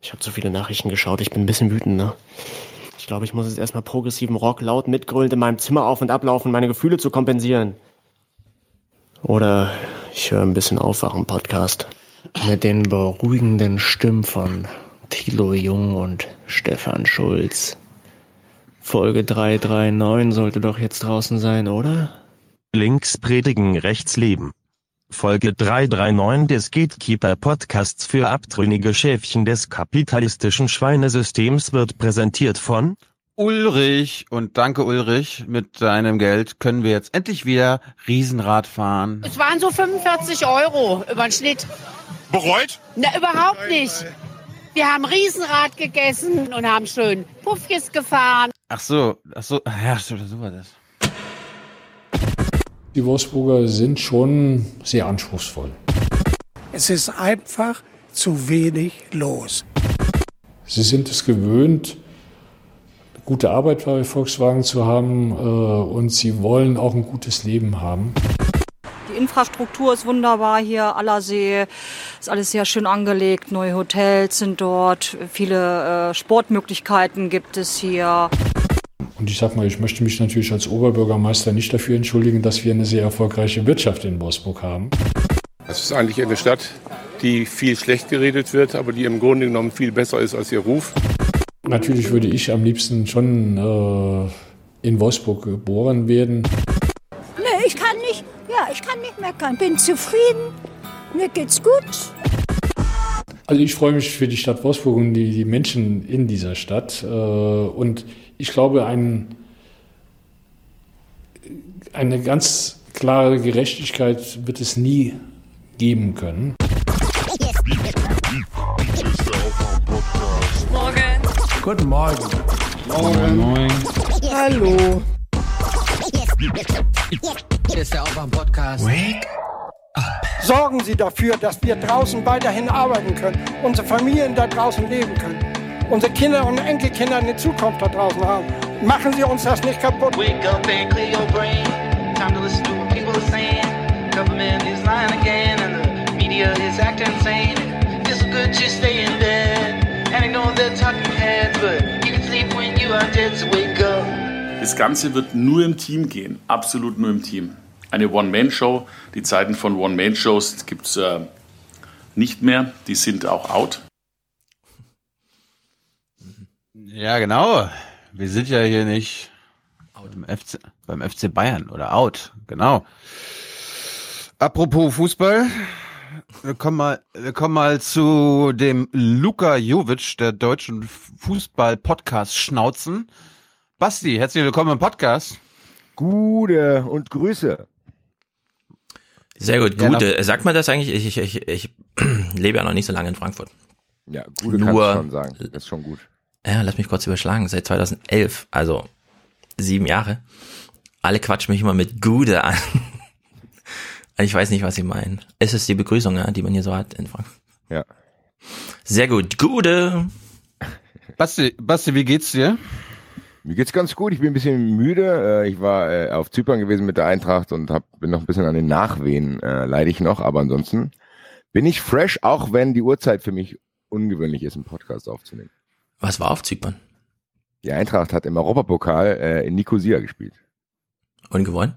Ich habe zu viele Nachrichten geschaut, ich bin ein bisschen wütend, ne? Ich glaube, ich muss jetzt erstmal progressiven Rock laut mitgrölend in meinem Zimmer auf und ablaufen, meine Gefühle zu kompensieren. Oder ich höre ein bisschen Aufwachen-Podcast. Mit den beruhigenden Stimmen von Thilo Jung und Stefan Schulz. Folge 339 sollte doch jetzt draußen sein, oder? Links predigen, rechts leben. Folge 339 des Gatekeeper Podcasts für abtrünnige Schäfchen des kapitalistischen Schweinesystems wird präsentiert von Ulrich und danke Ulrich, mit deinem Geld können wir jetzt endlich wieder Riesenrad fahren. Es waren so 45 Euro über den Schnitt. Bereut? Na, überhaupt nicht. Wir haben Riesenrad gegessen und haben schön Puffjes gefahren. Ach so, ach so, ja, so, so war das. Die Wolfsburger sind schon sehr anspruchsvoll. Es ist einfach zu wenig los. Sie sind es gewöhnt, gute Arbeit bei Volkswagen zu haben äh, und sie wollen auch ein gutes Leben haben. Die Infrastruktur ist wunderbar hier, Allersee, ist alles sehr schön angelegt, neue Hotels sind dort, viele äh, Sportmöglichkeiten gibt es hier. Und ich sag mal, ich möchte mich natürlich als Oberbürgermeister nicht dafür entschuldigen, dass wir eine sehr erfolgreiche Wirtschaft in Wolfsburg haben. Es ist eigentlich eine Stadt, die viel schlecht geredet wird, aber die im Grunde genommen viel besser ist als ihr Ruf. Natürlich würde ich am liebsten schon äh, in Wolfsburg geboren werden. Nee, ich kann nicht, ja, ich kann nicht meckern. Bin zufrieden, mir geht's gut. Also ich freue mich für die Stadt Wolfsburg und die, die Menschen in dieser Stadt. Äh, und ich glaube, ein, eine ganz klare Gerechtigkeit wird es nie geben können. Morgen. Guten Morgen. Morgen. Moin. Hallo. Hier ist der Aufwand-Podcast. Wake up. Sorgen Sie dafür, dass wir draußen weiterhin arbeiten können, unsere Familien da draußen leben können, unsere Kinder und Enkelkinder eine Zukunft da draußen haben. Machen Sie uns das nicht kaputt. Wake up and clear your brain. Time to listen to what people are saying. Government is lying again and the media is acting insane. It's good to stay in bed and ignore the talking heads, but you can sleep when you are dead, so wake up. Das Ganze wird nur im Team gehen, absolut nur im Team. Eine One-Man-Show, die Zeiten von One-Man-Shows gibt es äh, nicht mehr, die sind auch out. Ja, genau. Wir sind ja hier nicht beim FC, beim FC Bayern oder out, genau. Apropos Fußball, wir kommen mal, wir kommen mal zu dem Luka Jovic, der deutschen Fußball-Podcast Schnauzen. Basti, herzlich willkommen im Podcast. Gute und Grüße. Sehr gut, gute. Sagt man das eigentlich? Ich, ich, ich, ich lebe ja noch nicht so lange in Frankfurt. Ja, gute Nur, kannst du schon sagen. Das ist schon gut. Ja, lass mich kurz überschlagen. Seit 2011, also sieben Jahre. Alle quatschen mich immer mit Gude an. Ich weiß nicht, was sie meinen. Es ist die Begrüßung, ja, die man hier so hat in Frankfurt. Ja. Sehr gut. Gude. Basti, Basti, wie geht's dir? Mir geht's ganz gut. Ich bin ein bisschen müde. Äh, Ich war äh, auf Zypern gewesen mit der Eintracht und hab, bin noch ein bisschen an den Nachwehen, äh, leide ich noch. Aber ansonsten bin ich fresh, auch wenn die Uhrzeit für mich ungewöhnlich ist, einen Podcast aufzunehmen. Was war auf Zypern? Die Eintracht hat im Europapokal äh, in Nicosia gespielt. Und gewonnen?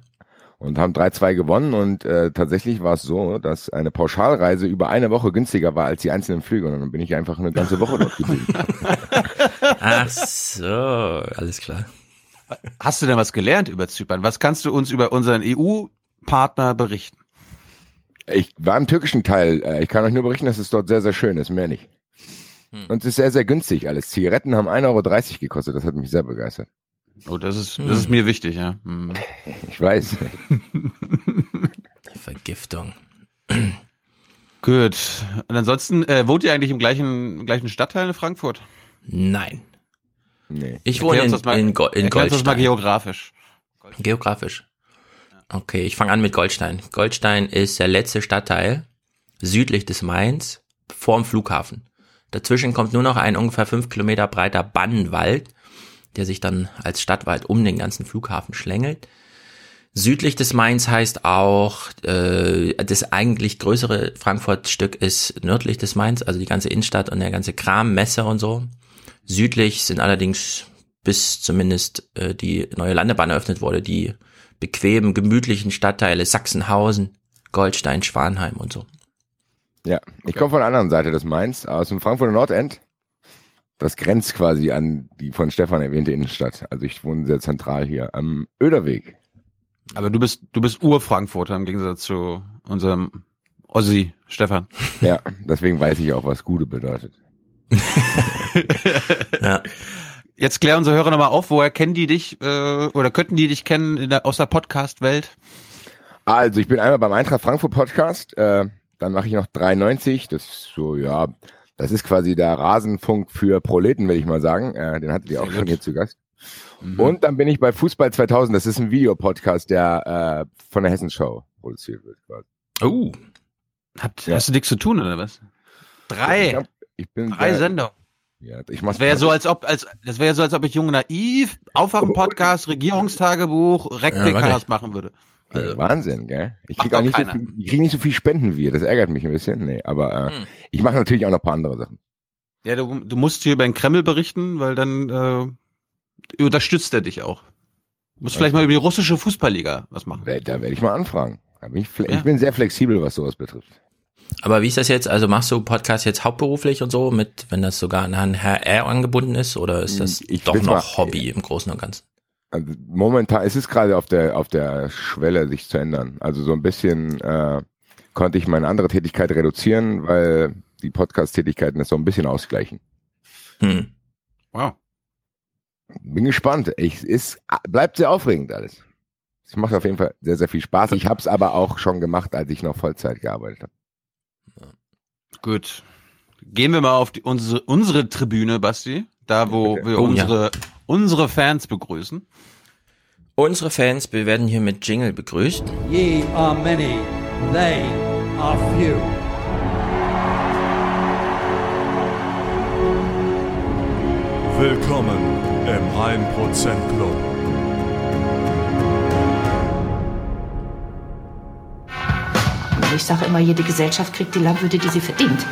Und haben 3-2 gewonnen und äh, tatsächlich war es so, dass eine Pauschalreise über eine Woche günstiger war als die einzelnen Flüge und dann bin ich einfach eine ganze Woche dort geblieben. Ach so, alles klar. Hast du denn was gelernt über Zypern? Was kannst du uns über unseren EU-Partner berichten? Ich war im türkischen Teil. Äh, Ich kann euch nur berichten, dass es dort sehr, sehr schön ist, mehr nicht. Und es ist sehr, sehr günstig alles. Zigaretten haben 1,30 Euro gekostet, das hat mich sehr begeistert. Oh, das ist, das ist mir wichtig, ja. Hm. Ich weiß. Vergiftung. Gut. Und ansonsten, äh, wohnt ihr eigentlich im gleichen, gleichen Stadtteil in Frankfurt? Nein. Nee. Ich wohne in, mal- in, Go in uns das mal Goldstein. geografisch. Geografisch. Okay, ich fange an mit Goldstein. Goldstein ist der letzte Stadtteil südlich des Mainz vorm Flughafen. Dazwischen kommt nur noch ein ungefähr fünf Kilometer breiter Bannenwald, der sich dann als Stadtwald um den ganzen Flughafen schlängelt. Südlich des Mains heißt auch, äh, das eigentlich größere Frankfurt-Stück ist nördlich des Mains, also die ganze Innenstadt und der ganze Kram, Messe und so. Südlich sind allerdings bis zumindest äh, die neue Landebahn eröffnet wurde, die bequemen, gemütlichen Stadtteile Sachsenhausen, Goldstein, Schwanheim und so. Ja, ich komme von der anderen Seite des Mainz, aus dem Frankfurter Nordend. Das grenzt quasi an die von Stefan erwähnte Innenstadt. Also ich wohne sehr zentral hier am Öderweg. Aber du bist, du bist Ur-Frankfurter im Gegensatz zu unserem Ossi, Stefan. Ja, deswegen weiß ich auch, was Gude bedeutet. ja. Jetzt klär unsere Hörer nochmal auf, woher kennen die dich äh, oder könnten die dich kennen in der, aus der Podcast-Welt? Also ich bin einmal beim Eintracht Frankfurt Podcast, äh, dann mache ich noch 93, das ist so, ja, das ist quasi der Rasenfunk für Proleten, will ich mal sagen. Äh, den hattet ihr auch schon hier zu Gast. Mhm. Und dann bin ich bei Fußball 2000, das ist ein Videopodcast, der äh, von der Hessenschau produziert wird. Quasi. Oh. Habt, ja. Hast du nichts zu tun oder was? Drei. Ich, hab, ich bin Drei Sendungen. Ja, ich mach's Das wäre ja so, als ob, als, das wäre ja so, als ob ich jung naiv, Aufwachen-Podcast, Regierungstagebuch, Rec-PKs machen würde. Also, Wahnsinn, gell? Ich Macht krieg auch nicht so, viel, ich krieg nicht so viel Spenden wie ihr. Das ärgert mich ein bisschen. Nee, aber äh, Hm. ich mache natürlich auch noch ein paar andere Sachen. Ja, du, du musst hier über den Kreml berichten, weil dann äh, unterstützt er dich auch. Du musst vielleicht mal über die russische Fußballliga was machen. Da, da werde ich mal anfragen. Ich, ich bin sehr flexibel, was sowas betrifft. Aber wie ist das jetzt? Also machst du Podcast jetzt hauptberuflich und so, mit, wenn das sogar an HR angebunden ist, oder ist das Ich doch noch mal- Hobby im Großen und Ganzen? Also momentan ist es gerade auf der auf der Schwelle, sich zu ändern. Also so ein bisschen äh, konnte ich meine andere Tätigkeit reduzieren, weil die Podcast-Tätigkeiten das so ein bisschen ausgleichen. Hm. Wow. Bin gespannt. Ich, ist, bleibt sehr aufregend alles. Es macht auf jeden Fall sehr, sehr viel Spaß. Ich habe es aber auch schon gemacht, als ich noch Vollzeit gearbeitet habe. Gut. Gehen wir mal auf die, unsere, unsere Tribüne, Basti. Da, wo wir Oh, ja. Unsere, Fans begrüßen. Unsere Fans wir werden hier mit Jingle begrüßt. Ye are many, they are few. Willkommen im 1% Club. Ich sage immer, jede Gesellschaft kriegt die Landwirte, die sie verdient.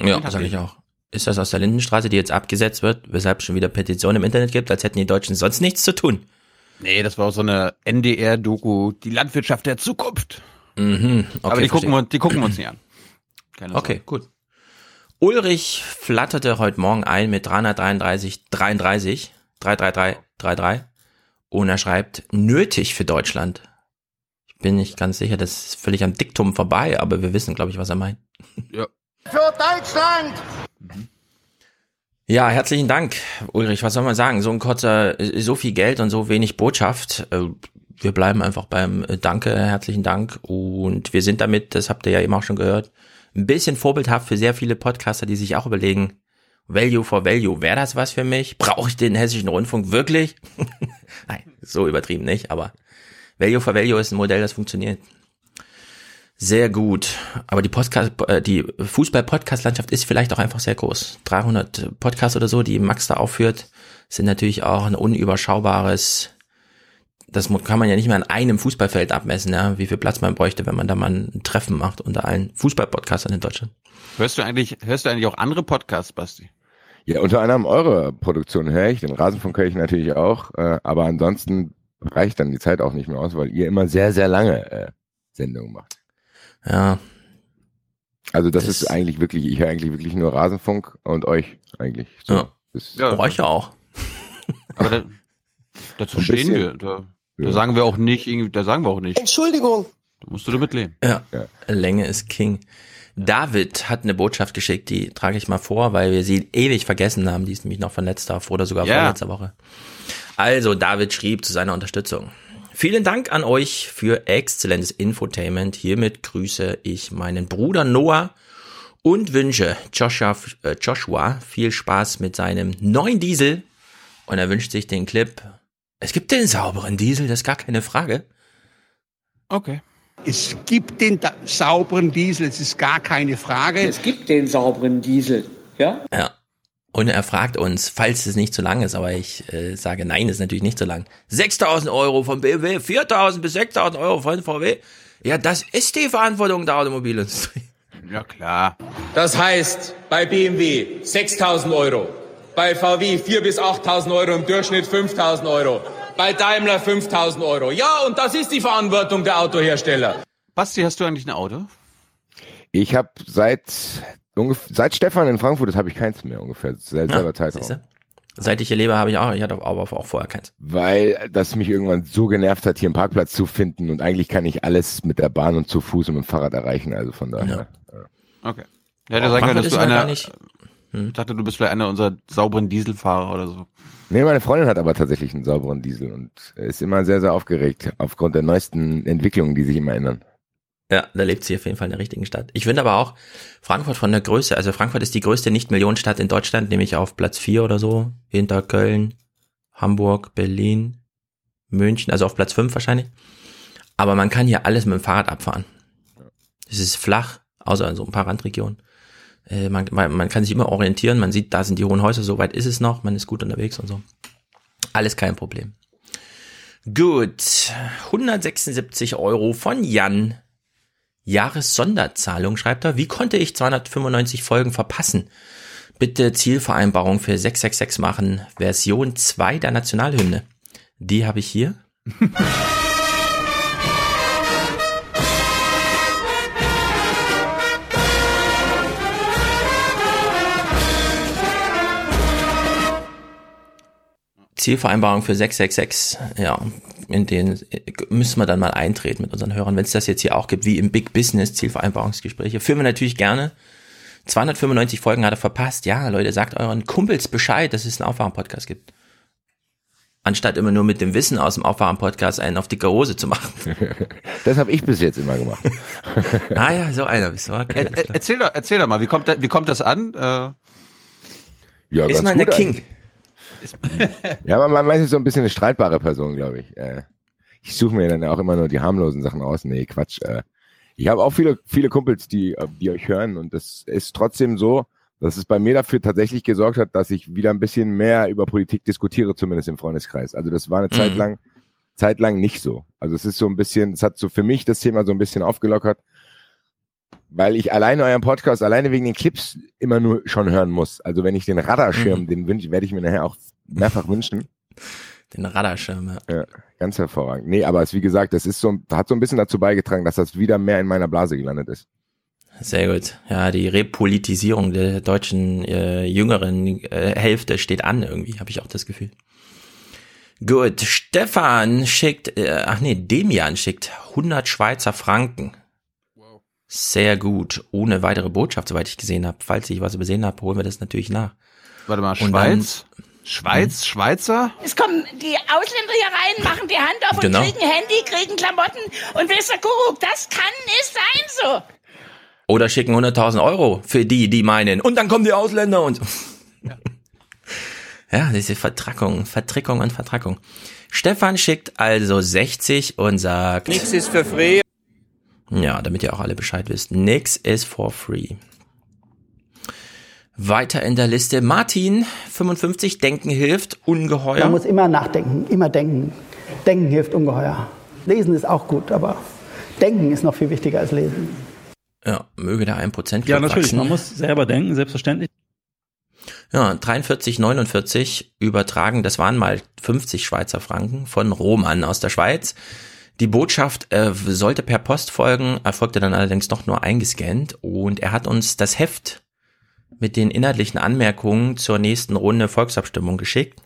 Ja, sage ich auch. Ist das aus der Lindenstraße, die jetzt abgesetzt wird, weshalb es schon wieder Petitionen im Internet gibt, als hätten die Deutschen sonst nichts zu tun? Nee, das war auch so eine NDR-Doku, die Landwirtschaft der Zukunft. Mhm, okay, Aber die gucken, wir, die gucken wir uns nicht an. Keine Okay, gut. Ulrich flatterte heute Morgen ein mit 333, 33, 333, 33 und er schreibt, nötig für Deutschland. Ich bin nicht ganz sicher, das ist völlig am Diktum vorbei, aber wir wissen, glaube ich, was er meint. Ja. Für Deutschland! Ja, herzlichen Dank, Ulrich. Was soll man sagen? So ein kurzer, so viel Geld und so wenig Botschaft. Äh, Wir bleiben einfach beim äh, Danke, herzlichen Dank. Und wir sind damit, das habt ihr ja eben auch schon gehört, ein bisschen vorbildhaft für sehr viele Podcaster, die sich auch überlegen, Value for Value, wäre das was für mich? Brauche ich den hessischen Rundfunk wirklich? Nein, so übertrieben nicht, aber Value for Value ist ein Modell, das funktioniert. Sehr gut. Aber die Podcast, äh, die Fußball-Podcast-Landschaft ist vielleicht auch einfach sehr groß. 300 Podcasts oder so, die Max da aufführt, sind natürlich auch ein unüberschaubares, das kann man ja nicht mehr an einem Fußballfeld abmessen, ja, wie viel Platz man bräuchte, wenn man da mal ein Treffen macht unter allen Fußball-Podcastern in Deutschland. Hörst du eigentlich, hörst du eigentlich auch andere Podcasts, Basti? Ja, unter anderem eure Produktion höre ich, den Rasenfunk höre ich natürlich auch, äh, aber ansonsten reicht dann die Zeit auch nicht mehr aus, weil ihr immer sehr, sehr lange äh, Sendungen macht. Ja. Also das, ist eigentlich wirklich, ich höre eigentlich wirklich nur Rasenfunk und euch eigentlich. So, Ja. Das, Ja. Bräuchte ich auch. Aber da, dazu Ein stehen bisschen. wir. Da, da Ja. sagen wir auch nicht, irgendwie, da sagen wir auch nicht. Entschuldigung. Da musst du damit leben. Ja. Länge ist King. David hat eine Botschaft geschickt, die trage ich mal vor, weil wir sie ewig vergessen haben. Die ist nämlich noch von letzter oder sogar Ja. von letzter Woche. Also, David schrieb zu seiner Unterstützung. Vielen Dank an euch für exzellentes Infotainment. Hiermit grüße ich meinen Bruder Noah und wünsche Joshua, äh, Joshua viel Spaß mit seinem neuen Diesel. Und er wünscht sich den Clip. Es gibt den sauberen Diesel, das ist gar keine Frage. Okay. Es gibt den sauberen Diesel, es ist gar keine Frage. Es gibt den sauberen Diesel, ja? Ja. Und er fragt uns, falls es nicht zu lang ist, aber ich äh, sage, nein, ist natürlich nicht zu lang. 6000 Euro von BMW, 4000 bis 6000 Euro von VW. Ja, das ist die Verantwortung der Automobilindustrie. Ja, klar. Das heißt, bei BMW 6000 Euro, bei VW 4.000 bis 8.000 Euro, im Durchschnitt 5.000 Euro, bei Daimler 5.000 Euro. Ja, und das ist die Verantwortung der Autohersteller. Basti, hast du eigentlich ein Auto? Ich habe seit ungef- seit Stefan in Frankfurt, das habe ich keins mehr ungefähr. Seit Ja, selber Zeitraum. siehste? Seit ich hier lebe, habe ich auch, ich hatte aber auch vorher keins. Weil das mich irgendwann so genervt hat, hier einen Parkplatz zu finden und eigentlich kann ich alles mit der Bahn und zu Fuß und mit dem Fahrrad erreichen. Also von daher. Okay. Ja, der Oh, sagen Frankfurt dass ist du ja gar einer. nicht- Ich dachte, du bist vielleicht einer unserer sauberen Dieselfahrer oder so. Nee, meine Freundin hat aber tatsächlich einen sauberen Diesel und ist immer sehr, sehr aufgeregt aufgrund der neuesten Entwicklungen, die sich immer ändern. Ja, da lebt sie auf jeden Fall in der richtigen Stadt. Ich finde aber auch Frankfurt von der Größe, also Frankfurt ist die größte Nicht-Millionenstadt in Deutschland, nämlich auf Platz 4 oder so, hinter Köln, Hamburg, Berlin, München, also auf Platz 5 wahrscheinlich. Aber man kann hier alles mit dem Fahrrad abfahren. Es ist flach, außer in so ein paar Randregionen. Äh, man, man, man kann sich immer orientieren, man sieht, da sind die hohen Häuser, so weit ist es noch, man ist gut unterwegs und so. Alles kein Problem. Gut, 176 Euro von Jan. Jahressonderzahlung, schreibt er. Wie konnte ich 295 Folgen verpassen? Bitte Zielvereinbarung für 666 machen. Version 2 der Nationalhymne. Die habe ich hier. Zielvereinbarung für 666, ja, in denen äh, müssen wir dann mal eintreten mit unseren Hörern. Wenn es das jetzt hier auch gibt, wie im Big Business Zielvereinbarungsgespräche, führen wir natürlich gerne. 295 Folgen hat er verpasst. Ja, Leute, sagt euren Kumpels Bescheid, dass es einen Aufwachen-Podcast gibt. Anstatt immer nur mit dem Wissen aus dem Aufwachen-Podcast einen auf dicke Hose zu machen. Das habe ich bis jetzt immer gemacht. ah ja, so einer bist du. Okay, Er, er, erzähl, doch, erzähl doch mal, wie kommt, wie kommt das an? Äh, Ja, Ist ganz man der gut King? eigentlich. Ja, aber man ist so ein bisschen eine streitbare Person, glaube ich. Äh, Ich suche mir dann auch immer nur die harmlosen Sachen aus. Nee, Quatsch. Äh, Ich habe auch viele, viele Kumpels, die, äh, die euch hören und das ist trotzdem so, dass es bei mir dafür tatsächlich gesorgt hat, dass ich wieder ein bisschen mehr über Politik diskutiere, zumindest im Freundeskreis. Also das war eine Zeit Mhm. lang, Zeit lang nicht so. Also es ist so ein bisschen, es hat so für mich das Thema so ein bisschen aufgelockert, weil ich alleine euren Podcast, alleine wegen den Clips immer nur schon hören muss. Also wenn ich den Radarschirm, Mhm. den wünsche, werde ich mir nachher auch mehrfach wünschen. Den Radarschirm, ja. Ja, ganz hervorragend. Nee, aber es, wie gesagt, das ist so, hat so ein bisschen dazu beigetragen, dass das wieder mehr in meiner Blase gelandet ist. Sehr gut. Ja, die Repolitisierung der deutschen äh, jüngeren äh, Hälfte steht an irgendwie, habe ich auch das Gefühl. Gut, Stefan schickt, äh, ach nee, Demian schickt 100 Schweizer Franken. Sehr gut, ohne weitere Botschaft, soweit ich gesehen habe. Falls ich was übersehen habe, holen wir das natürlich nach. Warte mal, Und Schweiz? Hm? Schweiz? Schweizer? Es kommen die Ausländer hier rein, machen die Hand auf und Genau. kriegen Handy, kriegen Klamotten und ihr, Kuckuck, das kann nicht sein so. Oder schicken 100.000 Euro für die, die meinen. Und dann kommen die Ausländer und. Ja, diese Vertrackung, Vertrickung und Vertrackung. Stefan schickt also 60 und sagt. Nix ist für free. Ja, damit ihr auch alle Bescheid wisst. Nix is for free. Weiter in der Liste. Martin, 55, Denken hilft, ungeheuer. Man muss immer nachdenken, immer denken. Denken hilft ungeheuer. Lesen ist auch gut, aber denken ist noch viel wichtiger als lesen. Ja, möge der 1% Ja, natürlich. wachsen. Man muss selber denken, selbstverständlich. Ja, 43, 49 übertragen, das waren mal 50 Schweizer Franken von Roman aus der Schweiz. Die Botschaft äh, sollte per Post folgen, erfolgte dann allerdings doch nur eingescannt und er hat uns das Heft mit den inhaltlichen Anmerkungen zur nächsten Runde Volksabstimmung geschickt.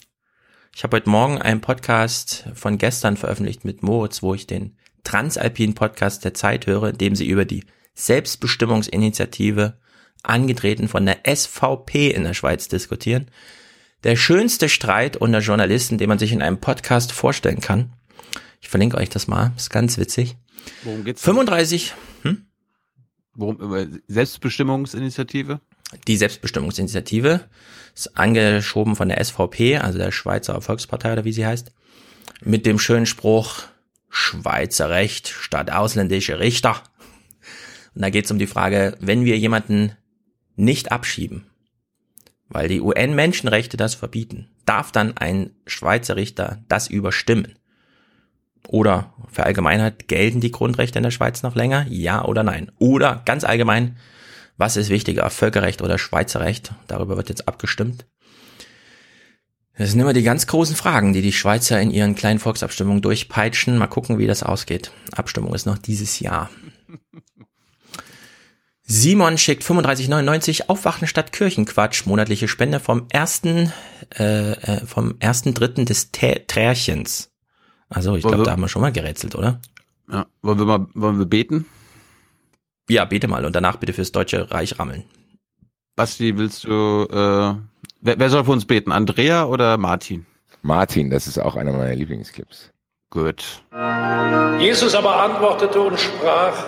Ich habe heute Morgen einen Podcast von gestern veröffentlicht mit Moritz, wo ich den Transalpin Podcast der Zeit höre, in dem sie über die Selbstbestimmungsinitiative angetreten von der SVP in der Schweiz diskutieren. Der schönste Streit unter Journalisten, den man sich in einem Podcast vorstellen kann. Ich verlinke euch das mal, ist ganz witzig. Worum geht's? 35, hm? Worum, über Selbstbestimmungsinitiative? Die Selbstbestimmungsinitiative ist angeschoben von der SVP, also der Schweizer Volkspartei oder wie sie heißt, mit dem schönen Spruch Schweizer Recht statt ausländische Richter. Und da geht es um die Frage, wenn wir jemanden nicht abschieben, weil die UN-Menschenrechte das verbieten, darf dann ein Schweizer Richter das überstimmen? Oder für Allgemeinheit, gelten die Grundrechte in der Schweiz noch länger? Ja oder nein? Oder ganz allgemein, was ist wichtiger, Völkerrecht oder Schweizer Recht? Darüber wird jetzt abgestimmt. Das sind immer die ganz großen Fragen, die die Schweizer in ihren kleinen Volksabstimmungen durchpeitschen. Mal gucken, wie das ausgeht. Abstimmung ist noch dieses Jahr. Simon schickt 35,99 Aufwachen statt Kirchenquatsch, monatliche Spende vom ersten, äh, äh, vom ersten Dritten des Tä Trärchens. Also, ich glaube, da haben wir schon mal gerätselt, oder? Ja, wollen wir mal, wollen wir beten? Ja, bete mal und danach bitte fürs Deutsche Reich rammeln. Basti, willst du, äh, wer, wer soll für uns beten? Andrea oder Martin? Martin, das ist auch einer meiner Lieblingsclips. Gut. Jesus aber antwortete und sprach,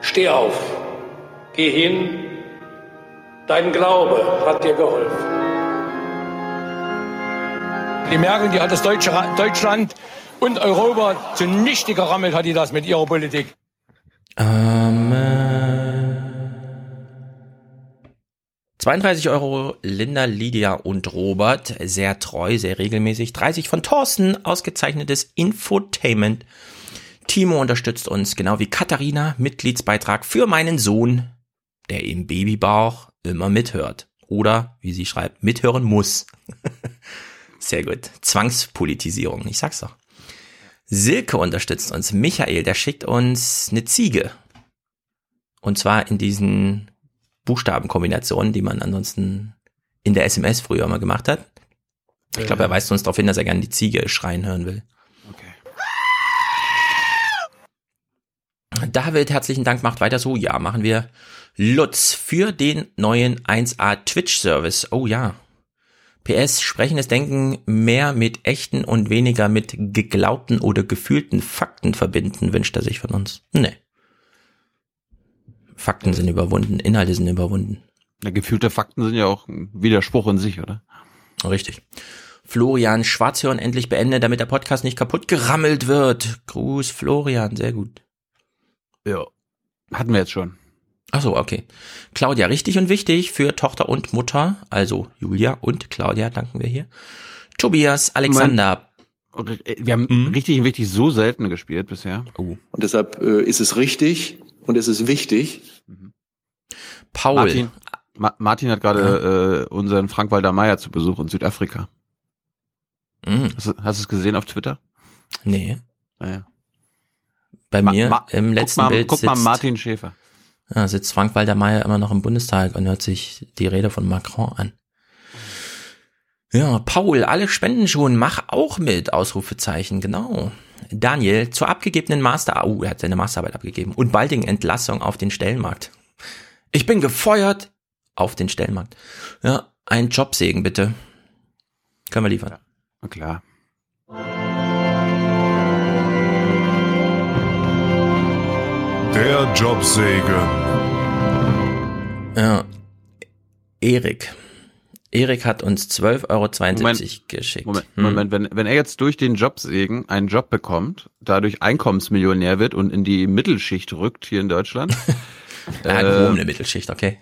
steh auf, geh hin, dein Glaube hat dir geholfen. Die Merkel, die hat das Deutsche, Deutschland und Europa zunichte gerammelt, hat die das mit ihrer Politik. Amen. 32 Euro Linda, Lydia und Robert, sehr treu, sehr regelmäßig. 30 von Thorsten, ausgezeichnetes Infotainment. Timo unterstützt uns, genau wie Katharina, Mitgliedsbeitrag für meinen Sohn, der im Babybauch immer mithört. Oder, wie sie schreibt, mithören muss. sehr gut. Zwangspolitisierung, ich sag's doch. Silke unterstützt uns. Michael, der schickt uns eine Ziege. Und zwar in diesen Buchstabenkombinationen, die man ansonsten in der SMS früher mal gemacht hat. Ich glaube, er weist uns darauf hin, dass er gerne die Ziege schreien hören will. Okay. David, herzlichen Dank, macht weiter so. Ja, machen wir. Lutz für den neuen 1A Twitch-Service. Oh ja. PS, sprechendes Denken mehr mit echten und weniger mit geglaubten oder gefühlten Fakten verbinden, wünscht er sich von uns. Nee. Fakten sind überwunden, Inhalte sind überwunden. Ja, gefühlte Fakten sind ja auch ein Widerspruch in sich, oder? Richtig. Florian Schwarzhören endlich beendet, damit der Podcast nicht kaputt gerammelt wird. Gruß, Florian, sehr gut. Ja. Hatten wir jetzt schon. Ach so, okay. Claudia, richtig und wichtig für Tochter und Mutter, also Julia und Claudia, danken wir hier. Tobias, Alexander. Wir haben mhm. richtig und wichtig so selten gespielt bisher. Oh. Und deshalb äh, ist es richtig und es ist wichtig. Paul. Martin, Ma Martin hat gerade äh, unseren Frank-Walter Meyer zu Besuch in Südafrika. Mhm. Hast, du- hast du es gesehen auf Twitter? Nee. Naja. Bei Ma- mir Ma- im letzten guck mal, Bild guck mal sitzt, Martin Schäfer. Ja, sitzt Frank-Walter Meyer immer noch im Bundestag und hört sich die Rede von Macron an. Ja, Paul, alle spenden schon, mach auch mit, Ausrufezeichen, genau. Daniel, zur abgegebenen Master, oh, er hat seine Masterarbeit abgegeben und baldigen Entlassung auf den Stellenmarkt. Ich bin gefeuert auf den Stellenmarkt. Ja, ein Jobsegen bitte. Können wir liefern. Na klar. Der Jobsegen. Ja. Erik. Erik hat uns 12,72 Euro geschickt. Moment, Hm. Moment wenn, wenn er jetzt durch den Jobsegen einen Job bekommt, dadurch Einkommensmillionär wird und in die Mittelschicht rückt hier in Deutschland, Ja, äh, gehobene Mittelschicht, okay.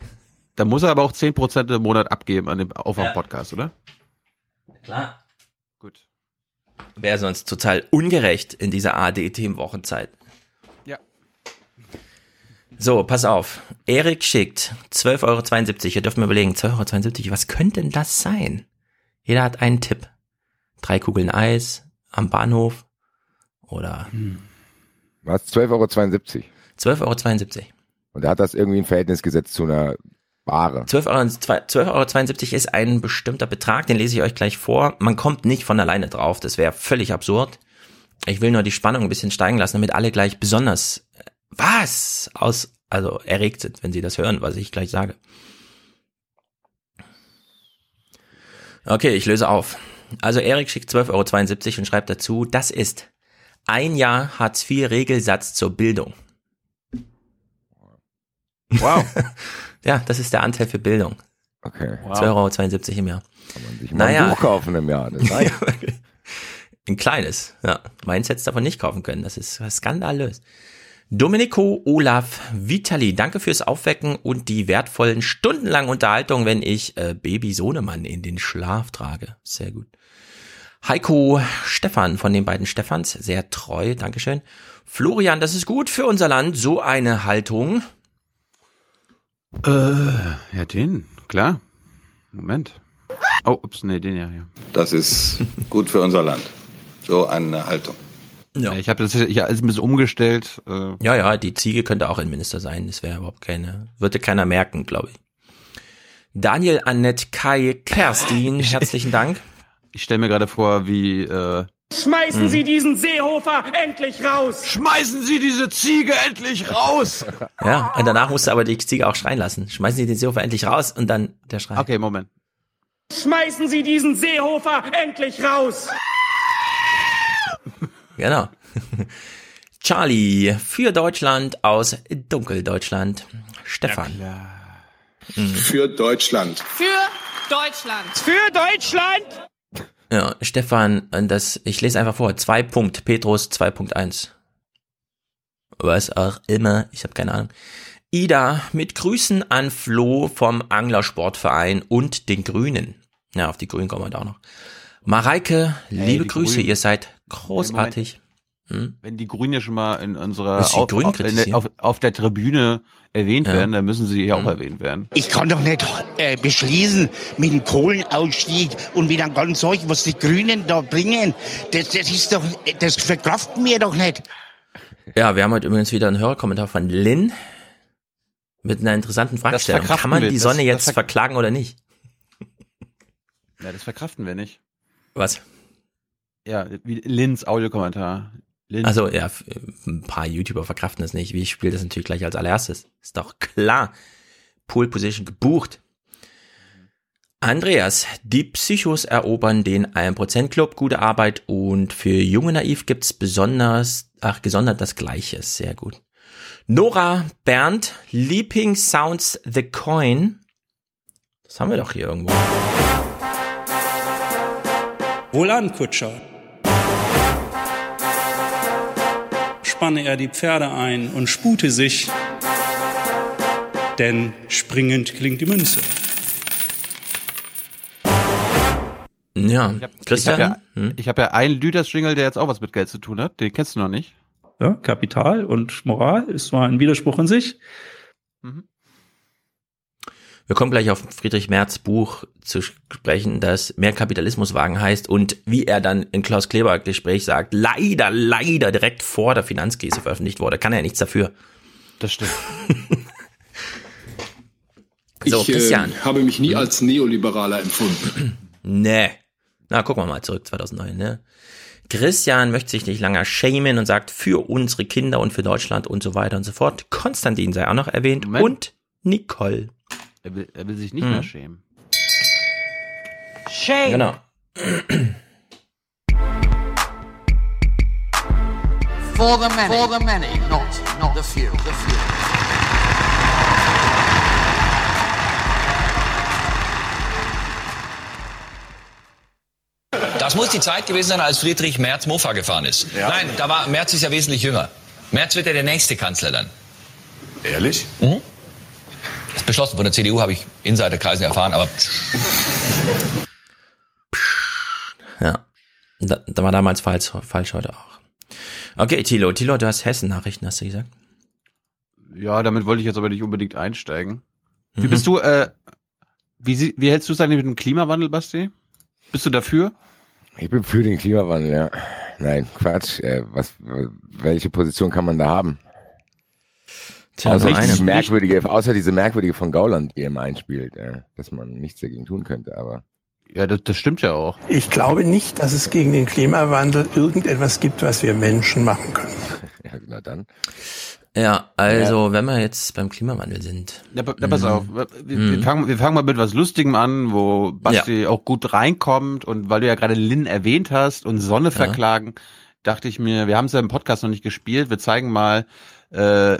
dann muss er aber auch 10% im Monat abgeben an dem Aufwand-Podcast, oder? Klar. Gut. Wäre sonst total ungerecht in dieser AD-Themenwochenzeit. So, pass auf. Erik schickt 12,72 Euro. Ihr dürft mir überlegen, 12,72 Euro, was könnte denn das sein? Jeder hat einen Tipp. Drei Kugeln Eis am Bahnhof oder Was? 12,72 Euro. 12,72 Euro. Und er hat das irgendwie in Verhältnis gesetzt zu einer Ware. 12,72 Euro, 12,72 Euro ist ein bestimmter Betrag, den lese ich euch gleich vor. Man kommt nicht von alleine drauf, das wäre völlig absurd. Ich will nur die Spannung ein bisschen steigen lassen, damit alle gleich besonders was aus, also erregt sind, wenn sie das hören, was ich gleich sage. Okay, ich löse auf. Also Erik schickt 12,72 Euro und schreibt dazu, das ist ein Jahr Hartz IV Regelsatz zur Bildung. Wow. ja, das ist der Anteil für Bildung. Okay. Wow. 2,72 Euro im Jahr. Kann man sich mal ein Buch kaufen im Jahr. Ein kleines, ja. Meins hätte es davon nicht kaufen können. Das ist skandalös. Domenico Olaf Vitali, danke fürs Aufwecken und die wertvollen stundenlangen Unterhaltungen, wenn ich äh, Baby Sohnemann in den Schlaf trage. Sehr gut. Heiko Stefan von den beiden Stefans, sehr treu, Dankeschön. Florian, das ist gut für unser Land, so eine Haltung. Äh, ja, den, klar. Moment. Oh, ups, nee, den ja, ja. Das ist gut für unser Land. So eine Haltung. Ja. Ich habe das ja alles ein bisschen umgestellt. Äh. Ja, ja, die Ziege könnte auch Innenminister sein. Das wäre überhaupt keine, würde keiner merken, glaube ich. Daniel, Annette, Kai, Kerstin, herzlichen Dank. Ich stelle mir gerade vor, wie äh, Schmeißen Mhm. Sie diesen Seehofer endlich raus! Schmeißen Sie diese Ziege endlich raus! Ja, und danach musste aber die Ziege auch schreien lassen. Schmeißen Sie den Seehofer endlich raus und dann der Schrei. Okay, Moment. Schmeißen Sie diesen Seehofer endlich raus! Genau. Charlie für Deutschland aus Dunkeldeutschland. Stefan. Für Deutschland. Für Deutschland. Für Deutschland! Ja, Stefan, das, ich lese einfach vor. 2 Punkt, Petrus 2.1. Was auch immer, ich habe keine Ahnung. Ida, mit Grüßen an Flo vom Anglersportverein und den Grünen. Ja, auf die Grünen kommen wir da auch noch. Mareike, Ey, liebe Grüße, Grünen. ihr seid großartig. Hm? Wenn die Grünen ja schon mal in unserer auf, auf, in der, kritisieren? auf, auf der Tribüne erwähnt Ja. werden, dann müssen sie hier Mhm. auch erwähnt werden. Ich kann doch nicht äh, beschließen mit dem Kohlenausstieg und mit einem ganz solchen, was die Grünen da bringen. Das, das ist doch, das verkraften wir doch nicht. Ja, wir haben heute übrigens wieder einen Hörerkommentar von Lynn mit einer interessanten Fragestellung. Kann man wir. die Das- Sonne das jetzt ver- verklagen oder nicht? Ja, das verkraften wir nicht. Was? Ja, wie Lins Audiokommentar. Lin. Also ja, ein paar YouTuber verkraften das nicht. Ich spiele das natürlich gleich als allererstes. Ist doch klar. Pole Position gebucht. Andreas, die Psychos erobern den 1% Club, gute Arbeit und für junge Naiv gibt's besonders, ach, gesondert das Gleiche, sehr gut. Nora Bernd, Leaping Sounds the Coin. Das haben wir doch hier irgendwo. Wohlan, Kutscher. Spanne er die Pferde ein und spute sich, denn springend klingt die Münze. Ja, Christian? Ich habe ja, Hm? ich hab ja einen Lüders-Jingle, der jetzt auch was mit Geld zu tun hat. Den kennst du noch nicht. Ja, Kapital und Moral ist zwar ein Widerspruch in sich. Wir kommen gleich auf Friedrich Merz Buch zu sprechen, das Mehr Kapitalismus wagen heißt und wie er dann in Klaus Kleber Gespräch sagt, leider, leider direkt vor der Finanzkrise veröffentlicht wurde. Kann er ja nichts dafür. Das stimmt. So, ich Christian. Äh, habe mich nie als Neoliberaler empfunden. Nee. Na, gucken wir mal zurück, 2009, ne? Christian möchte sich nicht länger schämen und sagt, für unsere Kinder und für Deutschland und so weiter und so fort. Konstantin sei auch noch erwähnt Moment. und Nicole. Er will, er will sich nicht Mhm. mehr schämen. Shame! Genau. For the many. For the many, not, not the few. The few. Das muss die Zeit gewesen sein, als Friedrich Merz Mofa gefahren ist. Nein, da war Merz ist ja wesentlich jünger. Merz wird ja der nächste Kanzler dann. Ehrlich? Mhm. Das ist beschlossen von der CDU, habe ich Insiderkreisen erfahren, aber Ja. Da, da war damals falsch, falsch heute auch. Okay, Thilo. Thilo, du hast Hessen-Nachrichten, hast du gesagt? Ja, damit wollte ich jetzt aber nicht unbedingt einsteigen. Wie Mhm. bist du, äh, wie, sie- wie hältst du es eigentlich mit dem Klimawandel, Basti? Bist du dafür? Ich bin für den Klimawandel, ja. Nein, Quatsch. Äh, was, welche Position kann man da haben? Tja, diese eine. merkwürdige, außer diese merkwürdige von Gauland, die immer einspielt, äh, dass man nichts dagegen tun könnte, aber. Ja, das, das stimmt ja auch. Ich glaube nicht, dass es gegen den Klimawandel irgendetwas gibt, was wir Menschen machen können. Ja, na dann. Ja, also, wenn wir jetzt beim Klimawandel sind. Ja, ja, pass Mhm. auf. Wir, wir, Mhm. fangen, wir fangen mal mit was Lustigem an, wo Basti auch gut reinkommt und weil du ja gerade Lin erwähnt hast und Sonne verklagen, dachte ich mir, wir haben es ja im Podcast noch nicht gespielt, wir zeigen mal, äh,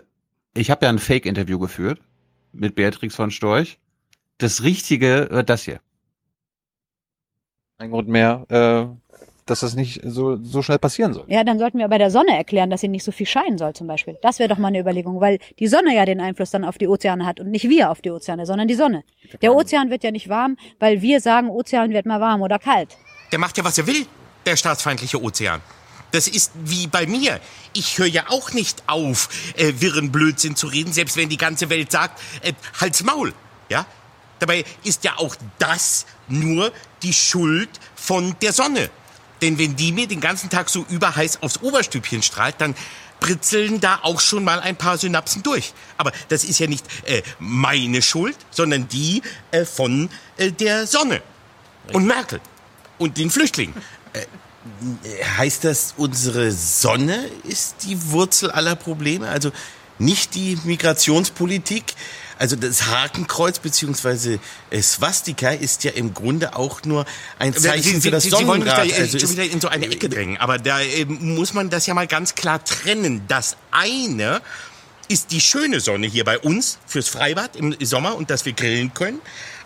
ich habe ja ein Fake-Interview geführt mit Beatrix von Storch. Das Richtige wird das hier. Ein Grund mehr, äh, dass das nicht so, so schnell passieren soll. Ja, dann sollten wir bei der Sonne erklären, dass sie nicht so viel scheinen soll zum Beispiel. Das wäre doch mal eine Überlegung, weil die Sonne ja den Einfluss dann auf die Ozeane hat und nicht wir auf die Ozeane, sondern die Sonne. Der Ozean wird ja nicht warm, weil wir sagen, Ozean wird mal warm oder kalt. Der macht ja, was er will, der staatsfeindliche Ozean. Das ist wie bei mir. Ich höre ja auch nicht auf, äh, wirren Blödsinn zu reden, selbst wenn die ganze Welt sagt, äh, halt's Maul. Ja? Dabei ist ja auch das nur die Schuld von der Sonne. Denn wenn die mir den ganzen Tag so überheiß aufs Oberstübchen strahlt, dann britzeln da auch schon mal ein paar Synapsen durch. Aber das ist ja nicht äh, meine Schuld, sondern die äh, von äh, der Sonne und Merkel und den Flüchtlingen. Äh, heißt das, unsere Sonne ist die Wurzel aller Probleme? Also nicht die Migrationspolitik? Also das Hakenkreuz beziehungsweise Swastika ist ja im Grunde auch nur ein Zeichen Sie, Sie, für das Sie, Sie wollen mich da äh, Also schon wieder in so eine Ecke drängen. Aber da äh, muss man das ja mal ganz klar trennen. Das eine ist die schöne Sonne hier bei uns fürs Freibad im Sommer und dass wir grillen können.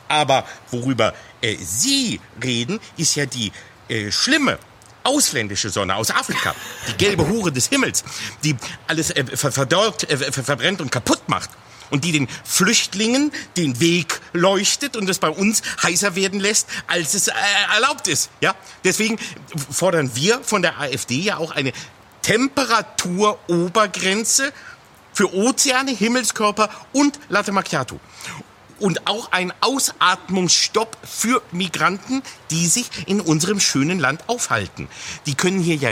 Aber worüber äh, Sie reden, ist ja die äh, schlimme ausländische Sonne aus Afrika, die gelbe Hure des Himmels, die alles äh, ver verdorrt, äh, ver verbrennt und kaputt macht und die den Flüchtlingen den Weg leuchtet und es bei uns heißer werden lässt, als es äh, erlaubt ist. Ja, deswegen fordern wir von der AfD ja auch eine Temperaturobergrenze für Ozeane, Himmelskörper und Latte Macchiato. Und auch ein Ausatmungsstopp für Migranten, die sich in unserem schönen Land aufhalten. Die können hier ja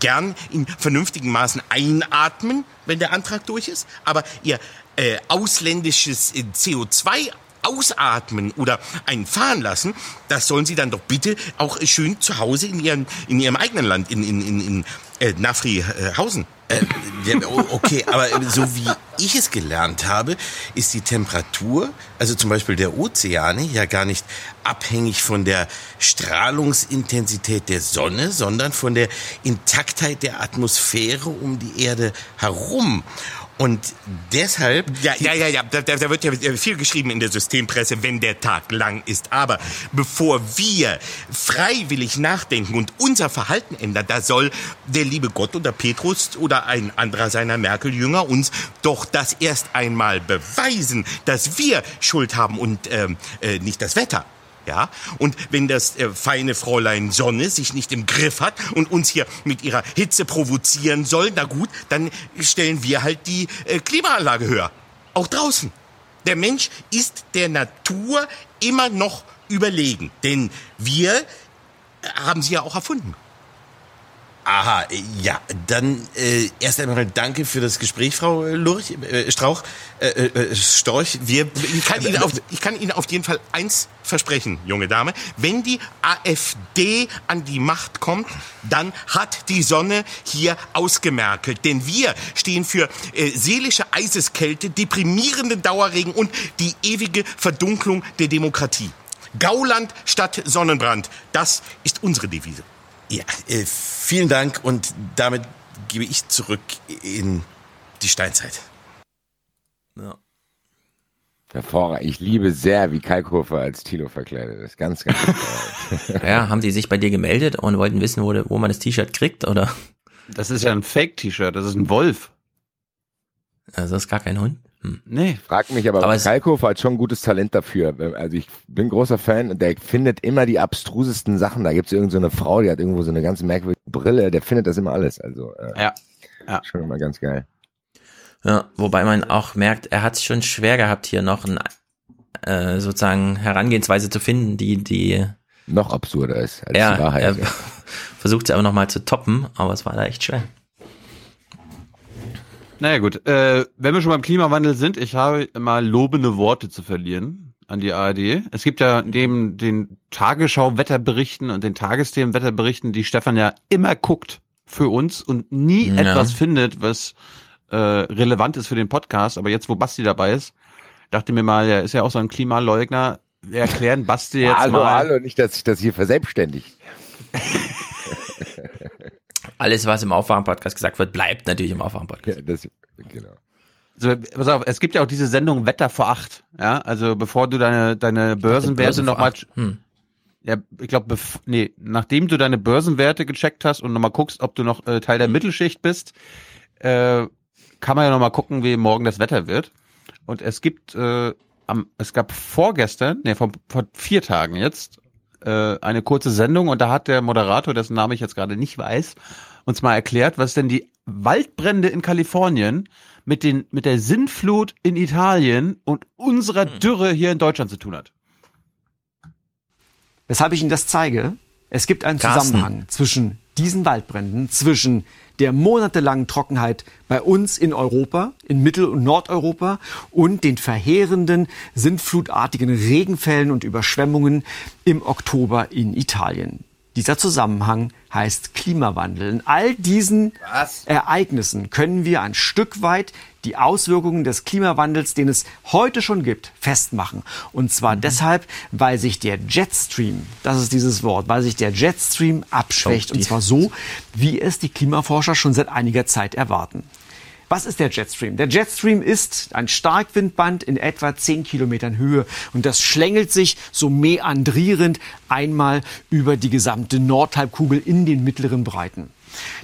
gern in vernünftigen Maßen einatmen, wenn der Antrag durch ist. Aber ihr äh, ausländisches äh, CO2 ausatmen oder einen fahren lassen, das sollen sie dann doch bitte auch äh, schön zu Hause in ihrem, in ihrem eigenen Land, in, in, in, in äh, Nafrihausen. Äh, ja, o- okay, aber so wie ich es gelernt habe, ist die Temperatur, also zum Beispiel der Ozeane, ja gar nicht abhängig von der Strahlungsintensität der Sonne, sondern von der Intaktheit der Atmosphäre um die Erde herum. Und deshalb. Ja, ja, ja, ja. Da, da wird ja viel geschrieben in der Systempresse, wenn der Tag lang ist. Aber bevor wir freiwillig nachdenken und unser Verhalten ändern, da soll der liebe Gott oder Petrus oder ein anderer seiner Merkel-Jünger uns doch das erst einmal beweisen, dass wir Schuld haben und ähm, äh, nicht das Wetter. Ja, und wenn das äh, feine Fräulein Sonne sich nicht im Griff hat und uns hier mit ihrer Hitze provozieren soll, na gut, dann stellen wir halt die äh, Klimaanlage höher. Auch draußen. Der Mensch ist der Natur immer noch überlegen, denn wir äh, haben sie ja auch erfunden. Aha, äh, ja, dann äh, erst einmal danke für das Gespräch, Frau äh, Lurch, äh, Strauch, äh, äh, Storch. Wir, ich, kann Ihnen auf, ich kann Ihnen auf jeden Fall eins versprechen, junge Dame. Wenn die AfD an die Macht kommt, dann hat die Sonne hier ausgemerkelt. Denn wir stehen für äh, seelische Eiseskälte, deprimierenden Dauerregen und die ewige Verdunklung der Demokratie. Gauland statt Sonnenbrand, das ist unsere Devise. Ja, äh, vielen Dank und damit gebe ich zurück in die Steinzeit. Ja. Hervorragend. Ich liebe sehr, wie Kalkofer als Tilo verkleidet ist. Ganz, ganz. Ja, haben die sich bei dir gemeldet und wollten wissen, wo, wo man das T-Shirt kriegt, oder? Das ist ja ein Fake-T-Shirt, das ist ein Wolf. Also das ist gar kein Hund? Hm. Nee. Frag mich aber, Aber es- Kalkofer hat schon ein gutes Talent dafür. Also ich bin großer Fan und der findet immer die abstrusesten Sachen. Da gibt's irgend so eine Frau, die hat irgendwo so eine ganz merkwürdige Brille. Der findet das immer alles. Also äh, Ja. ja. schon immer ganz geil. Ja, wobei man auch merkt, er hat es schon schwer gehabt, hier noch ein, äh, sozusagen Herangehensweise zu finden, die, die Noch absurder ist als ja, die Wahrheit. er versucht sie aber nochmal zu toppen, aber es war da echt schwer. Naja gut, äh, wenn wir schon beim Klimawandel sind, ich habe mal lobende Worte zu verlieren an die ARD. Es gibt ja neben den Tagesschau-Wetterberichten und den Tagesthemen-Wetterberichten, die Stefan ja immer guckt für uns und nie Ja. etwas findet, was äh, relevant ist für den Podcast. Aber jetzt, wo Basti dabei ist, dachte mir mal, er ist ja auch so ein Klimaleugner. Wir erklären Basti jetzt hallo, mal. hallo, nicht, dass sich das hier verselbstständigt. Alles, was im Aufwachen-Podcast gesagt wird, bleibt natürlich im Aufwachen-Podcast. Ja, das, genau. So, pass auf, es gibt ja auch diese Sendung Wetter vor acht. Ja, also bevor du deine, deine Börsenwerte Börse nochmal. Hm. Ja, ich glaube, nee, nachdem du deine Börsenwerte gecheckt hast und nochmal guckst, ob du noch äh, Teil der Mittelschicht bist, äh, kann man ja nochmal gucken, wie morgen das Wetter wird. Und es gibt, äh, am, es gab vorgestern, nee, vor, vor vier Tagen jetzt, äh, eine kurze Sendung und da hat der Moderator, dessen Name ich jetzt gerade nicht weiß, uns mal erklärt, was denn die Waldbrände in Kalifornien mit den mit der Sintflut in Italien und unserer Dürre hier in Deutschland zu tun hat. Weshalb ich Ihnen das zeige, es gibt einen Carsten. Zusammenhang zwischen diesen Waldbränden, zwischen der monatelangen Trockenheit bei uns in Europa, in Mittel- und Nordeuropa und den verheerenden, sintflutartigen Regenfällen und Überschwemmungen im Oktober in Italien. Dieser Zusammenhang heißt Klimawandel. In all diesen Ereignissen können wir ein Stück weit die Auswirkungen des Klimawandels, den es heute schon gibt, festmachen. Und zwar deshalb, weil sich der Jetstream, das ist dieses Wort, weil sich der Jetstream abschwächt. Oh, und zwar so, wie es die Klimaforscher schon seit einiger Zeit erwarten. Was ist der Jetstream? Der Jetstream ist ein Starkwindband in etwa 10 Kilometern Höhe und das schlängelt sich so meandrierend einmal über die gesamte Nordhalbkugel in den mittleren Breiten.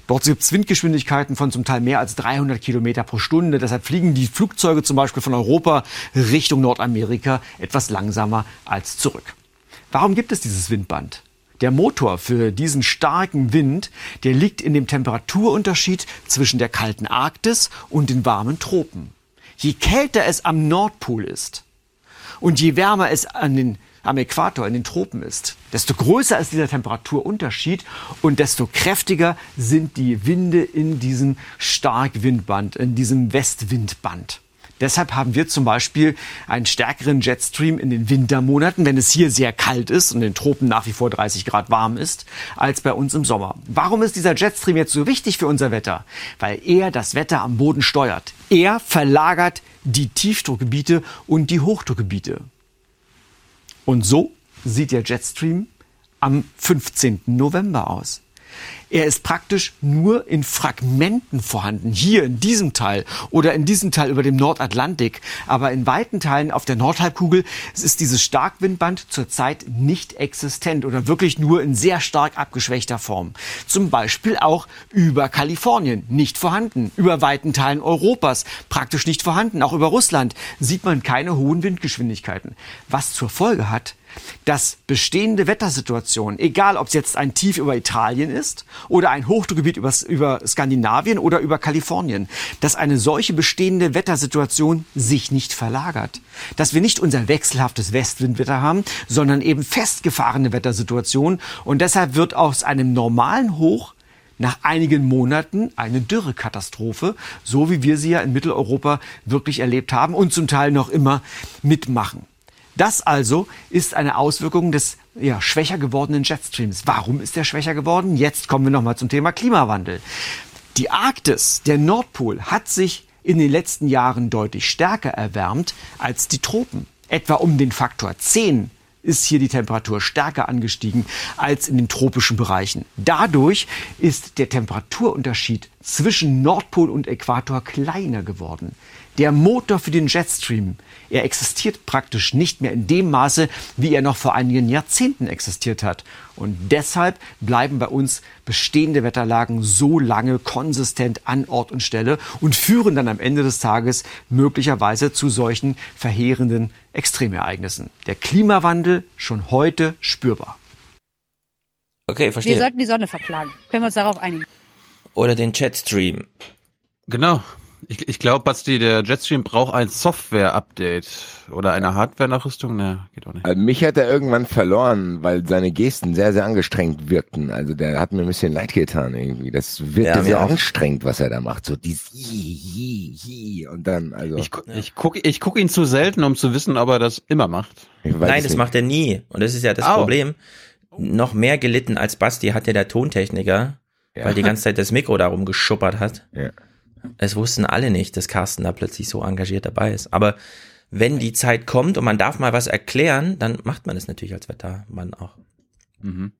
Dort gibt es Windgeschwindigkeiten von zum Teil mehr als 300 Kilometer pro Stunde. Deshalb fliegen die Flugzeuge zum Beispiel von Europa Richtung Nordamerika etwas langsamer als zurück. Warum gibt es dieses Windband? Der Motor für diesen starken Wind, der liegt in dem Temperaturunterschied zwischen der kalten Arktis und den warmen Tropen. Je kälter es am Nordpol ist und je wärmer es an den, am Äquator in den Tropen ist, desto größer ist dieser Temperaturunterschied und desto kräftiger sind die Winde in diesem Starkwindband, in diesem Westwindband. Deshalb haben wir zum Beispiel einen stärkeren Jetstream in den Wintermonaten, wenn es hier sehr kalt ist und in den Tropen nach wie vor 30 Grad warm ist, als bei uns im Sommer. Warum ist dieser Jetstream jetzt so wichtig für unser Wetter? Weil er das Wetter am Boden steuert. Er verlagert die Tiefdruckgebiete und die Hochdruckgebiete. Und so sieht der Jetstream am 15. November aus. Er ist praktisch nur in Fragmenten vorhanden, hier in diesem Teil oder in diesem Teil über dem Nordatlantik. Aber in weiten Teilen auf der Nordhalbkugel ist dieses Starkwindband zurzeit nicht existent oder wirklich nur in sehr stark abgeschwächter Form. Zum Beispiel auch über Kalifornien nicht vorhanden, über weiten Teilen Europas praktisch nicht vorhanden. Auch über Russland sieht man keine hohen Windgeschwindigkeiten. Was zur Folge hat, dass bestehende Wettersituationen, egal ob es jetzt ein Tief über Italien ist oder ein Hochdruckgebiet über, über Skandinavien oder über Kalifornien, dass eine solche bestehende Wettersituation sich nicht verlagert. Dass wir nicht unser wechselhaftes Westwindwetter haben, sondern eben festgefahrene Wettersituationen. Und deshalb wird aus einem normalen Hoch nach einigen Monaten eine Dürrekatastrophe, so wie wir sie ja in Mitteleuropa wirklich erlebt haben und zum Teil noch immer mitmachen. Das also ist eine Auswirkung des ja, schwächer gewordenen Jetstreams. Warum ist der schwächer geworden? Jetzt kommen wir nochmal zum Thema Klimawandel. Die Arktis, der Nordpol, hat sich in den letzten Jahren deutlich stärker erwärmt als die Tropen. Etwa um den Faktor 10 ist hier die Temperatur stärker angestiegen als in den tropischen Bereichen. Dadurch ist der Temperaturunterschied zwischen Nordpol und Äquator kleiner geworden. Der Motor für den Jetstream, er existiert praktisch nicht mehr in dem Maße, wie er noch vor einigen Jahrzehnten existiert hat. Und deshalb bleiben bei uns bestehende Wetterlagen so lange konsistent an Ort und Stelle und führen dann am Ende des Tages möglicherweise zu solchen verheerenden Extremereignissen. Der Klimawandel schon heute spürbar. Okay, Wir verstehe. sollten die Sonne verklagen. Können wir uns darauf einigen? Oder den Chatstream. Genau. Ich, ich glaube, Basti, der Jetstream braucht ein Software-Update oder eine Hardware-Nachrüstung. Ne, geht auch nicht. Also mich hat er irgendwann verloren, weil seine Gesten sehr, sehr angestrengt wirkten. Also der hat mir ein bisschen leid getan irgendwie. Das wirkte Ja, sehr auch. anstrengend, was er da macht. So dieses hi, hi, hi und dann, also. Ich, gu- ich gucke ich guck ihn zu selten, um zu wissen, ob er das immer macht. Nein, das macht er nie. Und das ist ja das Au. Problem. Noch mehr gelitten als Basti hat ja der Tontechniker, Ja. weil die ganze Zeit das Mikro darum geschuppert hat. Ja. Es wussten alle nicht, dass Carsten da plötzlich so engagiert dabei ist. Aber wenn die Zeit kommt und man darf mal was erklären, dann macht man es natürlich als Wettermann auch. Mhm.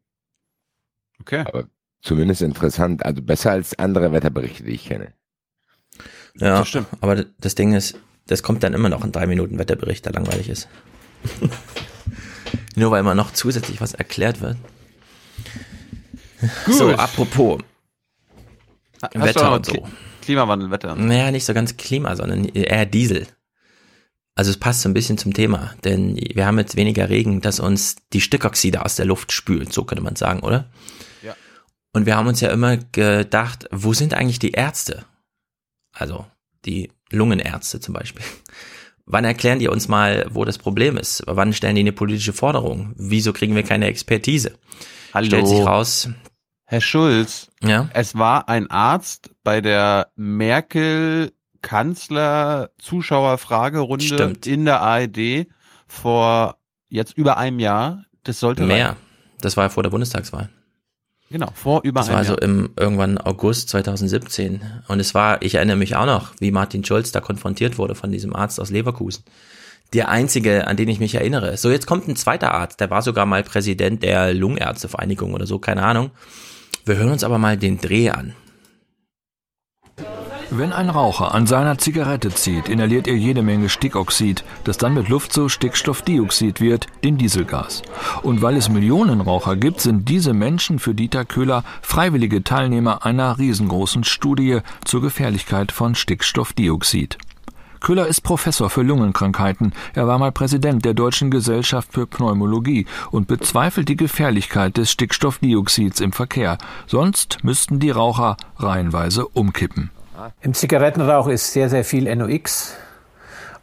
Okay. Aber zumindest interessant. Also besser als andere Wetterberichte, die ich kenne. Ja, Das stimmt. aber das Ding ist, das kommt dann immer noch in drei Minuten Wetterbericht, der langweilig ist. Nur weil immer noch zusätzlich was erklärt wird. So, apropos. Du Wetter und so. Kli- Klimawandel, Wetter. Naja, nicht so ganz Klima, sondern eher Diesel. Also es passt so ein bisschen zum Thema, denn wir haben jetzt weniger Regen, dass uns die Stickoxide aus der Luft spült, so könnte man sagen, oder? Ja. Und wir haben uns ja immer gedacht, wo sind eigentlich die Ärzte? Also die Lungenärzte zum Beispiel. Wann erklären die uns mal, wo das Problem ist? Wann stellen die eine politische Forderung? Wieso kriegen wir keine Expertise? Hallo. Stellt sich raus, Herr Schulz, ja, es war ein Arzt bei der Merkel Kanzler Zuschauerfragerunde Stimmt. in der ARD vor jetzt über einem Jahr. Das sollte mehr. reichen. Das war ja vor der Bundestagswahl. Genau, vor über Das einem war so Jahr. im irgendwann August 2017. Und es war, ich erinnere mich auch noch, wie Martin Schulz da konfrontiert wurde von diesem Arzt aus Leverkusen. Der einzige, an den ich mich erinnere. So, jetzt kommt ein zweiter Arzt, der war sogar mal Präsident der Lungenärztevereinigung oder so, keine Ahnung. Wir hören uns aber mal den Dreh an. Wenn ein Raucher an seiner Zigarette zieht, inhaliert er jede Menge Stickoxid, das dann mit Luft zu Stickstoffdioxid wird, dem Dieselgas. Und weil es Millionen Raucher gibt, sind diese Menschen für Dieter Köhler freiwillige Teilnehmer einer riesengroßen Studie zur Gefährlichkeit von Stickstoffdioxid. Köhler ist Professor für Lungenkrankheiten. Er war mal Präsident der Deutschen Gesellschaft für Pneumologie und bezweifelt die Gefährlichkeit des Stickstoffdioxids im Verkehr. Sonst müssten die Raucher reihenweise umkippen. Im Zigarettenrauch ist sehr, sehr viel NOx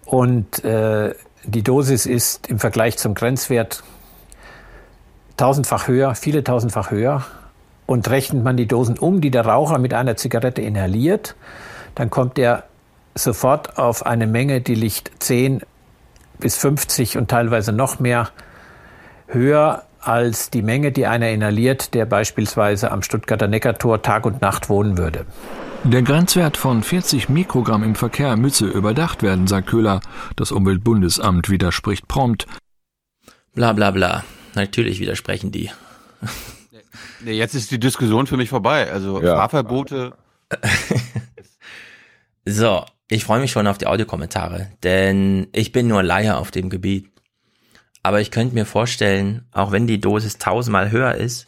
und äh, die Dosis ist im Vergleich zum Grenzwert tausendfach höher, viele tausendfach höher. Und rechnet man die Dosen um, die der Raucher mit einer Zigarette inhaliert, dann kommt er sofort auf eine Menge, die liegt 10 bis 50 und teilweise noch mehr höher als die Menge, die einer inhaliert, der beispielsweise am Stuttgarter Neckartor Tag und Nacht wohnen würde. Der Grenzwert von 40 Mikrogramm im Verkehr müsse überdacht werden, sagt Köhler. Das Umweltbundesamt widerspricht prompt. Bla bla bla. Natürlich widersprechen die. Nee, jetzt ist die Diskussion für mich vorbei. Also Ja. Fahrverbote. So, ich freue mich schon auf die Audiokommentare, denn ich bin nur Laie auf dem Gebiet. Aber ich könnte mir vorstellen, auch wenn die Dosis tausendmal höher ist,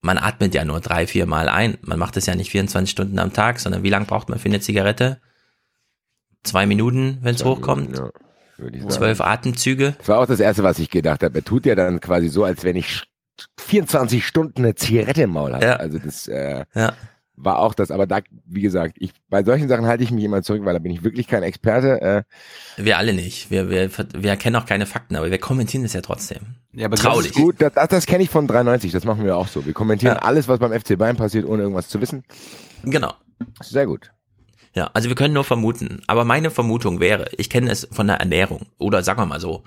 man atmet ja nur drei, vier Mal ein. Man macht es ja nicht 24 Stunden am Tag, sondern wie lange braucht man für eine Zigarette? Zwei Minuten, wenn es hochkommt? Ja. Zwölf Atemzüge? Das war auch das Erste, was ich gedacht habe. Er tut ja dann quasi so, als wenn ich 24 Stunden eine Zigarette im Maul habe. Ja. Also das äh, Ja. War auch das. Aber da, wie gesagt, ich bei solchen Sachen halte ich mich immer zurück, weil da bin ich wirklich kein Experte. Äh, Wir alle nicht. Wir, wir, wir kennen auch keine Fakten, aber wir kommentieren es ja trotzdem. Ja, aber Traulich. Das ist gut, das, das, das kenne ich von 93, das machen wir auch so. Wir kommentieren Ja. alles, was beim FC Bayern passiert, ohne irgendwas zu wissen. Genau. Sehr gut. Ja, also wir können nur vermuten. Aber meine Vermutung wäre, ich kenne es von der Ernährung. Oder sagen wir mal so,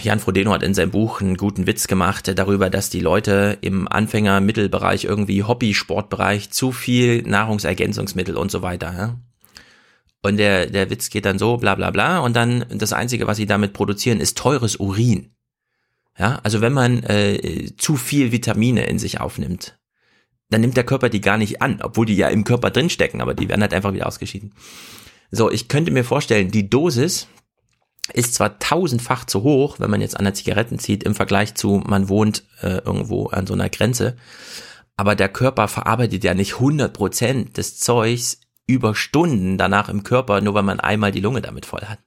Jan Frodeno hat in seinem Buch einen guten Witz gemacht darüber, dass die Leute im Anfänger-Mittelbereich irgendwie Hobby-Sportbereich zu viel Nahrungsergänzungsmittel und so weiter. Ja? Und der, der Witz geht dann so, bla bla bla. Und dann das Einzige, was sie damit produzieren, ist teures Urin. Ja, also wenn man äh, zu viel Vitamine in sich aufnimmt, dann nimmt der Körper die gar nicht an, obwohl die ja im Körper drinstecken, aber die werden halt einfach wieder ausgeschieden. So, ich könnte mir vorstellen, die Dosis ist zwar tausendfach zu hoch, wenn man jetzt an der Zigaretten zieht, im Vergleich zu, man wohnt äh, irgendwo an so einer Grenze, aber der Körper verarbeitet ja nicht 100% des Zeugs über Stunden danach im Körper, nur weil man einmal die Lunge damit voll hat.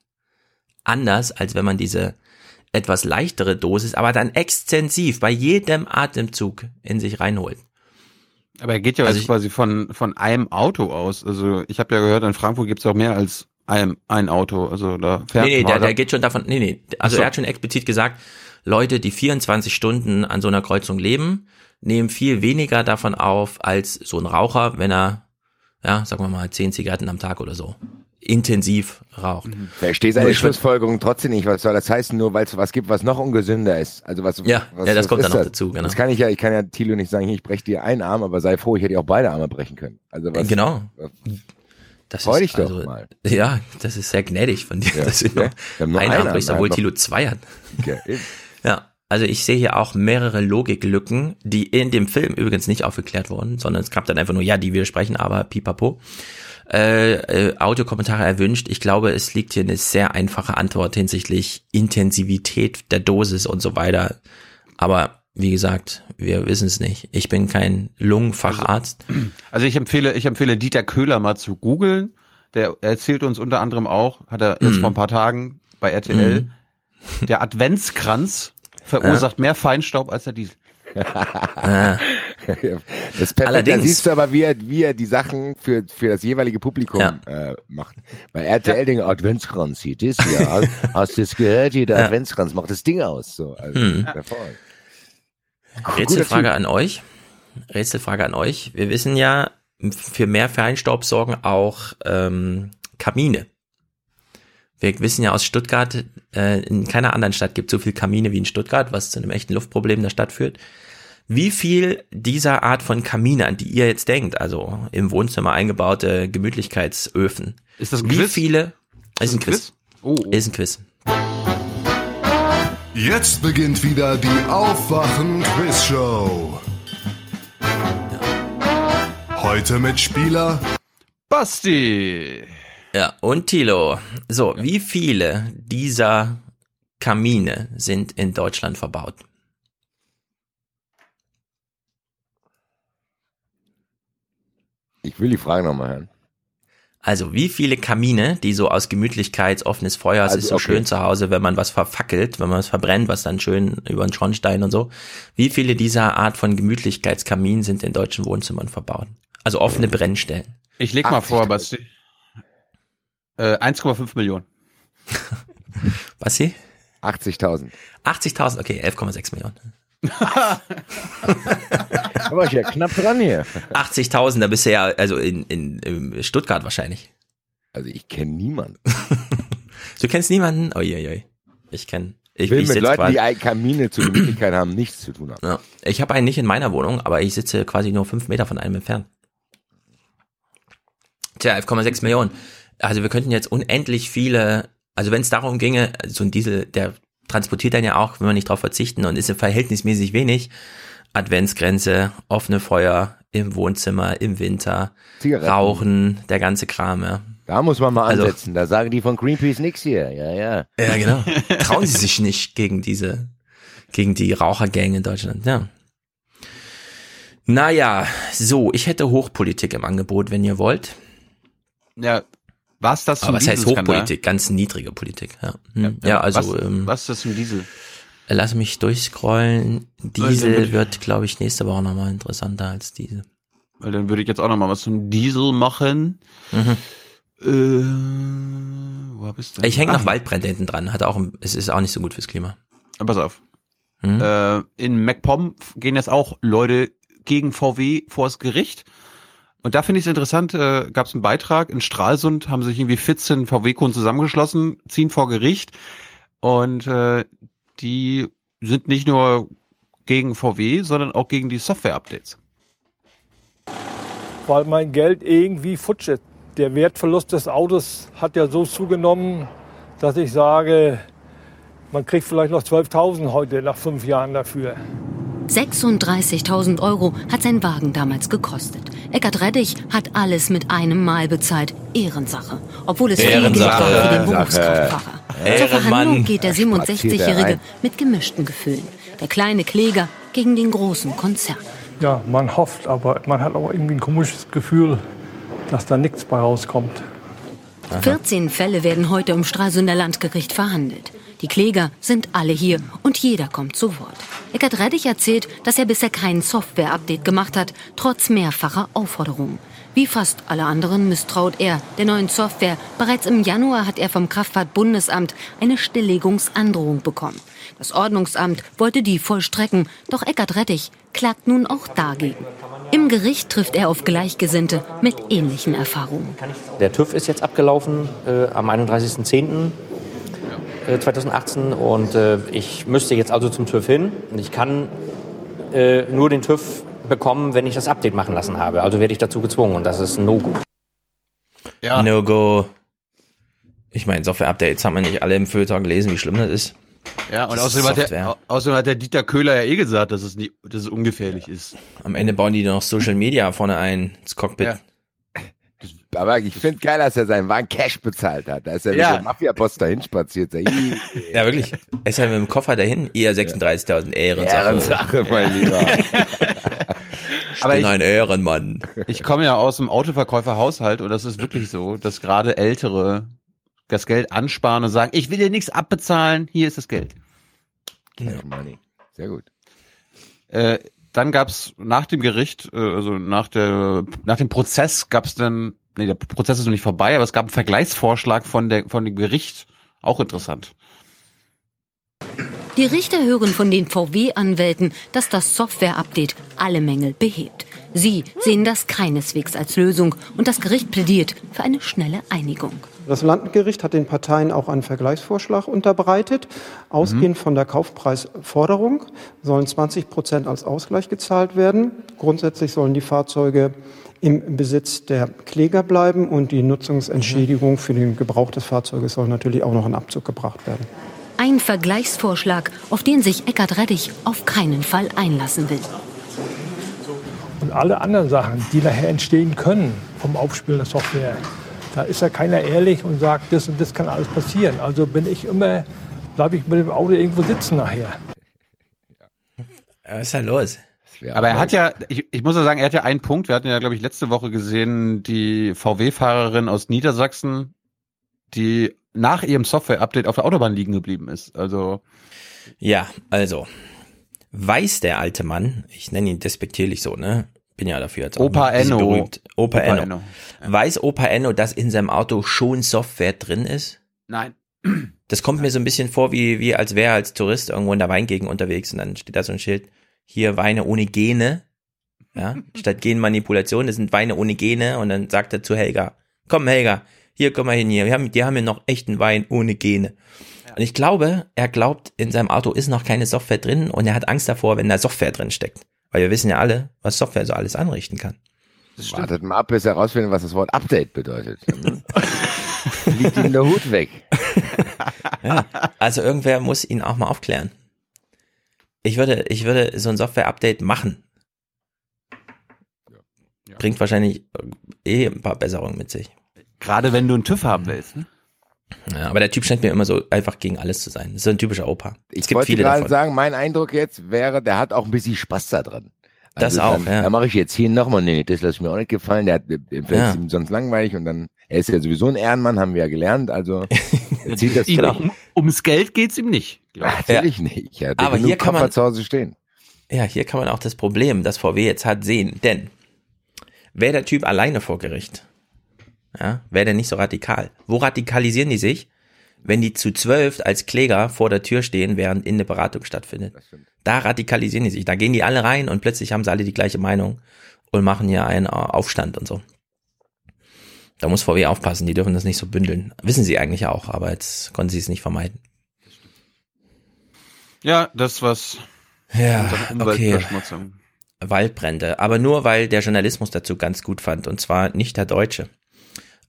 Anders, als wenn man diese etwas leichtere Dosis, aber dann extensiv bei jedem Atemzug in sich reinholt. Aber er geht ja Also ich- quasi von, von einem Auto aus. Also ich habe ja gehört, in Frankfurt gibt's auch mehr als ein, ein Auto. Also da fährt Nee, nee, der, der geht schon davon, nee, nee, also so. er hat schon explizit gesagt, Leute, die 24 Stunden an so einer Kreuzung leben, nehmen viel weniger davon auf als so ein Raucher, wenn er, ja, sagen wir mal, 10 Zigaretten am Tag oder so, intensiv raucht. Verstehe Nur seine Schlussfolgerung trotzdem nicht. Was soll das heißen, nur weil es was gibt, was noch ungesünder ist? Also was, Ja, was, ja, das was kommt dann noch das? dazu, genau. Das kann ich ja, ich kann ja Thilo nicht sagen, ich breche dir einen Arm, aber sei froh, ich hätte auch beide Arme brechen können. Also was, Genau. was- Das Freu ist dich doch also, mal. Ja, das ist sehr gnädig von dir, Ja, dass noch Wir nur einen einen Arm brichst, Arm, obwohl ja, Tilo zwei hat. Ja. Ja, also ich sehe hier auch mehrere Logiklücken, die in dem Film übrigens nicht aufgeklärt wurden, sondern es gab dann einfach nur, ja, die widersprechen, aber pipapo. Äh, äh, Audiokommentare erwünscht. Ich glaube, es liegt hier eine sehr einfache Antwort hinsichtlich Intensivität der Dosis und so weiter. Aber wie gesagt, wir wissen es nicht. Ich bin kein Lungenfacharzt. Also ich empfehle, ich empfehle Dieter Köhler mal zu googeln. Der erzählt uns unter anderem auch, hat er jetzt Mhm. vor ein paar Tagen bei RTL, Mhm. der Adventskranz verursacht mehr Feinstaub als der Diesel. Ah. Das ist perfekt. Da Allerdings- siehst du aber, wie er, wie er die Sachen für, für das jeweilige Publikum Ja. äh, macht. Bei RTL denkt Adventskranz hier, das hier. Hast- Hast du es gehört? Hier, der Ja. Adventskranz macht das Ding aus. So, also, Hm. hervorragend. Rätselfrage an euch. Rätselfrage an euch. Wir wissen ja, für mehr Feinstaub sorgen auch ähm, Kamine. Wir wissen ja aus Stuttgart, äh, in keiner anderen Stadt gibt es so viel Kamine wie in Stuttgart, was zu einem echten Luftproblem der Stadt führt. Wie viel dieser Art von Kamine, an die ihr jetzt denkt, also im Wohnzimmer eingebaute Gemütlichkeitsöfen, Ist das ein wie Quiz? viele? Ist ein ein Quiz. Oh, oh. Ist ein Quiz. Jetzt beginnt wieder die Aufwachen-Quiz-Show. Heute mit Spieler Basti. Ja, und Thilo. So, wie viele dieser Kamine sind in Deutschland verbaut? Ich will die Frage nochmal hören. Also, wie viele Kamine, die so aus Gemütlichkeits, offenes Feuer, es Also, ist so okay. schön zu Hause, wenn man was verfackelt, wenn man was verbrennt, was dann schön über den Schornstein und so. Wie viele dieser Art von Gemütlichkeitskamin sind in deutschen Wohnzimmern verbaut? Also offene Brennstellen. Ich leg mal 80.000. vor, Basti. Äh, 1,5 Millionen. Was sie? 80.000. 80.000, okay, 11,6 Millionen. Da war ich ja knapp dran hier. 80.000, da bist du ja, also in, in, in Stuttgart wahrscheinlich. Also ich kenne niemanden. Du kennst niemanden? Uiuiui. Ich kenne. Ich, will ich mit Leuten, die Kamine zur Gemütlichkeit haben, nichts zu tun haben. ja, ich habe einen nicht in meiner Wohnung, aber ich sitze quasi nur fünf Meter von einem entfernt. Tja, 11,6 Millionen. Also wir könnten jetzt unendlich viele, also wenn es darum ginge, so ein Diesel, der transportiert dann ja auch, wenn wir nicht drauf verzichten und ist ja verhältnismäßig wenig. Adventsgrenze, offene Feuer im Wohnzimmer, im Winter, Zigaretten. Rauchen, der ganze Kram, ja. Da muss man mal Also- ansetzen. Da sagen die von Greenpeace nix hier. Ja, ja. Ja, genau. Trauen sie sich nicht gegen diese, gegen die Rauchergänge in Deutschland, ja. Naja, so, ich hätte Hochpolitik im Angebot, wenn ihr wollt. Ja, was das Aber was heißt? Hochpolitik? Ganz niedrige Politik, ja. Hm. Ja, Ja, also, was, ähm, was ist das zum Diesel? lass mich durchscrollen. Also Diesel mit- wird, glaube ich, nächste Woche nochmal interessanter als Diesel. Weil dann würde ich jetzt auch noch mal was zum Diesel machen. Mhm. Äh, wo bist du? Ich hänge Ah, noch Waldbrände hinten dran. Hat auch, es ist auch nicht so gut fürs Klima. Pass auf. Mhm. Äh, in MacPom gehen jetzt auch Leute gegen VW vors Gericht. Und da finde ich es interessant, äh, gab es einen Beitrag, in Stralsund haben sich irgendwie 14 VW-Kunden zusammengeschlossen, ziehen vor Gericht und äh, die sind nicht nur gegen VW, sondern auch gegen die Software-Updates. weil mein Geld irgendwie futsch ist. Der Wertverlust des Autos hat ja so zugenommen, dass ich sage, man kriegt vielleicht noch 12.000 heute nach fünf Jahren dafür. 36.000 Euro hat sein Wagen damals gekostet. Eckart Reddich hat alles mit einem Mal bezahlt. Ehrensache. Obwohl es Ehrensache. war für den. Berufskraftfahrer. Zur. Verhandlung geht der Spaziert er 67-Jährige rein. mit gemischten Gefühlen. Der kleine Kläger gegen den großen Konzern. Ja, man hofft, aber man hat auch irgendwie ein komisches Gefühl, dass da nichts bei rauskommt. 14 Fälle werden heute im Stralsunder Landgericht verhandelt. Die Kläger sind alle hier und jeder kommt zu Wort. Eckart Reddich erzählt, dass er bisher kein Software-Update gemacht hat, trotz mehrfacher Aufforderungen. Wie fast alle anderen misstraut er der neuen Software. Bereits im Januar hat er vom Kraftfahrtbundesamt eine Stilllegungsandrohung bekommen. Das Ordnungsamt wollte die vollstrecken, doch Eckart Rettich klagt nun auch dagegen. Im Gericht trifft er auf Gleichgesinnte mit ähnlichen Erfahrungen. Der TÜV ist jetzt abgelaufen äh, am 31.10. äh, 2018 und äh, ich müsste jetzt also zum TÜV hin und ich kann äh, nur den TÜV bekommen, wenn ich das Update machen lassen habe. Also werde ich dazu gezwungen und das ist ein No-Go. Ja. No go. Ich meine, Software-Updates haben wir nicht alle im Feuilleton gelesen, wie schlimm das ist. Ja, und außerdem hat, der, Software. außerdem hat der Dieter Köhler ja eh gesagt, dass es, nie, dass es ungefährlich ist. Am Ende bauen die noch Social Media vorne ein, ins Cockpit. Ja. Aber ich finde geil, dass er seinen Wagen Cash bezahlt hat. Da ist er Ja. mit dem Mafia-Boss dahin spaziert. Ja, wirklich. Er ist ja mit dem Koffer dahin, eher 36.000 Ehrensache. Ehrensache, mein Lieber. Ich bin ein Ehrenmann. Ich komme ja aus dem Autoverkäuferhaushalt und das ist wirklich so, dass gerade Ältere das Geld ansparen und sagen, ich will dir nichts abbezahlen, hier ist das Geld. Cash Money. Sehr gut. Äh, dann gab's nach dem Gericht, äh, also nach der nach dem Prozess gab's dann, nee, der Prozess ist noch nicht vorbei, aber es gab einen Vergleichsvorschlag von der von dem Gericht, auch interessant. Die Richter hören von den VW-Anwälten, dass das Software-Update alle Mängel behebt. Sie sehen das keineswegs als Lösung und das Gericht plädiert für eine schnelle Einigung. Das Landgericht hat den Parteien auch einen Vergleichsvorschlag unterbreitet. Ausgehend von der Kaufpreisforderung sollen 20 Prozent als Ausgleich gezahlt werden. Grundsätzlich sollen die Fahrzeuge im Besitz der Kläger bleiben und die Nutzungsentschädigung für den Gebrauch des Fahrzeuges soll natürlich auch noch in Abzug gebracht werden. Ein Vergleichsvorschlag, auf den sich Eckart Reddich auf keinen Fall einlassen will. Und alle anderen Sachen, die nachher entstehen können vom Aufspielen der Software, da ist ja keiner ehrlich und sagt, das und das kann alles passieren. Also bin ich immer, bleibe ich mit dem Auto irgendwo sitzen nachher. Was ist da los? Aber er hat ja, ich, ich muss ja sagen, er hat ja einen Punkt. Wir hatten ja, glaube ich, letzte Woche gesehen, die VW-Fahrerin aus Niedersachsen, die nach ihrem Software-Update auf der Autobahn liegen geblieben ist. Also Ja, also, weiß der alte Mann, ich nenne ihn despektierlich so, ne? Bin ja dafür jetzt auch Opa Enno. berühmt. Opa, Opa Enno. Enno. Weiß Opa Enno, dass in seinem Auto schon Software drin ist? nein. Das kommt mir so ein bisschen vor, wie, wie als wäre er als Tourist irgendwo in der Weingegend unterwegs und dann steht da so ein Schild, hier Weine ohne Gene. Ja, statt Genmanipulation, das sind Weine ohne Gene und dann sagt er zu Helga, komm Helga, hier komm mal hin hier, wir haben, die haben hier noch echten Wein ohne Gene. Und ich glaube, er glaubt, in seinem Auto ist noch keine Software drin und er hat Angst davor, wenn da Software drin steckt. Weil wir wissen ja alle, was Software so alles anrichten kann. Wartet mal ab, bis er herausfindet, was das Wort Update bedeutet. Fliegt ihm der Hut weg. Ja, also irgendwer muss ihn auch mal aufklären. Ich würde, ich würde so ein Software-Update machen. Bringt wahrscheinlich eh ein paar Besserungen mit sich. Gerade wenn du einen TÜV haben willst. Ne? Ja, aber der Typ scheint mir immer so einfach gegen alles zu sein. Das ist so ein typischer Opa. Ich es gibt wollte viele gerade davon. sagen, mein Eindruck jetzt wäre, der hat auch ein bisschen Spaß da dran. Das auch, dann, ja. Da mache ich jetzt hier nochmal, nee, das lasse ich mir auch nicht gefallen. Der hat, vielleicht Ja. ist ihm sonst langweilig und dann, er ist ja sowieso ein Ehrenmann, haben wir ja gelernt, also er zieht das Genau. Um, ums Geld geht's ihm nicht. ich. Natürlich nicht. Er hat Aber hier kann man- zu Hause stehen. Ja, hier kann man auch das Problem, das VW jetzt hat, sehen. Denn wäre der Typ alleine vor Gericht, ja, wäre der nicht so radikal. Wo radikalisieren die sich? Wenn die zu zwölf als Kläger vor der Tür stehen, während in eine Beratung stattfindet. Da radikalisieren die sich. Da gehen die alle rein und plötzlich haben sie alle die gleiche Meinung und machen hier einen Aufstand und so. Da muss VW aufpassen, die dürfen das nicht so bündeln. Wissen sie eigentlich auch, aber jetzt konnten sie es nicht vermeiden. Ja, das was Ja, okay. Waldbrände, aber nur weil der Journalismus dazu ganz gut fand und zwar nicht der Deutsche.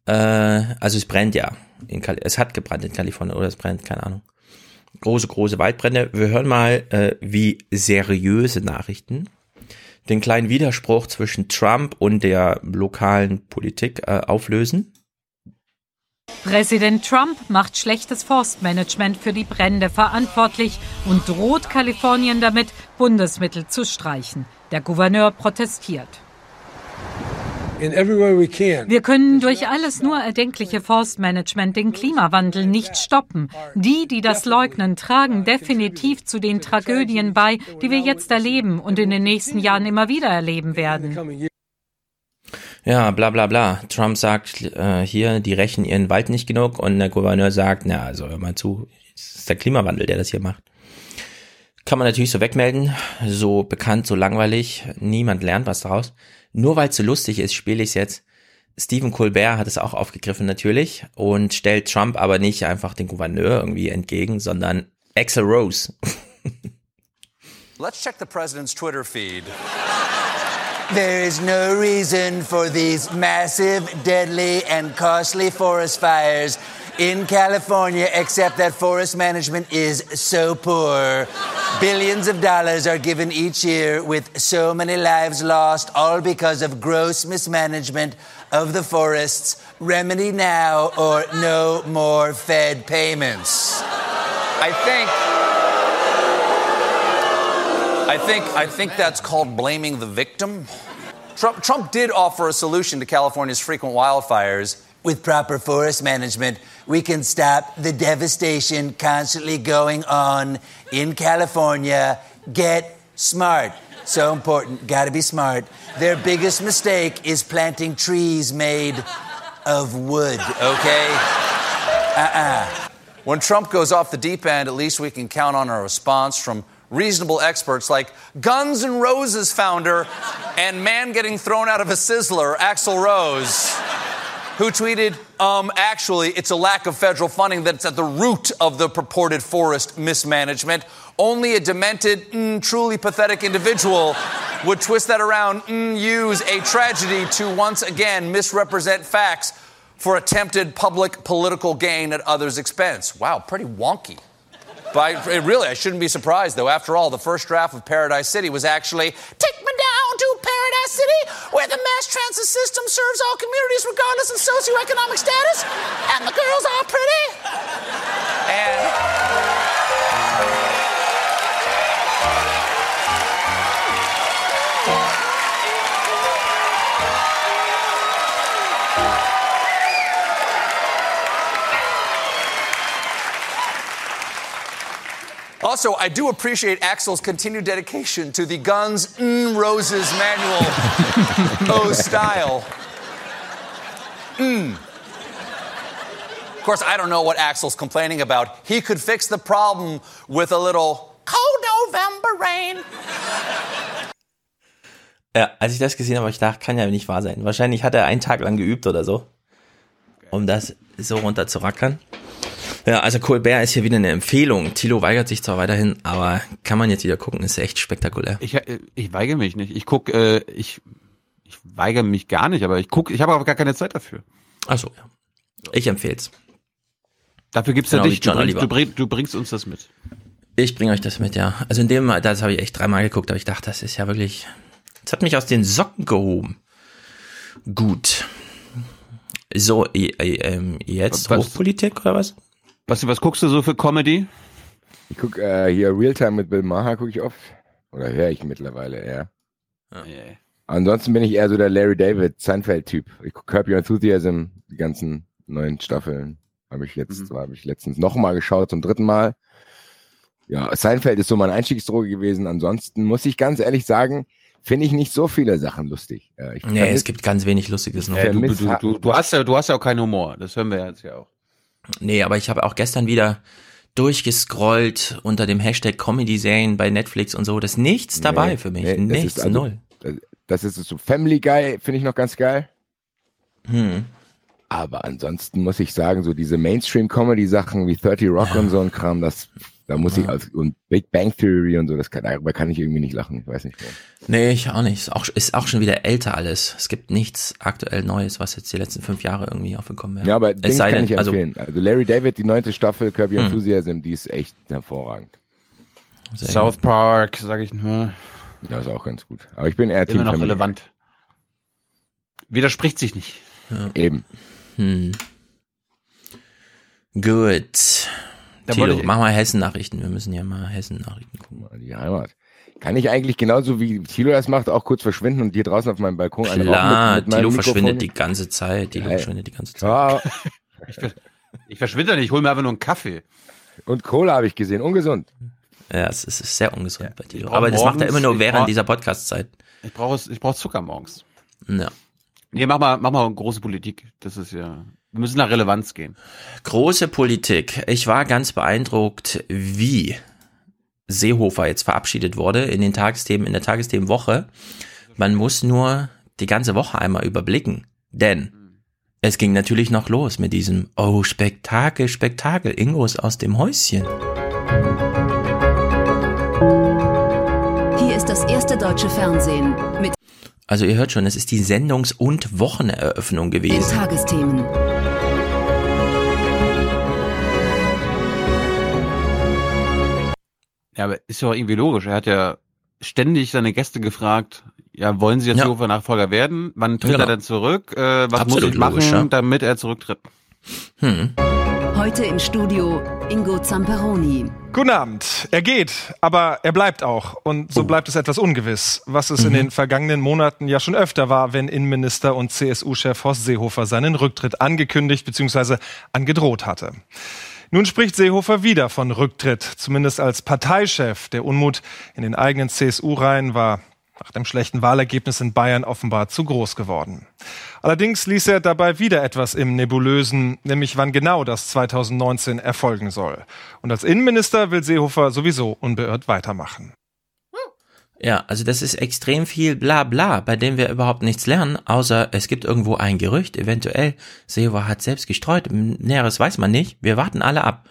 Äh, also es brennt ja, es hat gebrannt in Kalifornien oder es brennt, keine Ahnung. Große, große Waldbrände. Wir hören mal, äh, wie seriöse Nachrichten den kleinen Widerspruch zwischen Trump und der lokalen Politik äh, auflösen. Präsident Trump macht schlechtes Forstmanagement für die Brände verantwortlich und droht Kalifornien damit, Bundesmittel zu streichen. Der Gouverneur protestiert. Wir können durch alles nur erdenkliche Forstmanagement den Klimawandel nicht stoppen. Die, die das leugnen, tragen definitiv zu den Tragödien bei, die wir jetzt erleben und in den nächsten Jahren immer wieder erleben werden. Ja, bla bla bla. Trump sagt äh, hier, die rächen ihren Wald nicht genug und der Gouverneur sagt, na, also hör mal zu, es ist der Klimawandel, der das hier macht. Kann man natürlich so wegmelden, so bekannt, so langweilig, niemand lernt was daraus. Nur weil es so lustig ist, spiele ich es jetzt. Stephen Colbert hat es auch aufgegriffen natürlich und stellt Trump aber nicht einfach den Gouverneur irgendwie entgegen, sondern Axel Rose. Let's check the president's Twitter feed. There is no reason for these massive, deadly, and costly forest fires in California, except that forest management is so poor. Billions of dollars are given each year with so many lives lost, all because of gross mismanagement of the forests. Remedy now or no more Fed payments. I think. I think I think that's called blaming the victim. Trump, Trump did offer a solution to California's frequent wildfires. With proper forest management, we can stop the devastation constantly going on in California. Get smart. So important. Gotta be smart. Their biggest mistake is planting trees made of wood, okay? Uh-uh. When Trump goes off the deep end, at least we can count on a response from reasonable experts like Guns N' Roses founder and man getting thrown out of a sizzler, Axl Rose, who tweeted, um, actually, it's a lack of federal funding that's at the root of the purported forest mismanagement. Only a demented, mm, truly pathetic individual would twist that around, mm, use a tragedy to once again misrepresent facts for attempted public political gain at others' expense. Wow, pretty wonky. But I, really, I shouldn't be surprised, though. After all, the first draft of Paradise City was actually Take me down to Paradise City, where the mass transit system serves all communities regardless of socioeconomic status, and the girls are pretty. And. Also, I do appreciate Axel's continued dedication to the Guns N' Roses manual O style. Mm. Of course, I don't know what Axel's complaining about. He could fix the problem with a little cold November rain. Ja, als ich das gesehen habe, habe ich gedacht, kann ja nicht wahr sein. Wahrscheinlich hat er einen Tag lang geübt oder so, um das so runter zu rackern. Ja, also Colbert ist hier wieder eine Empfehlung. Thilo weigert sich zwar weiterhin, aber kann man jetzt wieder gucken, ist echt spektakulär. Ich, äh, ich weigere mich nicht. Ich guck, äh, ich, ich weigere mich gar nicht, aber ich guck, ich habe aber gar keine Zeit dafür. Ach so, ja. Ich empfehl's. Dafür gibt's Genau ja dich. Du bringst, du, bring, du bringst uns das mit. Ich bringe euch das mit, ja. Also in dem, das habe ich echt dreimal geguckt, aber ich dachte, das ist ja wirklich, das hat mich aus den Socken gehoben. Gut. So, äh, äh, jetzt Was- Hochpolitik oder was? Was, was guckst du so für Comedy? Ich guck äh, hier Realtime mit Bill Maher gucke ich oft. Oder höre ich mittlerweile eher. Ansonsten bin ich eher so der Larry David Seinfeld-Typ. Ich gucke Curb Your Enthusiasm, die ganzen neuen Staffeln. Habe ich jetzt, Mhm. habe ich letztens nochmal geschaut, zum dritten Mal. Ja, Seinfeld ist so meine Einstiegsdroge gewesen. Ansonsten muss ich ganz ehrlich sagen, finde ich nicht so viele Sachen lustig. Ja, ich Nee, es gibt ganz wenig Lustiges noch. Ja, du, du, du, du, hast ja, du hast ja auch keinen Humor. Das hören wir jetzt ja auch. Nee, aber ich habe auch gestern wieder durchgescrollt unter dem Hashtag Comedy-Serien bei Netflix und so. Das ist nichts dabei Nee, für mich. nee, nichts, also- null. Das, das ist so Family Guy, finde ich noch ganz geil. Hm. Aber ansonsten muss ich sagen, so diese Mainstream-Comedy-Sachen wie 30 Rock und so ein Kram, das, da muss ich, als, und Big Bang Theory und so, das kann, darüber kann ich irgendwie nicht lachen. Ich weiß nicht warum. Nee, ich auch nicht. Ist auch, ist auch schon wieder älter alles. Es gibt nichts aktuell Neues, was jetzt die letzten fünf Jahre irgendwie aufgekommen wäre. Ja, aber sei kann denn, ich also, empfehlen. Also, Larry David, die neunte Staffel, Your Hm. Enthusiasm, die ist echt hervorragend. South Park, sage ich nur. Ja, ist auch ganz gut. Aber ich bin eher Team Immer noch Family. relevant. Widerspricht sich nicht. Eben. Hm. Gut. Tilo, ich- mach mal Hessen-Nachrichten. Wir müssen ja mal Hessen-Nachrichten gucken. Die Heimat. Kann ich eigentlich genauso wie Thilo das macht, auch kurz verschwinden und hier draußen auf meinem Balkon Klar, mit, mit Tilo Mikrofon? verschwindet die ganze Zeit. Tilo Geil. verschwindet die ganze Zeit. Ja. Ich, ver- ich verschwinde nicht, ich hole mir einfach nur einen Kaffee. Und Cola habe ich gesehen, ungesund. Ja, es ist, sehr ungesund bei Tilo. Aber das macht er morgens- immer nur während brauch- dieser Podcast-Zeit. Ich brauche ich brauch Zucker morgens. Ja. Nee, mach mal, mach mal große Politik. Das ist ja. Wir müssen nach Relevanz gehen. Große Politik. Ich war ganz beeindruckt, wie Seehofer jetzt verabschiedet wurde in den Tagesthemen, in der Tagesthemenwoche. Man muss nur die ganze Woche einmal überblicken, denn es ging natürlich noch los mit diesem Oh, Spektakel, Spektakel, Ingos aus dem Häuschen. Hier ist das erste deutsche Fernsehen mit Also ihr hört schon, es ist die Sendungs- und Wocheneröffnung gewesen. Tagesthemen. Ja, aber ist ja auch irgendwie logisch. Er hat ja ständig seine Gäste gefragt, ja, wollen Sie jetzt Ja. Seehofer-Nachfolger werden? Wann tritt Genau. er denn zurück? Äh, was Absolut muss ich machen, logisch, ja. damit er zurücktritt? Hm. Heute im Studio Ingo Zamperoni. Guten Abend. Er geht, aber er bleibt auch. Und so bleibt es etwas ungewiss, was es in den vergangenen Monaten ja schon öfter war, wenn Innenminister und CSU-Chef Horst Seehofer seinen Rücktritt angekündigt bzw. angedroht hatte. Nun spricht Seehofer wieder von Rücktritt, zumindest als Parteichef. Der Unmut in den eigenen CSU-Reihen war nach dem schlechten Wahlergebnis in Bayern offenbar zu groß geworden. Allerdings ließ er dabei wieder etwas im Nebulösen, nämlich wann genau das 2019 erfolgen soll. Und als Innenminister will Seehofer sowieso unbeirrt weitermachen. Ja, also das ist extrem viel Blabla, bei dem wir überhaupt nichts lernen, außer es gibt irgendwo ein Gerücht, eventuell Seehofer hat selbst gestreut, Näheres weiß man nicht, wir warten alle ab.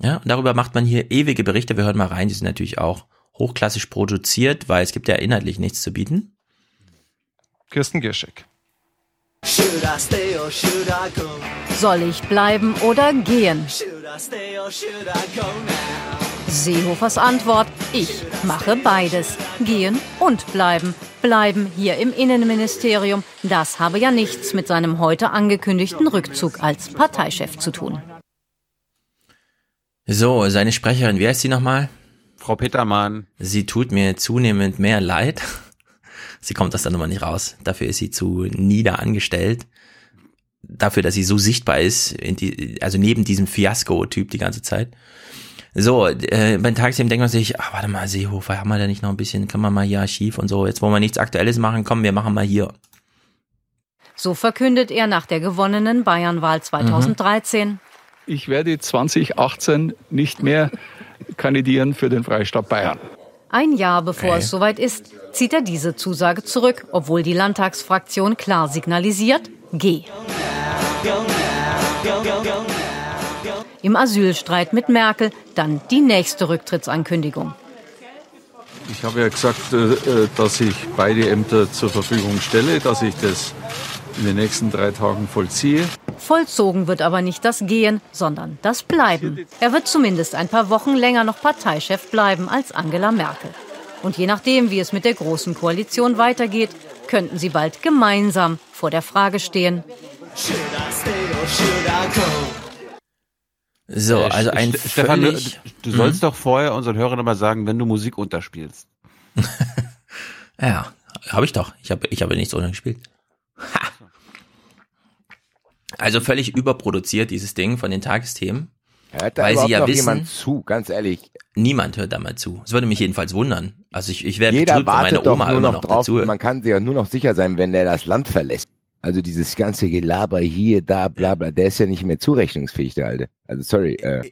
Ja, und darüber macht man hier ewige Berichte, wir hören mal rein, die sind natürlich auch hochklassisch produziert, weil es gibt ja inhaltlich nichts zu bieten. Kirsten Gierschik. Soll ich bleiben oder gehen? Seehofers Antwort, ich mache beides. Gehen und bleiben. Bleiben hier im Innenministerium, das habe ja nichts mit seinem heute angekündigten Rückzug als Parteichef zu tun. So, seine Sprecherin, wie heißt sie nochmal? Frau Petermann. Sie tut mir zunehmend mehr leid. Sie kommt das dann nochmal nicht raus. Dafür ist sie zu nieder angestellt. Dafür, dass sie so sichtbar ist, in die, also neben diesem Fiasko-Typ die ganze Zeit. So, äh, beim Tagesthemen denkt man sich, ach, warte mal, Seehofer, haben wir da nicht noch ein bisschen, können wir mal hier Archiv und so, jetzt wollen wir nichts Aktuelles machen, komm, wir machen mal hier. So verkündet er nach der gewonnenen Bayernwahl 2013. Ich werde 2018 nicht mehr kandidieren für den Freistaat Bayern. Ein Jahr bevor Okay. es soweit ist, zieht er diese Zusage zurück, obwohl die Landtagsfraktion klar signalisiert, geh. Im Asylstreit mit Merkel dann die nächste Rücktrittsankündigung. Ich habe ja gesagt, äh, äh, dass ich beide Ämter zur Verfügung stelle, dass ich das in den nächsten drei Tagen vollziehe. Vollzogen wird aber nicht das Gehen, sondern das Bleiben. Er wird zumindest ein paar Wochen länger noch Parteichef bleiben als Angela Merkel. Und je nachdem, wie es mit der Großen Koalition weitergeht, könnten sie bald gemeinsam vor der Frage stehen. So, Äh, also ein Ste- Stefan, du, völlig... du sollst Mhm. doch vorher unseren Hörern immer sagen, wenn du Musik unterspielst. Ja, habe ich doch. Ich habe ich habe nichts ohne gespielt. Ha. Also völlig überproduziert, dieses Ding von den Tagesthemen. Hört da weil sie ja noch wissen, jemand zu, ganz ehrlich. niemand hört da mal zu. Es würde mich jedenfalls wundern. Also ich, ich wäre Jeder betrübt, wenn meine wartet doch Oma nur immer noch noch drauf. dazu hört. Man kann sich ja nur noch sicher sein, wenn der das Land verlässt. Also dieses ganze Gelaber hier, da, bla bla, der ist ja nicht mehr zurechnungsfähig, der Alte. Also sorry. Äh,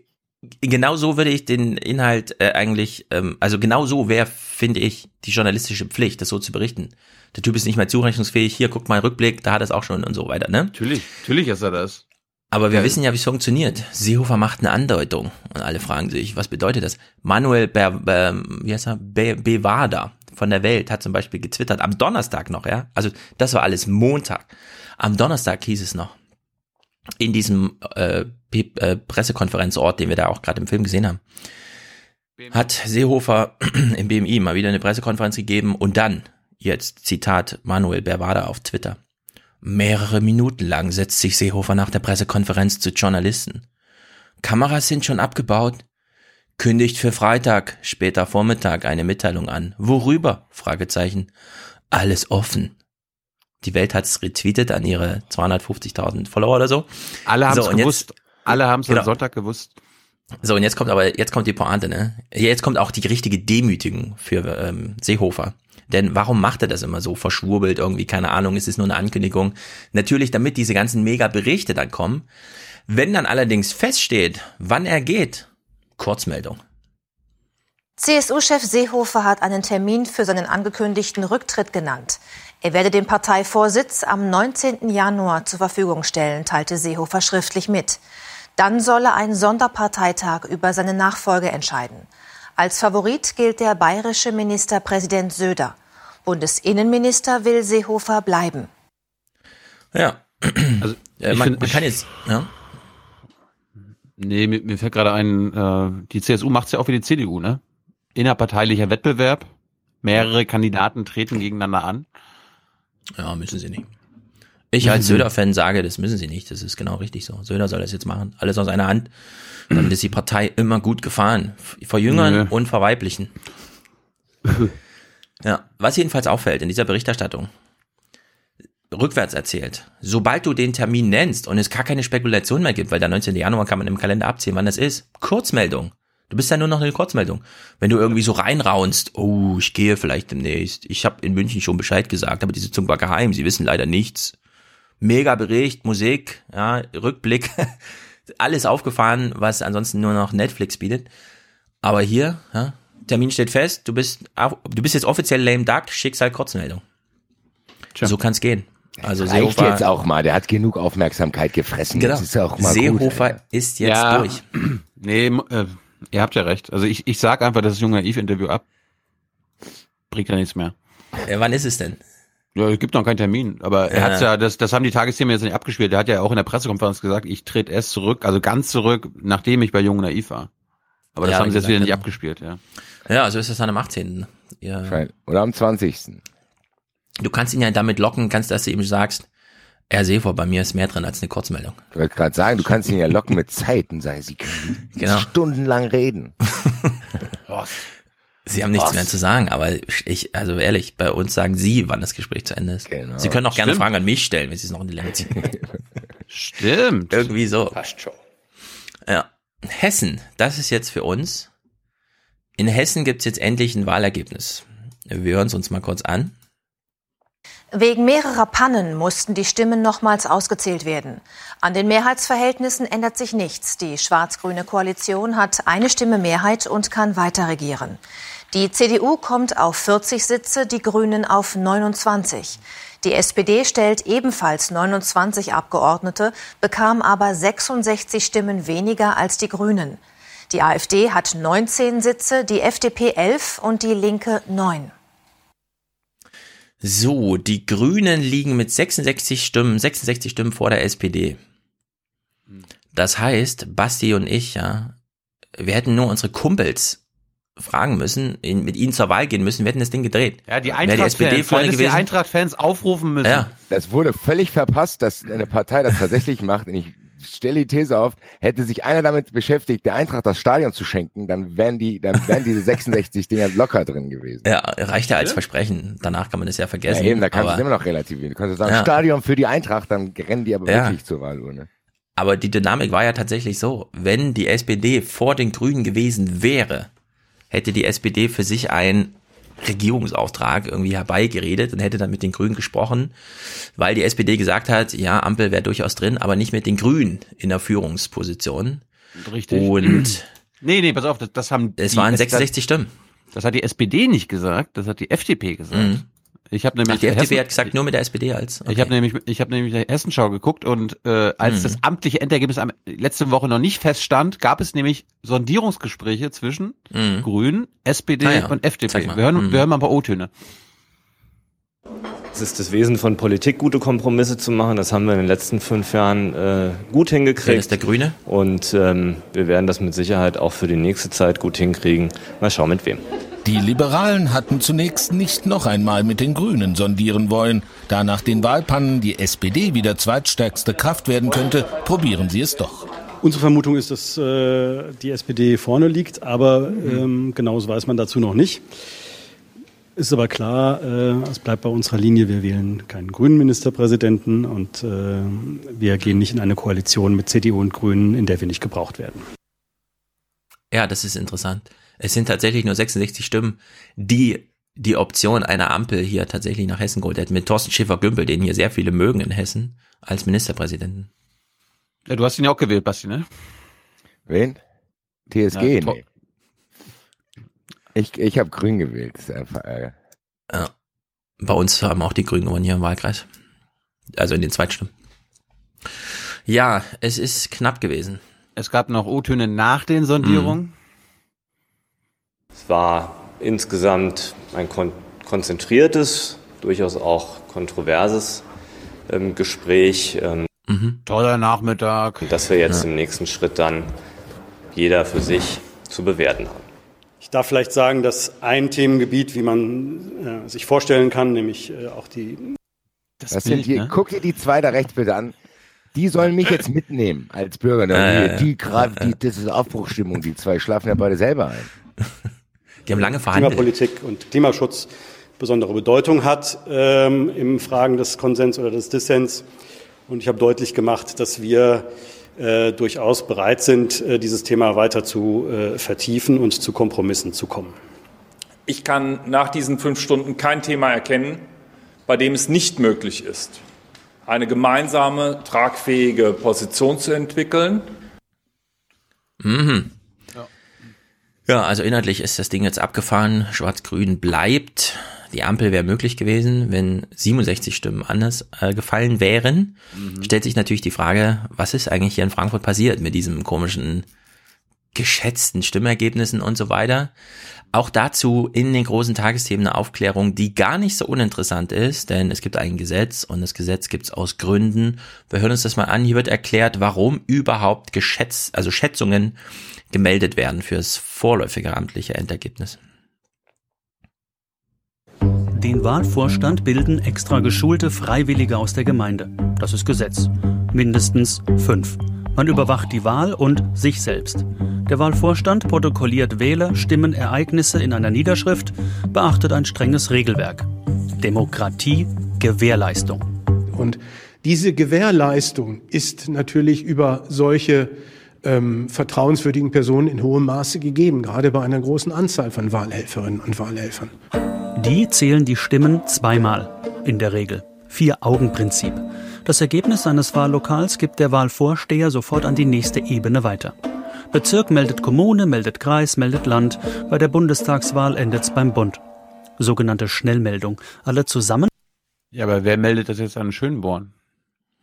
Genau so würde ich den Inhalt äh, eigentlich, ähm, also genau so wäre, finde ich, die journalistische Pflicht, das so zu berichten. Der Typ ist nicht mehr zurechnungsfähig, hier guckt mal Rückblick, da hat er es auch schon und so weiter, ne? Natürlich, natürlich ist er das. Aber wir Ja. wissen ja, wie es funktioniert. Seehofer macht eine Andeutung und alle fragen sich, was bedeutet das? Manuel Ber, Ber, wie heißt er? Be, Bevada von der Welt hat zum Beispiel getwittert, am Donnerstag noch, ja? Also das war alles Montag. Am Donnerstag hieß es noch, in diesem äh, äh, Pressekonferenzort, den wir da auch gerade im Film gesehen haben, hat Seehofer im BMI mal wieder eine Pressekonferenz gegeben und dann, jetzt Zitat Manuel Berwada auf Twitter, mehrere Minuten lang setzt sich Seehofer nach der Pressekonferenz zu Journalisten. Kameras sind schon abgebaut, kündigt für Freitag, später Vormittag eine Mitteilung an. Worüber? Fragezeichen. Alles offen. Die Welt hat's retweetet an ihre 250.000 Follower oder so. Alle haben's jetzt- gewusst. Alle haben's am Sonntag gewusst. So, und jetzt kommt aber, jetzt kommt die Pointe, ne? Jetzt kommt auch die richtige Demütigung für ähm, Seehofer. Denn warum macht er das immer so verschwurbelt irgendwie? Keine Ahnung, es ist nur eine Ankündigung. Natürlich, damit diese ganzen Mega-Berichte dann kommen. Wenn dann allerdings feststeht, wann er geht, Kurzmeldung. CSU-Chef Seehofer hat einen Termin für seinen angekündigten Rücktritt genannt. Er werde den Parteivorsitz am 19. Januar zur Verfügung stellen, teilte Seehofer schriftlich mit. Dann solle ein Sonderparteitag über seine Nachfolge entscheiden. Als Favorit gilt der bayerische Ministerpräsident Söder. Bundesinnenminister will Seehofer bleiben. Ja. Also, äh, ich man, find- man kann jetzt, ja. Nee, mir, mir fällt gerade ein, äh, die CSU macht's ja auch wie die CDU, ne? innerparteilicher Wettbewerb. Mehrere Kandidaten treten gegeneinander an. Ja, müssen sie nicht. Ich als Söder-Fan sage, das müssen sie nicht. Das ist genau richtig so. Söder soll das jetzt machen. Alles aus einer Hand. Damit ist die Partei immer gut gefahren. Vor Jüngern Nö. und vor Weiblichen. Ja, was jedenfalls auffällt in dieser Berichterstattung, rückwärts erzählt, sobald du den Termin nennst und es gar keine Spekulation mehr gibt, weil der 19. Januar kann man im Kalender abziehen, wann das ist, Kurzmeldung. Du bist ja nur noch eine Kurzmeldung. Wenn du irgendwie so reinraunst, oh, ich gehe vielleicht demnächst. Ich habe in München schon Bescheid gesagt, aber die Sitzung war geheim, sie wissen leider nichts. Mega Bericht, Musik, ja, Rückblick, alles aufgefahren, was ansonsten nur noch Netflix bietet. Aber hier, ja, Termin steht fest, du bist, du bist jetzt offiziell lame duck, Schicksal Kurzmeldung. So kann's gehen. Also Reicht Seehofer, jetzt auch mal, der hat genug Aufmerksamkeit gefressen. Genau. Ist er auch mal Seehofer gut. ist jetzt Ja. durch. Nee, äh, ihr habt ja recht. Also ich, ich sag einfach das junge Naiv-Interview ab. Bringt ja nichts mehr. Äh, wann ist es denn? Ja, es gibt noch keinen Termin, aber er Ja. hat's ja, das, das haben die Tagesthemen jetzt nicht abgespielt. Er hat ja auch in der Pressekonferenz gesagt, ich trete erst zurück, also ganz zurück, nachdem ich bei Jung Naiv war. Aber das Ja, haben sie jetzt wieder nicht genau. abgespielt, ja. Ja, so ist es dann am 18. Ja. Oder am 20. Du kannst ihn ja damit locken, kannst, dass du ihm sagst, Herr Seehofer, bei mir ist mehr drin als eine Kurzmeldung. Ich wollte gerade sagen, du kannst ihn ja locken mit Zeiten, sagen sie können Genau. stundenlang reden. Sie haben nichts Was? mehr zu sagen, aber ich, also ehrlich, bei uns sagen Sie, wann das Gespräch zu Ende ist. Genau. Sie können auch gerne Stimmt. Fragen an mich stellen, wenn Sie es noch in die Länge ziehen. Stimmt. Irgendwie so. Passt schon. Ja. Hessen, das ist jetzt für uns. In Hessen gibt's jetzt endlich ein Wahlergebnis. Wir hören es uns mal kurz an. Wegen mehrerer Pannen mussten die Stimmen nochmals ausgezählt werden. An den Mehrheitsverhältnissen ändert sich nichts. Die schwarz-grüne Koalition hat eine Stimme Mehrheit und kann weiter regieren. Die CDU kommt auf 40 Sitze, die Grünen auf 29. Die SPD stellt ebenfalls 29 Abgeordnete, bekam aber 66 Stimmen weniger als die Grünen. Die AfD hat 19 Sitze, die FDP 11 und die Linke 9. So, die Grünen liegen mit 66 Stimmen, 66 Stimmen vor der SPD. Das heißt, Basti und ich, ja, wir hätten nur unsere Kumpels fragen müssen, in, mit ihnen zur Wahl gehen müssen, wir hätten das Ding gedreht. Ja, die Wäre die SPD Eintracht-Fans, die gewesen. Eintracht-Fans aufrufen müssen. Ja. Das wurde völlig verpasst, dass eine Partei das tatsächlich macht. Und ich stelle die These auf, hätte sich einer damit beschäftigt, der Eintracht das Stadion zu schenken, dann wären die, dann wären diese 66 Dinger locker drin gewesen. Ja, reicht ja als Versprechen. Danach kann man das ja Ja, vergessen. eben, da kannst du aber, es immer noch relativieren. Du kannst sagen, Ja. Stadion für die Eintracht, dann rennen die aber Ja. wirklich zur Wahlurne. aber die Dynamik war ja tatsächlich so, wenn die SPD vor den Grünen gewesen wäre, hätte die SPD für sich einen Regierungsauftrag irgendwie herbeigeredet und hätte dann mit den Grünen gesprochen, weil die SPD gesagt hat, ja, Ampel wäre durchaus drin, aber nicht mit den Grünen in der Führungsposition. Richtig. Und Nee, nee, pass auf, das, das haben es waren das- 66 Stimmen. Das hat die SPD nicht gesagt, das hat die FDP gesagt. Mhm. Ich habe nämlich Ach, die FDP Hessen- hat gesagt, nur mit der SPD als. Ich habe nämlich, ich habe nämlich die Hessenschau geguckt und äh, als Mhm. das amtliche Endergebnis am letzte Woche noch nicht feststand, gab es nämlich Sondierungsgespräche zwischen Mhm. Grünen, SPD Ah ja, und FDP. Wir hören, Mhm. wir hören mal ein paar O-Töne. Es ist das Wesen von Politik, gute Kompromisse zu machen. Das haben wir in den letzten fünf Jahren äh, gut hingekriegt. Wer ist der Grüne? Und ähm, wir werden das mit Sicherheit auch für die nächste Zeit gut hinkriegen. Mal schauen, mit wem. Die Liberalen hatten zunächst nicht noch einmal mit den Grünen sondieren wollen. Da nach den Wahlpannen die SPD wieder zweitstärkste Kraft werden könnte, probieren sie es doch. Unsere Vermutung ist, dass äh, die SPD vorne liegt, aber ähm, genaues weiß man dazu noch nicht. Ist aber klar, äh, es bleibt bei unserer Linie, wir wählen keinen grünen Ministerpräsidenten und äh, wir gehen nicht in eine Koalition mit CDU und Grünen, in der wir nicht gebraucht werden. Ja, das ist interessant. Es sind tatsächlich nur 66 Stimmen, die die Option einer Ampel hier tatsächlich nach Hessen geholt hätten. Mit Thorsten Schäfer-Gümbel, den hier sehr viele mögen in Hessen, als Ministerpräsidenten. Ja, du hast ihn ja auch gewählt, Basti, ne? Wen? TSG? Ja, nee. Ich, ich habe grün gewählt. Das ist einfach, äh, Ja. Bei uns haben auch die Grünen gewonnen hier im Wahlkreis. Also in den Zweitstimmen. Ja, es ist knapp gewesen. Es gab noch O-Töne nach den Sondierungen. Es war insgesamt ein kon konzentriertes, durchaus auch kontroverses ähm, Gespräch. Ähm, Toller Nachmittag. Das wir jetzt Ja. im nächsten Schritt dann jeder für sich zu bewerten haben. Ich darf vielleicht sagen, dass ein Themengebiet, wie man äh, sich vorstellen kann, nämlich äh, auch die. Das, das Bild, sind die, ne? Guck dir die zwei da rechts bitte an. Die sollen mich jetzt mitnehmen als Bürger. Äh, die, die, die, das ist Aufbruchstimmung. Die zwei schlafen ja beide selber ein. Die haben lange verhandelt. Klimapolitik und Klimaschutz besondere Bedeutung hat ähm, im Fragen des Konsens oder des Dissens. Und ich habe deutlich gemacht, dass wir äh, durchaus bereit sind, äh, dieses Thema weiter zu äh, vertiefen und zu Kompromissen zu kommen. Ich kann nach diesen fünf Stunden kein Thema erkennen, bei dem es nicht möglich ist, eine gemeinsame, tragfähige Position zu entwickeln. Mhm. Ja, also inhaltlich ist das Ding jetzt abgefahren. Schwarz-Grün bleibt. Die Ampel wäre möglich gewesen, wenn 67 Stimmen anders äh, gefallen wären. Mhm. Stellt sich natürlich die Frage, was ist eigentlich hier in Frankfurt passiert mit diesem komischen geschätzten Stimmergebnissen und so weiter. Auch dazu in den großen Tagesthemen eine Aufklärung, die gar nicht so uninteressant ist, denn es gibt ein Gesetz und das Gesetz gibt es aus Gründen. Wir hören uns das mal an. Hier wird erklärt, warum überhaupt geschätzt, also Schätzungen gemeldet werden fürs vorläufige amtliche Endergebnis. Den Wahlvorstand bilden extra geschulte Freiwillige aus der Gemeinde. Das ist Gesetz. Mindestens fünf. Man überwacht die Wahl und sich selbst. Der Wahlvorstand protokolliert Wähler, Stimmen, Ereignisse in einer Niederschrift, beachtet ein strenges Regelwerk. Demokratie, Gewährleistung. Und diese Gewährleistung ist natürlich über solche ähm, vertrauenswürdigen Personen in hohem Maße gegeben, gerade bei einer großen Anzahl von Wahlhelferinnen und Wahlhelfern. Die zählen die Stimmen zweimal, in der Regel. Vier-Augen-Prinzip. Das Ergebnis eines Wahllokals gibt der Wahlvorsteher sofort an die nächste Ebene weiter. Bezirk meldet Kommune, meldet Kreis, meldet Land. Bei der Bundestagswahl endet es beim Bund. Sogenannte Schnellmeldung. Alle zusammen. Ja, aber wer meldet das jetzt an Schönborn?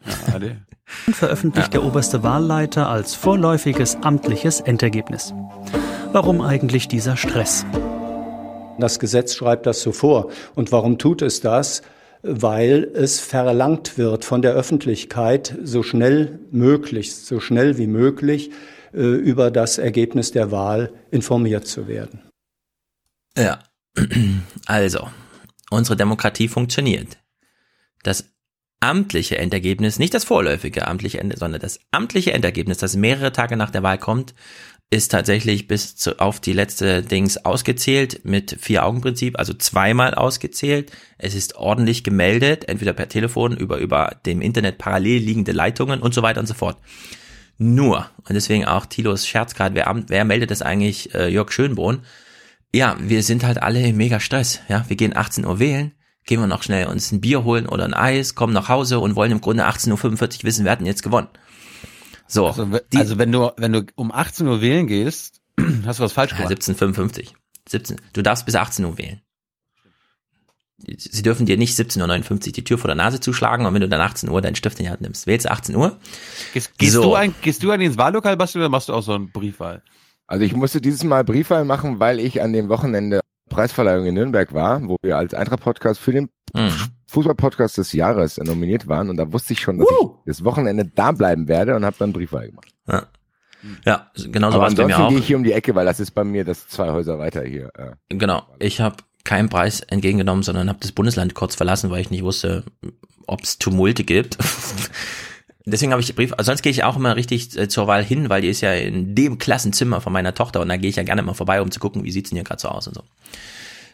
Ja, Ade. veröffentlicht ja. der oberste Wahlleiter als vorläufiges amtliches Endergebnis. Warum eigentlich dieser Stress? Das Gesetz schreibt das so vor. Und warum tut es das? Weil es verlangt wird von der Öffentlichkeit, so schnell möglich, so schnell wie möglich äh, über das Ergebnis der Wahl informiert zu werden. Ja, also, unsere Demokratie funktioniert. Das amtliche Endergebnis, nicht das vorläufige amtliche Ende, sondern das amtliche Endergebnis, das mehrere Tage nach der Wahl kommt, ist tatsächlich bis zu, auf die letzte Dings ausgezählt mit Vier-Augen-Prinzip, also zweimal ausgezählt. Es ist ordentlich gemeldet, entweder per Telefon, über, über dem Internet parallel liegende Leitungen und so weiter und so fort. Nur, und deswegen auch Tilos Scherz gerade, wer, wer meldet das eigentlich, äh, Jörg Schönbrunn? Ja, wir sind halt alle im mega Stress, ja. Wir gehen 18 Uhr wählen, gehen wir noch schnell uns ein Bier holen oder ein Eis, kommen nach Hause und wollen im Grunde 18.45 Uhr wissen, wir hatten jetzt gewonnen. So. Also, die, also, wenn du, wenn du um 18 Uhr wählen gehst, hast du was falsch gemacht. 17.55. 17. Du darfst bis 18 Uhr wählen. Sie dürfen dir nicht 17.59 Uhr die Tür vor der Nase zuschlagen und wenn du dann 18 Uhr deinen Stift in die Hand nimmst. Wählst du 18 Uhr? Gehst, gehst so. du ein, gehst du an ins Wahllokal, Basti, oder machst du auch so einen Briefwahl? Also ich musste dieses Mal Briefwahl machen, weil ich an dem Wochenende Preisverleihung in Nürnberg war, wo wir als Eintracht-Podcast für den mhm. Fußball-Podcast des Jahres nominiert waren. Und da wusste ich schon, dass uh. ich das Wochenende da bleiben werde und habe dann Briefwahl gemacht. Ja. Ja, genau so war es bei mir auch. gehe ich hier um die Ecke, weil das ist bei mir das zwei Häuser weiter hier. Äh. Genau, ich habe keinen Preis entgegengenommen, sondern habe das Bundesland kurz verlassen, weil ich nicht wusste, ob es Tumulte gibt. Deswegen habe ich Brief, also sonst gehe ich auch immer richtig äh, zur Wahl hin, weil die ist ja in dem Klassenzimmer von meiner Tochter und da gehe ich ja gerne mal vorbei, um zu gucken, wie sieht's denn hier gerade so aus und so.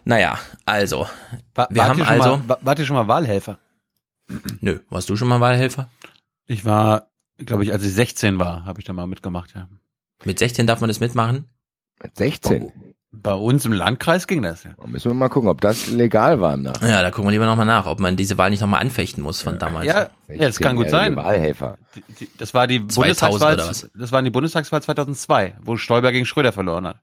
Naja, also. War, wir haben also. Mal, wart ihr schon mal Wahlhelfer? Nö, warst du schon mal Wahlhelfer? Ich war, glaube ich, als ich 16 war, habe ich da mal mitgemacht, ja. Mit 16 darf man das mitmachen? Mit 16? Bei uns im Landkreis ging das, ja. Da müssen wir mal gucken, ob das legal war im Nachhinein. Ja, da gucken wir lieber nochmal nach, ob man diese Wahl nicht nochmal anfechten muss von damals. Ja, ja das kann gut sein. Wahlhelfer. Die, die, das war die Bundestagswahl, das war die Bundestagswahl 2002, wo Stoiber gegen Schröder verloren hat.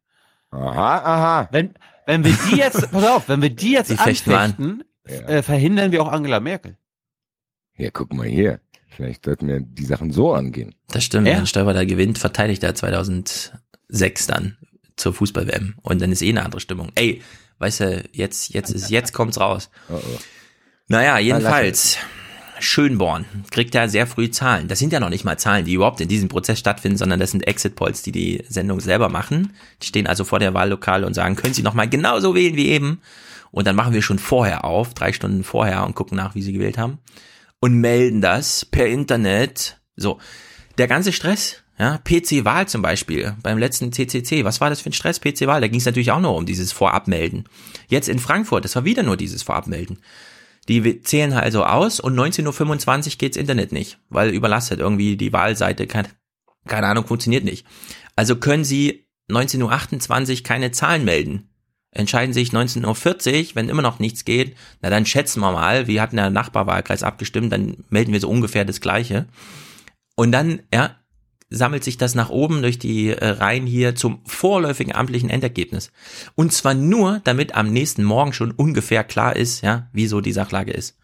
Aha, aha. Wenn, wenn wir die jetzt, pass auf, wenn wir die jetzt die anfechten, an. äh, verhindern wir auch Angela Merkel. Ja, guck mal hier. Vielleicht sollten wir die Sachen so angehen. Das stimmt, ja. wenn Stoiber da gewinnt, verteidigt er 2006 dann zur Fußball-WM. Und dann ist eh eine andere Stimmung. Ey, weißt du, jetzt, jetzt ist, jetzt kommt's raus. Oh, oh. Naja, jedenfalls. Schönborn kriegt ja sehr früh Zahlen. Das sind ja noch nicht mal Zahlen, die überhaupt in diesem Prozess stattfinden, sondern das sind Exit Polls, die die Sendung selber machen. Die stehen also vor der Wahllokal und sagen, können Sie noch mal genauso wählen wie eben? Und dann machen wir schon vorher auf, drei Stunden vorher und gucken nach, wie Sie gewählt haben und melden das per Internet. So, der ganze Stress, ja, PC-Wahl zum Beispiel, beim letzten CCC, was war das für ein Stress, PC-Wahl? Da ging es natürlich auch nur um dieses Vorabmelden. Jetzt in Frankfurt, das war wieder nur dieses Vorabmelden. Die zählen also aus und 19.25 Uhr geht's Internet nicht, weil überlastet irgendwie die Wahlseite, keine, keine Ahnung, funktioniert nicht. Also können sie 19.28 Uhr keine Zahlen melden. Entscheiden sich 19.40 Uhr, wenn immer noch nichts geht, na dann schätzen wir mal, wie hat der Nachbarwahlkreis abgestimmt, dann melden wir so ungefähr das Gleiche. Und dann, ja, sammelt sich das nach oben durch die äh, Reihen hier zum vorläufigen amtlichen Endergebnis. Und zwar nur, damit am nächsten Morgen schon ungefähr klar ist, ja, wieso die Sachlage ist.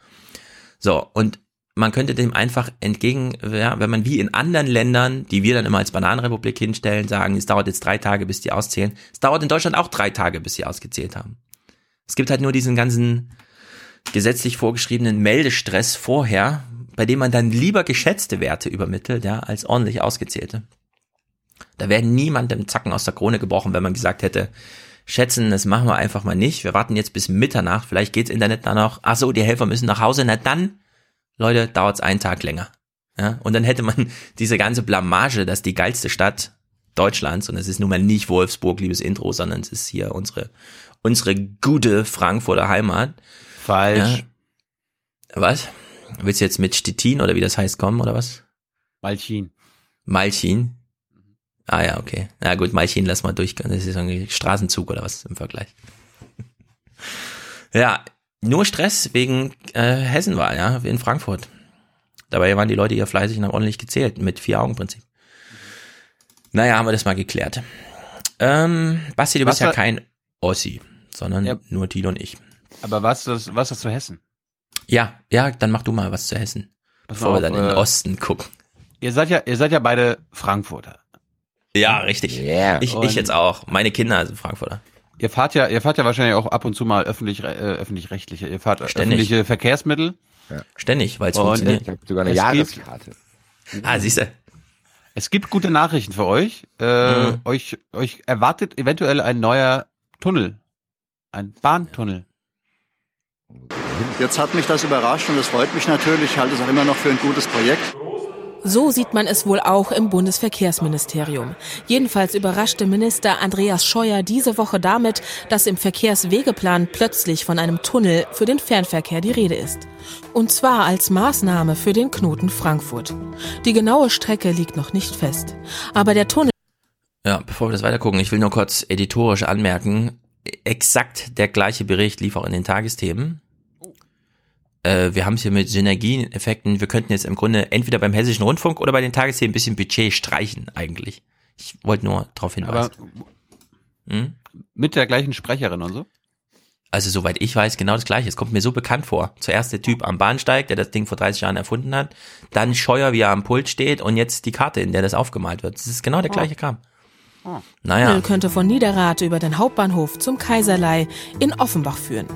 So, und man könnte dem einfach entgegen, ja, wenn man wie in anderen Ländern, die wir dann immer als Bananenrepublik hinstellen, sagen, es dauert jetzt drei Tage, bis die auszählen. Es dauert in Deutschland auch drei Tage, bis sie ausgezählt haben. Es gibt halt nur diesen ganzen gesetzlich vorgeschriebenen Meldestress vorher, bei dem man dann lieber geschätzte Werte übermittelt, ja, als ordentlich ausgezählte. Da wäre niemandem Zacken aus der Krone gebrochen, wenn man gesagt hätte, schätzen, das machen wir einfach mal nicht. Wir warten jetzt bis Mitternacht, vielleicht geht's Internet dann noch. Ach so, die Helfer müssen nach Hause. Na dann, Leute, dauert's einen Tag länger. Ja, und dann hätte man diese ganze Blamage, dass die geilste Stadt Deutschlands, und es ist nun mal nicht Wolfsburg, liebes Intro, sondern es ist hier unsere, unsere gute Frankfurter Heimat. Falsch. Ja. Was? Willst du jetzt mit Stettin oder wie das heißt kommen oder was? Malchin. Malchin? Ah ja, okay. Na gut, Malchin lass mal durch. Das ist irgendwie Straßenzug oder was im Vergleich. ja, nur Stress wegen äh, Hessenwahl, ja, in Frankfurt. Dabei waren die Leute hier fleißig und haben ordentlich gezählt, mit Vier-Augen-Prinzip. Naja, haben wir das mal geklärt. Ähm, Basti, du Was bist ja kein Ossi, sondern Ja. nur Thilo und ich. Aber was ist das, was das zu Hessen? Ja, ja, dann mach du mal was zu Hessen. Pass bevor mal wir auf, dann in den äh, Osten gucken. Ihr seid ja, ihr seid ja beide Frankfurter. Ja, richtig. Yeah. Ich, ich jetzt auch. Meine Kinder sind Frankfurter. Ihr fahrt ja, ihr fahrt ja wahrscheinlich auch ab und zu mal öffentlich, äh, öffentlich-rechtliche. Ihr fahrt Ständig. öffentliche Verkehrsmittel. Ständig, weil es Und funktioniert. Ich hab sogar eine Jahreskarte. Ah, siehst du. Es gibt gute Nachrichten für euch. Äh, Mhm. Euch, euch erwartet eventuell ein neuer Tunnel, ein Bahntunnel. Jetzt hat mich das überrascht und das freut mich natürlich. Ich halte es auch immer noch für ein gutes Projekt. So sieht man es wohl auch im Bundesverkehrsministerium. Jedenfalls überraschte Minister Andreas Scheuer diese Woche damit, dass im Verkehrswegeplan plötzlich von einem Tunnel für den Fernverkehr die Rede ist. Und zwar als Maßnahme für den Knoten Frankfurt. Die genaue Strecke liegt noch nicht fest. Aber der Tunnel Ja, bevor wir das weitergucken, ich will nur kurz editorisch anmerken, exakt der gleiche Bericht lief auch in den Tagesthemen. Äh, wir haben es hier mit Synergieeffekten. Wir könnten jetzt im Grunde entweder beim Hessischen Rundfunk oder bei den Tagesthemen ein bisschen Budget streichen eigentlich. Ich wollte nur darauf hinweisen. Hm? Mit der gleichen Sprecherin und so? Also soweit ich weiß, genau das gleiche. Es kommt mir so bekannt vor. Zuerst der Typ am Bahnsteig, der das Ding vor 30 Jahren erfunden hat. Dann Scheuer, wie er am Pult steht und jetzt die Karte, in der das aufgemalt wird. Das ist genau der gleiche Kram. Naja. Tunnel könnte von Niederrad über den Hauptbahnhof zum Kaiserlei in Offenbach führen.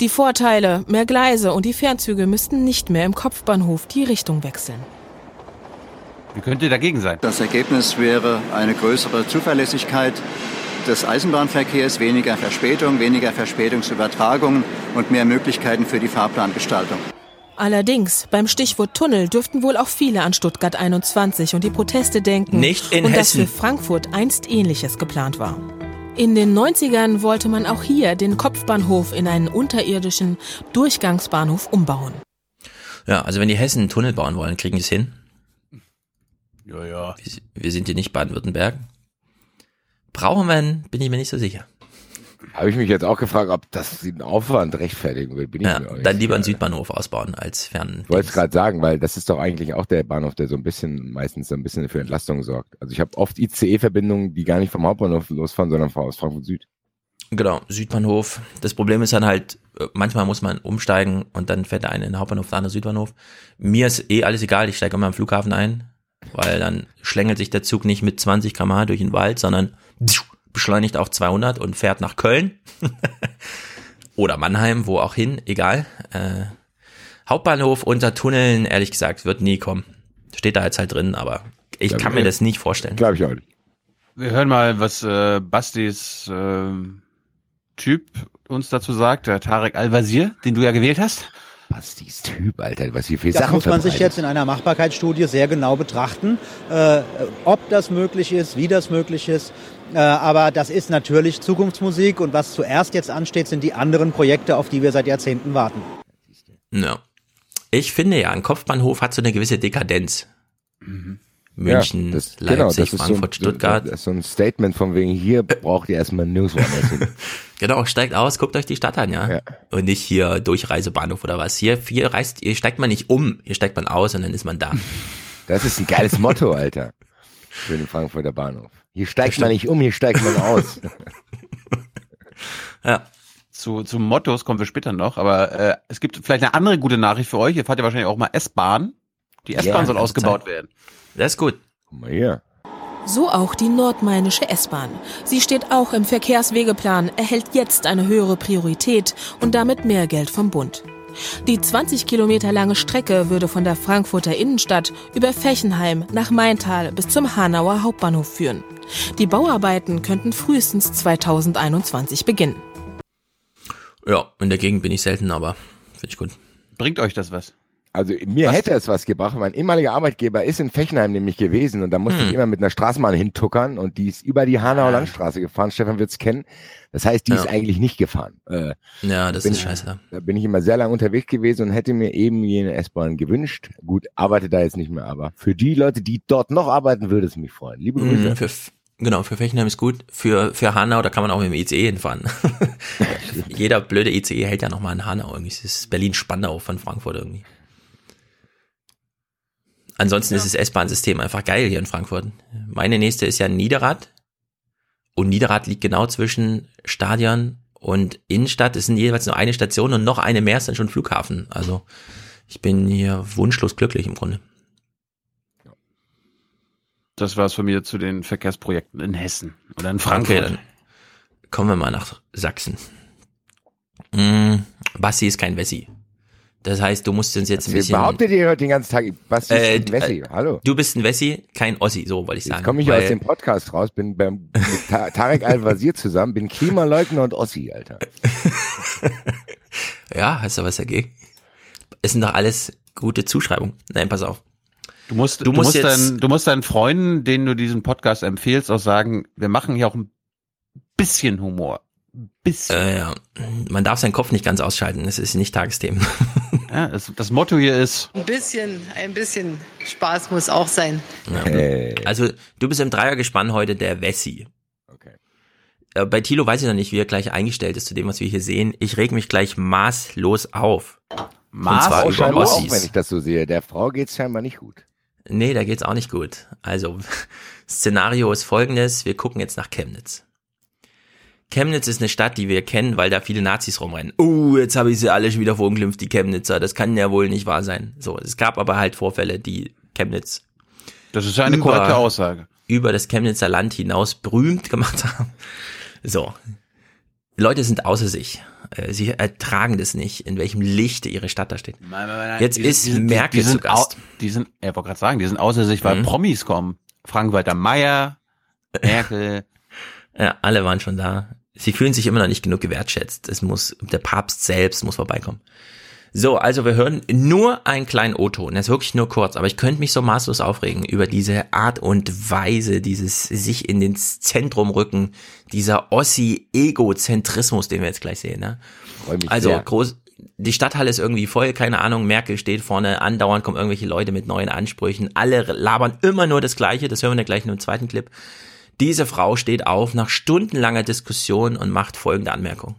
Die Vorteile, mehr Gleise und die Fernzüge müssten nicht mehr im Kopfbahnhof die Richtung wechseln. Wie könnt ihr dagegen sein? Das Ergebnis wäre eine größere Zuverlässigkeit des Eisenbahnverkehrs, weniger Verspätung, weniger Verspätungsübertragungen und mehr Möglichkeiten für die Fahrplangestaltung. Allerdings, beim Stichwort Tunnel dürften wohl auch viele an Stuttgart 21 und die Proteste denken. Nicht in und Hessen. dass für Frankfurt einst Ähnliches geplant war. In den 90ern wollte man auch hier den Kopfbahnhof in einen unterirdischen Durchgangsbahnhof umbauen. Ja, also wenn die Hessen einen Tunnel bauen wollen, kriegen die es hin. Ja, ja. Wir, wir sind hier nicht Baden-Württemberg. Brauchen wir, einen, bin ich mir nicht so sicher. Habe ich mich jetzt auch gefragt, ob das den Aufwand rechtfertigen will. Bin ich Ja, mir auch nicht dann lieber einen. Südbahnhof ausbauen als fern. Ich wollte es gerade sagen, weil das ist doch eigentlich auch der Bahnhof, der so ein bisschen, meistens so ein bisschen für Entlastung sorgt. Also ich habe oft ICE-Verbindungen, die gar nicht vom Hauptbahnhof losfahren, sondern von- aus Frankfurt Süd. Genau, Südbahnhof. Das Problem ist dann halt, äh, manchmal muss man umsteigen und dann fährt der eine in den Hauptbahnhof, der andere Südbahnhof. Mir ist eh alles egal, ich steige immer am Flughafen ein, weil dann schlängelt sich der Zug nicht mit 20 km/h durch den Wald, sondern beschleunigt auf 200 und fährt nach Köln oder Mannheim, wo auch hin, egal. Äh, Hauptbahnhof unter Tunneln, ehrlich gesagt, wird nie kommen. Steht da jetzt halt drin, aber ich Glaub kann ich mir das nicht vorstellen. Glaube ich auch nicht. Wir hören mal, was äh, Bastis äh, Typ uns dazu sagt, der Tarek Al-Wazir, den du ja gewählt hast. Bastis Typ, Alter, was hier für Das Sachen muss man sich jetzt in einer Machbarkeitsstudie sehr genau betrachten, äh, ob das möglich ist, wie das möglich ist. Äh, aber das ist natürlich Zukunftsmusik und was zuerst jetzt ansteht, sind die anderen Projekte, auf die wir seit Jahrzehnten warten. Ja. Ich finde ja, ein Kopfbahnhof hat so eine gewisse Dekadenz. München, Ja, das- Leipzig, genau, das ist Frankfurt, so, ein- Stuttgart. Das ist so ein Statement von wegen, hier braucht ihr erstmal nirgendwo anders hin. Genau, steigt aus, guckt euch die Stadt an, ja. Und nicht hier Durchreisebahnhof oder was. Hier, hier reist, hier steigt man nicht um, hier steigt man aus und dann ist man da. Das ist ein geiles Motto, Alter. Für den Frankfurter Bahnhof. Hier steigt man nicht um, hier steigt man aus. Ja. Zu, zu Mottos kommen wir später noch, aber äh, es gibt vielleicht eine andere gute Nachricht für euch. Ihr fahrt ja wahrscheinlich auch mal S-Bahn. Die S-Bahn Ja, soll ausgebaut Zeit. werden. Das ist gut. Guck mal hier. So auch die nordmainische S-Bahn. Sie steht auch im Verkehrswegeplan, erhält jetzt eine höhere Priorität und damit mehr Geld vom Bund. Die 20 Kilometer lange Strecke würde von der Frankfurter Innenstadt über Fechenheim nach Maintal bis zum Hanauer Hauptbahnhof führen. Die Bauarbeiten könnten frühestens 2021 beginnen. Ja, in der Gegend bin ich selten, aber finde ich gut. Bringt euch das was? Also mir hätte es was gebracht. Mein ehemaliger Arbeitgeber ist in Fechenheim nämlich gewesen und da musste Hm. ich immer mit einer Straßenbahn hintuckern und die ist über die Hanauer Landstraße gefahren. Stefan wird's kennen. Das heißt, die Ja. ist eigentlich nicht gefahren. Äh, Ja, das bin, ist scheiße. da. Da bin ich immer sehr lange unterwegs gewesen und hätte mir eben jene S-Bahn gewünscht. Gut, arbeite da jetzt nicht mehr, aber für die Leute, die dort noch arbeiten, würde es mich freuen. Liebe Grüße. Mhm, für, genau, für Fechenheim ist gut. Für, für Hanau, da kann man auch mit dem ICE hinfahren. Jeder blöde ICE hält ja nochmal in Hanau irgendwie. Es ist Berlin-Spandau von Frankfurt irgendwie. Ansonsten ist das S-Bahn-System einfach geil hier in Frankfurt. Meine nächste ist ja Niederrad. Und Niederrad liegt genau zwischen Stadion und Innenstadt. Es sind jeweils nur eine Station und noch eine mehr ist dann schon Flughafen. Also ich bin hier wunschlos glücklich im Grunde. Das war's von mir zu den Verkehrsprojekten in Hessen oder in Okay, Frankfurt. dann kommen wir mal nach Sachsen. Mm, Bassi ist kein Wessi. Das heißt, du musst uns jetzt ein Ihr bisschen. behauptet ihr heute den ganzen Tag, was ist Äh, ein Wessi? äh, Hallo. Du bist ein Wessi, kein Ossi, so wollte ich sagen. Jetzt komme ich Weil- aus dem Podcast raus, bin beim Tarek Al-Wazir zusammen, bin Klimaleugner und Ossi, Alter. Ja, hast du was dagegen? Es sind doch alles gute Zuschreibungen. Nein, pass auf. Du musst, Du du, musst deinen, du musst deinen Freunden, denen du diesen Podcast empfehlst, auch sagen, wir machen hier auch ein bisschen Humor. Bisschen. Äh, ja. Man darf seinen Kopf nicht ganz ausschalten. Es ist nicht Tagesthemen. Ja, das, das Motto hier ist, Ein bisschen, ein bisschen Spaß muss auch sein. Ja, du, also du bist im Dreiergespann heute der Wessi. Okay. Äh, bei Thilo weiß ich noch nicht, wie er gleich eingestellt ist zu dem, was wir hier sehen. Ich reg mich gleich maßlos auf. Maß Und zwar auch wenn ich das so sehe. Der Frau geht's scheinbar nicht gut. Nee, da geht's auch nicht gut. Also, Szenario ist folgendes. Wir gucken jetzt nach Chemnitz. Chemnitz ist eine Stadt, die wir kennen, weil da viele Nazis rumrennen. Uh, jetzt habe ich sie alle schon wieder verunglimpft, die Chemnitzer. Das kann ja wohl nicht wahr sein. So, es gab aber halt Vorfälle, die Chemnitz. Das ist ja eine über- korrekte Aussage. Über das Chemnitzer Land hinaus berühmt gemacht haben. So. Leute sind außer sich. Äh, Sie ertragen das nicht, in welchem Lichte ihre Stadt da steht. Jetzt Die- ist die- die- Merkel die sind zu Gast. Die sind, er wollte gerade sagen, die sind außer sich, weil Mhm. Promis kommen. Frank-Walter Meyer, Merkel. Ja, alle waren schon da. Sie fühlen sich immer noch nicht genug gewertschätzt. Es muss, der Papst selbst muss vorbeikommen. So, also wir hören nur einen kleinen O-Ton. Das ist wirklich nur kurz, aber ich könnte mich so maßlos aufregen über diese Art und Weise, dieses sich in den Zentrum rücken, dieser Ossi-Egozentrismus, den wir jetzt gleich sehen. Ne? Also sehr. groß, die Stadthalle ist irgendwie voll, keine Ahnung, Merkel steht vorne, andauernd kommen irgendwelche Leute mit neuen Ansprüchen, alle labern immer nur das Gleiche, das hören wir gleich in einem zweiten Clip. Diese Frau steht auf nach stundenlanger Diskussion und macht folgende Anmerkung.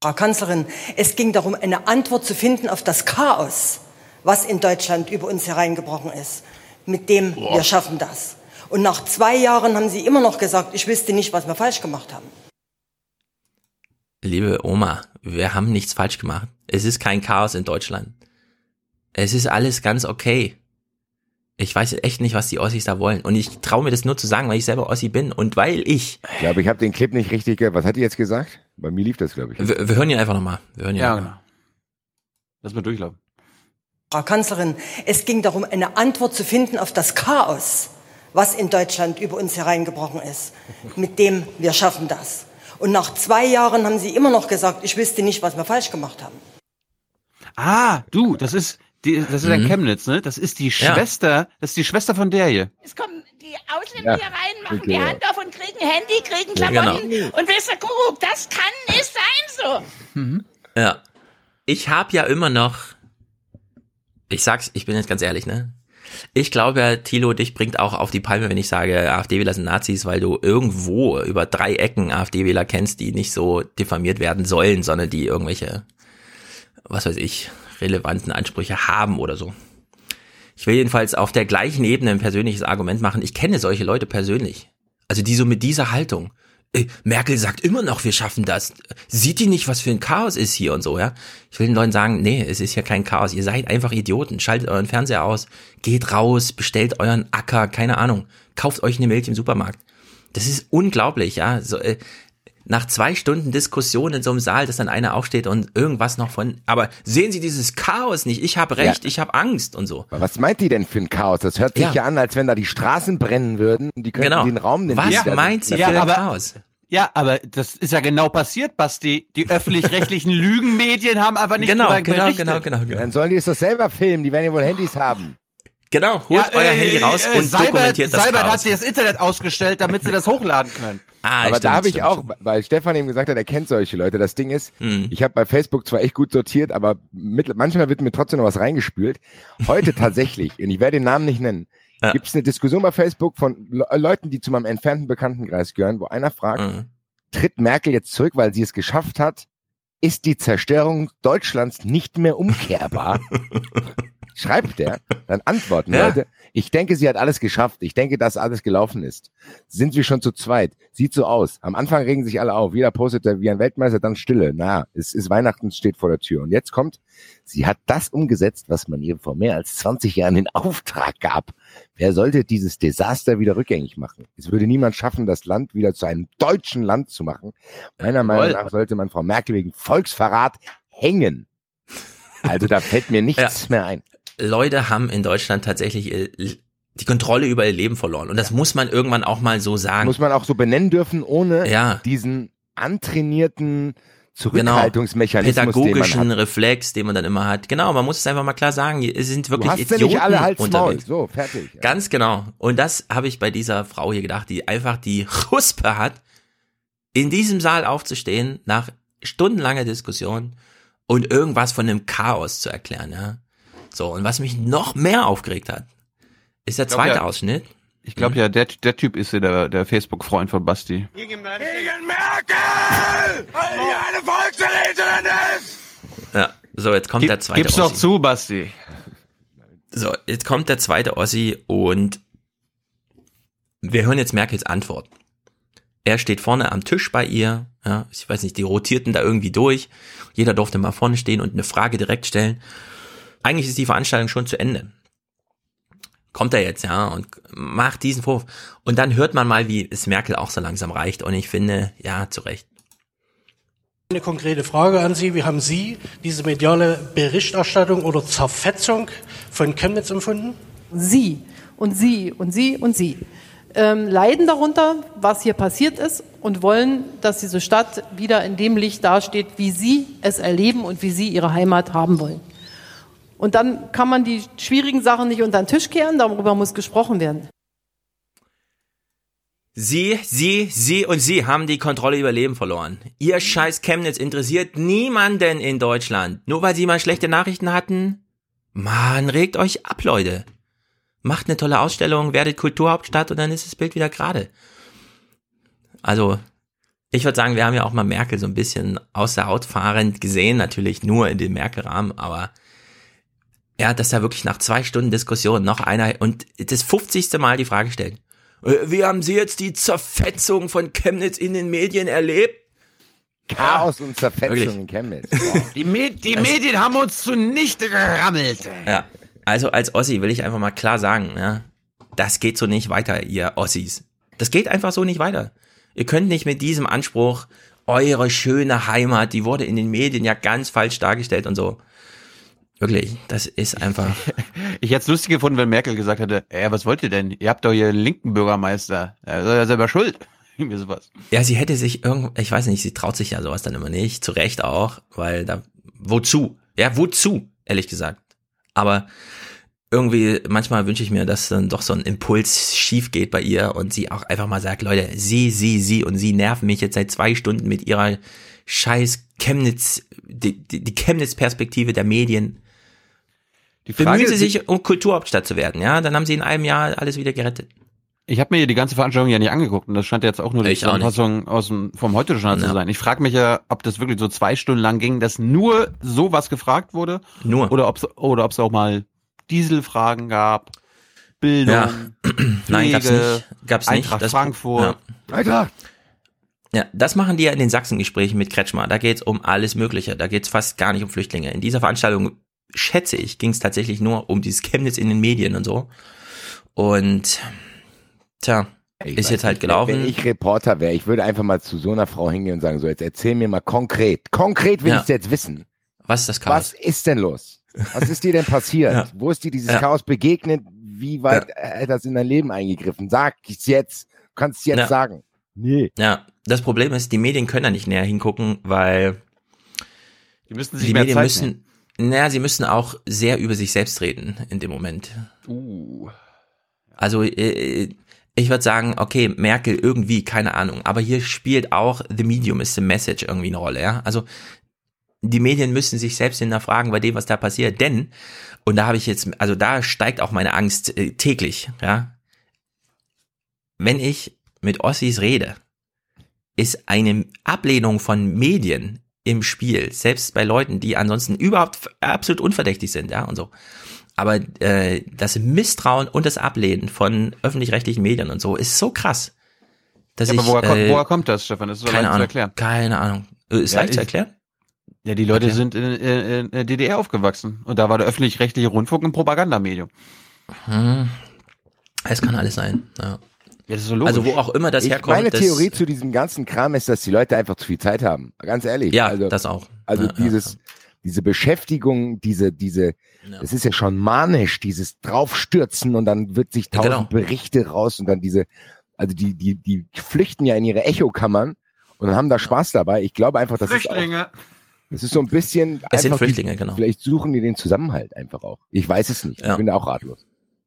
Frau Kanzlerin, es ging darum, eine Antwort zu finden auf das Chaos, was in Deutschland über uns hereingebrochen ist. Mit dem wir schaffen das. Und nach zwei Jahren haben Sie immer noch gesagt, ich wüsste nicht, was wir falsch gemacht haben. Liebe Oma, wir haben nichts falsch gemacht. Es ist kein Chaos in Deutschland. Es ist alles ganz okay. Ich weiß echt nicht, was die Ossis da wollen. Und ich traue mir das nur zu sagen, weil ich selber Ossi bin und weil ich. Ich glaube, ich habe den Clip nicht richtig gehört. Was hat die jetzt gesagt? Bei mir lief das, glaube ich. Wir, wir hören ihn einfach nochmal. Wir hören ihn Ja, einfach. Lass mal durchlaufen. Frau Kanzlerin, es ging darum, eine Antwort zu finden auf das Chaos, was in Deutschland über uns hereingebrochen ist. Mit dem wir schaffen das. Und nach zwei Jahren haben Sie immer noch gesagt, ich wüsste nicht, was wir falsch gemacht haben. Ah, du, das ist, die, das ist Mhm. ein Chemnitz, ne? Das ist die Ja. Schwester, das ist die Schwester von der hier. Es kommen die Ausländer Ja, hier rein, machen okay, die ja. Hand auf und kriegen Handy, kriegen Ja, Klamotten. genau. Und wisst ihr, Kuckuck, das kann nicht sein so. Ja. Ich habe ja immer noch, ich sag's, ich bin jetzt ganz ehrlich, ne? Ich glaube, ja, Thilo, dich bringt auch auf die Palme, wenn ich sage, AfD-Wähler sind Nazis, weil du irgendwo über drei Ecken AfD-Wähler kennst, die nicht so diffamiert werden sollen, sondern die irgendwelche, was weiß ich, relevanten Ansprüche haben oder so. Ich will jedenfalls auf der gleichen Ebene ein persönliches Argument machen. Ich kenne solche Leute persönlich. Also die so mit dieser Haltung. Äh, Merkel sagt immer noch, wir schaffen das. Sieht die nicht, was für ein Chaos ist hier und so, ja? Ich will den Leuten sagen, nee, es ist hier kein Chaos. Ihr seid einfach Idioten. Schaltet euren Fernseher aus, geht raus, bestellt euren Acker, keine Ahnung. Kauft euch eine Milch im Supermarkt. Das ist unglaublich, ja? So, äh, nach zwei Stunden Diskussion in so einem Saal, dass dann einer aufsteht und irgendwas noch von, aber sehen Sie dieses Chaos nicht? Ich habe recht, ich habe Angst und so. Aber Was meint die denn für ein Chaos? Das hört sich Ja. ja, an, als wenn da die Straßen brennen würden und die könnten Genau. den Raum den Was die da meint sie für ein aber- Chaos? Ja, aber das ist ja genau passiert, Basti. Die öffentlich-rechtlichen Lügenmedien haben einfach nicht Genau, genau, berichtet. genau, genau, genau. Dann sollen die es doch selber filmen, die werden ja wohl Handys haben. Genau, holt euer Handy raus und Seibert, dokumentiert das Seibert Chaos. hat sich das Internet ausgestellt, damit sie das hochladen können. Ah, Aber stimmt, da habe ich auch, weil Stefan eben gesagt hat, er kennt solche Leute. Das Ding ist, ich habe bei Facebook zwar echt gut sortiert, aber mit, manchmal wird mir trotzdem noch was reingespült. Heute tatsächlich, und ich werde den Namen nicht nennen, Ja. gibt es eine Diskussion bei Facebook von Le Leuten, die zu meinem entfernten Bekanntenkreis gehören, wo einer fragt, Mhm. tritt Merkel jetzt zurück, weil sie es geschafft hat? Ist die Zerstörung Deutschlands nicht mehr umkehrbar? Schreibt er, dann antworten Ja. Leute, ich denke, sie hat alles geschafft. Ich denke, dass alles gelaufen ist. Sind wir schon zu zweit? Sieht so aus. Am Anfang regen sich alle auf. Jeder postet wie ein Weltmeister, dann Stille. Na, es ist Weihnachten, es steht vor der Tür. Und jetzt kommt, sie hat das umgesetzt, was man ihr vor mehr als 20 Jahren in Auftrag gab. Wer sollte dieses Desaster wieder rückgängig machen? Es würde niemand schaffen, das Land wieder zu einem deutschen Land zu machen. Meiner Meinung nach sollte man Frau Merkel wegen Volksverrat hängen. Also da fällt mir nichts mehr ein. Leute haben in Deutschland tatsächlich ihr- die Kontrolle über ihr Leben verloren. Und das muss man irgendwann auch mal so sagen. Muss man auch so benennen dürfen, ohne Ja. diesen antrainierten Genau. Zurückhaltungsmechanismus, den man Pädagogischen hat. Reflex, den man dann immer hat. Genau, man muss es einfach mal klar sagen. Es sind Du wirklich hast ja Idioten nicht alle Hals Maul. unterwegs. So, fertig. Ganz genau. Und das habe ich bei dieser Frau hier gedacht, die einfach die Huspe hat, in diesem Saal aufzustehen, nach stundenlanger Diskussion und irgendwas von einem Chaos zu erklären. Ja? So, und was mich noch mehr aufgeregt hat, ist der glaub, zweite ja. Ausschnitt. Ich glaube ja, der, der Typ ist ja der, der Facebook-Freund von Basti. Gegen Merkel! Weil die eine Volksverräterin ist! Ja, so, jetzt kommt Gib, der zweite gib's doch Ossi. zu, Basti. So, jetzt kommt der zweite Ossi und wir hören jetzt Merkels Antwort. Er steht vorne am Tisch bei ihr, ja, ich weiß nicht, die rotierten da irgendwie durch. Jeder durfte mal vorne stehen und eine Frage direkt stellen. Eigentlich ist die Veranstaltung schon zu Ende. Kommt er jetzt, ja, und macht diesen Vorwurf. Und dann hört man mal, wie es Merkel auch so langsam reicht. Und ich finde, ja, zu Recht. Eine konkrete Frage an Sie. Wie haben Sie diese mediale Berichterstattung oder Zerfetzung von Chemnitz empfunden? Sie und Sie und Sie und Sie ähm, leiden darunter, was hier passiert ist und wollen, dass diese Stadt wieder in dem Licht dasteht, wie Sie es erleben und wie Sie Ihre Heimat haben wollen. Und dann kann man die schwierigen Sachen nicht unter den Tisch kehren, darüber muss gesprochen werden. Sie, Sie, Sie und Sie haben die Kontrolle über Leben verloren. Ihr scheiß Chemnitz interessiert niemanden in Deutschland. Nur weil Sie mal schlechte Nachrichten hatten? Mann, regt euch ab, Leute. Macht eine tolle Ausstellung, werdet Kulturhauptstadt und dann ist das Bild wieder gerade. Also, ich würde sagen, wir haben ja auch mal Merkel so ein bisschen aus der Haut fahrend gesehen, natürlich nur in dem Merkel-Rahmen, aber ja, dass da wirklich nach zwei Stunden Diskussion noch einer und das 50. Mal die Frage stellt. Äh, Wie haben Sie jetzt die Zerfetzung von Chemnitz in den Medien erlebt? Chaos und Zerfetzung Wirklich. in Chemnitz. Die, Me die Also- Medien haben uns zunichte gerammelt. Ja, also als Ossi will ich einfach mal klar sagen, ja, das geht so nicht weiter, ihr Ossis. Das geht einfach so nicht weiter. Ihr könnt nicht mit diesem Anspruch, eure schöne Heimat, die wurde in den Medien ja ganz falsch dargestellt und so. Wirklich, das ist einfach. ich hätte es lustig gefunden, wenn Merkel gesagt hätte, ey, was wollt ihr denn? Ihr habt doch hier einen linken Bürgermeister. Er ist ja selber schuld. Irgendwie sowas. Ja, sie hätte sich irgend, ich weiß nicht, sie traut sich ja sowas dann immer nicht. Zu Recht auch, weil da, wozu? Ja, wozu? Ehrlich gesagt. Aber irgendwie, manchmal wünsche ich mir, dass dann doch so ein Impuls schief geht bei ihr und sie auch einfach mal sagt, Leute, sie, sie, sie und sie nerven mich jetzt seit zwei Stunden mit ihrer scheiß Chemnitz, die, die, die Chemnitz-Perspektive der Medien. Die Frage Bemühen Sie sich, um Kulturhauptstadt zu werden, ja? Dann haben Sie in einem Jahr alles wieder gerettet. Ich habe mir die ganze Veranstaltung ja nicht angeguckt und das scheint jetzt auch nur die Zusammenfassung aus dem, vom Heute-Journal ja. zu sein. Ich frage mich ja, ob das wirklich so zwei Stunden lang ging, dass nur so was gefragt wurde. Nur. Oder ob es oder ob's auch mal Dieselfragen gab, Bildung, ja. Pflege, Nein, gab's nicht. Gab's Eintracht nicht. Das, Frankfurt. Ja. Eintracht. Ja, das machen die ja in den Sachsengesprächen mit Kretschmer. Da geht's um alles Mögliche. Da geht's fast gar nicht um Flüchtlinge. In dieser Veranstaltung, schätze ich, ging es tatsächlich nur um dieses Chemnitz in den Medien und so. Und tja, ich ist jetzt halt gelaufen. Wenn ich Reporter wäre, ich würde einfach mal zu so einer Frau hingehen und sagen, so jetzt erzähl mir mal konkret, konkret will ja. ich jetzt wissen. Was ist das Chaos? Was ist denn los? Was ist dir denn passiert? ja. Wo ist dir dieses ja. Chaos begegnet? Wie weit hat das in dein Leben eingegriffen? Sag es jetzt. Du kannst es jetzt sagen. Nee. Ja, das Problem ist, die Medien können da nicht näher hingucken, weil die müssen sich die mehr Medien Zeit müssen, naja, sie müssen auch sehr über sich selbst reden in dem Moment. Uh. Also äh, ich würde sagen, okay, Merkel irgendwie, keine Ahnung, aber hier spielt auch The Medium is the Message irgendwie eine Rolle, ja. Also die Medien müssen sich selbst hinterfragen bei dem, was da passiert, denn, und da habe ich jetzt, also da steigt auch meine Angst äh, täglich, ja. Wenn ich mit Ossis rede, ist eine Ablehnung von Medien im Spiel, selbst bei Leuten, die ansonsten überhaupt absolut unverdächtig sind, ja, und so. Aber äh, das Misstrauen und das Ablehnen von öffentlich-rechtlichen Medien und so ist so krass. Dass ja, ich, aber woher, äh, kommt, woher kommt das, Stefan? Das ist so keine leicht Ahnung, zu erklären. Keine Ahnung. Äh, ist ja, leicht zu erklären? Ja, die Leute okay. sind in, in, in der DDR aufgewachsen und da war der öffentlich-rechtliche Rundfunk ein Propagandamedium. Hm. Es kann alles sein, ja. Ja, so also wo auch immer das ich herkommt. Meine Theorie zu diesem ganzen Kram ist, dass die Leute einfach zu viel Zeit haben. Ganz ehrlich. Ja, also, das auch. Also ja, dieses, ja. diese Beschäftigung, diese, diese, ja. das ist ja schon manisch, dieses draufstürzen und dann wird sich tausend genau. Berichte raus und dann diese, also die, die, die flüchten ja in ihre Echokammern und dann haben da Spaß dabei. Ich glaube einfach, dass Flüchtlinge. Ist auch, das ist so ein bisschen. Es sind Flüchtlinge, die, genau. Vielleicht suchen die den Zusammenhalt einfach auch. Ich weiß es nicht. Ich bin da auch ratlos.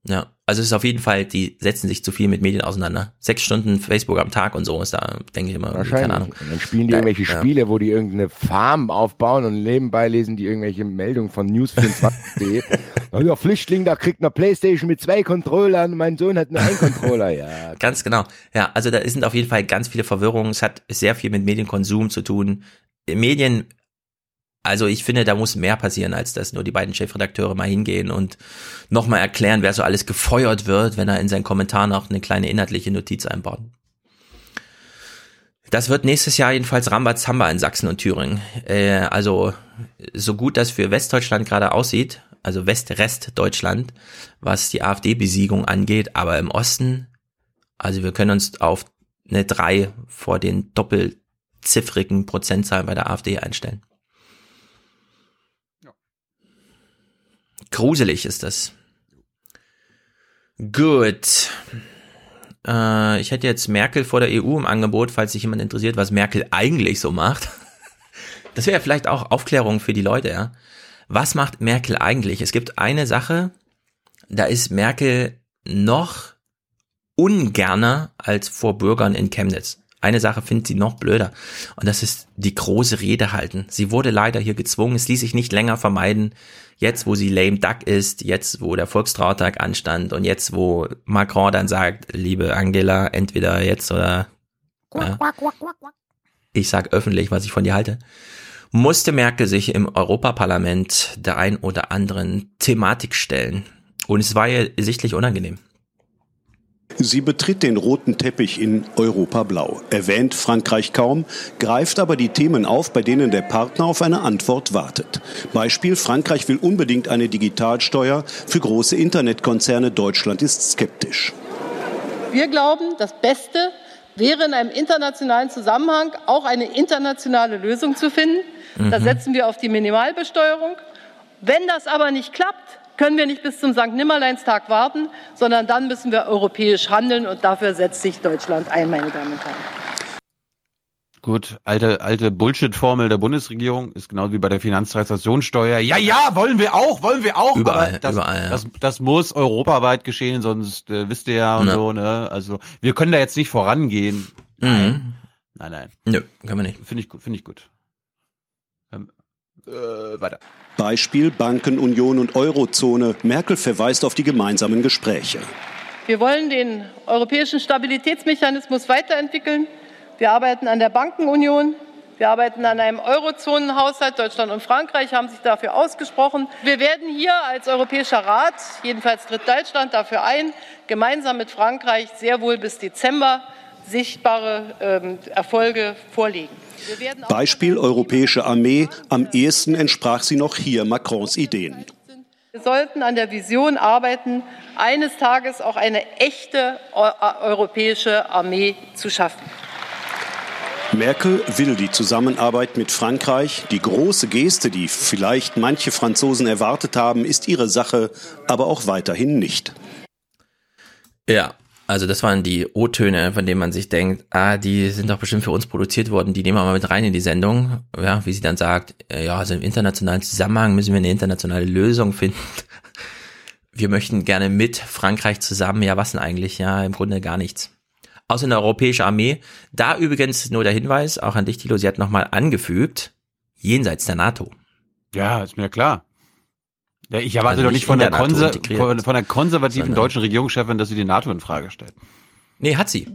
Ja, also es ist auf jeden Fall, die setzen sich zu viel mit Medien auseinander. Sechs Stunden Facebook am Tag und so ist da, denke ich immer, keine Ahnung. Und dann spielen die irgendwelche ja. Spiele, wo die irgendeine Farm aufbauen und nebenbei lesen die irgendwelche Meldungen von news24.de. ja, Flüchtling, da kriegt eine Playstation mit zwei Controllern, mein Sohn hat nur einen Controller, ja. ganz genau. Ja, also da sind auf jeden Fall ganz viele Verwirrungen. Es hat sehr viel mit Medienkonsum zu tun. Medien also ich finde, da muss mehr passieren, als dass nur die beiden Chefredakteure mal hingehen und nochmal erklären, wer so alles gefeuert wird, wenn er in seinen Kommentar noch eine kleine inhaltliche Notiz einbaut. Das wird nächstes Jahr jedenfalls Rambazamba in Sachsen und Thüringen. Äh, also so gut das für Westdeutschland gerade aussieht, also Westrest Deutschland, was die AfD-Besiegung angeht, aber im Osten, also wir können uns auf eine drei vor den doppelziffrigen Prozentzahlen bei der AfD einstellen. Gruselig ist das. Gut. Äh, ich hätte jetzt Merkel vor der EU im Angebot, falls sich jemand interessiert, was Merkel eigentlich so macht. Das wäre vielleicht auch Aufklärung für die Leute, ja. Was macht Merkel eigentlich? Es gibt eine Sache, da ist Merkel noch ungerner als vor Bürgern in Chemnitz. Eine Sache findet sie noch blöder. Und das ist die große Rede halten. Sie wurde leider hier gezwungen. Es ließ sich nicht länger vermeiden jetzt, wo sie lame duck ist, jetzt, wo der Volkstrauertag anstand und jetzt, wo Macron dann sagt, liebe Angela, entweder jetzt oder ja, ich sag öffentlich, was ich von dir halte, musste Merkel sich im Europaparlament der ein oder anderen Thematik stellen. Und es war ihr sichtlich unangenehm. Sie betritt den roten Teppich in Europa Blau, erwähnt Frankreich kaum, greift aber die Themen auf, bei denen der Partner auf eine Antwort wartet. Beispiel, Frankreich will unbedingt eine Digitalsteuer für große Internetkonzerne, Deutschland ist skeptisch. Wir glauben, das Beste wäre in einem internationalen Zusammenhang auch eine internationale Lösung zu finden. Mhm. Da setzen wir auf die Minimalbesteuerung Wenn das aber nicht klappt, können wir nicht bis zum St. Nimmerleinstag warten, sondern dann müssen wir europäisch handeln und dafür setzt sich Deutschland ein, meine Damen und Herren. Gut, alte, alte Bullshit-Formel der Bundesregierung ist genau wie bei der Finanztransaktionssteuer. Ja, ja, wollen wir auch, wollen wir auch. Überall, das, überall, ja. das, das muss europaweit geschehen, sonst äh, wisst ihr ja und Ja. so, ne? Also wir können da jetzt nicht vorangehen. Mhm. Nein, nein. Nö, können wir nicht. Finde ich gut, finde ich gut. Äh, weiter. Beispiel Bankenunion und Eurozone. Merkel verweist auf die gemeinsamen Gespräche. Wir wollen den europäischen Stabilitätsmechanismus weiterentwickeln. Wir arbeiten an der Bankenunion. Wir arbeiten an einem Eurozonenhaushalt. Deutschland und Frankreich haben sich dafür ausgesprochen. Wir werden hier als Europäischer Rat, jedenfalls tritt Deutschland dafür ein, gemeinsam mit Frankreich sehr wohl bis Dezember sichtbare ähm, Erfolge vorlegen. Beispiel europäische Armee. Am ehesten entsprach sie noch hier Macrons Ideen. Wir sollten an der Vision arbeiten, eines Tages auch eine echte eu- europäische Armee zu schaffen. Merkel will die Zusammenarbeit mit Frankreich. Die große Geste, die vielleicht manche Franzosen erwartet haben, ist ihre Sache, aber auch weiterhin nicht. Ja, also das waren die O-Töne, von denen man sich denkt, ah, die sind doch bestimmt für uns produziert worden, die nehmen wir mal mit rein in die Sendung. Ja, wie sie dann sagt, äh, ja, also im internationalen Zusammenhang müssen wir eine internationale Lösung finden. Wir möchten gerne mit Frankreich zusammen, ja, was denn eigentlich? Ja, im Grunde gar nichts. Außer eine europäische Armee. Da übrigens nur der Hinweis, auch an dich, Tilo, sie hat nochmal angefügt, jenseits der NATO. Ja, ist mir klar. Ja, ich erwarte Also doch nicht von der, der von, von der konservativen deutschen Regierungschefin, dass sie die NATO in Frage stellt. Nee, hat sie.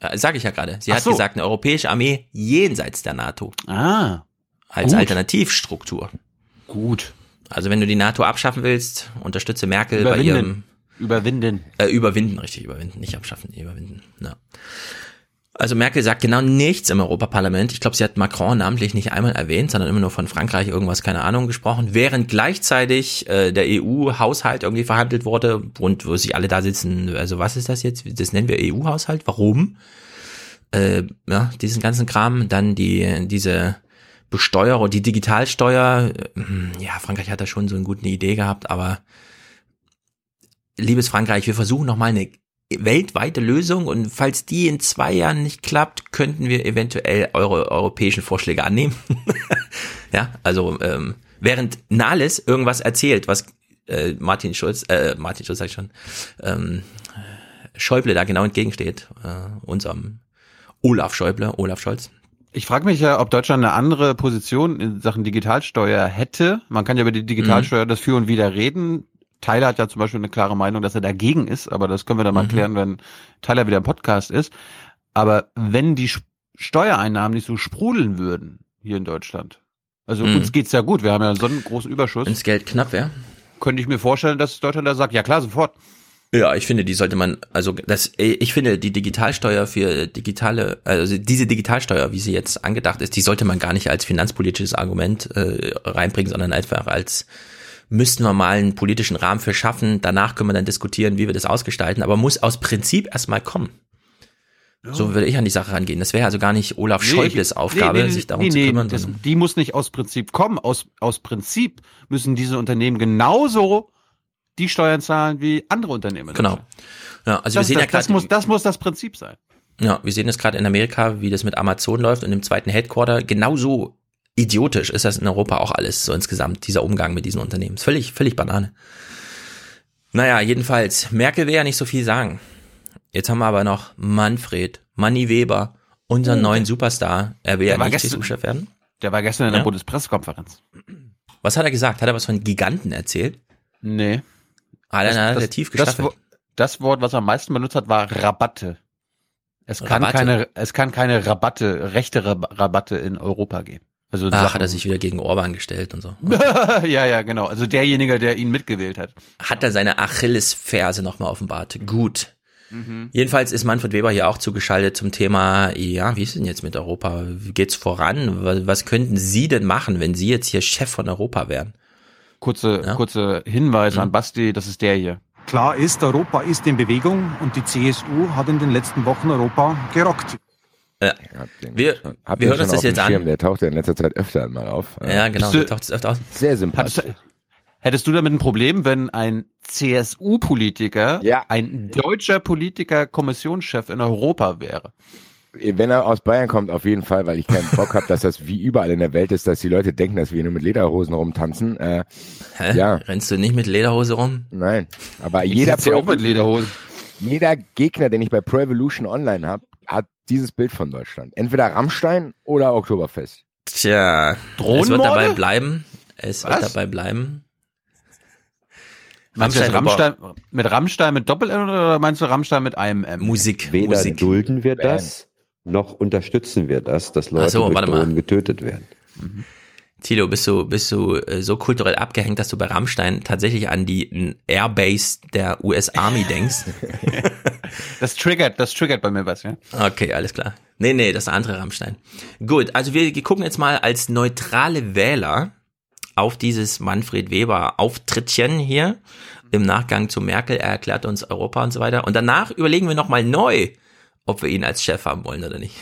Äh, Sag ich ja gerade. Sie Ach hat so. gesagt, eine europäische Armee jenseits der NATO. Ah. Als Gut. Alternativstruktur. Gut. Also wenn du die NATO abschaffen willst, unterstütze Merkel bei ihrem Überwinden. Überwinden. äh, überwinden, richtig, überwinden, nicht abschaffen, überwinden. Ja. Also Merkel sagt genau nichts im Europaparlament. Ich glaube, sie hat Macron namentlich nicht einmal erwähnt, sondern immer nur von Frankreich irgendwas, keine Ahnung, gesprochen, während gleichzeitig äh, der EU-Haushalt irgendwie verhandelt wurde und wo sich alle da sitzen, also was ist das jetzt? Das nennen wir EU-Haushalt. Warum? Äh, ja, diesen ganzen Kram, dann die diese Besteuerung, die Digitalsteuer, äh, ja, Frankreich hat da schon so eine gute Idee gehabt, aber liebes Frankreich, wir versuchen nochmal eine weltweite Lösung und falls die in zwei Jahren nicht klappt, könnten wir eventuell eure europäischen Vorschläge annehmen. ja, also ähm, während Nahles irgendwas erzählt, was äh, Martin Schulz, äh, Martin Schulz sag ich schon, ähm, Schäuble da genau entgegensteht, äh, unserem Olaf Schäuble, Olaf Scholz. Ich frage mich ja, ob Deutschland eine andere Position in Sachen Digitalsteuer hätte. Man kann ja über die Digitalsteuer Mhm. das für und wider reden. Tyler hat ja zum Beispiel eine klare Meinung, dass er dagegen ist, aber das können wir dann mal Mhm. klären, wenn Tyler wieder im Podcast ist. Aber wenn die Sch- Steuereinnahmen nicht so sprudeln würden hier in Deutschland, also Mhm. uns geht's ja gut, wir haben ja so einen großen Überschuss. Wenn's Geld knapp wäre. Könnte ich mir vorstellen, dass Deutschland da sagt, ja klar, sofort. Ja, ich finde, die sollte man, also das, ich finde, die Digitalsteuer für digitale, also diese Digitalsteuer, wie sie jetzt angedacht ist, die sollte man gar nicht als finanzpolitisches Argument äh, reinbringen, sondern einfach als müssten wir mal einen politischen Rahmen für schaffen. Danach können wir dann diskutieren, wie wir das ausgestalten, aber muss aus Prinzip erstmal kommen. So würde ich an die Sache rangehen. Das wäre also gar nicht Olaf Nee, Schäubles Aufgabe, nee, nee, sich darum zu kümmern. Das, die muss nicht aus Prinzip kommen. Aus, aus Prinzip müssen diese Unternehmen genauso die Steuern zahlen wie andere Unternehmen. Genau. Ja, also das, wir sehen das, ja das, gerade muss, das muss das Prinzip sein. Ja, wir sehen es gerade in Amerika, wie das mit Amazon läuft und im zweiten Headquarter. Genauso idiotisch ist das in Europa auch alles so insgesamt, dieser Umgang mit diesen Unternehmen. Ist völlig, völlig Banane. Naja, jedenfalls, Merkel will ja nicht so viel sagen. Jetzt haben wir aber noch Manfred, Manni Weber, unseren Oh. neuen Superstar. Er will Der ja nicht CSU-Chef werden. Der war gestern in der Ja? Bundespressekonferenz. Was hat er gesagt? Hat er was von Giganten erzählt? Nee. Ah, hat er das, tief das, gestaffelt. Wo- das Wort, was er am meisten benutzt hat, war Rabatte. Es kann Rabatte? keine, es kann keine Rabatte, rechte Rab- Rabatte in Europa geben. Also Ach, Sachen- hat er sich wieder gegen Orban gestellt und so. ja, ja, genau. Also derjenige, der ihn mitgewählt hat. Hat er seine Achillesferse nochmal offenbart. Gut. Mhm. Jedenfalls ist Manfred Weber hier auch zugeschaltet zum Thema, ja, wie ist denn jetzt mit Europa? Wie geht's voran? Was, was könnten Sie denn machen, wenn Sie jetzt hier Chef von Europa wären? Kurze, kurze Hinweise an Basti, das ist der hier. Klar ist, Europa ist in Bewegung und die CSU hat in den letzten Wochen Europa gerockt. Ja. Wir, Habt wir hören uns das auf jetzt Schirm? an. Der taucht ja in letzter Zeit öfter mal auf. Ja, genau, Bist du- der taucht es öfter aus. Sehr sympathisch. Hättest du damit ein Problem, wenn ein CSU-Politiker Ja. ein deutscher Politiker Kommissionschef in Europa wäre? Wenn er aus Bayern kommt, auf jeden Fall, weil ich keinen Bock habe, dass das wie überall in der Welt ist, dass die Leute denken, dass wir nur mit Lederhosen rumtanzen. Äh, Hä? Ja. Rennst du nicht mit Lederhose rum? Nein, aber Ich jeder ja auch mit Lederhosen. Jeder Gegner, den ich bei Pro Evolution Online habe, hat dieses Bild von Deutschland. Entweder Rammstein oder Oktoberfest. Tja, es wird dabei bleiben. Es wird Was? dabei bleiben. Meinst du Rammstein mit Rammstein mit Doppel-N oder meinst du Rammstein mit einem M? Musik. Weder Musik. dulden wir das, noch unterstützen wir das, dass Leute so, durch warte mal. Drohnen getötet werden. Tilo, bist du, bist du äh, so kulturell abgehängt, dass du bei Rammstein tatsächlich an die Airbase der US Army denkst? Das triggert, das triggert bei mir was, ja? Okay, alles klar. Nee, nee, das andere Rammstein. Gut, also wir gucken jetzt mal als neutrale Wähler auf dieses Manfred Weber Auftrittchen hier im Nachgang zu Merkel. Er erklärt uns Europa und so weiter. Und danach überlegen wir nochmal neu, ob wir ihn als Chef haben wollen oder nicht.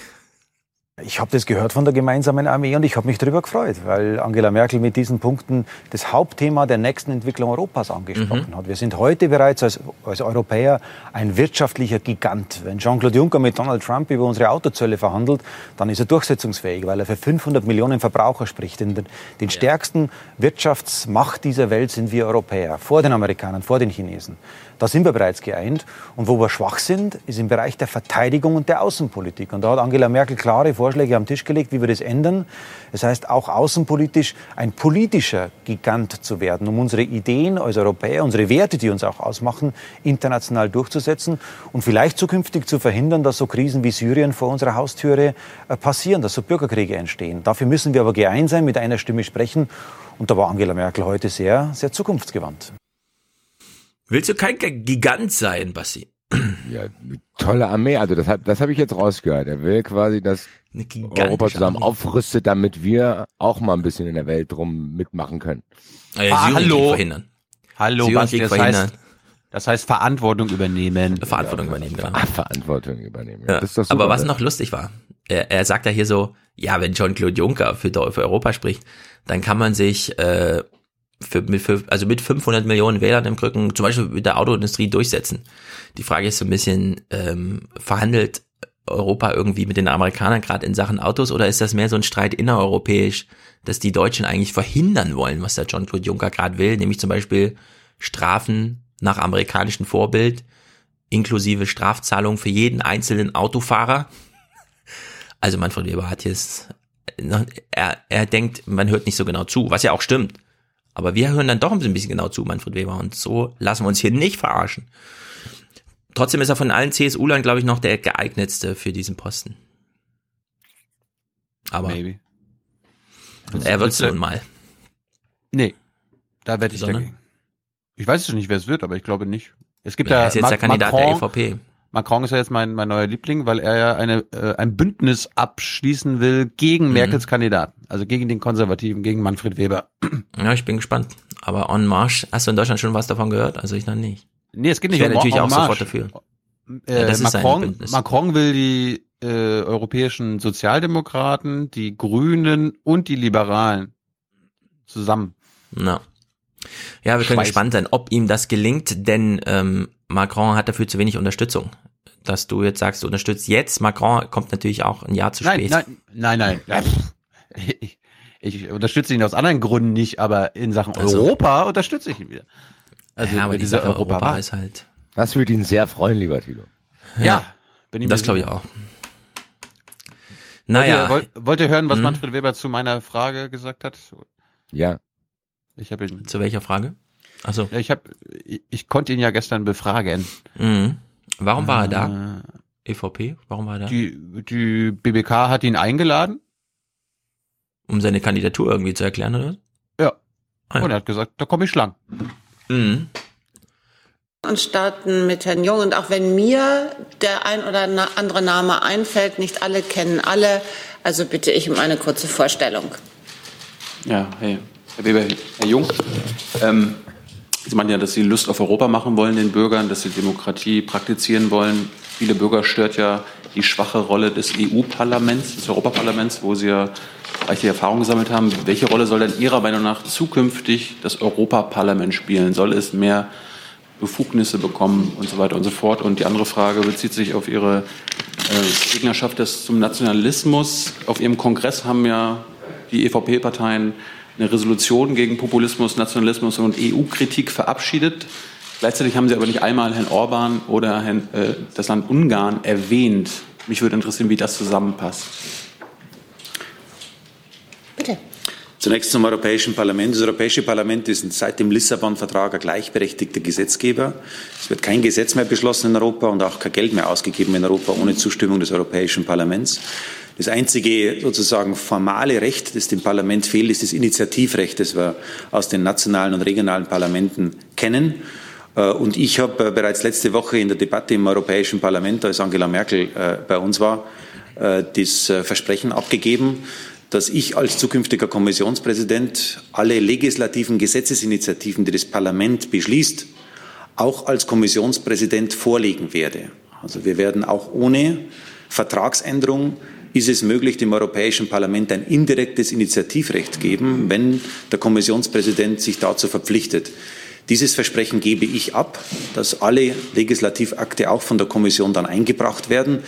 Ich habe das gehört von der gemeinsamen Armee und ich habe mich darüber gefreut, weil Angela Merkel mit diesen Punkten das Hauptthema der nächsten Entwicklung Europas angesprochen hat. Wir sind heute bereits als, als Europäer ein wirtschaftlicher Gigant. Wenn Jean-Claude Juncker mit Donald Trump über unsere Autozölle verhandelt, dann ist er durchsetzungsfähig, weil er für 500 Millionen Verbraucher spricht. Den, den stärksten Wirtschaftsmacht dieser Welt sind wir Europäer, vor den Amerikanern, vor den Chinesen. Da sind wir bereits geeint. Und wo wir schwach sind, ist im Bereich der Verteidigung und der Außenpolitik. Und da hat Angela Merkel klare Vorschläge am Tisch gelegt, wie wir das ändern. Das heißt, auch außenpolitisch ein politischer Gigant zu werden, um unsere Ideen als Europäer, unsere Werte, die uns auch ausmachen, international durchzusetzen und vielleicht zukünftig zu verhindern, dass so Krisen wie Syrien vor unserer Haustüre äh, passieren, dass so Bürgerkriege entstehen. Dafür müssen wir aber geeint sein, mit einer Stimme sprechen. Und da war Angela Merkel heute sehr, sehr zukunftsgewandt. Willst du kein Gigant sein, Bassi? Ja, eine tolle Armee. Also das, das habe ich jetzt rausgehört. Er will quasi, dass Europa zusammen Armee. aufrüstet, damit wir auch mal ein bisschen in der Welt drum mitmachen können. Äh, Ah, Syrienkrieg hallo. verhindern. Hallo, Basti, das verhindern. heißt, das heißt Verantwortung übernehmen. Verantwortung übernehmen, genau. Ah, Verantwortung übernehmen. Ja. Das ist doch super. Aber was noch lustig war, er, er sagt ja hier so, ja, wenn Jean-Claude Juncker für, für Europa spricht, dann kann man sich äh, für, für, also mit 500 Millionen Wählern im Rücken zum Beispiel mit der Autoindustrie durchsetzen. Die Frage ist so ein bisschen, ähm, verhandelt Europa irgendwie mit den Amerikanern gerade in Sachen Autos oder ist das mehr so ein Streit innereuropäisch, dass die Deutschen eigentlich verhindern wollen, was der Jean-Claude Juncker gerade will, nämlich zum Beispiel Strafen nach amerikanischem Vorbild, inklusive Strafzahlung für jeden einzelnen Autofahrer. Also Manfred Weber hat jetzt, er, er denkt, man hört nicht so genau zu, was ja auch stimmt. Aber wir hören dann doch ein bisschen genau zu, Manfred Weber. Und so lassen wir uns hier nicht verarschen. Trotzdem ist er von allen CSU-Lern, glaube ich, noch der geeignetste für diesen Posten. Aber Maybe. er wird es nun mal. Nee, da werde ich Wieso, ne? dagegen. Ich weiß es nicht, wer es wird, aber ich glaube nicht. Es gibt Ja, er ist jetzt Ma- der Kandidat der EVP. Macron ist ja jetzt mein, mein neuer Liebling, weil er ja eine, äh, ein Bündnis abschließen will gegen Mhm. Merkels Kandidaten. Also gegen den Konservativen, gegen Manfred Weber. Ja, ich bin gespannt. Aber En Marche, hast du in Deutschland schon was davon gehört? Also ich noch nicht. Nee, es geht Ich nicht wäre um natürlich auch sofort dafür. Äh, Ja, Macron. Macron will die äh, europäischen Sozialdemokraten, die Grünen und die Liberalen zusammen. Na. Ja, wir können Schweißen. gespannt sein, ob ihm das gelingt, denn ähm, Macron hat dafür zu wenig Unterstützung. Dass du jetzt sagst, du unterstützt jetzt, Macron kommt natürlich auch ein Jahr zu Nein, spät. nein, nein, nein. Ja. Ich, ich unterstütze ihn aus anderen Gründen nicht, aber in Sachen Also. Europa unterstütze ich ihn wieder. Also ja, aber bei die dieser Sache Europa Europawahl. ist halt. Das würde ihn sehr freuen, lieber Tilo. Ja, bin ich mir das glaube ich auch. Naja, Wollt ihr, wollt, wollt ihr hören, was Hm? Manfred Weber zu meiner Frage gesagt hat? Ja. Ich habe ihn. zu welcher Frage? Achso. Ja, ich habe, ich, ich konnte ihn ja gestern befragen. Mhm. Warum war er Äh, da? EVP? Warum war er da? Die, die BBK hat ihn eingeladen. Um seine Kandidatur irgendwie zu erklären, oder? was? Ja. Ah, ja. Und er hat gesagt, da komme ich lang. Mhm. und starten mit Herrn Jung. Und auch wenn mir der ein oder andere Name einfällt, nicht alle kennen alle, also bitte ich um eine kurze Vorstellung. Ja, hey, Herr Weber, Herr Jung. Ähm, Sie meinen ja, dass Sie Lust auf Europa machen wollen den Bürgern, dass Sie Demokratie praktizieren wollen. Viele Bürger stört ja die schwache Rolle des EU-Parlaments, des Europaparlaments, wo Sie ja reichliche Erfahrung gesammelt haben. Welche Rolle soll denn Ihrer Meinung nach zukünftig das Europaparlament spielen? Soll es mehr Befugnisse bekommen und so weiter und so fort? Und die andere Frage bezieht sich auf Ihre äh, Gegnerschaft des, zum Nationalismus. Auf Ihrem Kongress haben ja die EVP-Parteien eine Resolution gegen Populismus, Nationalismus und EU-Kritik verabschiedet. Gleichzeitig haben Sie aber nicht einmal Herrn Orban oder Herrn, äh, das Land Ungarn erwähnt. Mich würde interessieren, wie das zusammenpasst. Bitte. Zunächst zum Europäischen Parlament. Das Europäische Parlament ist seit dem Lissabon-Vertrag ein gleichberechtigter Gesetzgeber. Es wird kein Gesetz mehr beschlossen in Europa und auch kein Geld mehr ausgegeben in Europa ohne Zustimmung des Europäischen Parlaments. Das einzige sozusagen formale Recht, das dem Parlament fehlt, ist das Initiativrecht, das wir aus den nationalen und regionalen Parlamenten kennen. Äh, und ich habe äh, bereits letzte Woche in der Debatte im Europäischen Parlament, als Angela Merkel äh, bei uns war, das Versprechen abgegeben, dass ich als zukünftiger Kommissionspräsident alle legislativen Gesetzesinitiativen, die das Parlament beschließt, auch als Kommissionspräsident vorlegen werde. Also wir werden auch ohne Vertragsänderung ist es möglich, dem Europäischen Parlament ein indirektes Initiativrecht geben, wenn der Kommissionspräsident sich dazu verpflichtet. Dieses Versprechen gebe ich ab, dass alle Legislativakte auch von der Kommission dann eingebracht werden.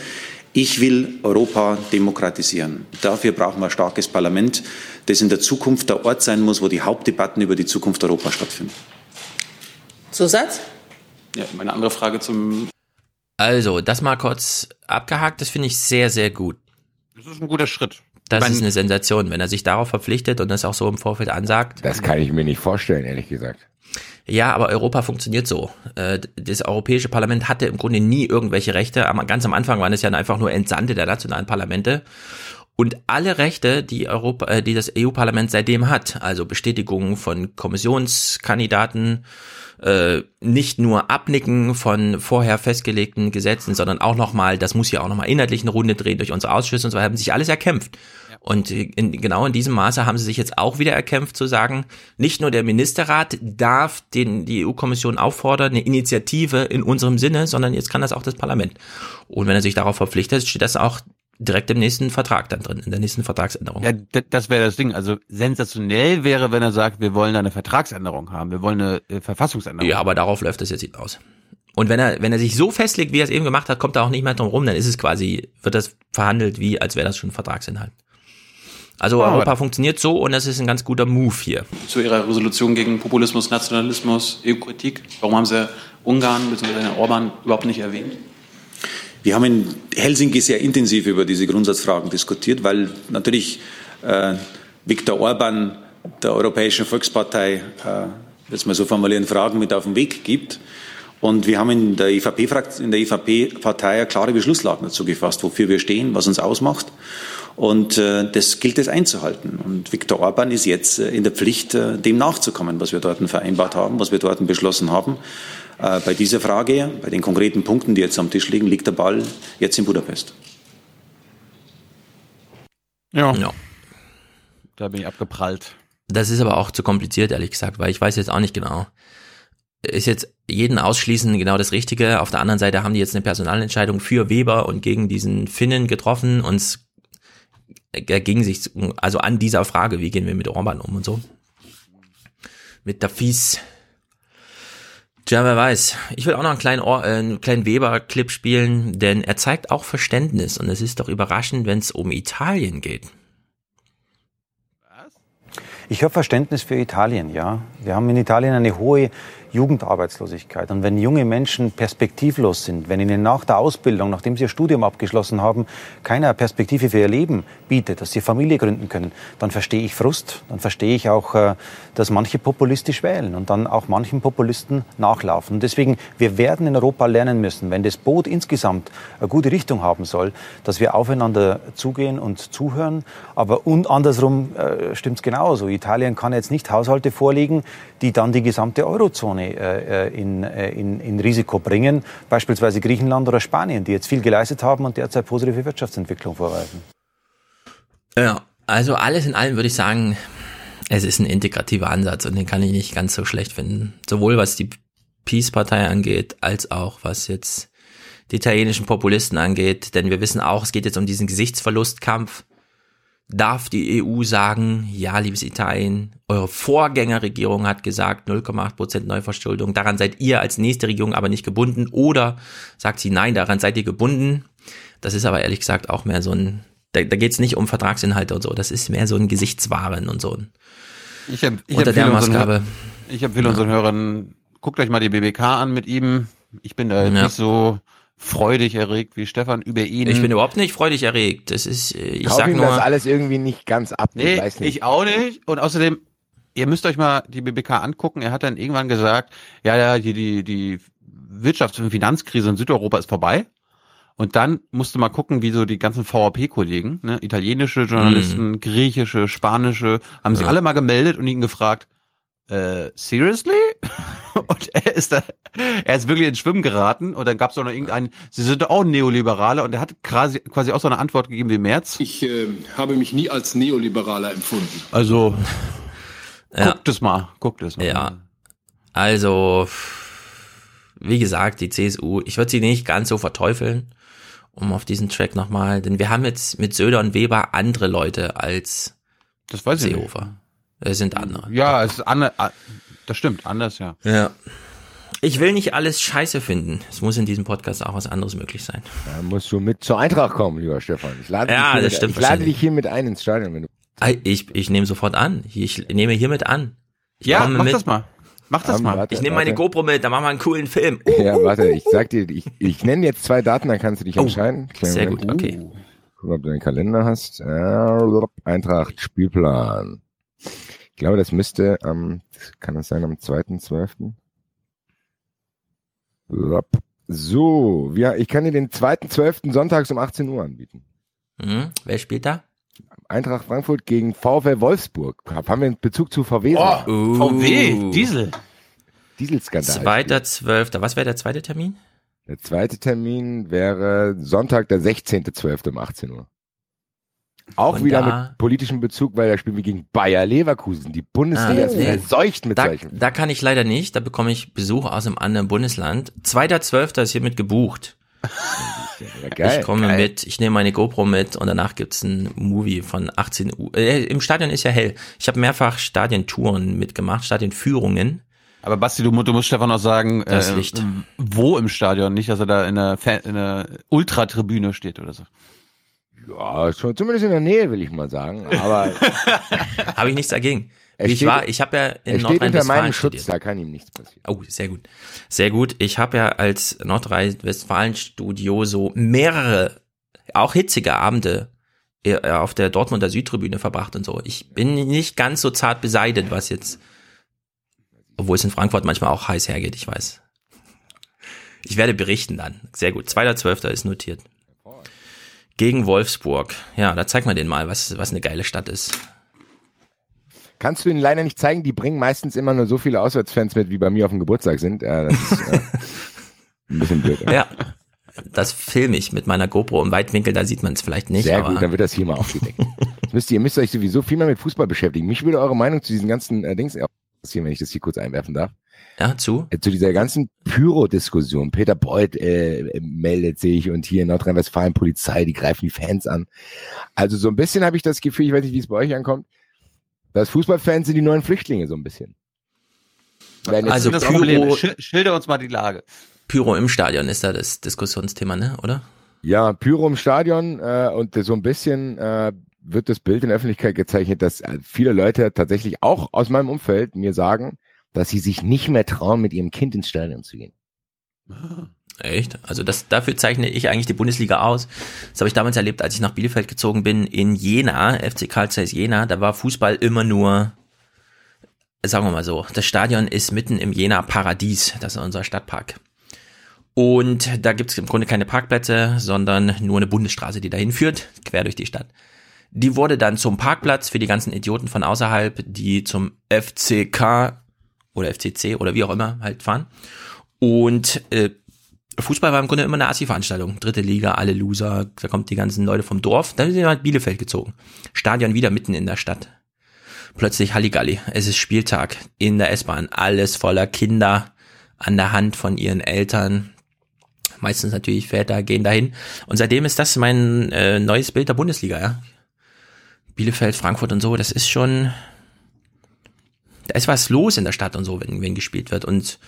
Ich will Europa demokratisieren. Dafür brauchen wir ein starkes Parlament, das in der Zukunft der Ort sein muss, wo die Hauptdebatten über die Zukunft Europas stattfinden. Zusatz? Ja, meine andere Frage zum. Also, das mal kurz abgehakt, das finde ich sehr, sehr gut. Das ist ein guter Schritt. Das ist eine Sensation, wenn er sich darauf verpflichtet und das auch so im Vorfeld ansagt. Das kann ich mir nicht vorstellen, ehrlich gesagt. Ja, aber Europa funktioniert so. Äh, das Europäische Parlament hatte im Grunde nie irgendwelche Rechte. Ganz am Anfang waren es ja einfach nur Entsandte der nationalen Parlamente. Und alle Rechte, die Europa, äh, die das EU-Parlament seitdem hat, also Bestätigungen von Kommissionskandidaten, äh, nicht nur Abnicken von vorher festgelegten Gesetzen, sondern auch nochmal, das muss ja auch nochmal inhaltlich eine Runde drehen durch unsere Ausschüsse und so weiter, haben sich alles erkämpft. Und in, genau in diesem Maße haben sie sich jetzt auch wieder erkämpft zu sagen, nicht nur der Ministerrat darf den, die EU-Kommission auffordern, eine Initiative in unserem Sinne, sondern jetzt kann das auch das Parlament. Und wenn er sich darauf verpflichtet, steht das auch direkt im nächsten Vertrag dann drin, in der nächsten Vertragsänderung. Ja, das wäre das Ding. Also sensationell wäre, wenn er sagt, wir wollen eine Vertragsänderung haben, wir wollen eine äh, Verfassungsänderung. Ja, aber darauf läuft es jetzt hinaus. Und wenn er, wenn er sich so festlegt, wie er es eben gemacht hat, kommt er auch nicht mehr drum rum, dann ist es quasi, wird das verhandelt wie, als wäre das schon Vertragsinhalt. Also ah, Europa funktioniert so und das ist ein ganz guter Move hier. Zu Ihrer Resolution gegen Populismus, Nationalismus, EU-Kritik, warum haben Sie Ungarn bzw. Orban überhaupt nicht erwähnt? Wir haben in Helsinki sehr intensiv über diese Grundsatzfragen diskutiert, weil natürlich äh, Viktor Orban der Europäischen Volkspartei, äh, jetzt mal so formulieren, Fragen mit auf den Weg gibt. Und wir haben in der EVP-Partei der EVP klare Beschlusslage dazu gefasst, wofür wir stehen, was uns ausmacht. Und äh, das gilt es einzuhalten. Und Viktor Orban ist jetzt äh, in der Pflicht, äh, dem nachzukommen, was wir dort vereinbart haben, was wir dort beschlossen haben. Äh, bei dieser Frage, bei den konkreten Punkten, die jetzt am Tisch liegen, liegt der Ball jetzt in Budapest. Ja. ja. Da bin ich abgeprallt. Das ist aber auch zu kompliziert, ehrlich gesagt, weil ich weiß jetzt auch nicht genau. Ist jetzt jeden ausschließen genau das Richtige. Auf der anderen Seite haben die jetzt eine Personalentscheidung für Weber und gegen diesen Finnen getroffen und es er ging sich also an dieser Frage, wie gehen wir mit Orban um und so. Mit der Fies. Tja, wer weiß. Ich will auch noch einen kleinen, äh, einen kleinen Weber-Clip spielen, denn er zeigt auch Verständnis und es ist doch überraschend, wenn es um Italien geht. Ich habe Verständnis für Italien, ja. Wir haben in Italien eine hohe Jugendarbeitslosigkeit. Und wenn junge Menschen perspektivlos sind, wenn ihnen nach der Ausbildung, nachdem sie ihr Studium abgeschlossen haben, keiner Perspektive für ihr Leben bietet, dass sie Familie gründen können, dann verstehe ich Frust, dann verstehe ich auch, äh, dass manche populistisch wählen und dann auch manchen Populisten nachlaufen. Und deswegen, wir werden in Europa lernen müssen, wenn das Boot insgesamt eine gute Richtung haben soll, dass wir aufeinander zugehen und zuhören. Aber und andersrum äh, stimmt es genauso. Italien kann jetzt nicht Haushalte vorlegen, die dann die gesamte Eurozone äh, in, äh, in, in Risiko bringen, beispielsweise Griechenland oder Spanien, die jetzt viel geleistet haben und derzeit positive Wirtschaftsentwicklung vorweisen. Ja, also alles in allem würde ich sagen, Es ist ein integrativer Ansatz und den kann ich nicht ganz so schlecht finden. Sowohl was die Peace-Partei angeht, als auch was jetzt die italienischen Populisten angeht. Denn wir wissen auch, es geht jetzt um diesen Gesichtsverlustkampf. Darf die EU sagen, ja, liebes Italien, eure Vorgängerregierung hat gesagt 0,8 Prozent Neuverschuldung, daran seid ihr als nächste Regierung aber nicht gebunden. Oder sagt sie, nein, daran seid ihr gebunden. Das ist aber ehrlich gesagt auch mehr so ein, da, da geht es nicht um Vertragsinhalte und so, das ist mehr so ein Gesichtswaren und so. Ich, hab, ich unter der Maßgabe. Unseren, ich empfehle ja. unseren Hörern, guckt euch mal die BBK an mit ihm. Ich bin da Ja. nicht so freudig erregt wie Stefan über ihn. Ich bin überhaupt nicht freudig erregt. Das ist, äh, ich Kauf sag ihm nur, das alles irgendwie nicht ganz ab. Nee, ich weiß nicht. ich auch nicht. Und außerdem, ihr müsst euch mal die BBK angucken. Er hat dann irgendwann gesagt, ja, ja, die, die, die Wirtschafts- und Finanzkrise in Südeuropa ist vorbei. Und dann musst du mal gucken, wie so die ganzen VAP-Kollegen, ne, italienische Journalisten, griechische, spanische, haben sich Ja. alle mal gemeldet und ihn gefragt, äh, seriously? Und er ist da, er ist wirklich ins Schwimmen geraten und dann gab es auch noch irgendeinen, sie sind doch auch Neoliberale und er hat quasi, quasi auch so eine Antwort gegeben wie Merz. Ich äh, habe mich nie als Neoliberaler empfunden. Also, Ja. guckt es mal, guckt es mal. Ja. Also, wie gesagt, die CSU, ich würde sie nicht ganz so verteufeln, um auf diesen Track nochmal, denn wir haben jetzt mit Söder und Weber andere Leute als Das weiß ich nicht. Es sind andere. Ja, es ist anders, das stimmt, anders, ja. Ja. Ich will nicht alles scheiße finden. Es muss in diesem Podcast auch was anderes möglich sein. Da musst du mit zur Eintracht kommen, lieber Stefan. Ich lade, Ja, dich, hier das mit, stimmt ich lade dich hier mit ein ins Stadion, wenn du. Ey, Ich, ich nehme sofort an. Ich nehme hiermit an. Ich Ja, mach mit. das mal. Mach das Ähm, mal. warte, Ich nehme meine. GoPro mit, dann machen wir einen coolen Film. Ja, warte, ich sag dir, ich, ich nenne jetzt zwei Daten, dann kannst du dich Oh, entscheiden. Kleinen sehr Moment. gut, okay. Guck, ob du einen Kalender hast. Eintracht, Spielplan. Ich glaube, das müsste am, kann das sein, am 2.12.? So, wir, ich kann dir den 2.12. sonntags um 18 Uhr anbieten. Mhm. Wer spielt da? Eintracht Frankfurt gegen VfL Wolfsburg. Haben wir einen Bezug zu VW? Oh, VW, Diesel. Dieselskandal. Zweiter, zwölfter. Was wäre der zweite Termin? Der zweite Termin wäre Sonntag, der 16.12. um 18 Uhr. Auch Und wieder da- mit politischem Bezug, weil da spielen wir gegen Bayer Leverkusen. Die Bundesliga Ah, ist nee. verseucht mit Da, solchen. da kann ich leider nicht. Da bekomme ich Besuch aus einem anderen Bundesland. Zweiter, zwölfter ist hiermit gebucht. Ja, geil, ich komme geil. mit, ich nehme meine GoPro mit und danach gibt's ein Movie von 18 Uhr. Äh, Im Stadion ist ja hell. Ich habe mehrfach Stadientouren mitgemacht, Stadionführungen. Aber Basti, du, du musst Stefan noch sagen, Das äh, Licht. wo im Stadion, nicht, dass er da in der, Fan, in der Ultratribüne steht oder so. Ja, schon zumindest in der Nähe, will ich mal sagen. Aber Habe ich nichts dagegen. Er ich steht- war, ich habe ja in Nordrhein-Westfalen Schutz, studiert. da kann ihm nichts passieren. Oh, sehr gut. Sehr gut. Ich habe ja als Nordrhein-Westfalen-Studio so mehrere, auch hitzige Abende äh, auf der Dortmunder Südtribüne verbracht und so. Ich bin nicht ganz so zart beseitigt, was jetzt, obwohl es in Frankfurt manchmal auch heiß hergeht, ich weiß. Ich werde berichten dann. Sehr gut. 2.12. ist notiert. Gegen Wolfsburg. Ja, da zeigt man denen mal, was, was eine geile Stadt ist. Kannst du ihnen leider nicht zeigen, die bringen meistens immer nur so viele Auswärtsfans mit, wie bei mir auf dem Geburtstag sind. Äh, das ist äh, ein bisschen blöd. ja. Ja. Das filme ich mit meiner GoPro im Weitwinkel, da sieht man es vielleicht nicht. Sehr aber gut, dann wird das hier mal aufgedeckt. Müsst ihr, ihr müsst euch sowieso viel mehr mit Fußball beschäftigen. Mich würde eure Meinung zu diesen ganzen äh, Dings interessieren, wenn ich das hier kurz einwerfen darf. Ja, zu? Äh, Zu dieser ganzen Pyro-Diskussion. Peter Beuth äh, meldet sich und hier in Nordrhein-Westfalen Polizei, die greifen die Fans an. Also so ein bisschen habe ich das Gefühl, ich weiß nicht, wie es bei euch ankommt, dass Fußballfans sind die neuen Flüchtlinge so ein bisschen. Jetzt- Also das Pyro- Schilder uns mal die Lage. Pyro im Stadion ist da das Diskussionsthema, ne, oder? Ja, Pyro im Stadion äh, und so ein bisschen äh, wird das Bild in der Öffentlichkeit gezeichnet, dass äh, viele Leute tatsächlich auch aus meinem Umfeld mir sagen, dass sie sich nicht mehr trauen, mit ihrem Kind ins Stadion zu gehen. Echt? Also das, dafür zeichne ich eigentlich die Bundesliga aus. Das habe ich damals erlebt, als ich nach Bielefeld gezogen bin, in Jena, FC Karl Zeiss Jena, da war Fußball immer nur, sagen wir mal so, das Stadion ist mitten im Jena Paradies, das ist unser Stadtpark. Und da gibt es im Grunde keine Parkplätze, sondern nur eine Bundesstraße, die dahin führt, quer durch die Stadt. Die wurde dann zum Parkplatz für die ganzen Idioten von außerhalb, die zum FCK oder FCC oder wie auch immer halt fahren. Und äh, Fußball war im Grunde immer eine Assi-Veranstaltung. Dritte Liga, alle Loser, da kommt die ganzen Leute vom Dorf. Dann sind wir halt Bielefeld gezogen. Stadion wieder mitten in der Stadt. Plötzlich Halligalli. Es ist Spieltag in der S-Bahn. Alles voller Kinder an der Hand von ihren Eltern. Meistens natürlich Väter gehen dahin. Und seitdem ist das mein äh, neues Bild der Bundesliga, ja. Bielefeld, Frankfurt und so, das ist schon, da ist was los in der Stadt und so, wenn, wenn gespielt wird. Und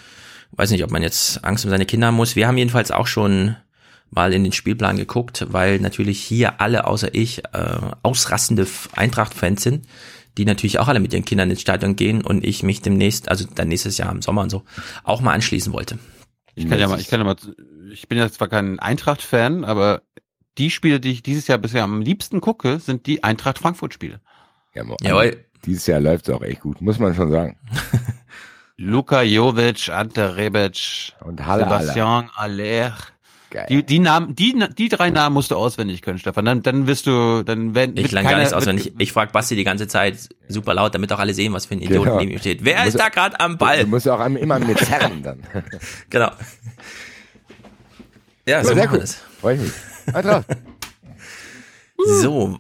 weiß nicht, ob man jetzt Angst um seine Kinder haben muss. Wir haben jedenfalls auch schon mal in den Spielplan geguckt, weil natürlich hier alle außer ich äh, ausrastende Eintracht-Fans sind, die natürlich auch alle mit ihren Kindern ins Stadion gehen und ich mich demnächst, also dann nächstes Jahr im Sommer und so, auch mal anschließen wollte. Ich kann ja mal, ich kann ja mal, ich bin ja zwar kein Eintracht-Fan, aber die Spiele, die ich dieses Jahr bisher am liebsten gucke, sind die Eintracht Frankfurt-Spiele. Ja, Jawohl. Dieses Jahr läuft es auch echt gut, muss man schon sagen. Luka Jovic, Ante Rebic, und Halle Sebastian Aller. Die, die Namen, die, die drei Namen musst du auswendig können, Stefan. Dann, dann wirst du, dann werden. Ich lang gar nichts auswendig. Ich frage Basti die ganze Zeit super laut, damit auch alle sehen, was für ein Idiot genau. neben ihm steht. Wer ist da gerade am Ball? Du musst auch immer mit zerren dann. genau. Ja, so sehr gut. Freue ich mich. Eintracht. so,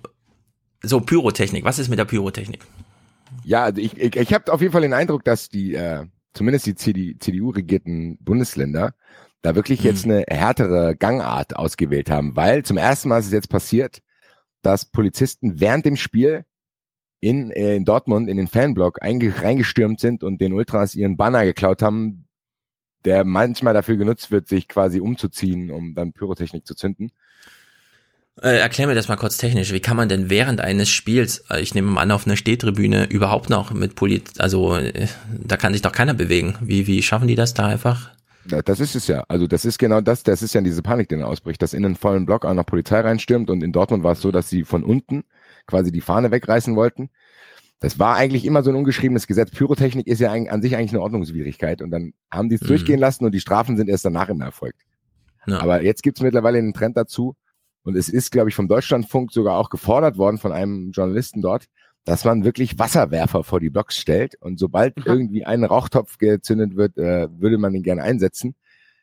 so Pyrotechnik. Was ist mit der Pyrotechnik? Ja, also ich, ich, ich habe auf jeden Fall den Eindruck, dass die, äh, zumindest die CDU-regierten Bundesländer, da wirklich jetzt hm. eine härtere Gangart ausgewählt haben, weil zum ersten Mal ist es jetzt passiert, dass Polizisten während dem Spiel in, äh, in Dortmund in den Fanblock reingestürmt sind und den Ultras ihren Banner geklaut haben, der manchmal dafür genutzt wird, sich quasi umzuziehen, um dann Pyrotechnik zu zünden. Äh, erklär mir das mal kurz technisch. Wie kann man denn während eines Spiels, äh, ich nehme mal an, auf einer Stehtribüne überhaupt noch mit Polit, also äh, da kann sich doch keiner bewegen. Wie, wie schaffen die das da einfach? Das ist es ja. Also das ist genau das, das ist ja diese Panik, die dann ausbricht, dass in einen vollen Block auch noch Polizei reinstürmt und in Dortmund war es so, dass sie von unten quasi die Fahne wegreißen wollten. Das war eigentlich immer so ein ungeschriebenes Gesetz. Pyrotechnik ist ja an sich eigentlich eine Ordnungswidrigkeit und dann haben die es mhm. durchgehen lassen und die Strafen sind erst danach immer erfolgt. Ja. Aber jetzt gibt es mittlerweile einen Trend dazu, und es ist, glaube ich, vom Deutschlandfunk sogar auch gefordert worden von einem Journalisten dort, dass man wirklich Wasserwerfer vor die Blocks stellt. Und sobald mhm. irgendwie ein Rauchtopf gezündet wird, äh, würde man ihn gerne einsetzen.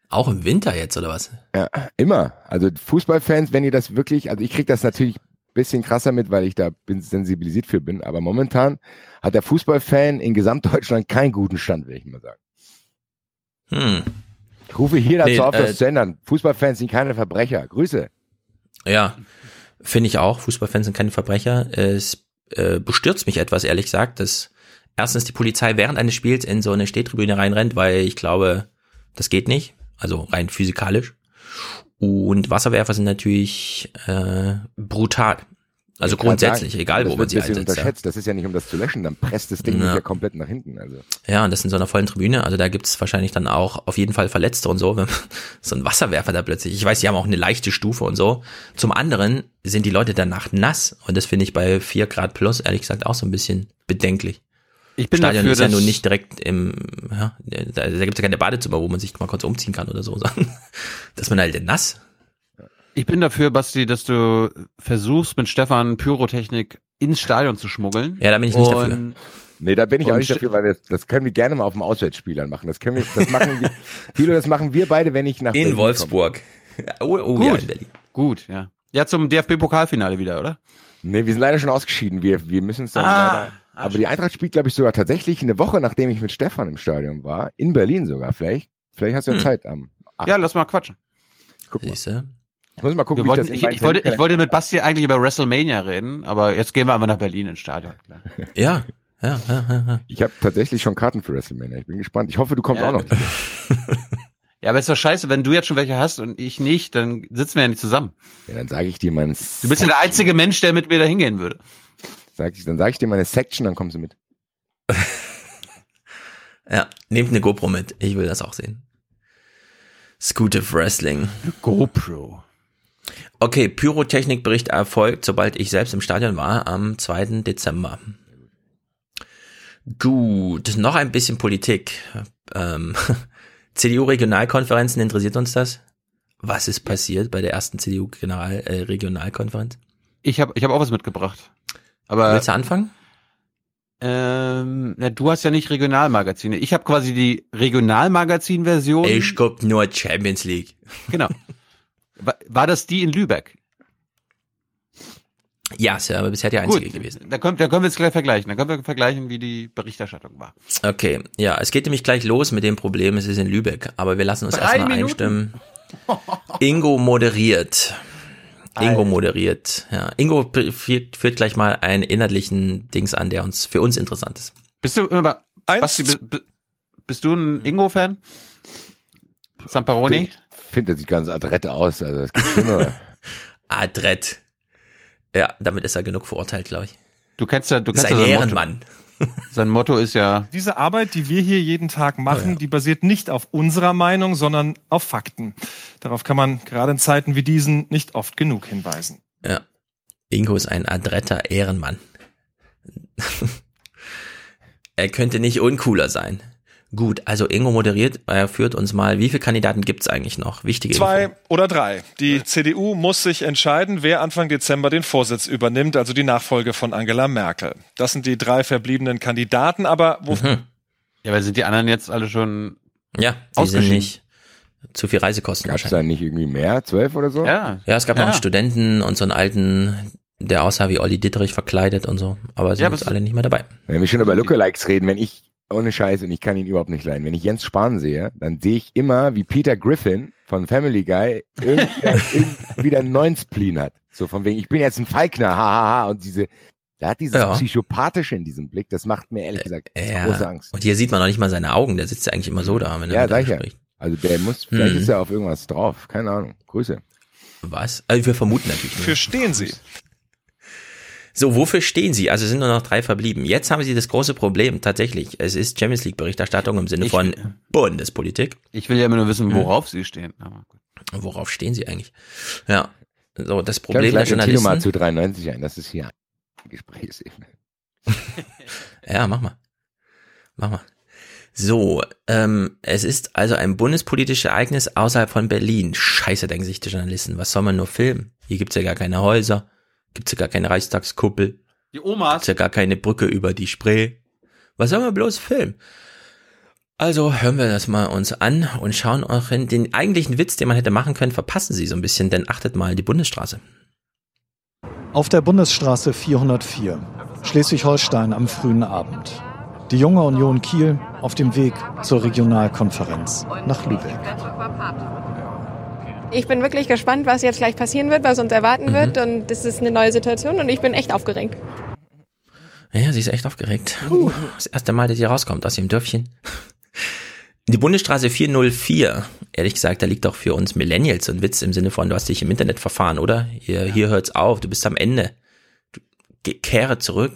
Auch im Winter jetzt, oder was? Ja, immer. Also Fußballfans, wenn ihr das wirklich, also ich kriege das natürlich bisschen krasser mit, weil ich da bin sensibilisiert für bin. Aber momentan hat der Fußballfan in Gesamtdeutschland keinen guten Stand, will ich mal sagen. Hm. Ich rufe hier dazu nee, auf, das äh, zu ändern. Fußballfans sind keine Verbrecher. Grüße. Ja, finde ich auch. Fußballfans sind keine Verbrecher. Es äh, bestürzt mich etwas, ehrlich gesagt, dass erstens die Polizei während eines Spiels in so eine Stehtribüne reinrennt, weil ich glaube, das geht nicht. Also rein physikalisch. Und Wasserwerfer sind natürlich äh, brutal. Also grundsätzlich, sagen, egal wo man sie einsetzt. Unterschätzt. Ja. Das ist ja nicht, um das zu löschen, dann presst das Ding ja. ja komplett nach hinten. Also. Ja, und das in so einer vollen Tribüne, also da gibt's wahrscheinlich dann auch auf jeden Fall Verletzte und so, wenn so ein Wasserwerfer da plötzlich, ich weiß, die haben auch eine leichte Stufe und so. Zum anderen sind die Leute danach nass und das finde ich bei vier Grad plus, ehrlich gesagt, auch so ein bisschen bedenklich. Ich bin Stadion dafür, ist ja nun nicht direkt im, ja, da, da gibt es ja keine Badezimmer, wo man sich mal kurz umziehen kann oder so, dass man halt nass ich bin dafür, Basti, dass du versuchst, mit Stefan Pyrotechnik ins Stadion zu schmuggeln. Ja, da bin ich nicht dafür. Nee, da bin ich auch nicht dafür, weil wir, das können wir gerne mal auf dem Auswärtsspielern machen. Das können wir, das machen wir, Thilo, das machen wir beide, wenn ich nach In Berlin Wolfsburg. Oh, oh, Gut. Ja, in Berlin. Gut, ja. Ja, zum DFB-Pokalfinale wieder, oder? Nee, wir sind leider schon ausgeschieden. Wir, wir müssen es dann ah, leider, ah, aber die Eintracht spielt, glaube ich, sogar tatsächlich eine Woche, nachdem ich mit Stefan im Stadion war. In Berlin sogar. Vielleicht, vielleicht hast du ja hm. Zeit am. Ach. Ja, lass mal quatschen. Guck mal. Siehste? Ich muss mal gucken, wollten, ich, ich, ich, wollte, ich wollte mit Basti eigentlich über WrestleMania reden, aber jetzt gehen wir einfach nach Berlin ins Stadion. Ja, ja, ja, ja. Ich habe tatsächlich schon Karten für WrestleMania. Ich bin gespannt. Ich hoffe, du kommst ja, auch noch. ja, aber ist doch scheiße, wenn du jetzt schon welche hast und ich nicht, dann sitzen wir ja nicht zusammen. Ja, dann sage ich dir mein. Du bist ja der einzige Mensch, der mit mir da hingehen würde. Sag ich, dann sage ich dir meine Section, dann kommst du mit. ja, nehmt eine GoPro mit. Ich will das auch sehen. Scooter Wrestling. GoPro. Okay, Pyrotechnikbericht erfolgt, sobald ich selbst im Stadion war, am 2. Dezember. Gut, noch ein bisschen Politik. Ähm, CDU-Regionalkonferenzen, interessiert uns das? Was ist passiert bei der ersten CDU-Regionalkonferenz? Äh, ich habe ich hab auch was mitgebracht. Aber Willst du anfangen? Ähm, na, du hast ja nicht Regionalmagazine. Ich habe quasi die Regionalmagazin-Version. Ich guck nur Champions League. Genau. War, war das die in Lübeck? Ja, ist ja aber bisher die einzige gewesen. Da können, da können wir jetzt gleich vergleichen. Da können wir vergleichen, wie die Berichterstattung war. Okay, ja, es geht nämlich gleich los mit dem Problem, es ist in Lübeck, aber wir lassen uns Drei erstmal Minuten. einstimmen. Ingo moderiert. Ingo Alter. moderiert, ja. Ingo führt, führt gleich mal einen inhaltlichen Dings an, der uns für uns interessant ist. Bist du, aber, Basti, bi- bi- bist du ein Ingo-Fan? Samparoni? Ich finde, das sieht ganz adrett aus. Also das gibt schlimmere. Adrett. Ja, damit ist er genug verurteilt, glaube ich. Du kennst ja, du Ist kennst ein ja sein Ehrenmann. Motto. Sein Motto ist ja, Diese Arbeit, die wir hier jeden Tag machen, die basiert nicht auf unserer Meinung, sondern auf Fakten. Darauf kann man gerade in Zeiten wie diesen nicht oft genug hinweisen. Ja. Ingo ist ein adretter Ehrenmann. er könnte nicht uncooler sein. Gut, also Ingo moderiert, er führt uns mal, wie viele Kandidaten gibt's eigentlich noch? Wichtige Zwei Info. oder drei. Die CDU muss sich entscheiden, wer Anfang Dezember den Vorsitz übernimmt, also die Nachfolge von Angela Merkel. Das sind die drei verbliebenen Kandidaten, aber wo Mhm. ja, weil sind die anderen jetzt alle schon Ja, die sind ausgeschieden? nicht zu viel Reisekosten Gab es da nicht irgendwie mehr? Zwölf oder so? Ja. Ja, es gab noch Ja. einen Studenten und so einen alten, der aussah wie Olli Dittrich verkleidet und so, aber sind Ja, jetzt aber alle nicht mehr dabei. Wenn wir schon über Lookalikes reden, wenn ich, ohne Scheiß, und ich kann ihn überhaupt nicht leiden, wenn ich Jens Spahn sehe, dann sehe ich immer, wie Peter Griffin von Family Guy wieder einen neuen Spleen hat. So von wegen, ich bin jetzt ein Falkner, hahaha, und diese, der hat dieses Ja. Psychopathische in diesem Blick, das macht mir ehrlich gesagt Ja. große Angst. Und hier sieht man noch nicht mal seine Augen, der sitzt ja eigentlich immer so da, wenn er Ja, mit sag ja. spricht. Also der muss, vielleicht Mhm. ist er auf irgendwas drauf, keine Ahnung. Grüße. Was? Also wir vermuten natürlich. nur. für stehen Sie? So, wofür stehen Sie? Also es sind nur noch drei verblieben. Jetzt haben Sie das große Problem, tatsächlich. Es ist Champions League Berichterstattung im Sinne Ich- von Bundespolitik. Ich will ja immer nur wissen, Mhm. worauf sie stehen. Aber gut. Worauf stehen Sie eigentlich? Ja. So, das Ich Problem ich der lade den Tilo mal Journalisten. zu 93 ein, das ist hier ein Gesprächsebene. Ja, mach mal. Mach mal. So, ähm, es ist also ein bundespolitisches Ereignis außerhalb von Berlin. Scheiße, denken sich die Journalisten. Was soll man nur filmen? Hier gibt's ja gar keine Häuser, gibt's ja gar keine Reichstagskuppel, Die Omas. gibt's ja gar keine Brücke über die Spree. Was soll man bloß filmen? Also hören wir das mal uns an und schauen auch in den eigentlichen Witz, den man hätte machen können, verpassen Sie so ein bisschen, denn achtet mal die Bundesstraße. Auf der Bundesstraße 404, Schleswig-Holstein am frühen Abend. Die junge Union Kiel auf dem Weg zur Regionalkonferenz nach Lübeck. Ich bin wirklich gespannt, was jetzt gleich passieren wird, was uns erwarten Mhm. wird. Und das ist eine neue Situation und ich bin echt aufgeregt. Ja, sie ist echt aufgeregt. Das erste Mal, dass sie rauskommt aus ihrem Dörfchen. Die Bundesstraße 404, ehrlich gesagt, da liegt doch für uns Millennials ein Witz im Sinne von, du hast dich im Internet verfahren, oder? Hier, hier hört's auf, du bist am Ende. Du, kehre zurück.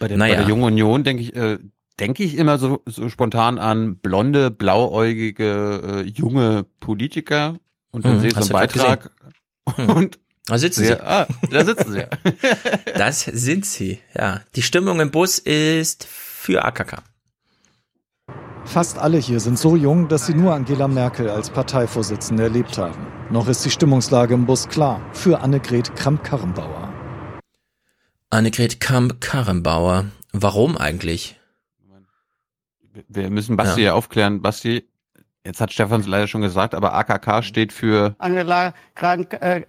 Bei der, Naja. bei der Jungen Union denke ich, äh, denke ich immer so, so spontan an blonde, blauäugige, äh, junge Politiker und dann Mhm, sehe ich so einen Beitrag und Da sitzen sie. ah, da sitzen sie. ja. Das sind sie, ja. Die Stimmung im Bus ist für AKK. Fast alle hier sind so jung, dass sie nur Angela Merkel als Parteivorsitzende erlebt haben. Noch ist die Stimmungslage im Bus klar für Annegret Kramp-Karrenbauer. Annegret Kamp-Karrenbauer. Warum eigentlich? Wir müssen Basti Ja. ja. aufklären. Basti, jetzt hat Stefan es leider schon gesagt, aber AKK steht für Angela Krank, äh,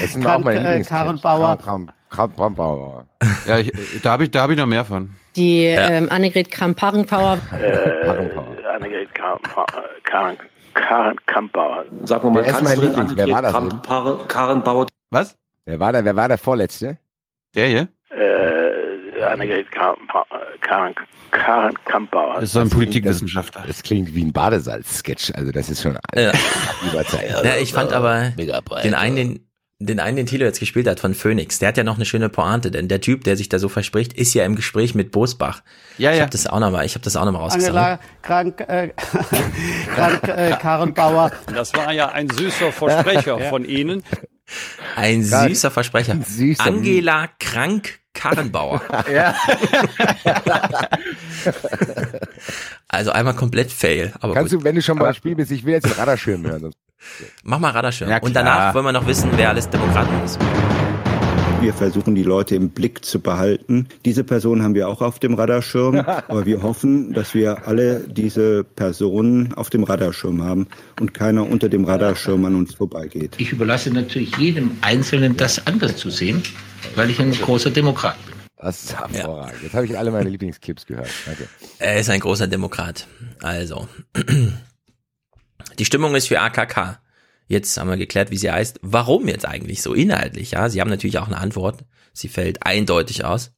Das sind auch meine äh, Karrenbauer. Kram, Kram, Kram, Bauer. Ja, ich, da habe ich, da habe ich noch mehr von. Die ähm, Annegret Kramp-Karrenbauer. Annegret Karen Kampauer. Sagen wir mal, Wer mein Lieblings? Wer war das Annegret Kramp- Karrenbauer. Was? Wer war der, wer war der Vorletzte? Der hier? Annegret Kampauer. Das ist so ein Politikwissenschaftler. Das klingt wie ein Badesalz-Sketch, also das ist schon Ja. Ja, ich fand aber den einen, den, den einen, den Thilo jetzt gespielt hat von Phoenix, der hat ja noch eine schöne Pointe, denn der Typ, der sich da so verspricht, ist ja im Gespräch mit Bosbach. Ja, ich ja. habe das auch noch mal, ich habe das auch noch mal rausgesammelt. Angela Krank, äh, Krank äh, Karrenbauer. Das war ja ein süßer Versprecher Ja. von Ihnen. Ein süßer Versprecher. Süßer. Angela Krank Karrenbauer. Ja. Also einmal komplett fail. Aber Kannst gut. du, wenn du schon mal Spiel bist, ich will jetzt den Radarschirm hören. Mach mal Radarschirm. Ja, Und danach wollen wir noch wissen, wer alles Demokraten ist. Wir versuchen, die Leute im Blick zu behalten. Diese Person haben wir auch auf dem Radarschirm, aber wir hoffen, dass wir alle diese Personen auf dem Radarschirm haben und keiner unter dem Radarschirm an uns vorbeigeht. Ich überlasse natürlich jedem Einzelnen, das anders zu sehen, weil ich ein großer Demokrat bin. Das ist hervorragend. Jetzt habe ich alle meine Lieblingsclips gehört. Danke. Er ist ein großer Demokrat. Also. Die Stimmung ist für AKK. Jetzt haben wir geklärt, wie sie heißt. Warum jetzt eigentlich so inhaltlich? Ja, sie haben natürlich auch eine Antwort. Sie fällt eindeutig aus.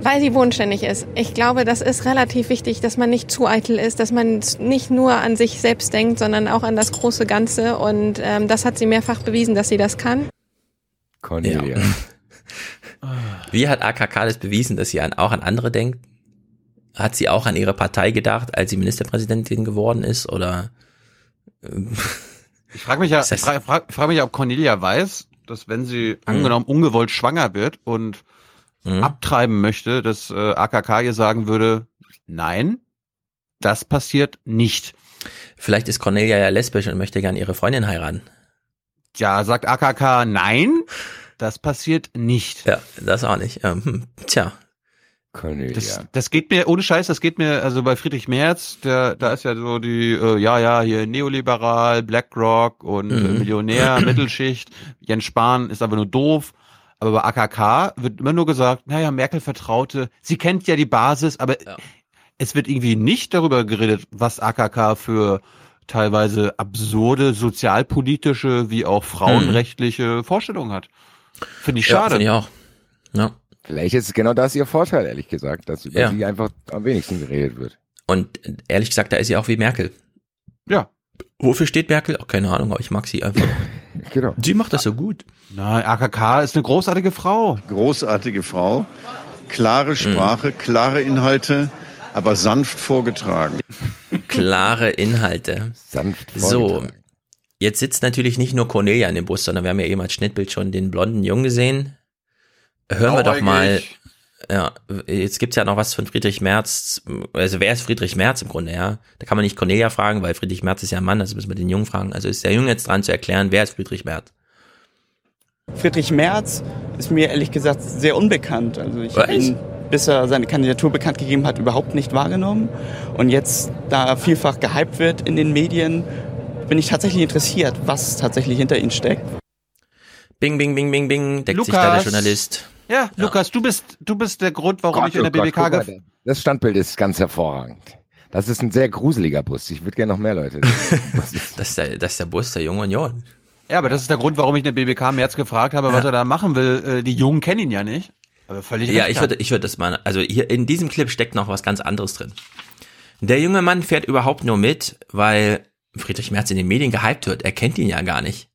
Weil sie bodenständig ist. Ich glaube, das ist relativ wichtig, dass man nicht zu eitel ist, dass man nicht nur an sich selbst denkt, sondern auch an das große Ganze. Und ähm, das hat sie mehrfach bewiesen, dass sie das kann. Cornelia. Ja. Wie hat AKK das bewiesen, dass sie an, auch an andere denkt? Hat sie auch an ihre Partei gedacht, als sie Ministerpräsidentin geworden ist? Oder Ich frage mich ja, ich frage frag, frag mich, ob Cornelia weiß, dass wenn sie angenommen ungewollt schwanger wird und Mhm. abtreiben möchte, dass äh, AKK ihr sagen würde, nein, das passiert nicht. Vielleicht ist Cornelia ja lesbisch und möchte gern ihre Freundin heiraten. Ja, sagt AKK, nein, das passiert nicht. Ja, das auch nicht. Ähm, hm, tja. Cornelia. Das, das geht mir, ohne Scheiß, das geht mir, also bei Friedrich Merz, der, da ist ja so die, äh, ja, ja, hier neoliberal, BlackRock und äh, Mhm. Millionär, Mittelschicht, Jens Spahn ist aber nur doof. Aber bei AKK wird immer nur gesagt, naja, Merkel vertraute, sie kennt ja die Basis, aber es wird irgendwie nicht darüber geredet, was AKK für teilweise absurde sozialpolitische wie auch frauenrechtliche Vorstellungen hat. Finde ich Ja, schade. finde ich auch. Ja. Vielleicht ist genau das ihr Vorteil, ehrlich gesagt, dass über Ja. sie einfach am wenigsten geredet wird. Und ehrlich gesagt, da ist sie auch wie Merkel. Ja. Wofür steht Merkel? Auch keine Ahnung, aber ich mag sie einfach. Genau. Sie macht das so gut. Nein, AKK ist eine großartige Frau. Großartige Frau, klare Sprache, klare Inhalte, aber sanft vorgetragen. Klare Inhalte. Sanft So. vorgetragen. Jetzt sitzt natürlich nicht nur Cornelia in dem Bus, sondern wir haben ja eben als Schnittbild schon den blonden Jungen gesehen. Hören wir doch mal. Ja, jetzt gibt's ja noch was von Friedrich Merz. Also wer ist Friedrich Merz im Grunde, ja? Da kann man nicht Cornelia fragen, weil Friedrich Merz ist ja ein Mann, also müssen wir den Jungen fragen. Also ist der Junge jetzt dran zu erklären, wer ist Friedrich Merz? Friedrich Merz ist mir ehrlich gesagt sehr unbekannt. Also ich habe ihn, bis er seine Kandidatur bekannt gegeben hat, überhaupt nicht wahrgenommen. Und jetzt, da vielfach gehypt wird in den Medien, bin ich tatsächlich interessiert, was tatsächlich hinter ihm steckt. Bing, bing, bing, bing, bing, deckt sich da der Lukas. Journalist. Ja, Lukas, du bist, du bist der Grund, warum ich in der Gott, BBK guck mal, gef Das Standbild ist ganz hervorragend. Das ist ein sehr gruseliger Bus. Ich würde gerne noch mehr Leute. Das ist der, das ist der Bus der Jungen Union. Ja, aber das ist der Grund, warum ich in der BBK im März gefragt habe, was er da machen will. Äh, Die Jungen kennen ihn ja nicht. Aber völlig Ja, ich würde, ich würde das mal, also hier in diesem Clip steckt noch was ganz anderes drin. Der junge Mann fährt überhaupt nur mit, weil Friedrich Merz in den Medien gehypt wird. Er kennt ihn ja gar nicht.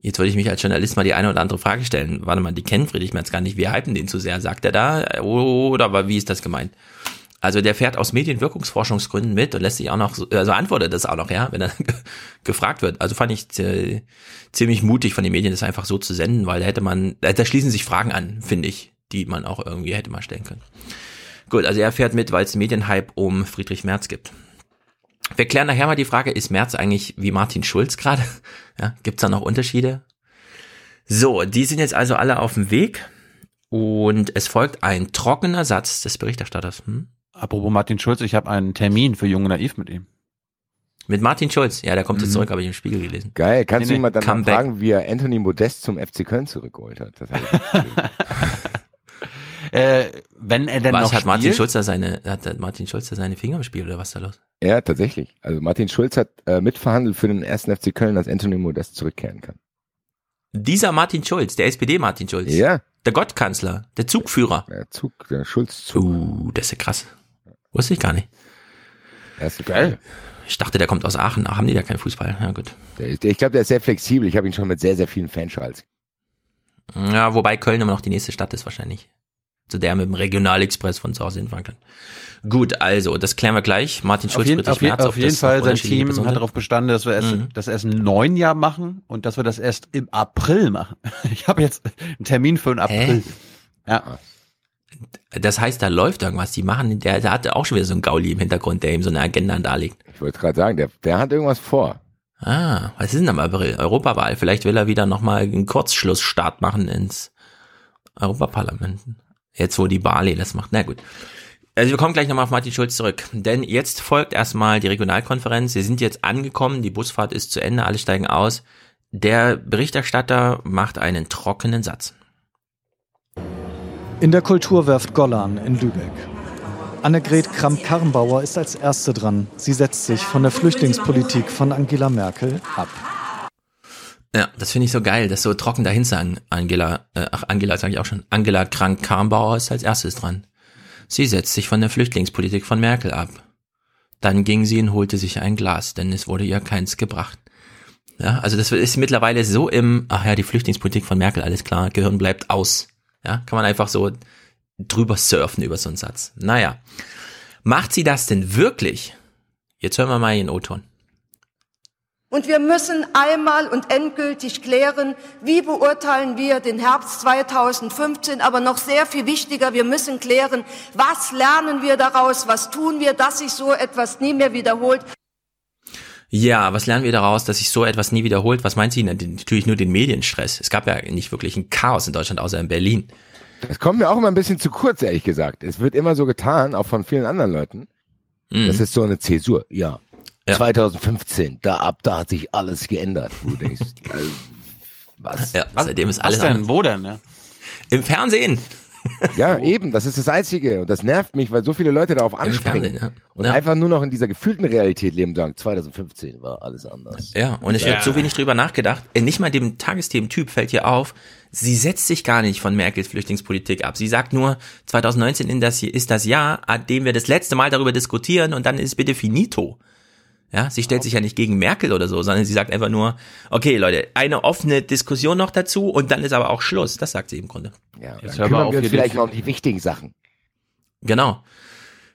Jetzt würde ich mich als Journalist mal die eine oder andere Frage stellen. Warte mal, die kennen Friedrich Merz gar nicht. Wir hypen den zu sehr. Sagt er da? Oder aber wie ist das gemeint? Also der fährt aus Medienwirkungsforschungsgründen mit und lässt sich auch noch, so- also antwortet das auch noch, ja, wenn er gefragt wird. Also fand ich ziemlich mutig von den Medien, das einfach so zu senden, weil da hätte man, da, schließen sich Fragen an, finde ich, die man auch irgendwie hätte mal stellen können. Gut, also er fährt mit, weil es Medienhype um Friedrich Merz gibt. Wir klären nachher mal die Frage, ist Merz eigentlich wie Martin Schulz gerade? Ja, gibt's da noch Unterschiede? So, die sind jetzt also alle auf dem Weg und es folgt ein trockener Satz des Berichterstatters. Hm? Apropos Martin Schulz, ich habe einen Termin für Jung und Naiv mit ihm. Mit Martin Schulz, ja, der kommt jetzt Mhm. zurück, habe ich im Spiegel gelesen. Geil. Kannst Nee, du nee, mal dann fragen, wie er Anthony Modest zum FC Köln zurückgeholt hat? Das Äh, wenn er denn Was noch hat Martin? Schulz da seine, hat Martin Schulz da seine Finger im Spiel oder was ist da los? ja, tatsächlich. Also Martin Schulz hat äh, mitverhandelt für den ersten FC Köln, dass Anthony Modest zurückkehren kann. Dieser Martin Schulz, der SPD Martin Schulz. Ja. Der Gottkanzler, der Zugführer. Der Zug, der Schulz-Zug. Uh, das ist ja krass. Wusste ich gar nicht. Erste Geil. Ich dachte, der kommt aus Aachen. Ach, haben die da keinen Fußball? Ja, gut. Ist- ich glaube, der ist sehr flexibel. Ich habe ihn schon mit sehr, sehr vielen Fanschals. Ja, wobei Köln immer noch die nächste Stadt ist wahrscheinlich. Zu der mit dem Regionalexpress von zu Hause hinfahren kann. Gut, also, das klären wir gleich. Martin Auf Schulz, jeden, auf, je, Merz, auf ob jeden Fall, sein Team Personen hat darauf bestanden, dass wir es, Mhm. das erst im neuen Jahr machen und dass wir das erst im April machen. Ich habe jetzt einen Termin für den April. Ja. Das heißt, da läuft irgendwas. Die machen, der, der hatte auch schon wieder so einen Gauli im Hintergrund, der ihm so eine Agenda darlegt. Ich wollte gerade sagen, der, der hat irgendwas vor. Ah, was ist denn am April? Europawahl. Vielleicht will er wieder nochmal einen Kurzschlussstart machen ins Europaparlament. Jetzt, wo die Bali das macht. Na gut. Also wir kommen gleich nochmal auf Martin Schulz zurück. Denn jetzt folgt erstmal die Regionalkonferenz. Sie sind jetzt angekommen, die Busfahrt ist zu Ende, alle steigen aus. Der Berichterstatter macht einen trockenen Satz. In der Kulturwerft Gollan in Lübeck. Annegret Kramp-Karrenbauer ist als Erste dran. Sie setzt sich von der Flüchtlingspolitik von Angela Merkel ab. Ja, das finde ich so geil, das so trocken dahin sagen. Angela, äh, ach, Angela sage ich auch schon. Angela Krank-Karrenbauer ist als erstes dran. Sie setzt sich von der Flüchtlingspolitik von Merkel ab. Dann ging sie und holte sich ein Glas, denn es wurde ihr keins gebracht. Ja, also das ist mittlerweile so im, ach ja, die Flüchtlingspolitik von Merkel, alles klar, Gehirn bleibt aus. Ja, kann man einfach so drüber surfen über so einen Satz. Naja. Macht sie das denn wirklich? Jetzt hören wir mal ihren O-Ton. Und wir müssen einmal und endgültig klären, wie beurteilen wir den Herbst 2015, aber noch sehr viel wichtiger, wir müssen klären, was lernen wir daraus, was tun wir, dass sich so etwas nie mehr wiederholt. Ja, was lernen wir daraus, dass sich so etwas nie wiederholt? Was meint sie? Natürlich nur den Medienstress. Es gab ja nicht wirklich ein Chaos in Deutschland, außer in Berlin. Das kommt mir auch immer ein bisschen zu kurz, ehrlich gesagt. Es wird immer so getan, auch von vielen anderen Leuten. Mhm. Das ist so eine Zäsur, ja. Ja. 2015, da ab, da hat sich alles geändert. Wo du denkst, also, was? Ja, seitdem ist alles was denn? Wo denn? Ja? Im Fernsehen. Ja, eben, das ist das Einzige. Und das nervt mich, weil so viele Leute darauf anspringen. Ja. Und ja. einfach nur noch in dieser gefühlten Realität leben und sagen, 2015 war alles anders. Ja, und es wird so wenig drüber nachgedacht. Äh, nicht mal dem Tagesthemen-Typ fällt hier auf, sie setzt sich gar nicht von Merkels Flüchtlingspolitik ab. Sie sagt nur, 2019 ist das Jahr, an dem wir das letzte Mal darüber diskutieren und dann ist bitte finito. Ja, sie stellt sich ja nicht gegen Merkel oder so, sondern sie sagt einfach nur, okay, Leute, eine offene Diskussion noch dazu und dann ist aber auch Schluss. Das sagt sie im Grunde. Ja, jetzt dann kümmern wir uns vielleicht mal um die wichtigen Sachen. Genau.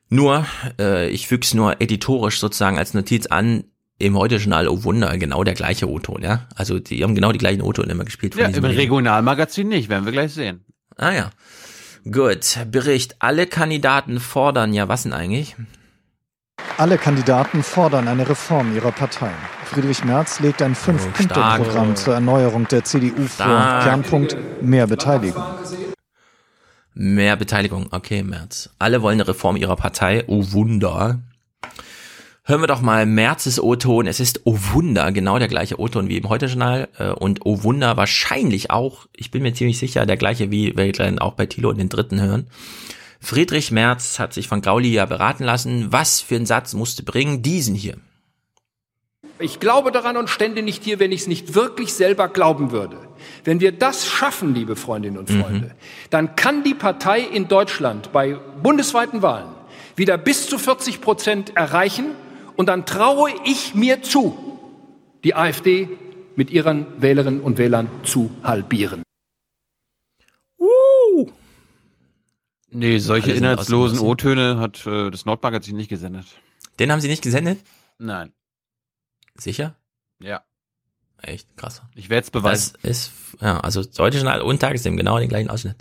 Nur, äh, ich füg's nur editorisch sozusagen als Notiz an, im Heute-Journal, oh Wunder, genau der gleiche O-Ton, ja? Also die haben genau die gleichen O-Ton immer gespielt. Von ja, im Regionalmagazin nicht, werden wir gleich sehen. Ah ja. Gut, Bericht. Alle Kandidaten fordern ja was denn eigentlich? Alle Kandidaten fordern eine Reform ihrer Partei. Friedrich Merz legt ein Fünf-Punkte-Programm zur Erneuerung der CDU Stark. vor. Kernpunkt mehr Beteiligung. Mehr Beteiligung, okay, Merz. Alle wollen eine Reform ihrer Partei. Oh Wunder. Hören wir doch mal Merzes O-Ton. Es ist Oh Wunder, genau der gleiche O-Ton wie im Heute-Journal. Äh, und Oh Wunder wahrscheinlich auch, ich bin mir ziemlich sicher, der gleiche wie wir dann auch bei Thilo in den dritten hören. Friedrich Merz hat sich von Grauli ja beraten lassen. Was für einen Satz musste bringen? Diesen hier. Ich glaube daran und stände nicht hier, wenn ich es nicht wirklich selber glauben würde. Wenn wir das schaffen, liebe Freundinnen und Freunde, mhm. dann kann die Partei in Deutschland bei bundesweiten Wahlen wieder bis zu 40 Prozent erreichen und dann traue ich mir zu, die AfD mit ihren Wählerinnen und Wählern zu halbieren. Nee, solche inhaltslosen O-Töne hat äh, das Nordmagazin nicht gesendet. Den haben sie nicht gesendet? Nein. Sicher? Ja. Echt krass. Ich werde es beweisen. Das ist, ja, also heute Journal und Tagesthemen, genau den gleichen Ausschnitt.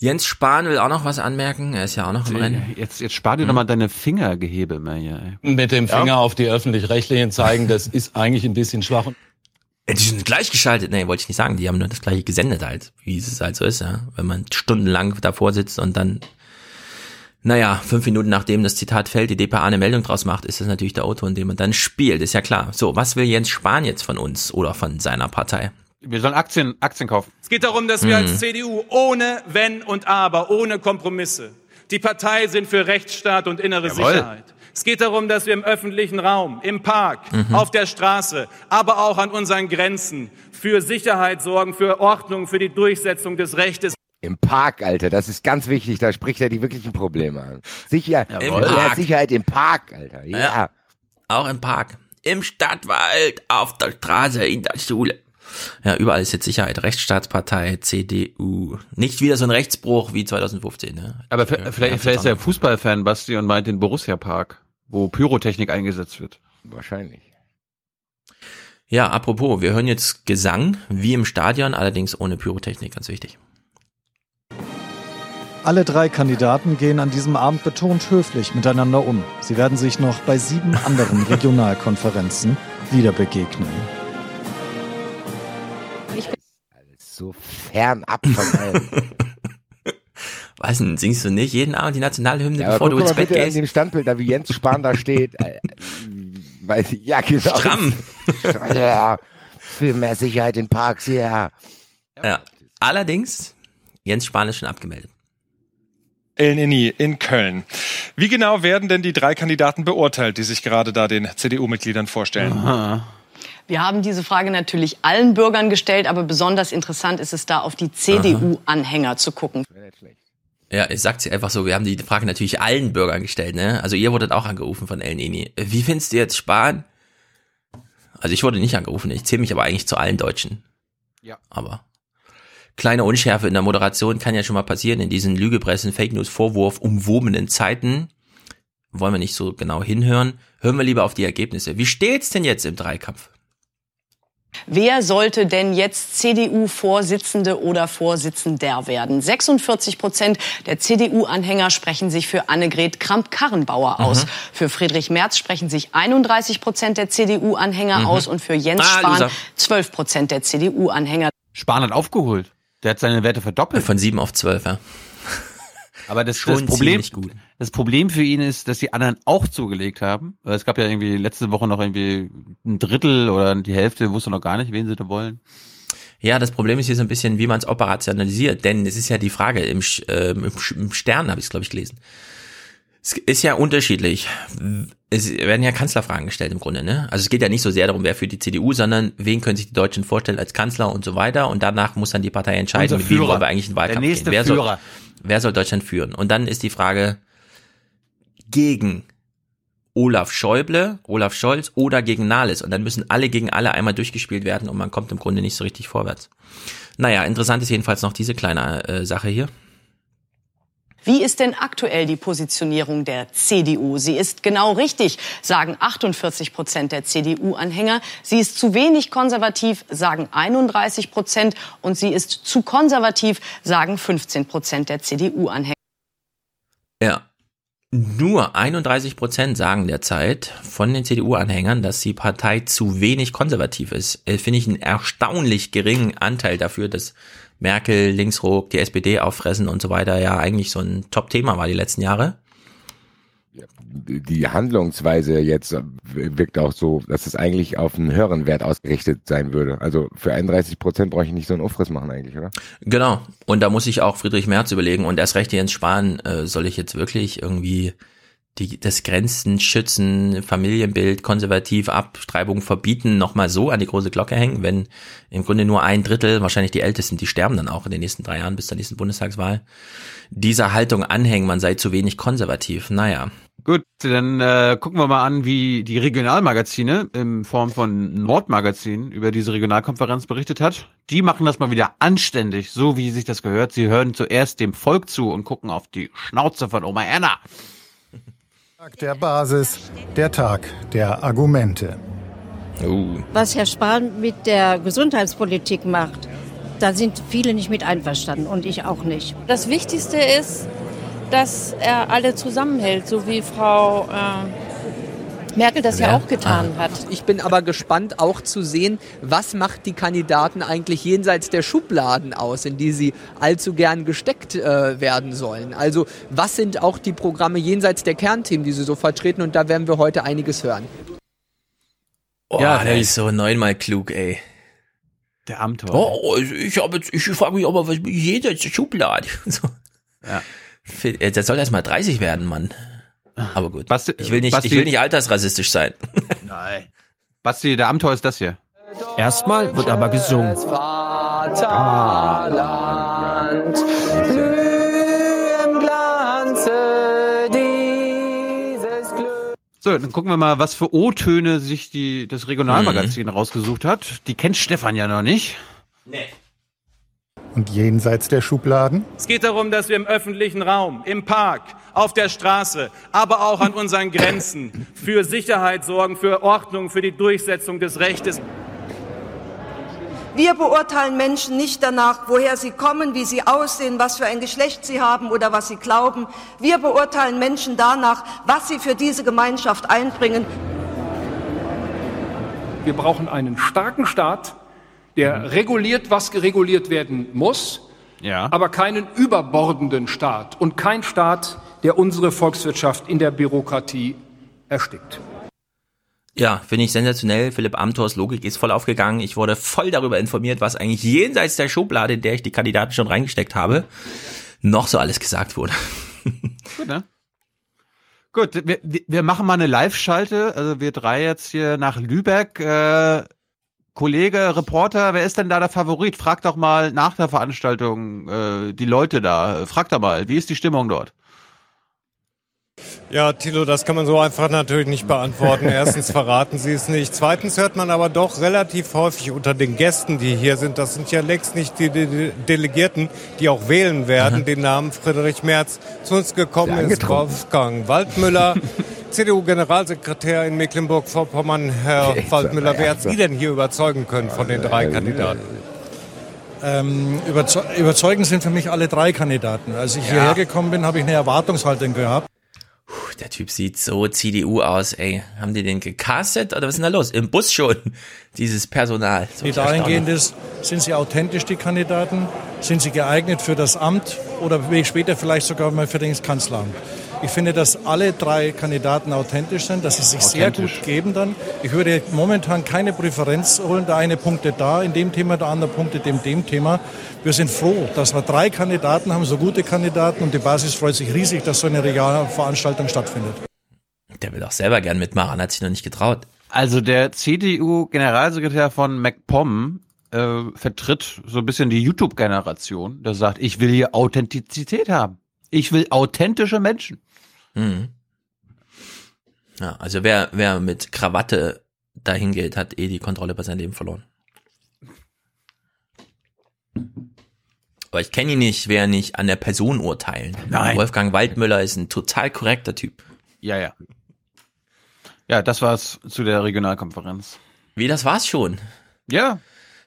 Jens Spahn will auch noch was anmerken. Er ist ja auch noch im Rennen. Jetzt, jetzt spar dir hm. doch mal deine Fingergehebe mehr hier. Ey. Mit dem Finger ja. auf die Öffentlich-Rechtlichen zeigen, das ist eigentlich ein bisschen schwach. Die sind gleichgeschaltet. Nee, wollte ich nicht sagen. Die haben nur das gleiche gesendet halt, wie es halt so ist, ja. Wenn man stundenlang davor sitzt und dann, naja, fünf Minuten nachdem das Zitat fällt, die DPA eine Meldung draus macht, ist das natürlich der Auto, in dem man dann spielt, ist ja klar. So, was will Jens Spahn jetzt von uns oder von seiner Partei? Wir sollen Aktien, Aktien kaufen. Es geht darum, dass wir hm. als CDU ohne Wenn und Aber, ohne Kompromisse, die Partei sind für Rechtsstaat und innere Jawohl. Sicherheit. Es geht darum, dass wir im öffentlichen Raum, im Park, mhm. auf der Straße, aber auch an unseren Grenzen für Sicherheit sorgen, für Ordnung, für die Durchsetzung des Rechtes. Im Park, Alter, das ist ganz wichtig, da spricht er die wirklichen Probleme an. Sicher, Im Park. Sicherheit im Park, Alter, ja. ja. Auch im Park, im Stadtwald, auf der Straße, in der Schule. Ja, überall ist jetzt Sicherheit, Rechtsstaatspartei, CDU. Nicht wieder so ein Rechtsbruch wie 2015. Ne? Aber vielleicht, vielleicht ist er Fußballfan, Basti, und meint den Borussia Park wo Pyrotechnik eingesetzt wird. Wahrscheinlich. Ja, apropos, wir hören jetzt Gesang, wie im Stadion, allerdings ohne Pyrotechnik, ganz wichtig. Alle drei Kandidaten gehen an diesem Abend betont höflich miteinander um. Sie werden sich noch bei sieben anderen Regionalkonferenzen wieder begegnen. So fernab von allem. Was denn, singst du nicht jeden Abend die Nationalhymne, Ja, bevor du ins Bett bitte an gehst? dem Standbild, da wie Jens Spahn da steht. äh, Weiß ich, ja, genau. Stramm. ja, für mehr Sicherheit in Parks, ja. Ja. Allerdings, Jens Spahn ist schon abgemeldet. El Nini in Köln. Wie genau werden denn die drei Kandidaten beurteilt, die sich gerade da den CDU-Mitgliedern vorstellen? Wir haben diese Frage natürlich allen Bürgern gestellt, aber besonders interessant ist es da, auf die CDU-Anhänger zu gucken. Ja, ich sag sie einfach so, wir haben die Frage natürlich allen Bürgern gestellt, ne? Also ihr wurdet auch angerufen von El Nini. Wie findest du jetzt Spahn? Also ich wurde nicht angerufen, ich zähle mich aber eigentlich zu allen Deutschen. Ja. Aber kleine Unschärfe in der Moderation kann ja schon mal passieren in diesen Lügepressen, Fake News, Vorwurf, umwobenen Zeiten. Wollen wir nicht so genau hinhören. Hören wir lieber auf die Ergebnisse. Wie steht's denn jetzt im Dreikampf? Wer sollte denn jetzt CDU-Vorsitzende oder Vorsitzender werden? 46 Prozent der CDU-Anhänger sprechen sich für Annegret Kramp-Karrenbauer aus. Mhm. Für Friedrich Merz sprechen sich 31 Prozent der CDU-Anhänger Mhm. aus und für Jens Ah, Spahn Loser. 12 Prozent der CDU-Anhänger. Spahn hat aufgeholt. Der hat seine Werte verdoppelt. Von sieben auf zwölf, ja. Aber das, das Problem, das Problem für ihn ist, dass die anderen auch zugelegt haben. Es gab ja irgendwie letzte Woche noch irgendwie ein Drittel oder die Hälfte wusste noch gar nicht, wen sie da wollen. Ja, das Problem ist hier so ein bisschen, wie man es operationalisiert, denn es ist ja die Frage, im, ähm, im, Stern habe ich es, glaube ich, gelesen. Es ist ja unterschiedlich. Es werden ja Kanzlerfragen gestellt im Grunde, ne? Also es geht ja nicht so sehr darum, wer für die CDU, sondern wen können sich die Deutschen vorstellen als Kanzler und so weiter. Und danach muss dann die Partei entscheiden, Unser mit wem Führer. wollen wir eigentlich in den Wahlkampf Der nächste gehen. Wer soll, Führer. Wer soll Deutschland führen? Und dann ist die Frage gegen Olaf Schäuble, Olaf Scholz oder gegen Nahles. Und dann müssen alle gegen alle einmal durchgespielt werden und man kommt im Grunde nicht so richtig vorwärts. Naja, interessant ist jedenfalls noch diese kleine äh, Sache hier. Wie ist denn aktuell die Positionierung der CDU? Sie ist genau richtig, sagen 48 Prozent der CDU-Anhänger. Sie ist zu wenig konservativ, sagen 31 Prozent. Und sie ist zu konservativ, sagen 15 Prozent der CDU-Anhänger. Ja. Nur 31 Prozent sagen derzeit von den CDU-Anhängern, dass die Partei zu wenig konservativ ist. Äh, Finde ich einen erstaunlich geringen Anteil dafür, dass Merkel, Linksruck, die SPD auffressen und so weiter ja eigentlich so ein Top-Thema war die letzten Jahre. Die Handlungsweise jetzt wirkt auch so, dass es eigentlich auf einen höheren Wert ausgerichtet sein würde. Also für 31 Prozent brauche ich nicht so einen Aufriss machen eigentlich, oder? Genau. Und da muss ich auch Friedrich Merz überlegen und erst recht Jens Spahn, äh, soll ich jetzt wirklich irgendwie die, das Grenzen schützen, Familienbild, konservativ, Abtreibung verbieten, nochmal so an die große Glocke hängen, wenn im Grunde nur ein Drittel, wahrscheinlich die Ältesten, die sterben dann auch in den nächsten drei Jahren bis zur nächsten Bundestagswahl, dieser Haltung anhängen, man sei zu wenig konservativ. Naja. Gut, dann äh, gucken wir mal an, wie die Regionalmagazine in Form von Nordmagazin über diese Regionalkonferenz berichtet hat. Die machen das mal wieder anständig, so wie sich das gehört. Sie hören zuerst dem Volk zu und gucken auf die Schnauze von Oma Erna. Tag der Basis, der Tag der Argumente. Was Herr Spahn mit der Gesundheitspolitik macht, da sind viele nicht mit einverstanden und ich auch nicht. Das Wichtigste ist, dass er alle zusammenhält, so wie Frau äh, Merkel das ja, auch getan hat. Ich bin aber gespannt auch zu sehen, was macht die Kandidaten eigentlich jenseits der Schubladen aus, in die sie allzu gern gesteckt äh, werden sollen. Also was sind auch die Programme jenseits der Kernthemen, die sie so vertreten und da werden wir heute einiges hören. Oh, Ja, der der- ist so neunmal klug, ey. Der Amtor. Oh, ich habe jetzt, ich frage mich aber, was jenseits der Schublade. So. Ja. Äh, Der soll erst mal 30 werden, Mann. Aber gut. Basti- ich will nicht, Basti- ich will nicht altersrassistisch sein. Nein. Basti, der Amtor ist das hier. Erstmal wird aber gesungen. Vaterland, im Glanze dieses Glücks. So, dann gucken wir mal, was für O-Töne sich die, das Regionalmagazin rausgesucht hat. Die kennt Stefan ja noch nicht. Und jenseits der Schubladen? Es geht darum, dass wir im öffentlichen Raum, im Park, auf der Straße, aber auch an unseren Grenzen für Sicherheit sorgen, für Ordnung, für die Durchsetzung des Rechtes. Wir beurteilen Menschen nicht danach, woher sie kommen, wie sie aussehen, was für ein Geschlecht sie haben oder was sie glauben. Wir beurteilen Menschen danach, was sie für diese Gemeinschaft einbringen. Wir brauchen einen starken Staat, der reguliert, was gereguliert werden muss, ja. aber keinen überbordenden Staat und kein Staat, der unsere Volkswirtschaft in der Bürokratie erstickt. Ja, finde ich sensationell. Philipp Amthors Logik ist voll aufgegangen. Ich wurde voll darüber informiert, was eigentlich jenseits der Schublade, in der ich die Kandidaten schon reingesteckt habe, noch so alles gesagt wurde. Gut, ne? Gut, wir, wir machen mal eine Live-Schalte. Also wir drei jetzt hier nach Lübeck. Äh, Kollege, Reporter, wer ist denn da der Favorit? Frag doch mal nach der Veranstaltung äh, die Leute da. Frag doch mal, wie ist die Stimmung dort? Ja, Thilo, das kann man so einfach natürlich nicht beantworten. Erstens verraten Sie es nicht. Zweitens hört man aber doch relativ häufig unter den Gästen, die hier sind, das sind ja längst nicht die De Delegierten, die auch wählen werden, Aha. den Namen Friedrich Merz. Zu uns gekommen ist Wolfgang Waldmüller, CDU-Generalsekretär in Mecklenburg-Vorpommern. Herr okay, Waldmüller, wer hat Sie denn hier überzeugen können von den drei Kandidaten? Ähm, überzeugend sind für mich alle drei Kandidaten. Als ich ja. hierher gekommen bin, habe ich eine Erwartungshaltung gehabt der Typ sieht so CDU aus, ey. Haben die den gecastet oder was ist denn da los? Im Bus schon, dieses Personal. So die dahingehend ist, sind sie authentisch, die Kandidaten? Sind sie geeignet für das Amt oder später vielleicht sogar mal für das Kanzleramt? Ich finde, dass alle drei Kandidaten authentisch sind, dass sie sich sehr gut geben dann. Ich würde momentan keine Präferenz holen, der eine punktet da in dem Thema, der andere punktet in dem Thema. Wir sind froh, dass wir drei Kandidaten haben, so gute Kandidaten und die Basis freut sich riesig, dass so eine Regionalveranstaltung stattfindet. Der will auch selber gern mitmachen, hat sich noch nicht getraut. Also der CDU-Generalsekretär von MacPom äh, vertritt so ein bisschen die YouTube-Generation, der sagt, ich will hier Authentizität haben. Ich will authentische Menschen. Mhm. Ja, also wer, wer mit Krawatte dahin geht, hat eh die Kontrolle über sein Leben verloren. Aber ich kenne ihn nicht, wer nicht an der Person urteilen. Nein. Wolfgang Waldmüller ist ein total korrekter Typ. Ja, ja. Ja, das war's zu der Regionalkonferenz. Wie, das war's schon? Ja.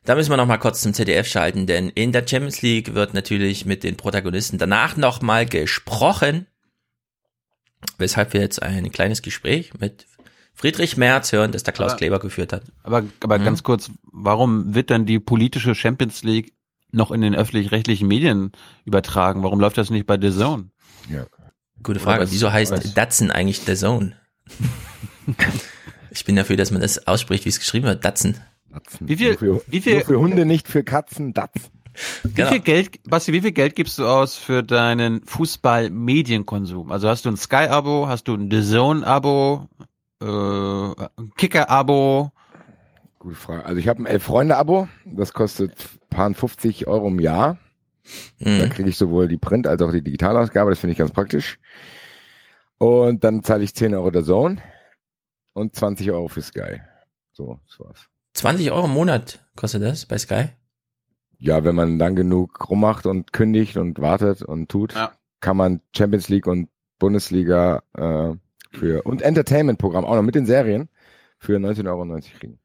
Da müssen wir noch mal kurz zum ZDF schalten, denn in der Champions League wird natürlich mit den Protagonisten danach noch mal gesprochen, weshalb wir jetzt ein kleines Gespräch mit Friedrich Merz hören, das der Klaus aber, Kleber geführt hat. Aber, aber mhm. ganz kurz, warum wird dann die politische Champions League noch in den öffentlich-rechtlichen Medien übertragen? Warum läuft das nicht bei The Zone? Ja. Gute Frage. Was, Wieso heißt was? Datsun eigentlich The Zone? ich bin dafür, dass man das ausspricht, wie es geschrieben wird. Datsun. Datzen. Wie viel, für, wie viel, nur für Hunde, nicht für Katzen, Datz. Wie genau. viel Geld, Basti, wie viel Geld gibst du aus für deinen Fußball-Medienkonsum? Also hast du ein Sky-Abo, hast du ein The Zone-Abo, äh, ein Kicker-Abo? Gute Frage. Also ich habe ein Elf-Freunde-Abo, das kostet paar 50 Euro im Jahr. Mhm. Da kriege ich sowohl die Print- als auch die Digitalausgabe, das finde ich ganz praktisch. Und dann zahle ich 10 Euro der Zone und 20 Euro für Sky. So, das war's. 20 Euro im Monat kostet das bei Sky? Ja, wenn man lang genug rummacht und kündigt und wartet und tut, ja. kann man Champions League und Bundesliga äh, für und Entertainment-Programm auch noch mit den Serien für 19,90 Euro kriegen.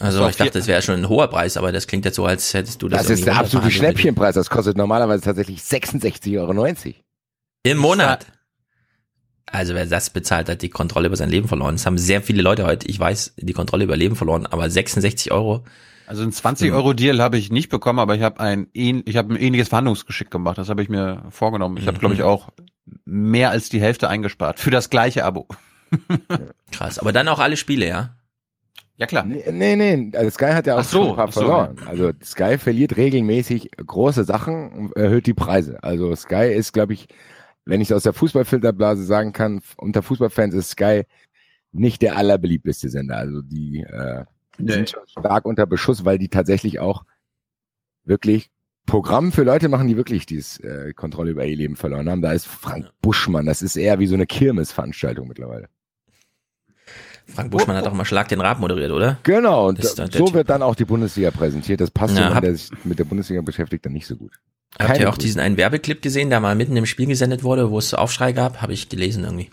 Also ich dachte, das wäre schon ein hoher Preis, aber das klingt jetzt so, als hättest du das. Das ist der absolute Schnäppchenpreis. Das kostet normalerweise tatsächlich 66,90 Euro. Im Monat. Also wer das bezahlt, hat die Kontrolle über sein Leben verloren. Es haben sehr viele Leute heute, ich weiß, die Kontrolle über Leben verloren, aber 66 Euro. Also ein 20 Euro Deal habe ich nicht bekommen, aber ich habe ein ich habe ein ähnliches Verhandlungsgeschick gemacht. Das habe ich mir vorgenommen. Ich habe, glaube ich, mhm. auch mehr als die Hälfte eingespart für das gleiche Abo. Krass, aber dann auch alle Spiele, ja? Ja klar. Nee, nee, nee. Also Sky hat ja auch so, ein paar so. verloren. Also Sky verliert regelmäßig große Sachen und erhöht die Preise. Also Sky ist, glaube ich, wenn ich aus der Fußballfilterblase sagen kann, unter Fußballfans ist Sky nicht der allerbeliebteste Sender. Also die äh, nee. sind schon stark unter Beschuss, weil die tatsächlich auch wirklich Programm für Leute machen, die wirklich dieses äh, Kontrolle über ihr Leben verloren haben. Da ist Frank Buschmann, das ist eher wie so eine Kirmesveranstaltung mittlerweile. Frank Buschmann hat auch mal Schlag den Rab moderiert, oder? Genau, und so wird dann auch die Bundesliga präsentiert. Das passt ja, jemand, der sich mit der Bundesliga beschäftigt, dann nicht so gut. Keine Habt ihr auch diesen einen Werbeclip gesehen, der mal mitten im Spiel gesendet wurde, wo es Aufschrei gab? Habe ich gelesen irgendwie.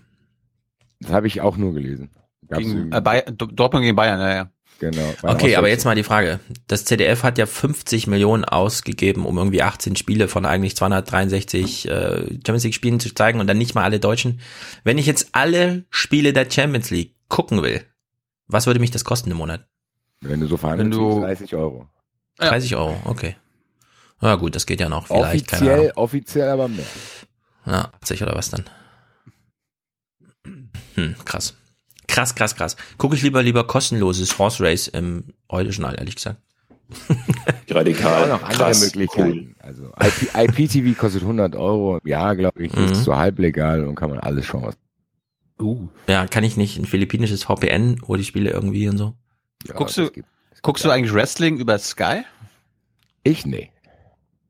Das habe ich auch nur gelesen. Gegen, äh, Bayern, Dortmund gegen Bayern, ja, ja. Genau. Okay, aber jetzt mal die Frage. Das ZDF hat ja 50 Millionen ausgegeben, um irgendwie 18 Spiele von eigentlich 263 äh, Champions League Spielen zu zeigen und dann nicht mal alle Deutschen. Wenn ich jetzt alle Spiele der Champions League gucken will, was würde mich das kosten im Monat? Wenn du so verhandelst, du- 30 Euro. 30 Euro, okay. Na gut, das geht ja noch vielleicht. Offiziell, offiziell aber mehr. Ja, 80 oder was dann? Hm, krass. Krass, krass, krass. Gucke ich lieber lieber kostenloses Horse Race im Heute-Journal, ehrlich gesagt. Radikal. Auch noch andere krass, Möglichkeiten. Also IP, IPTV kostet 100 Euro. Ja, glaube ich, Mhm. ist so halblegal und kann man alles schauen. Was Uh. Ja, kann ich nicht ein philippinisches VPN, wo die Spiele irgendwie und so? guckst du, guckst du eigentlich Wrestling über Sky? Ich nee.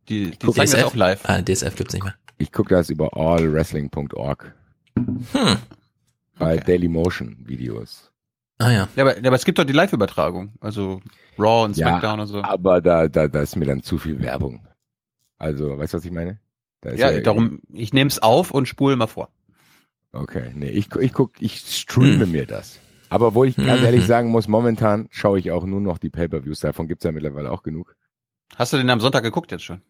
Die, die guck DSF? auch live. Ah, DSF gibt's nicht mehr. Ich gucke das über allwrestling.org. Hm. Bei Dailymotion Videos. Ah ja. Ja, aber, ja, aber es gibt doch die Live-Übertragung. Also Raw und SmackDown und so. aber da, da, da ist mir dann zu viel Werbung. Also, weißt du, was ich meine? Da ist Ja, darum, ich nehme es auf und spule mal vor. Okay, nee, ich, ich guck, ich streame mir das. Aber wo ich ganz Mhm. ehrlich sagen muss, momentan schaue ich auch nur noch die Pay-Per-Views. Davon gibt's ja mittlerweile auch genug. Hast du den am Sonntag geguckt jetzt schon?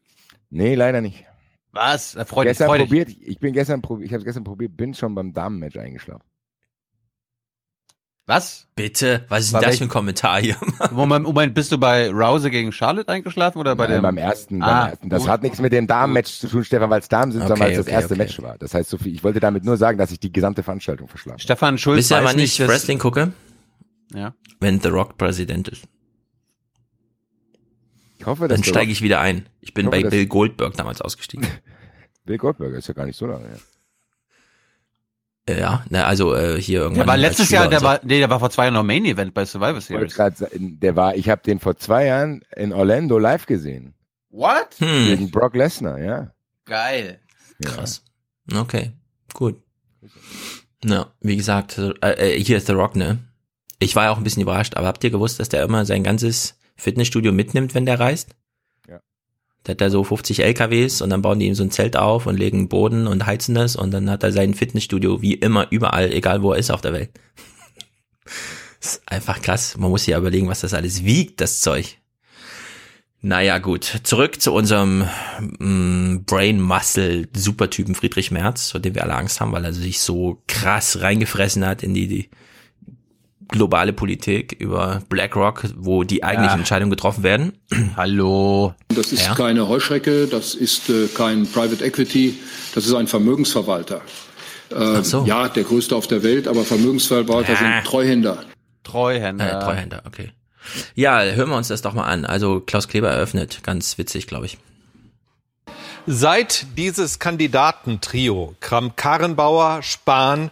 Nee, leider nicht. Was? Da freu dich, gestern freu dich. probiert, ich bin gestern probiert, ich habe gestern probiert, bin schon beim Damenmatch eingeschlafen. Was? Bitte? Was ist denn das für ein Kommentar hier? Moment, Moment, bist du bei Rouse gegen Charlotte eingeschlafen oder bei Nein, dem? beim ersten, Ah, beim ersten. Das gut. hat nichts mit dem Damenmatch zu tun, Stefan, weil es Damen sind, sondern Okay, weil es das okay, erste okay. Match war. Das heißt, so viel, ich wollte damit nur sagen, dass ich die gesamte Veranstaltung verschlafen habe. Stefan Schulz ihr weiß aber nicht, dass- Wrestling gucke? Ja. Wenn The Rock Präsident ist. Ich hoffe, dass Dann steige ich wieder ein. Ich bin Ich hoffe, bei Bill Goldberg damals ausgestiegen. Bill Goldberger ist ja gar nicht so lange her. Äh, ja, na, also äh, hier irgendwann. Der war letztes Jahr, der so. war, nee, der war vor zwei Jahren noch Main Event bei Survivor Series. grad der war, ich habe den vor zwei Jahren in Orlando live gesehen. What? Hm, Gegen Brock Lesnar, ja. Geil. krass. Okay, gut. Na, wie gesagt, äh, äh, hier ist The Rock, ne? Ich war ja auch ein bisschen überrascht, aber habt ihr gewusst, dass der immer sein ganzes Fitnessstudio mitnimmt, wenn der reist? Der hat da so 50 LKWs und dann bauen die ihm so ein Zelt auf und legen Boden und heizen das und dann hat er sein Fitnessstudio wie immer überall, egal wo er ist auf der Welt. ist einfach krass. Man muss ja überlegen, was das alles wiegt, das Zeug. Naja, gut. Zurück zu unserem mm, Brain Muscle Supertypen Friedrich Merz, vor dem wir alle Angst haben, weil er sich so krass reingefressen hat in die, die globale Politik über BlackRock, wo die eigentlichen Ja. Entscheidungen getroffen werden. Hallo. Das ist Ja. keine Heuschrecke, das ist äh, kein Private Equity, das ist ein Vermögensverwalter. Äh, so. Ja, der größte auf der Welt, aber Vermögensverwalter Ja. sind Treuhänder. Treuhänder. Äh, Treuhänder, okay. Ja, hören wir uns das doch mal an. Also Klaus Kleber eröffnet, ganz witzig, glaube ich. Seit dieses Kandidatentrio Kramp-Karrenbauer, Spahn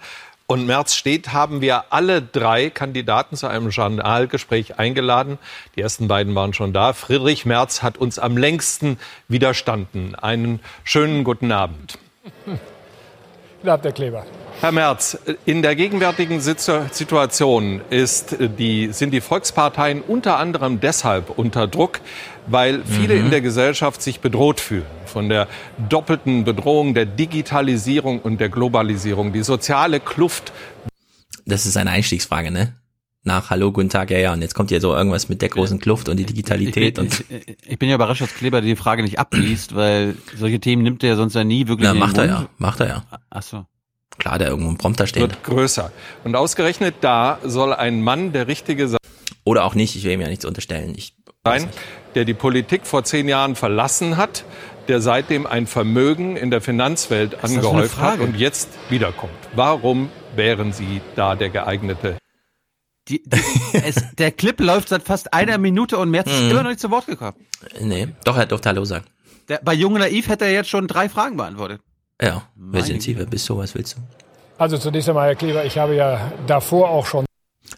und Merz steht, haben wir alle drei Kandidaten zu einem Journalgespräch eingeladen. Die ersten beiden waren schon da. Friedrich Merz hat uns am längsten widerstanden. Einen schönen guten Abend. Guten Abend, Herr Kleber. Herr Merz, in der gegenwärtigen Situ- Situation ist die, sind die Volksparteien unter anderem deshalb unter Druck, weil viele in der Gesellschaft sich bedroht fühlen von der doppelten Bedrohung der Digitalisierung und der Globalisierung. Die soziale Kluft Das ist eine Einstiegsfrage, ne? Nach Hallo, guten Tag, ja, ja. Und jetzt kommt hier so irgendwas mit der großen Kluft und die Digitalität ich, und. bin, ich, ich bin ja überrascht, dass Kleber die Frage nicht abliest, weil solche Themen nimmt er sonst ja nie wirklich Na, in den macht er Mund. ja, macht er ja. Ach so. Klar, da irgendwo ein Prompter steht. wird größer. Und ausgerechnet da soll ein Mann der Richtige sein. Oder auch nicht, ich will ihm ja nichts unterstellen. Ich, sein, der die Politik vor zehn Jahren verlassen hat, der seitdem ein Vermögen in der Finanzwelt angehäuft hat und jetzt wiederkommt. Warum wären Sie da der geeignete? Die, die, es, der Clip läuft seit fast einer Minute und Merz ist Mhm. immer noch nicht zu Wort gekommen. nee, doch, er durfte Hallo sagen. Der, bei Jung und Naiv hätte er jetzt schon drei Fragen beantwortet. Ja, wer sind Sie, wer bist du, was willst du? Also zunächst einmal, Herr Kleber, ich habe ja davor auch schon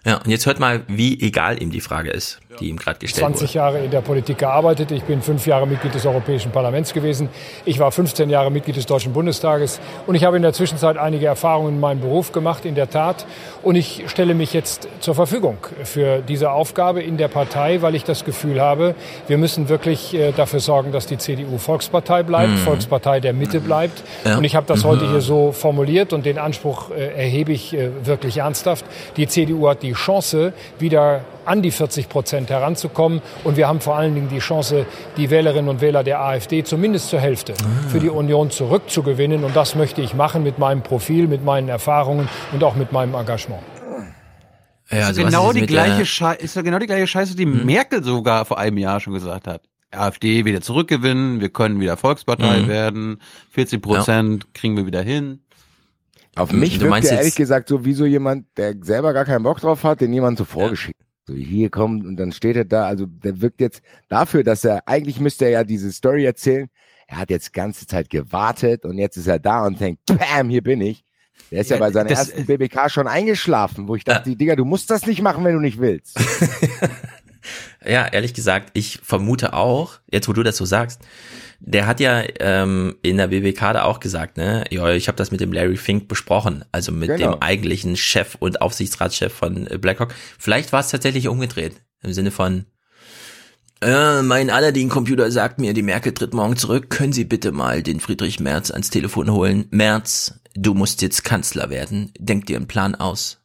Ja, und jetzt hört mal, wie egal ihm die Frage ist, die ihm gerade gestellt 20 wurde. Jahre in der Politik gearbeitet. Ich bin fünf Jahre Mitglied des Europäischen Parlaments gewesen. Ich war 15 Jahre Mitglied des Deutschen Bundestages. Und ich habe in der Zwischenzeit einige Erfahrungen in meinem Beruf gemacht, in der Tat. Und ich stelle mich jetzt zur Verfügung für diese Aufgabe in der Partei, weil ich das Gefühl habe, wir müssen wirklich äh, dafür sorgen, dass die CDU Volkspartei bleibt, Mhm. Volkspartei der Mitte bleibt. Ja. Und ich habe das Mhm. heute hier so formuliert und den Anspruch äh, erhebe ich äh, wirklich ernsthaft. Die CDU hat die Chance, wieder an die 40 Prozent heranzukommen. Und wir haben vor allen Dingen die Chance, die Wählerinnen und Wähler der AfD zumindest zur Hälfte für die Union zurückzugewinnen. Und das möchte ich machen mit meinem Profil, mit meinen Erfahrungen und auch mit meinem Engagement. Ja, ist, also genau ist die gleiche der- Schei ist ja genau die gleiche Scheiße, die Hm. Merkel sogar vor einem Jahr schon gesagt hat. AfD wieder zurückgewinnen, wir können wieder Volkspartei Mhm. werden, 40 Prozent kriegen wir wieder hin. Auf mich Du wirkt meinst er ehrlich gesagt so wie so jemand, der selber gar keinen Bock drauf hat, den jemand so vorgeschickt. So hier kommt und dann steht er da. Also der wirkt jetzt dafür, dass er eigentlich müsste er ja diese Story erzählen. Er hat jetzt ganze Zeit gewartet und jetzt ist er da und denkt, bam, hier bin ich. Der ist ja, Ja, bei seiner das- ersten BBK schon eingeschlafen, wo ich dachte, Digga, du musst das nicht machen, wenn du nicht willst. Ja, ehrlich gesagt, ich vermute auch, jetzt wo du das so sagst, der hat ja ähm, in der BBK da auch gesagt, ne, ja, ich habe das mit dem Larry Fink besprochen, also mit Genau. dem eigentlichen Chef und Aufsichtsratschef von äh, BlackRock. Vielleicht war es tatsächlich umgedreht, im Sinne von, äh, mein Aladdin-Computer sagt mir, die Merkel tritt morgen zurück, können Sie bitte mal den Friedrich Merz ans Telefon holen? Merz, du musst jetzt Kanzler werden, denk dir einen Plan aus.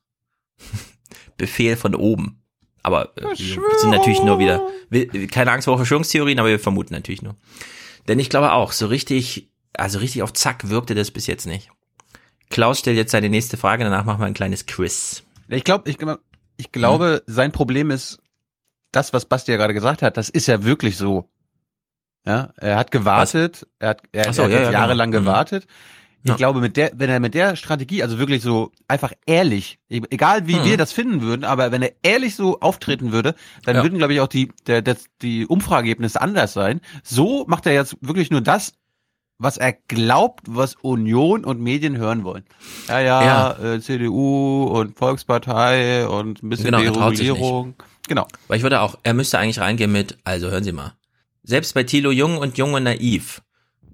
Befehl von oben. Aber äh, wir sind natürlich nur wieder, wir, keine Angst vor Verschwörungstheorien, aber wir vermuten natürlich nur. Denn ich glaube auch, so richtig, also richtig auf Zack wirkte das bis jetzt nicht. Klaus stellt jetzt seine nächste Frage, danach machen wir ein kleines Quiz. Ich glaube, ich, ich glaube, sein Problem ist, das, was Basti ja gerade gesagt hat, das ist ja wirklich so. Ja, er hat gewartet, er hat, er, so, er hat ja, ja, jahrelang genau. Mhm. Ich Ja. glaube, mit der, wenn er mit der Strategie, also wirklich so einfach ehrlich, e- egal wie Mhm. wir das finden würden, aber wenn er ehrlich so auftreten würde, dann Ja. würden, glaube ich, auch die, der, das, die Umfrageergebnisse anders sein. So macht er jetzt wirklich nur das, was er glaubt, was Union und Medien hören wollen. Ja, ja, Äh, CDU und Volkspartei und ein bisschen Genau, er Deregulierung. Genau. Weil ich würde auch, er müsste eigentlich reingehen mit, also hören Sie mal. Selbst bei Thilo Jung und Jung und Naiv,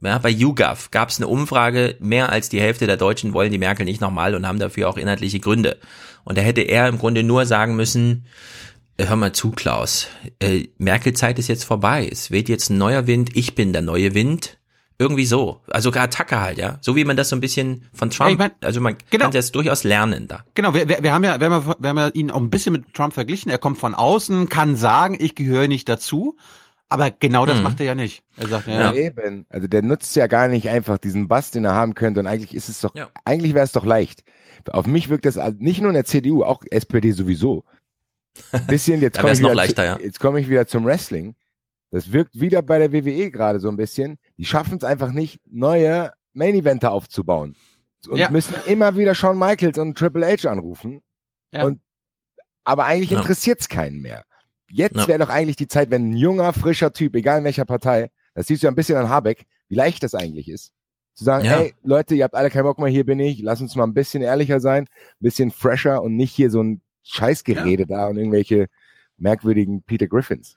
ja, bei YouGov gab es eine Umfrage, mehr als die Hälfte der Deutschen wollen die Merkel nicht nochmal und haben dafür auch inhaltliche Gründe. Und da hätte er im Grunde nur sagen müssen, äh, hör mal zu, Klaus, äh, Merkel-Zeit ist jetzt vorbei, es weht jetzt ein neuer Wind, ich bin der neue Wind. Irgendwie so. Also Attacke halt, ja. So wie man das so ein bisschen von Trump, Ja, ich mein, also man genau. kann das durchaus lernen da. Genau, wir, wir, wir haben ja, wir haben ja, wir haben ja ihn auch ein bisschen mit Trump verglichen. Er kommt von außen, kann sagen, ich gehöre nicht dazu. Aber genau das Mhm. macht er ja nicht. Er sagt, Ja. ja, Eben. Also der nutzt ja gar nicht einfach diesen Bass, den er haben könnte. Und eigentlich ist es doch, eigentlich wäre es doch leicht. Auf mich wirkt das also nicht nur in der CDU, auch SPD sowieso. Bisschen, jetzt komme ich, wieder leichter, ja. jetzt komme ich wieder zum Wrestling. Das wirkt wieder bei der WWE gerade so ein bisschen. Die schaffen es einfach nicht, neue Main-Eventer aufzubauen. Und Ja. müssen immer wieder Shawn Michaels und Triple H anrufen. Ja. Und, aber eigentlich Ja. interessiert es keinen mehr. Jetzt Ja. wäre doch eigentlich die Zeit, wenn ein junger, frischer Typ, egal in welcher Partei, das siehst du ja ein bisschen an Habeck, wie leicht das eigentlich ist. Zu sagen, Ja. hey, Leute, ihr habt alle keinen Bock mehr, hier bin ich, lass uns mal ein bisschen ehrlicher sein, ein bisschen fresher und nicht hier so ein Scheißgerede da und irgendwelche merkwürdigen Peter Griffins.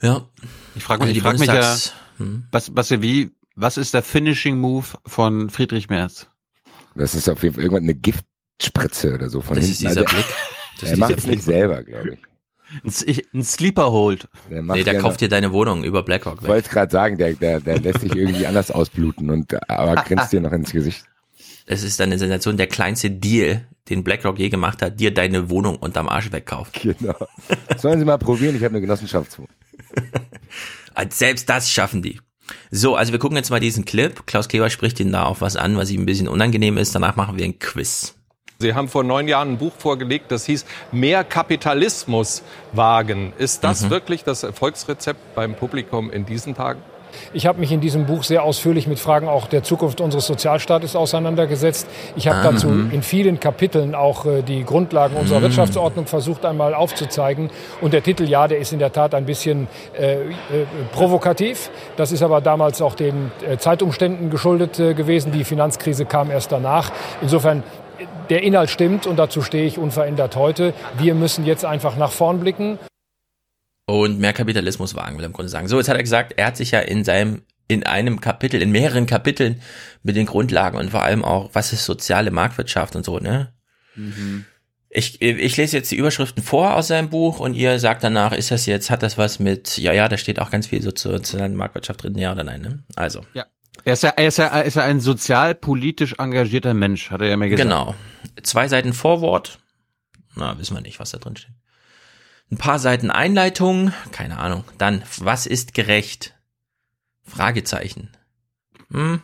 Ja. Ich frage mich, die ich frag mich ja, hm. was, was, wie, was ist der Finishing Move von Friedrich Merz? Das ist auf jeden Fall irgendwann eine Giftspritze oder so von Das hinten. ist dieser Also, Blick. Das er ist macht dieser es nicht selber, glaube ich. Ein, Sleeper Hold. Der Nee, der kauft dir deine Wohnung über BlackRock Ich wollte gerade sagen, der, der, der lässt sich irgendwie anders ausbluten und aber grinst dir noch ins Gesicht. Es ist eine Sensation, der kleinste Deal, den BlackRock je gemacht hat, dir deine Wohnung unterm Arsch wegkauft. Genau. Sollen Sie mal probieren, ich habe eine Genossenschaftswohnung. Also Selbst das schaffen die. So, also wir gucken jetzt mal diesen Clip. Klaus Kleber spricht ihn da auf was an, was ihm ein bisschen unangenehm ist. Danach machen wir ein Quiz. Sie haben vor neun Jahren ein Buch vorgelegt, das hieß Mehr Kapitalismus wagen. Ist das Mhm. wirklich das Erfolgsrezept beim Publikum in diesen Tagen? Ich habe mich in diesem Buch sehr ausführlich mit Fragen auch der Zukunft unseres Sozialstaates auseinandergesetzt. Ich habe dazu mhm. in vielen Kapiteln auch äh, die Grundlagen unserer Mhm. Wirtschaftsordnung versucht einmal aufzuzeigen. Und der Titel, ja, der ist in der Tat ein bisschen äh, äh, provokativ. Das ist aber damals auch den äh, Zeitumständen geschuldet gewesen. Die Finanzkrise kam erst danach. Insofern der Inhalt stimmt und dazu stehe ich unverändert heute. Wir müssen jetzt einfach nach vorn blicken. Und mehr Kapitalismus wagen, will er im Grunde sagen. So, jetzt hat er gesagt, er hat sich ja in seinem, in einem Kapitel, in mehreren Kapiteln mit den Grundlagen und vor allem auch, was ist soziale Marktwirtschaft und so, ne? Ich, ich lese jetzt die Überschriften vor aus seinem Buch und ihr sagt danach, ist das jetzt, hat das was mit, ja, ja, da steht auch ganz viel so zur sozialen Marktwirtschaft drin, ja oder nein, ne? Also. Ja. Er ist ja, er ist ja, er ist ja ein sozialpolitisch engagierter Mensch, hat er ja mir gesagt. Genau. Zwei Seiten Vorwort. Na, wissen wir nicht, was da drin steht. Ein paar Seiten Einleitung. Keine Ahnung. Dann, was ist gerecht? Fragezeichen. Hm.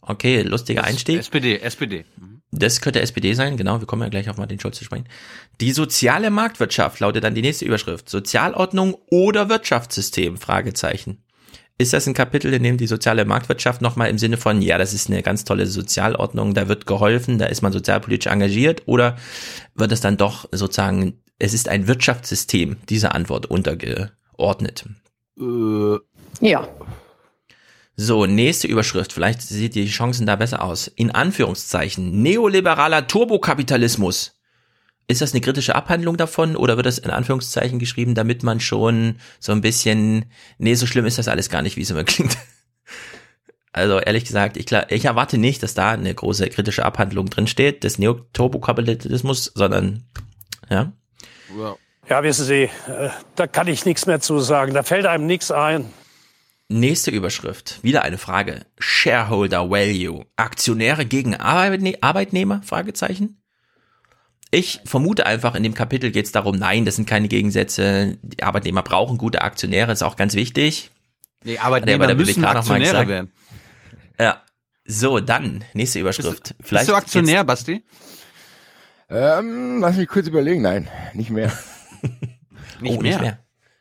Okay, lustiger Einstieg. SPD, SPD. Das könnte SPD sein, genau, wir kommen ja gleich auf Martin Schulz zu sprechen. Die soziale Marktwirtschaft lautet dann die nächste Überschrift. Sozialordnung oder Wirtschaftssystem? Fragezeichen. Ist das ein Kapitel, in dem die soziale Marktwirtschaft nochmal im Sinne von, ja, das ist eine ganz tolle Sozialordnung, da wird geholfen, da ist man sozialpolitisch engagiert, oder wird es dann doch sozusagen, es ist ein Wirtschaftssystem, diese Antwort untergeordnet? Äh, Ja. So, nächste Überschrift. Vielleicht sieht die Chancen da besser aus. In Anführungszeichen. Neoliberaler Turbokapitalismus. Ist das eine kritische Abhandlung davon oder wird das in Anführungszeichen geschrieben, damit man schon so ein bisschen, nee, so schlimm ist das alles gar nicht, wie es immer klingt. Also ehrlich gesagt, ich, ich erwarte nicht, dass da eine große kritische Abhandlung drin steht des Neoturbokapitalismus, sondern ja. Ja, wissen Sie, äh, da kann ich nichts mehr zu sagen. Da fällt einem nichts ein. Nächste Überschrift. Wieder eine Frage. Shareholder Value. Aktionäre gegen Arbeitne Arbeitnehmer? Fragezeichen. Ich vermute einfach, in dem Kapitel geht es darum, nein, das sind keine Gegensätze. Die Arbeitnehmer brauchen gute Aktionäre, ist auch ganz wichtig. Nee, er Arbeitnehmer bei der müssen BWK noch mal Aktionäre werden. Ja. So, dann, nächste Überschrift. Bist du Aktionär, Basti? Ähm, lass mich kurz überlegen. Nein, nicht mehr. Nicht, oh, nicht mehr.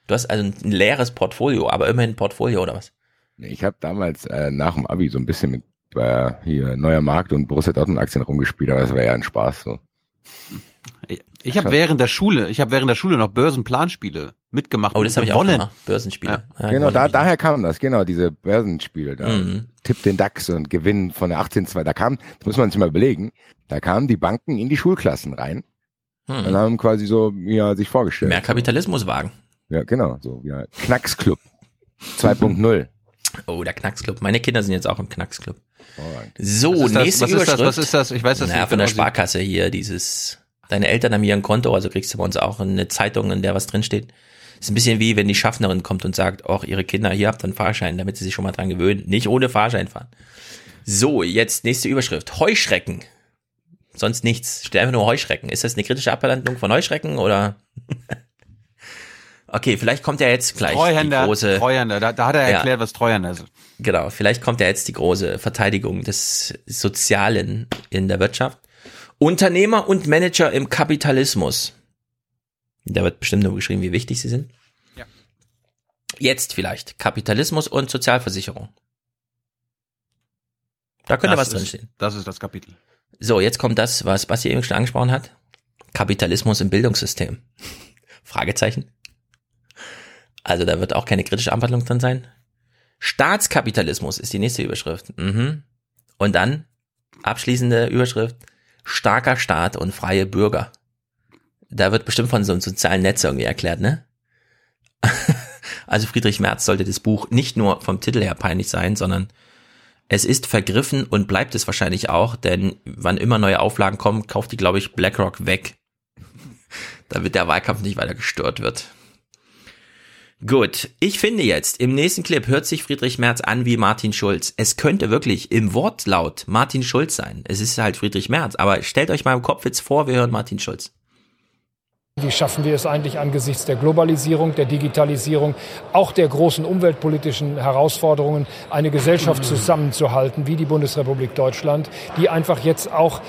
Du hast also ein leeres Portfolio, aber immerhin ein Portfolio oder was? Nee, Ich habe damals äh, nach dem Abi so ein bisschen mit äh, hier Neuer Markt und Borussia Dortmund Aktien rumgespielt, aber es war ja ein Spaß. So. Ich habe während der Schule, ich habe während der Schule noch Börsenplanspiele mitgemacht. Oh, das habe ich auch gemacht. Börsenspiele. Ja, genau, gewonnen. da, daher kam das, genau, diese Börsenspiele. Da. Mhm. Tipp den DAX und Gewinn von der 18.2. Da kam, das muss man sich mal überlegen, da kamen die Banken in die Schulklassen rein Hm. und haben quasi so ja, sich vorgestellt. Mehr Kapitalismus wagen. Ja, genau, so ja, Knacksclub 2.0. Oh, der Knacksclub. Meine Kinder sind jetzt auch im Knacksclub. So, Was ist das? nächste Was ist das? Überschrift. Was ist das? Ich weiß das naja, nicht von der genau. Sparkasse hier, dieses, deine Eltern haben hier ein Konto, also kriegst du bei uns auch eine Zeitung, in der was drinsteht. Ist ein bisschen wie, wenn die Schaffnerin kommt und sagt, auch ihre Kinder, hier habt ihr einen Fahrschein, damit sie sich schon mal dran gewöhnen. Nicht ohne Fahrschein fahren. So, jetzt nächste Überschrift. Heuschrecken. Sonst nichts. Steht einfach nur Heuschrecken. Ist das eine kritische Abhandlung von Heuschrecken oder? okay, vielleicht kommt ja jetzt gleich die Treuhänder, große. Treuhänder. Da, da hat er Ja. erklärt, was Treuhänder ist. Genau, vielleicht kommt ja jetzt die große Verteidigung des Sozialen in der Wirtschaft. Unternehmer und Manager im Kapitalismus. Da wird bestimmt nur geschrieben, wie wichtig sie sind. Ja. Jetzt vielleicht. Kapitalismus und Sozialversicherung. Da könnte Das was ist- stehen. Das ist das Kapitel. So, jetzt kommt das, was Basti eben schon angesprochen hat. Kapitalismus im Bildungssystem. Fragezeichen. Also da wird auch keine kritische Abhandlung drin sein. Staatskapitalismus ist die nächste Überschrift. Mhm. Und dann abschließende Überschrift. Starker Staat und freie Bürger. Da wird bestimmt von so einem sozialen Netz irgendwie erklärt, ne? Also Friedrich Merz sollte das Buch nicht nur vom Titel her peinlich sein, sondern es ist vergriffen und bleibt es wahrscheinlich auch, denn wann immer neue Auflagen kommen, kauft die, glaube ich, BlackRock weg. Damit der Wahlkampf nicht weiter gestört wird. Gut, ich finde jetzt, im nächsten Clip hört sich Friedrich Merz an wie Martin Schulz. Es könnte wirklich im Wortlaut Martin Schulz sein. Es ist halt Friedrich Merz, aber stellt euch mal im Kopf jetzt vor, wir hören Martin Schulz. Wie schaffen wir es eigentlich angesichts der Globalisierung, der Digitalisierung, auch der großen umweltpolitischen Herausforderungen, eine Gesellschaft zusammenzuhalten wie die Bundesrepublik Deutschland, die einfach jetzt auch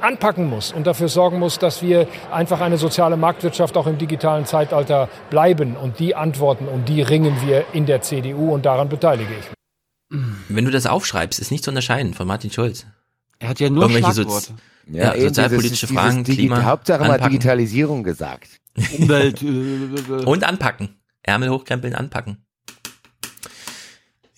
anpacken muss und dafür sorgen muss, dass wir einfach eine soziale Marktwirtschaft auch im digitalen Zeitalter bleiben. Und die Antworten, um die ringen wir in der CDU und daran beteilige ich mich. Wenn du das aufschreibst, ist nicht zu unterscheiden von Martin Schulz. Er hat ja nur Irgendwelche Schlagworte. Sozi ja, eben sozialpolitische dieses- Fragen, dieses Klima. Hauptsache mal anpacken. Digitalisierung gesagt. Umwelt. Und anpacken. Ärmel hochkrempeln, anpacken.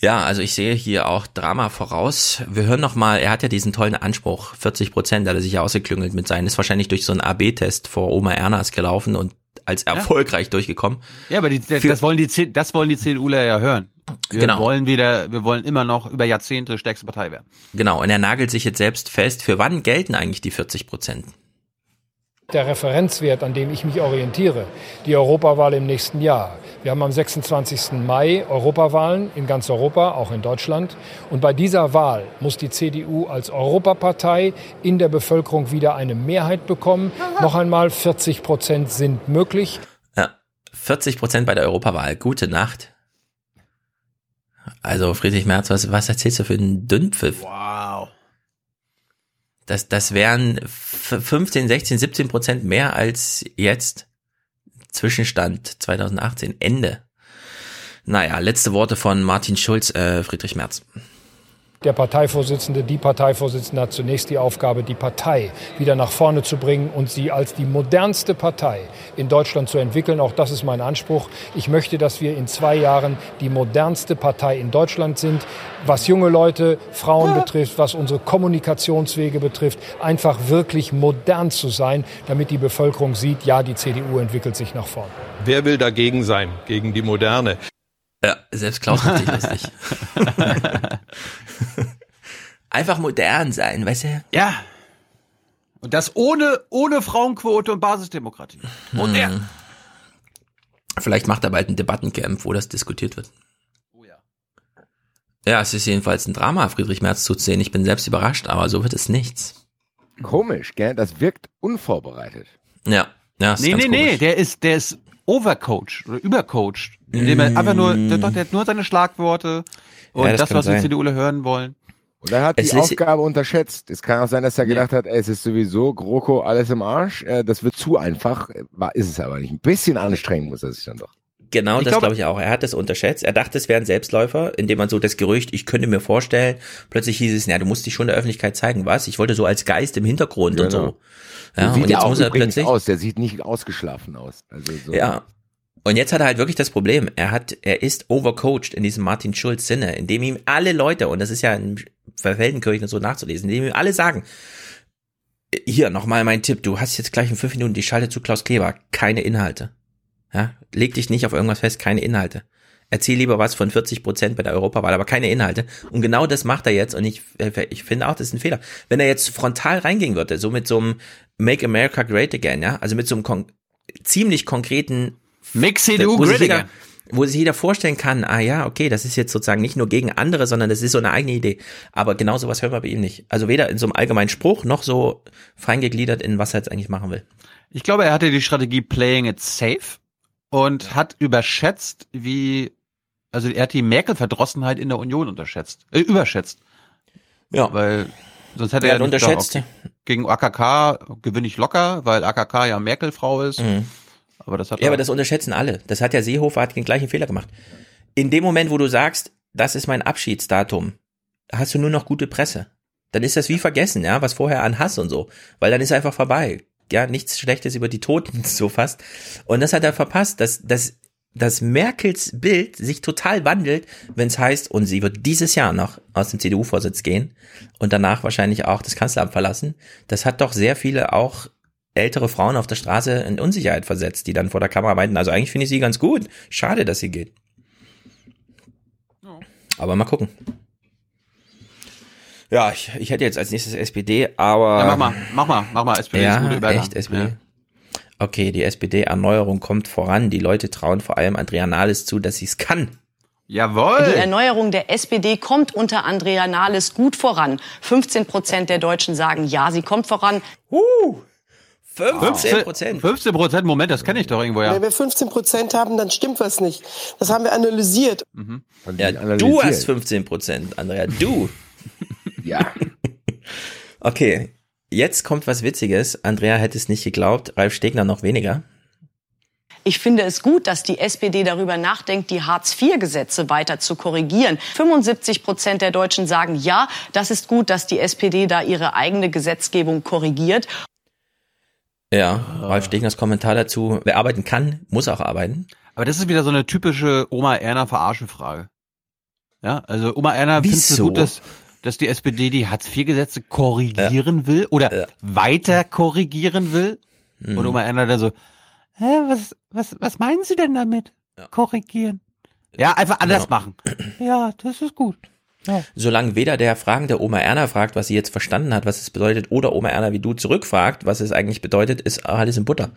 Ja, also ich sehe hier auch Drama voraus. Wir hören noch mal, er hat ja diesen tollen Anspruch, 40 Prozent, hat er sich ja ausgeklüngelt mit seinen, ist wahrscheinlich durch so einen AB-Test vor Oma Ernas gelaufen und als erfolgreich durchgekommen. Ja, aber die, das wollen die das wollen die CDUler ja hören. Wir Genau. wollen wieder, wir wollen immer noch über Jahrzehnte stärkste Partei werden. Genau, und er nagelt sich jetzt selbst fest. Für wann gelten eigentlich die 40 Prozent? Der Referenzwert, an dem ich mich orientiere, die Europawahl im nächsten Jahr. Wir haben am 26. Mai Europawahlen in ganz Europa, auch in Deutschland. Und bei dieser Wahl muss die CDU als Europapartei in der Bevölkerung wieder eine Mehrheit bekommen. Noch einmal, 40 Prozent sind möglich. Ja, 40 Prozent bei der Europawahl. Gute Nacht. Also Friedrich Merz, was, was erzählst du für einen Dünnpfiff? Wow. Das, das wären 15, 16, 17 Prozent mehr als jetzt. Zwischenstand 2018, Ende. Naja, letzte Worte von Martin Schulz, äh, Friedrich Merz. Der Parteivorsitzende, die Parteivorsitzende hat zunächst die Aufgabe, die Partei wieder nach vorne zu bringen und sie als die modernste Partei in Deutschland zu entwickeln. Auch das ist mein Anspruch. Ich möchte, dass wir in zwei Jahren die modernste Partei in Deutschland sind, was junge Leute, Frauen betrifft, was unsere Kommunikationswege betrifft, einfach wirklich modern zu sein, damit die Bevölkerung sieht, ja, die CDU entwickelt sich nach vorne. Wer will dagegen sein, gegen die Moderne? Ja, selbst Klaus macht sich lustig. Einfach modern sein, weißt du? Ja. Und das ohne, ohne Frauenquote und Basisdemokratie. Modern. Hm. Vielleicht macht er bald ein Debattencamp, wo das diskutiert wird. Oh ja. Ja, es ist jedenfalls ein Drama, Friedrich Merz zuzusehen. Ich bin selbst überrascht, aber so wird es nichts. Komisch, gell? Das wirkt unvorbereitet. Ja. Ja, ist Nee, ganz nee, nee, komisch. der ist, der ist overcoached oder übercoached. Indem er einfach nur, der, doch, der hat nur seine Schlagworte und Ja, das das, was die sein. CDUler hören wollen. Und er hat Es die ist- Aufgabe unterschätzt. Es kann auch sein, dass er gedacht hat, ey, es ist sowieso GroKo alles im Arsch. Äh, Das wird zu einfach. War, ist es aber nicht. Ein bisschen anstrengend muss er sich dann doch. Genau, Ich das glaube- glaube ich auch. Er hat das unterschätzt. Er dachte, es wäre ein Selbstläufer, indem man so das Gerücht, ich könnte mir vorstellen, plötzlich hieß es, ja, du musst dich schon der Öffentlichkeit zeigen, was? Ich wollte so als Geist im Hintergrund und Genau. so. Ja, So sieht und jetzt auch muss er plötzlich. aus. Der sieht nicht ausgeschlafen aus. Also so. Ja. Und jetzt hat er halt wirklich das Problem. Er hat, er ist overcoached in diesem Martin Schulz Sinne, indem ihm alle Leute, und das ist ja in Verfeldenkirchen so nachzulesen, indem ihm alle sagen, hier nochmal mein Tipp, du hast jetzt gleich in fünf Minuten die Schalte zu Klaus Kleber, keine Inhalte. Ja, leg dich nicht auf irgendwas fest, keine Inhalte. Erzähl lieber was von 40 Prozent bei der Europawahl, aber keine Inhalte. Und genau das macht er jetzt. Und ich, ich finde auch, das ist ein Fehler. Wenn er jetzt frontal reingehen würde, so mit so einem Make America Great Again, ja, also mit so einem kon ziemlich konkreten Make CDU wo sich jeder, wo sich jeder vorstellen kann, ah ja, okay, das ist jetzt sozusagen nicht nur gegen andere, sondern das ist so eine eigene Idee. Aber genau sowas hören wir bei ihm nicht. Also weder in so einem allgemeinen Spruch noch so feingegliedert in was er jetzt eigentlich machen will. Ich glaube, er hatte die Strategie Playing it safe und hat überschätzt, wie, also er hat die Merkel-Verdrossenheit in der Union unterschätzt, äh, überschätzt. Ja. Weil sonst hätte Er er, hat nicht unterschätzt. gesagt, okay, gegen AKK gewinne ich locker, weil AKK ja Merkel-Frau ist. Aber das hat Ja, er- aber das unterschätzen alle. Das hat der Seehofer hat den gleichen Fehler gemacht. In dem Moment, wo du sagst, das ist mein Abschiedsdatum, hast du nur noch gute Presse. Dann ist das wie vergessen, ja, was vorher an Hass und so. Weil dann ist einfach vorbei. Ja, nichts Schlechtes über die Toten, so fast. Und das hat er verpasst, dass, dass, dass Merkels Bild sich total wandelt, wenn es heißt, und sie wird dieses Jahr noch aus dem CDU-Vorsitz gehen und danach wahrscheinlich auch das Kanzleramt verlassen. Das hat doch sehr viele auch ältere Frauen auf der Straße in Unsicherheit versetzt, die dann vor der Kamera meinten, also eigentlich finde ich sie ganz gut. Schade, dass sie geht. Aber mal gucken. Ja, ich, ich hätte jetzt als nächstes SPD, aber. Ja, mach mal, mach mal, mach mal, SPD ist ja, ein guter Übergang. echt, SPD. Ja. Okay, die SPD-Erneuerung kommt voran. Die Leute trauen vor allem Andrea Nahles zu, dass sie es kann. Jawohl. Die Erneuerung der SPD kommt unter Andrea Nahles gut voran. 15 Prozent der Deutschen sagen ja, sie kommt voran. Uh, 15 Prozent. 15 Prozent, Moment, das kenne ich doch irgendwo, ja. Wenn wir 15 Prozent haben, dann stimmt was nicht. Das haben wir analysiert. Ja, du hast 15 Prozent, Andrea, du. ja. Okay, jetzt kommt was Witziges. Andrea hätte es nicht geglaubt, Ralf Stegner noch weniger. Ich finde es gut, dass die SPD darüber nachdenkt, die Hartz-IV-Gesetze weiter zu korrigieren. 75 Prozent der Deutschen sagen ja, das ist gut, dass die SPD da ihre eigene Gesetzgebung korrigiert. Ja, Ralf Stegners Kommentar dazu. Wer arbeiten kann, muss auch arbeiten. Aber das ist wieder so eine typische Oma Erna Verarschenfrage. Ja, also Oma Erna findest Wieso? du gut, dass, dass die SPD die Hartz-IV-Gesetze korrigieren will oder weiter korrigieren will? Mhm. Und Oma Erna dann so, hä, was, was, was meinen Sie denn damit? Korrigieren. Ja, einfach anders Genau. machen. Ja, das ist gut. Ja. Solange weder der fragende Oma Erna fragt, was sie jetzt verstanden hat, was es bedeutet, oder Oma Erna wie du zurückfragt, was es eigentlich bedeutet, ist alles in Butter.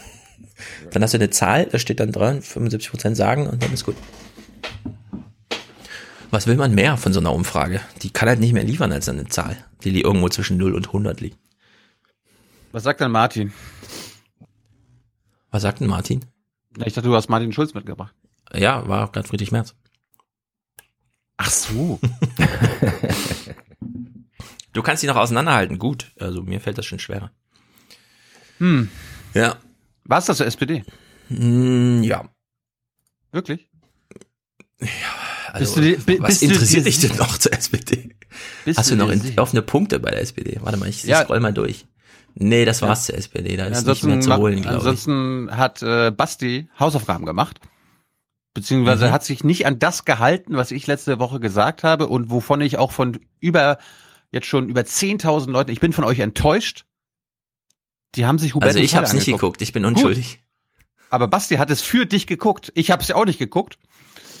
Dann hast du eine Zahl, da steht dann dran, 75 Prozent sagen und dann ist gut. Was will man mehr von so einer Umfrage? Die kann halt nicht mehr liefern als eine Zahl, die irgendwo zwischen 0 und 100 liegt. Was sagt denn Martin? Was sagt denn Martin? Ich dachte, du hast Martin Schulz mitgebracht. Ja, war auch gerade Friedrich Merz. Ach so. Du kannst die noch auseinanderhalten, gut. Also mir fällt das schon schwerer. Hm. Ja. Was das zur SPD? Hm, ja. Wirklich? Also, Bist du was interessiert dich denn noch zur SPD? Bist Hast du du noch in, offene Punkte bei der SPD? Warte mal, ich, ich Ja. scroll mal durch. Nee, das war's Ja. zur SPD. Da ist ansonsten nicht mehr zu holen, glaube ich. ansonsten hat äh, Basti Hausaufgaben gemacht. Beziehungsweise Mhm. hat sich nicht an das gehalten, was ich letzte Woche gesagt habe und wovon ich auch von über, jetzt schon über 10.000 Leuten, ich bin von euch enttäuscht. Die haben sich Hubertus Also ich hab's nicht geguckt, ich bin Gut. unschuldig. Aber Basti hat es für dich geguckt. Ich habe es ja auch nicht geguckt.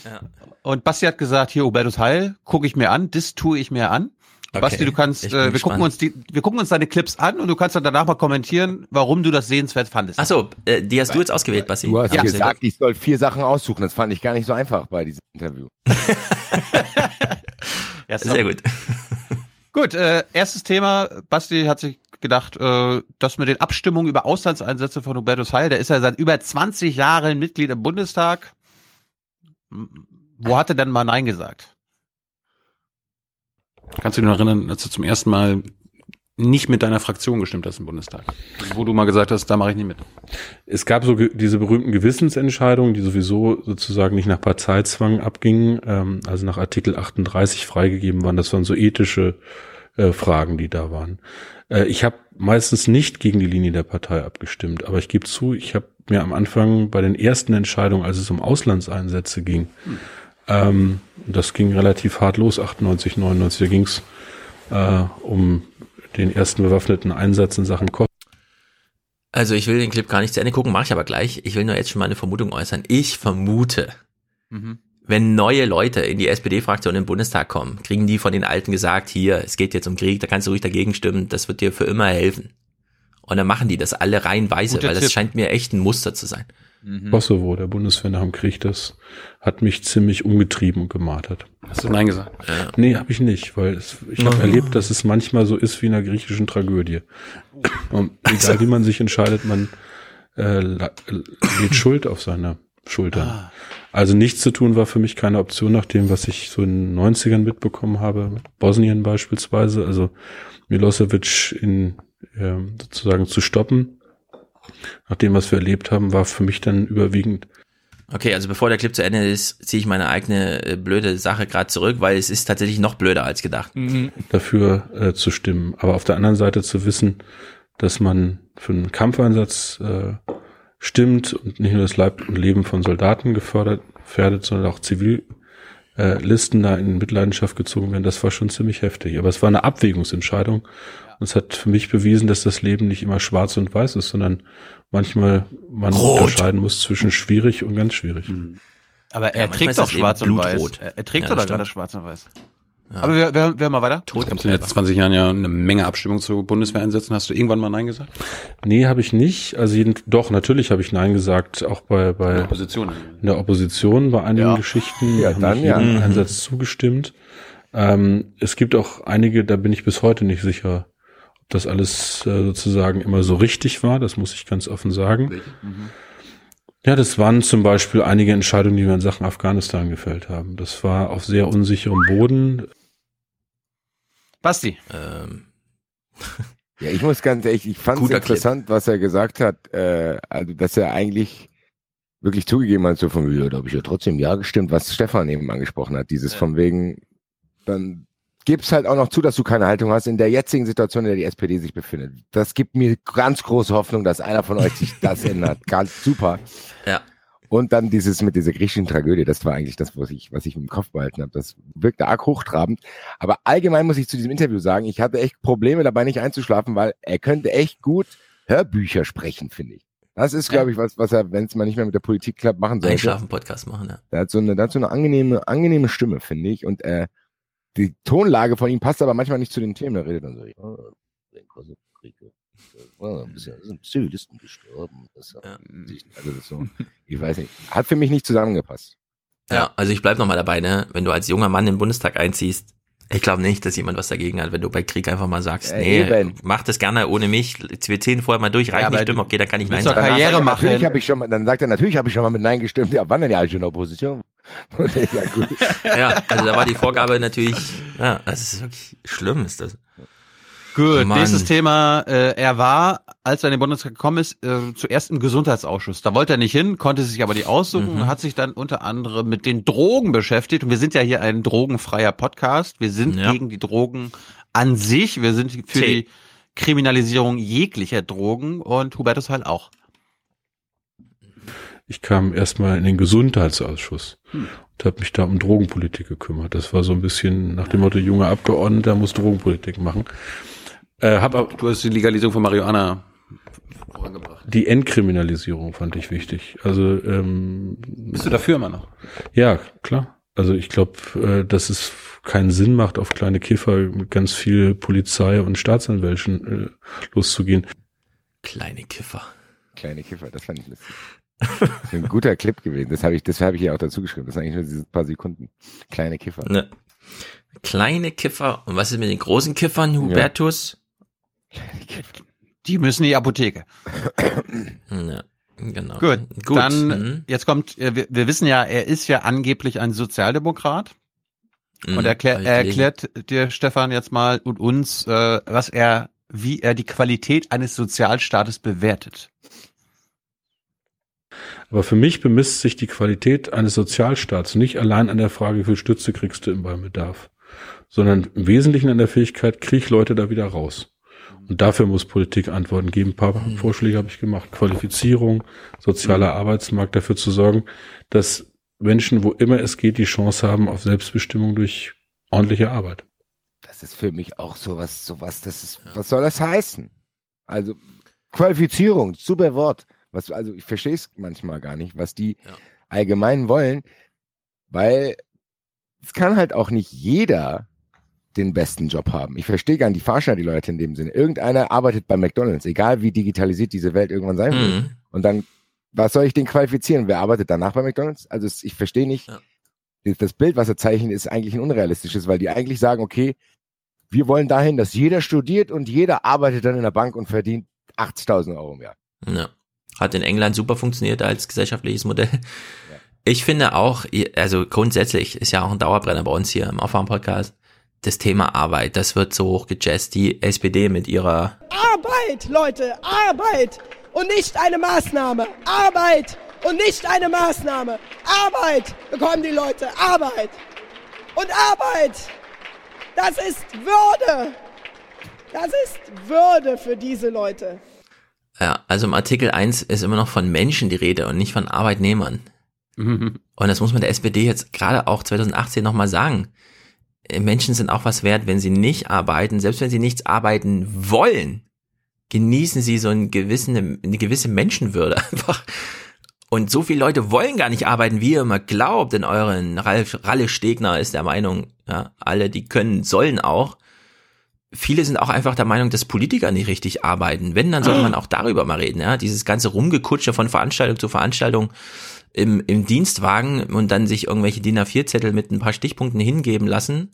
Ja. Und Basti hat gesagt, hier Hubertus Heil, gucke ich mir an, das tue ich mir an. Okay, Basti, du kannst, äh, wir gucken gespannt. uns die, wir gucken uns deine Clips an und du kannst dann danach mal kommentieren, warum du das sehenswert fandest. Achso, äh, die hast du jetzt ausgewählt, Basti. Du hast Ja, gesagt, ich soll vier Sachen aussuchen. Das fand ich gar nicht so einfach bei diesem Interview. Ja, Sehr gut. Gut, äh, erstes Thema. Basti hat sich gedacht, äh, das mit den Abstimmungen über Auslandseinsätze von Hubertus Heil, der ist ja seit über 20 Jahren Mitglied im Bundestag. Wo hat er denn mal Nein gesagt? Kannst du dich noch erinnern, als du zum ersten Mal nicht mit deiner Fraktion gestimmt hast im Bundestag? Wo du mal gesagt hast, da mache ich nicht mit. Es gab so diese berühmten Gewissensentscheidungen, die sowieso sozusagen nicht nach Parteizwang abgingen, ähm, also nach Artikel 38 freigegeben waren. Das waren so ethische äh, Fragen, die da waren. Äh, ich habe meistens nicht gegen die Linie der Partei abgestimmt, aber ich gebe zu, ich habe mir am Anfang bei den ersten Entscheidungen, als es um Auslandseinsätze ging, ähm, das ging relativ hart los, 98, 99, da ging es äh, um den ersten bewaffneten Einsatz in Sachen Kosten. Also ich will den Clip gar nicht zu Ende gucken, mache ich aber gleich. Ich will nur jetzt schon mal eine Vermutung äußern. Ich vermute, Mhm. wenn neue Leute in die SPD-Fraktion im Bundestag kommen, kriegen die von den Alten gesagt, hier, es geht jetzt um Krieg, da kannst du ruhig dagegen stimmen, das wird dir für immer helfen. Und dann machen die das alle reihenweise, Guter weil das Tipp. scheint mir echt ein Muster zu sein. Kosovo, der Bundeswehr nach dem Krieg, das hat mich ziemlich umgetrieben und gemartert. Hast du Nein gesagt? Nee, habe ich nicht, weil es, ich habe Mhm. erlebt, dass es manchmal so ist wie in einer griechischen Tragödie. Und egal wie man sich entscheidet, man äh, lädt Schuld auf seine Schultern. Also nichts zu tun war für mich keine Option nach dem, was ich so in den 90ern mitbekommen habe, mit Bosnien beispielsweise, also Milosevic in ähm, sozusagen zu stoppen. Nach dem, was wir erlebt haben, war für mich dann überwiegend Okay, also bevor der Clip zu Ende ist, ziehe ich meine eigene äh, blöde Sache gerade zurück, weil es ist tatsächlich noch blöder als gedacht. dafür äh, zu stimmen. Aber auf der anderen Seite zu wissen, dass man für einen Kampfeinsatz äh, stimmt und nicht nur das Leib und Leben von Soldaten gefördert, gefährdet, sondern auch Zivilisten äh, da in Mitleidenschaft gezogen werden, das war schon ziemlich heftig. Aber es war eine Abwägungsentscheidung. Und es hat für mich bewiesen, dass das Leben nicht immer schwarz und weiß ist, sondern manchmal man Rot. unterscheiden muss zwischen schwierig und ganz schwierig. Aber er Ja, trägt doch schwarz und weiß. Er, er trägt Ja, doch gerade schwarz und weiß. Aber wir, wir, wir mal weiter. Tot. Du hast in den letzten 20 Jahren ja eine Menge Abstimmung zu Bundeswehreinsätzen. Hast du irgendwann mal Nein gesagt? Nee, habe ich nicht. Also jeden, doch, natürlich habe ich Nein gesagt, auch bei, bei In der Opposition. in der Opposition bei einigen Ja. Geschichten. Ja, dann ja. Mhm. Einsatz zugestimmt. Ähm, es gibt auch einige, da bin ich bis heute nicht sicher, das alles äh, sozusagen immer so richtig war. Das muss ich ganz offen sagen. Ja, das waren zum Beispiel einige Entscheidungen, die wir in Sachen Afghanistan gefällt haben. Das war auf sehr unsicherem Boden. Basti. Ähm, Ja, ich muss ganz ehrlich, ich fand es interessant, was er gesagt hat, äh, also dass er eigentlich wirklich zugegeben hat, so von, ja, da habe ich ja trotzdem ja gestimmt, was Stefan eben angesprochen hat, dieses von wegen, dann gib's halt auch noch zu, dass du keine Haltung hast in der jetzigen Situation, in der die SPD sich befindet. Das gibt mir ganz große Hoffnung, dass einer von euch sich das ändert. Ganz super. Ja. Und dann dieses mit dieser griechischen Tragödie, das war eigentlich das, was ich, was ich im Kopf behalten habe. Das wirkte arg hochtrabend. Aber allgemein muss ich zu diesem Interview sagen, ich hatte echt Probleme dabei, nicht einzuschlafen, weil er könnte echt gut Hörbücher sprechen, finde ich. Das ist, glaube ich, was, was er, wenn es mal nicht mehr mit der Politik klappt, machen sollte. Einschlafen-Podcast machen, ja. Der hat so eine, hat so eine angenehme, angenehme Stimme, finde ich. Und äh, die Tonlage von ihm passt aber manchmal nicht zu den Themen. Er redet dann so, ja, ja, ein bisschen, sind Zivilisten gestorben. Das, sich- also das so, ich weiß nicht, hat für mich nicht zusammengepasst. Ja, also ich bleib noch mal dabei, ne? Wenn du als junger Mann in den Bundestag einziehst, ich glaube nicht, dass jemand was dagegen hat, wenn du bei Krieg einfach mal sagst, Ja, nee, eben. mach das gerne ohne mich, wir zählen vorher mal durch, Ja, reicht aber nicht stimmen, okay, dann kann ich Nein sagen. Karriere machen. Natürlich habe ich schon mal, dann sagt er, natürlich habe ich schon mal mit Nein gestimmt. Ja, wann denn ja, ich in der Opposition? Sag, gut. Ja, also da war die Vorgabe natürlich, ja, das ist wirklich schlimm, ist das. Gut, Mann. nächstes Thema. Äh, er war, als er in den Bundestag gekommen ist, äh, zuerst im Gesundheitsausschuss. Da wollte er nicht hin, konnte sich aber die aussuchen Mhm. und hat sich dann unter anderem mit den Drogen beschäftigt. Und wir sind ja hier ein drogenfreier Podcast. Wir sind Ja. gegen die Drogen an sich. Wir sind für T. die Kriminalisierung jeglicher Drogen und Hubertus Heil auch. Ich kam erstmal in den Gesundheitsausschuss Hm. und habe mich da um Drogenpolitik gekümmert. Das war so ein bisschen nach dem Motto, junger Abgeordneter muss Drogenpolitik machen. Äh, hab Du hast die Legalisierung von Marihuana vorangebracht. die Entkriminalisierung fand ich wichtig. Also ähm, Bist du dafür immer noch? Ja, klar. Also ich glaube, äh, dass es keinen Sinn macht, auf kleine Kiffer mit ganz viel Polizei und Staatsanwälten äh, loszugehen. Kleine Kiffer. Kleine Kiffer, das fand ich lustig. Das ist ein guter Clip gewesen. Das habe ich, das habe ich hier auch dazu geschrieben. Das sind eigentlich nur diese paar Sekunden. Kleine Kiffer. Ne. Kleine Kiffer. Und was ist mit den großen Kiffern, Hubertus? Die müssen in die Apotheke. Ja, genau. Gut, Gut. dann Mhm. jetzt kommt, äh, wir, wir wissen ja, er ist ja angeblich ein Sozialdemokrat. Mhm, Und erklär, er erklärt dir, Stefan, jetzt mal und uns, äh, was er, wie er die Qualität eines Sozialstaates bewertet. Aber für mich bemisst sich die Qualität eines Sozialstaats nicht allein an der Frage, wie viel Stütze kriegst du im Bedarf, sondern im Wesentlichen an der Fähigkeit, krieg ich Leute da wieder raus. Und dafür muss Politik Antworten geben. Ein paar Vorschläge habe ich gemacht. Qualifizierung, sozialer Arbeitsmarkt, dafür zu sorgen, dass Menschen, wo immer es geht, die Chance haben auf Selbstbestimmung durch ordentliche Arbeit. Das ist für mich auch sowas, sowas, das ist, was soll das heißen? Also, Qualifizierung, super Wort. Was, also, ich verstehe es manchmal gar nicht, was die allgemein wollen, weil es kann halt auch nicht jeder den besten Job haben. Ich verstehe gar nicht die Fahrscheine, die Leute in dem Sinne. Irgendeiner arbeitet bei McDonalds, egal wie digitalisiert diese Welt irgendwann sein wird. Mhm. Und dann, was soll ich den qualifizieren? Wer arbeitet danach bei McDonalds? Also ich verstehe nicht. Das- Das Bild, was er zeichnet, ist eigentlich ein unrealistisches, weil die eigentlich sagen, okay, wir wollen dahin, dass jeder studiert und jeder arbeitet dann in der Bank und verdient 80.000 Euro im Jahr. Ja. Hat in England super funktioniert als gesellschaftliches Modell. Ich finde auch, also grundsätzlich ist ja auch ein Dauerbrenner bei uns hier im Aufwärm-Podcast, das Thema Arbeit, das wird so hochgejazzt. Die SPD mit ihrer Arbeit, Leute, Arbeit und nicht eine Maßnahme. Arbeit und nicht eine Maßnahme. Arbeit bekommen die Leute, Arbeit. Und Arbeit, das ist Würde. Das ist Würde für diese Leute. Ja, also im Artikel 1 ist immer noch von Menschen die Rede und nicht von Arbeitnehmern. Und das muss man der SPD jetzt gerade auch 2018 nochmal sagen. Menschen sind auch was wert, wenn sie nicht arbeiten, selbst wenn sie nichts arbeiten wollen, genießen sie so einen gewissen, eine gewisse Menschenwürde einfach. Und so viele Leute wollen gar nicht arbeiten, wie ihr immer glaubt, in euren Ralf, Ralle Stegner ist der Meinung, ja, alle, die können, sollen auch. Viele sind auch einfach der Meinung, dass Politiker nicht richtig arbeiten. Wenn, dann sollte man auch darüber mal reden, ja. Dieses ganze Rumgekutsche von Veranstaltung zu Veranstaltung im, im Dienstwagen und dann sich irgendwelche DIN A4-Zettel mit ein paar Stichpunkten hingeben lassen.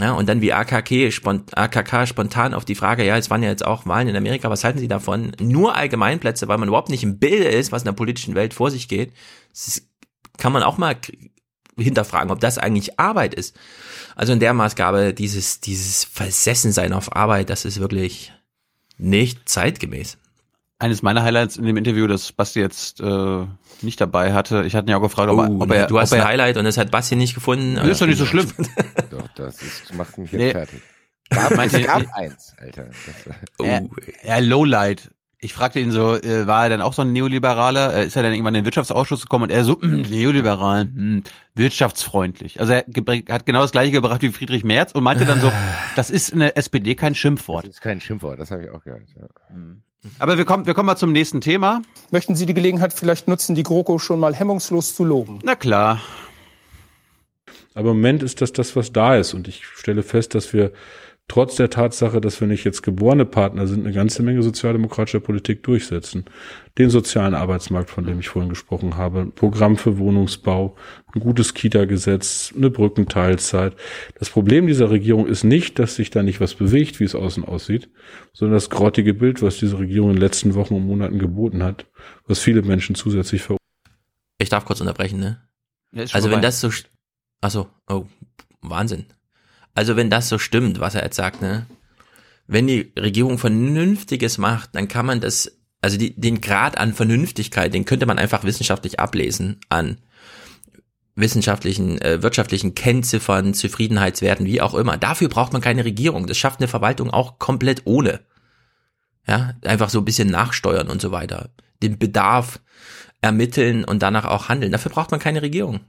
Ja, und dann wie AKK, spont, AKK spontan auf die Frage, ja, es waren ja jetzt auch Wahlen in Amerika, was halten Sie davon? Nur Allgemeinplätze, weil man überhaupt nicht im Bilde ist, was in der politischen Welt vor sich geht. Das kann man auch mal hinterfragen, ob das eigentlich Arbeit ist. Also in der Maßgabe, dieses, dieses Versessensein auf Arbeit, das ist wirklich nicht zeitgemäß. Eines meiner Highlights in dem Interview, das Basti jetzt äh, nicht dabei hatte, ich hatte ihn ja auch gefragt, ob, er, Oh, ob er, du hast ein Highlight und das hat Basti nicht gefunden. Das ist doch nicht so schlimm. Doch, das ist, macht mich Nee. fertig. Gab, es gab eins, Alter. Das, Er, er Lowlight. Ich fragte ihn so, äh, war er denn auch so ein Neoliberaler? Äh, ist er dann irgendwann in den Wirtschaftsausschuss gekommen und er so, mm, neoliberal, mm, wirtschaftsfreundlich. Also er hat genau das gleiche gebracht wie Friedrich Merz und meinte dann so, das ist in der SPD kein Schimpfwort. das ist kein Schimpfwort, das habe ich auch gehört. Ja. Aber wir kommen, wir kommen mal zum nächsten Thema. Möchten Sie die Gelegenheit vielleicht nutzen, die GroKo schon mal hemmungslos zu loben? Na klar. Aber im Moment ist das das, was da ist. Und ich stelle fest, dass wir trotz der Tatsache, dass wir nicht jetzt geborene Partner sind, eine ganze Menge sozialdemokratischer Politik durchsetzen. Den sozialen Arbeitsmarkt, von dem ich vorhin gesprochen habe, ein Programm für Wohnungsbau, ein gutes Kita-Gesetz, eine Brückenteilzeit. Das Problem dieser Regierung ist nicht, dass sich da nicht was bewegt, wie es außen aussieht, sondern das grottige Bild, was diese Regierung in den letzten Wochen und Monaten geboten hat, was viele Menschen zusätzlich ver Ich darf kurz unterbrechen, ne? Ja, Also wenn vorbei. das so, st- ach so, oh, Wahnsinn. Also wenn das so stimmt, was er jetzt sagt, ne? wenn die Regierung Vernünftiges macht, dann kann man das, also die, den Grad an Vernünftigkeit, den könnte man einfach wissenschaftlich ablesen an wissenschaftlichen, äh, wirtschaftlichen Kennziffern, Zufriedenheitswerten, wie auch immer. Dafür braucht man keine Regierung. Das schafft eine Verwaltung auch komplett ohne. Ja, einfach so ein bisschen nachsteuern und so weiter. Den Bedarf ermitteln und danach auch handeln. Dafür braucht man keine Regierung.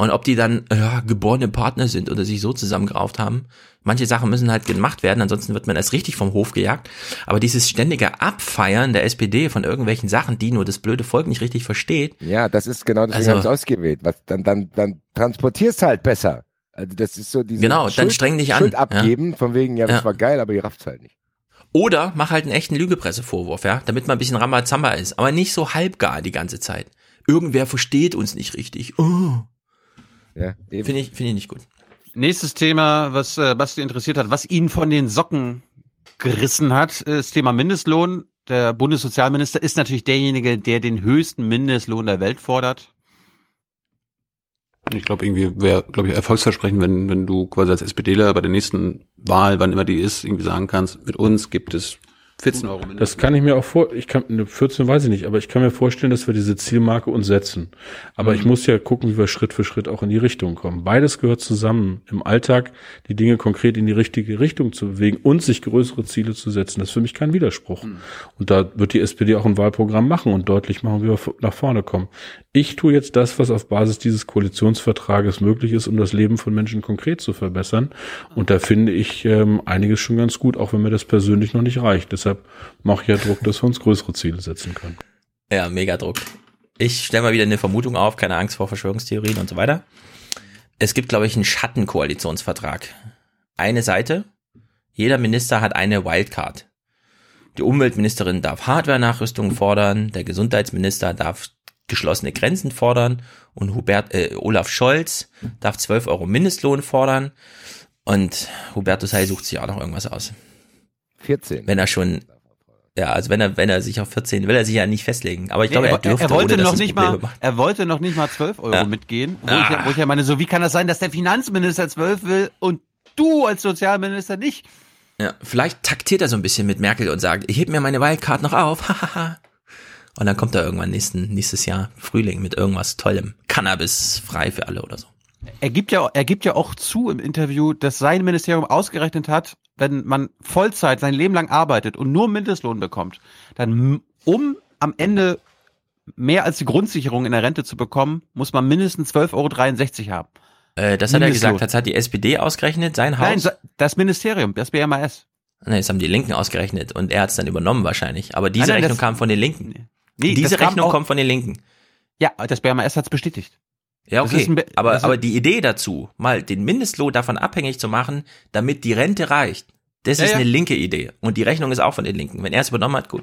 Und ob die dann ja, geborene Partner sind oder sich so zusammengerauft haben. Manche Sachen müssen halt gemacht werden, ansonsten wird man erst richtig vom Hof gejagt. Aber dieses ständige Abfeiern der SPD von irgendwelchen Sachen, die nur das blöde Volk nicht richtig versteht. Ja, das ist genau das, Also- also, ich ausgewählt. Was, dann, dann, dann transportierst halt besser. Also das ist so diese Genau, dann streng dich an, Schuld abgeben, von wegen, ja, das Ja. war geil, aber ihr rafft's halt nicht. Oder mach halt einen echten Lügepressevorwurf, ja, damit man ein bisschen Rambazamba ist, aber nicht so halbgar die ganze Zeit. Irgendwer versteht uns nicht richtig. Oh. Ja, Finde ich, finde ich nicht gut. Nächstes Thema, was äh, Basti interessiert hat, was ihn von den Socken gerissen hat, ist das Thema Mindestlohn. Der Bundessozialminister ist natürlich derjenige, der den höchsten Mindestlohn der Welt fordert. Ich glaube, irgendwie wäre, glaube ich, Erfolgsversprechen, wenn, wenn du quasi als SPDler bei der nächsten Wahl, wann immer die ist, irgendwie sagen kannst, mit uns gibt es 14 Euro Mindestlohn. Das kann ich mir auch vor, ich kann, ne, 14 weiß ich nicht, aber ich kann mir vorstellen, dass wir diese Zielmarke uns setzen. Aber ich Mhm. muss ja gucken, wie wir Schritt für Schritt auch in die Richtung kommen. Beides gehört zusammen. Im Alltag die Dinge konkret in die richtige Richtung zu bewegen und sich größere Ziele zu setzen. Das ist für mich kein Widerspruch. Mhm. Und da wird die SPD auch ein Wahlprogramm machen und deutlich machen, wie wir nach vorne kommen. Ich tue jetzt das, was auf Basis dieses Koalitionsvertrages möglich ist, um das Leben von Menschen konkret zu verbessern. Und da finde ich ähm, einiges schon ganz gut, auch wenn mir das persönlich noch nicht reicht. Deshalb mache ich ja Druck, dass wir uns größere Ziele setzen können. Ja, mega Druck. Ich stelle mal wieder eine Vermutung auf, keine Angst vor Verschwörungstheorien und so weiter. Es gibt, glaube ich, einen Schattenkoalitionsvertrag. Eine Seite, jeder Minister hat eine Wildcard. Die Umweltministerin darf Hardware-Nachrüstung fordern, der Gesundheitsminister darf geschlossene Grenzen fordern und Hubert, äh, Olaf Scholz darf 12 Euro Mindestlohn fordern und Hubertus Heil sucht sich auch noch irgendwas aus. 14. Wenn er schon, ja, also wenn er, wenn er sich auf 14, will er sich ja nicht festlegen. Aber ich glaube, Nee, er dürfte, er wollte ohne, noch nicht mal, macht. er wollte noch nicht mal 12 Euro Ja. mitgehen, wo, Ah. ich, ja- wo ich ja meine, so wie kann das sein, dass der Finanzminister 12 will und du als Sozialminister nicht? Ja, vielleicht taktiert er so ein bisschen mit Merkel und sagt, ich heb mir meine Wildcard noch auf, hahaha. und dann kommt er irgendwann nächsten, nächstes Jahr Frühling mit irgendwas Tollem. Cannabis frei für alle oder so. Er gibt ja, er gibt ja auch zu im Interview, dass sein Ministerium ausgerechnet hat, wenn man Vollzeit sein Leben lang arbeitet und nur Mindestlohn bekommt, dann um am Ende mehr als die Grundsicherung in der Rente zu bekommen, muss man mindestens 12,63 Euro haben. Äh, das hat er gesagt, das hat die SPD ausgerechnet, sein Haus. Nein, das Ministerium, das BMAS. Nein, das haben die Linken ausgerechnet und er hat es dann übernommen wahrscheinlich. Aber diese Nein, nein, Rechnung das- kam von den Linken. Nee, diese Rechnung auch- kommt von den Linken. Ja, das BMAS hat es bestätigt. Ja, okay. ein Be- aber, ist- aber die Idee dazu, mal den Mindestlohn davon abhängig zu machen, damit die Rente reicht, das Ja, ist ja. eine linke Idee. Und die Rechnung ist auch von den Linken. Wenn er es übernommen hat, gut.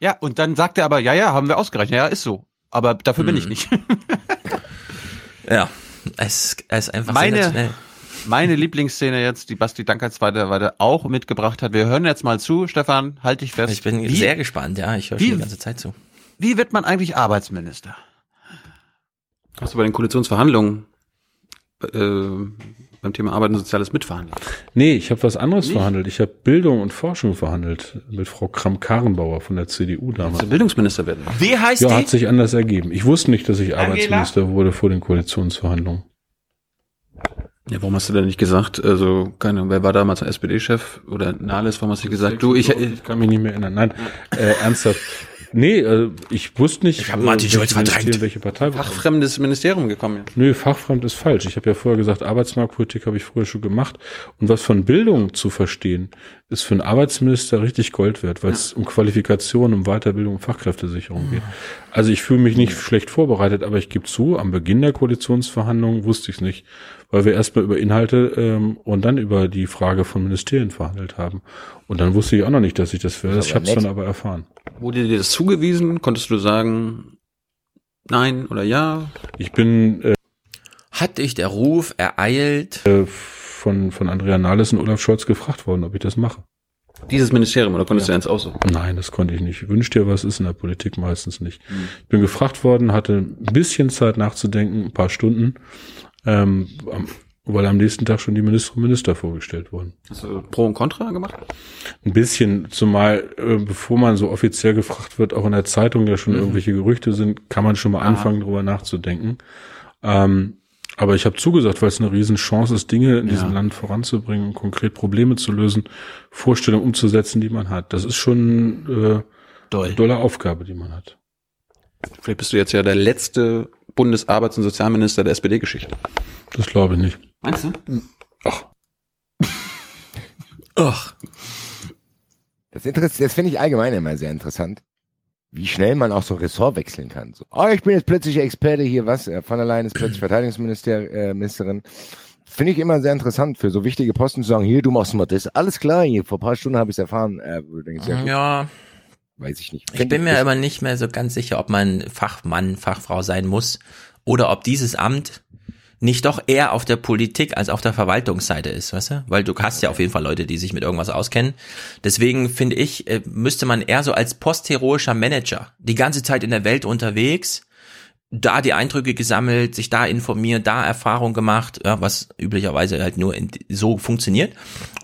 Ja, und dann sagt er aber, ja, ja, haben wir ausgerechnet. Ja, ist so. Aber dafür bin Mhm. ich nicht. Ja, es, es ist einfach Meine, meine Lieblingsszene jetzt, die Basti Dankert weiter, auch mitgebracht hat. Wir hören jetzt mal zu. Stefan, halt dich fest. Ich bin wie, sehr gespannt, ja. Ich höre schon die ganze Zeit zu. Wie wird man eigentlich Arbeitsminister? Hast du bei den Koalitionsverhandlungen äh, beim Thema Arbeit und Soziales mitverhandelt? Nee, ich habe was anderes Nicht? verhandelt. Ich habe Bildung und Forschung verhandelt mit Frau Kramp-Karrenbauer von der CDU damals. Du Bildungsminister werden? Wie heißt Ja, die? hat sich anders ergeben. Ich wusste nicht, dass ich Angela? Arbeitsminister wurde vor den Koalitionsverhandlungen. Ja, warum hast du denn nicht gesagt, also, keine Ahnung, wer war damals der SPD-Chef oder Nahles, warum hast du nicht gesagt, du, ich, ich kann mich nicht mehr erinnern. Nein, äh, ernsthaft. Nee, äh, ich wusste nicht, Ich hab Martin Schulz verdrängt. Welche Partei fachfremdes Ministerium gekommen. Nö, fachfremd ist falsch. Ich habe ja vorher gesagt, Arbeitsmarktpolitik habe ich früher schon gemacht. Und was von Bildung zu verstehen, ist für einen Arbeitsminister richtig Gold wert, weil es um Qualifikation, um Weiterbildung, um Fachkräftesicherung geht. Also ich fühle mich nicht schlecht vorbereitet, aber ich gebe zu, am Beginn der Koalitionsverhandlungen wusste ich es nicht, weil wir erstmal über Inhalte ähm, und dann über die Frage von Ministerien verhandelt haben. Und dann wusste ich auch noch nicht, dass ich das ist Ich habe es dann aber erfahren. Wurde dir das zugewiesen? Konntest du sagen, nein oder ja? Ich bin äh, Hat dich der Ruf ereilt? äh, von, von Andrea Nahles und Olaf Scholz gefragt worden, ob ich das mache. Dieses Ministerium, oder konntest du eins aussuchen? Nein, das konnte ich nicht. Wünsch dir was, ist in der Politik meistens nicht. Ich bin gefragt worden, hatte ein bisschen Zeit nachzudenken, ein paar Stunden. Ähm, weil am nächsten Tag schon die Ministerinnen und Minister vorgestellt wurden. Hast du Pro und Contra gemacht? Ein bisschen, zumal äh, bevor man so offiziell gefragt wird, auch in der Zeitung ja schon Mhm. irgendwelche Gerüchte sind, kann man schon mal Aha. anfangen, darüber nachzudenken. Ähm, aber ich habe zugesagt, weil es eine Riesenchance ist, Dinge in Ja. diesem Land voranzubringen, konkret Probleme zu lösen, Vorstellungen umzusetzen, die man hat. Das ist schon äh, Doll. eine dolle Aufgabe, die man hat. Vielleicht bist du jetzt ja der letzte Bundesarbeits- und Sozialminister der SPD-Geschichte. Das glaube ich nicht. Meinst du? Ach. Das, interess- das finde ich allgemein immer sehr interessant, wie schnell man auch so Ressort wechseln kann. So, oh, ich bin jetzt plötzlich Experte hier, was? Äh, Von der Leyen ist plötzlich Verteidigungsministerin. Finde ich immer sehr interessant, für so wichtige Posten zu sagen, hier, du machst mal das. Alles klar, hier, vor ein paar Stunden habe ich es erfahren. Äh, ja, Ja, weiß ich nicht. ich Find bin mir aber nicht mehr so ganz sicher, ob man Fachmann, Fachfrau sein muss oder ob dieses Amt nicht doch eher auf der Politik als auf der Verwaltungsseite ist, weißt du? Weil du hast ja auf jeden Fall Leute, die sich mit irgendwas auskennen. Deswegen finde ich, äh, müsste man eher so als postheroischer Manager die ganze Zeit in der Welt unterwegs, da die Eindrücke gesammelt, sich da informiert, da Erfahrung gemacht, ja, was üblicherweise halt nur in, so funktioniert.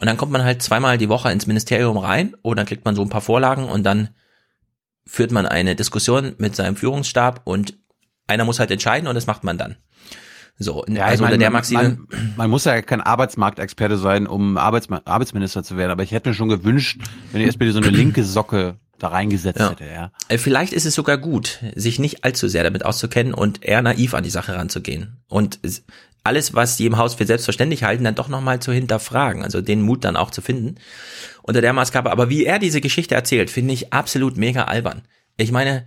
Und dann kommt man halt zweimal die Woche ins Ministerium rein oder dann kriegt man so ein paar Vorlagen und dann führt man eine Diskussion mit seinem Führungsstab und einer muss halt entscheiden und das macht man dann. So, Ja, also meine, unter der man- Maxime. Man, man muss ja kein Arbeitsmarktexperte sein, um Arbeitsma Arbeitsminister zu werden, aber ich hätte mir schon gewünscht, wenn die SPD so eine linke Socke da reingesetzt Ja. hätte, ja. Äh, Vielleicht ist es sogar gut, sich nicht allzu sehr damit auszukennen und eher naiv an die Sache ranzugehen. Und es- alles, was die im Haus für selbstverständlich halten, dann doch nochmal zu hinterfragen. Also den Mut dann auch zu finden. Unter der Maßgabe. Aber wie er diese Geschichte erzählt, finde ich absolut mega albern. Ich meine,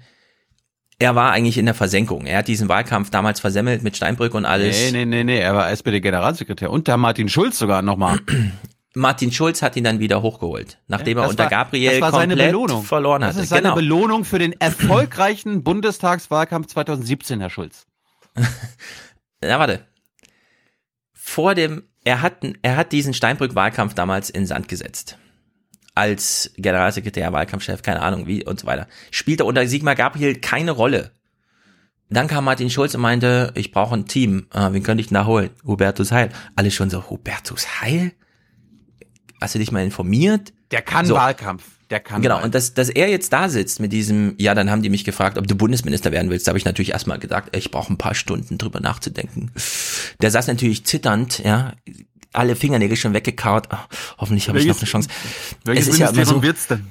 er war eigentlich in der Versenkung. Er hat diesen Wahlkampf damals versemmelt mit Steinbrück und alles. Nee, nee, nee, nee, er war SPD-Generalsekretär und der Martin Schulz sogar nochmal. Martin Schulz hat ihn dann wieder hochgeholt, nachdem er Das unter war- Gabriel das komplett verloren Das hatte. ist seine genau. Belohnung für den erfolgreichen Bundestagswahlkampf 2017, Herr Schulz. Na, warte. Vor dem, er hat, er hat diesen Steinbrück-Wahlkampf damals in Sand gesetzt. Als Generalsekretär, Wahlkampfchef, keine Ahnung wie und so weiter. Spielte unter Sigmar Gabriel keine Rolle. Dann kam Martin Schulz und meinte, ich brauche ein Team. Ah, wen könnte ich denn da holen? Hubertus Heil. Alle schon so, Hubertus Heil? Hast du dich mal informiert? Der kann So. Wahlkampf. Der kann Genau, Wahlkampf. und dass, dass er jetzt da sitzt mit diesem, ja, dann haben die mich gefragt, ob du Bundesminister werden willst. Da habe ich natürlich erstmal gesagt, ich brauche ein paar Stunden drüber nachzudenken. Der saß natürlich zitternd, ja, alle Fingernägel schon weggekaut. Ach, hoffentlich habe ich noch eine Chance. es ist ja immer so, wird's denn?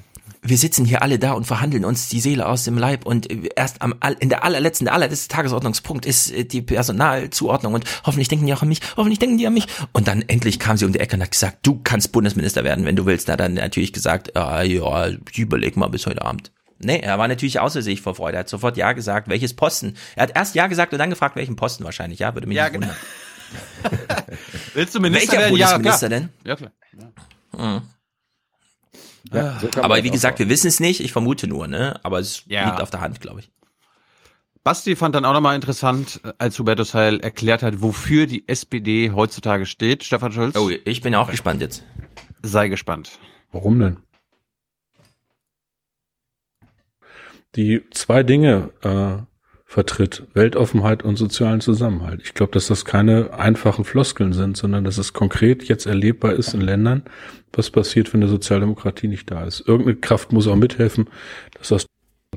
wir sitzen hier alle da und verhandeln uns die Seele aus dem Leib und erst am in der allerletzten, der allerletzte Tagesordnungspunkt ist äh, die Personalzuordnung und hoffentlich denken die auch an mich, hoffentlich denken die an mich. Und dann endlich kam sie um die Ecke und hat gesagt, du kannst Bundesminister werden, wenn du willst. Na, dann natürlich gesagt, ah, ja, ich überleg mal bis heute Abend. Nee, er war natürlich außer sich vor Freude. Er hat sofort Ja gesagt, welches Posten. Er hat erst Ja gesagt und dann gefragt, welchen Posten wahrscheinlich. Ja, würde mich Ja, nicht genau. Willst du Minister Welcher werden? Ja, Bundesminister klar. denn? Ja, klar. Mhm. Ja, so kann man Aber wie auch gesagt, wir wissen es nicht. Ich vermute nur, ne? Aber es Ja. liegt auf der Hand, glaube ich. Basti fand dann auch nochmal interessant, als Hubertus Heil erklärt hat, wofür die SPD heutzutage steht. Stefan Schulz. Oh, ich bin auch gespannt jetzt. Sei gespannt. Warum denn? Die zwei Dinge äh, vertritt, Weltoffenheit und sozialen Zusammenhalt. Ich glaube, dass das keine einfachen Floskeln sind, sondern dass es konkret jetzt erlebbar ist in Ländern, was passiert, wenn eine Sozialdemokratie nicht da ist. Irgendeine Kraft muss auch mithelfen, dass das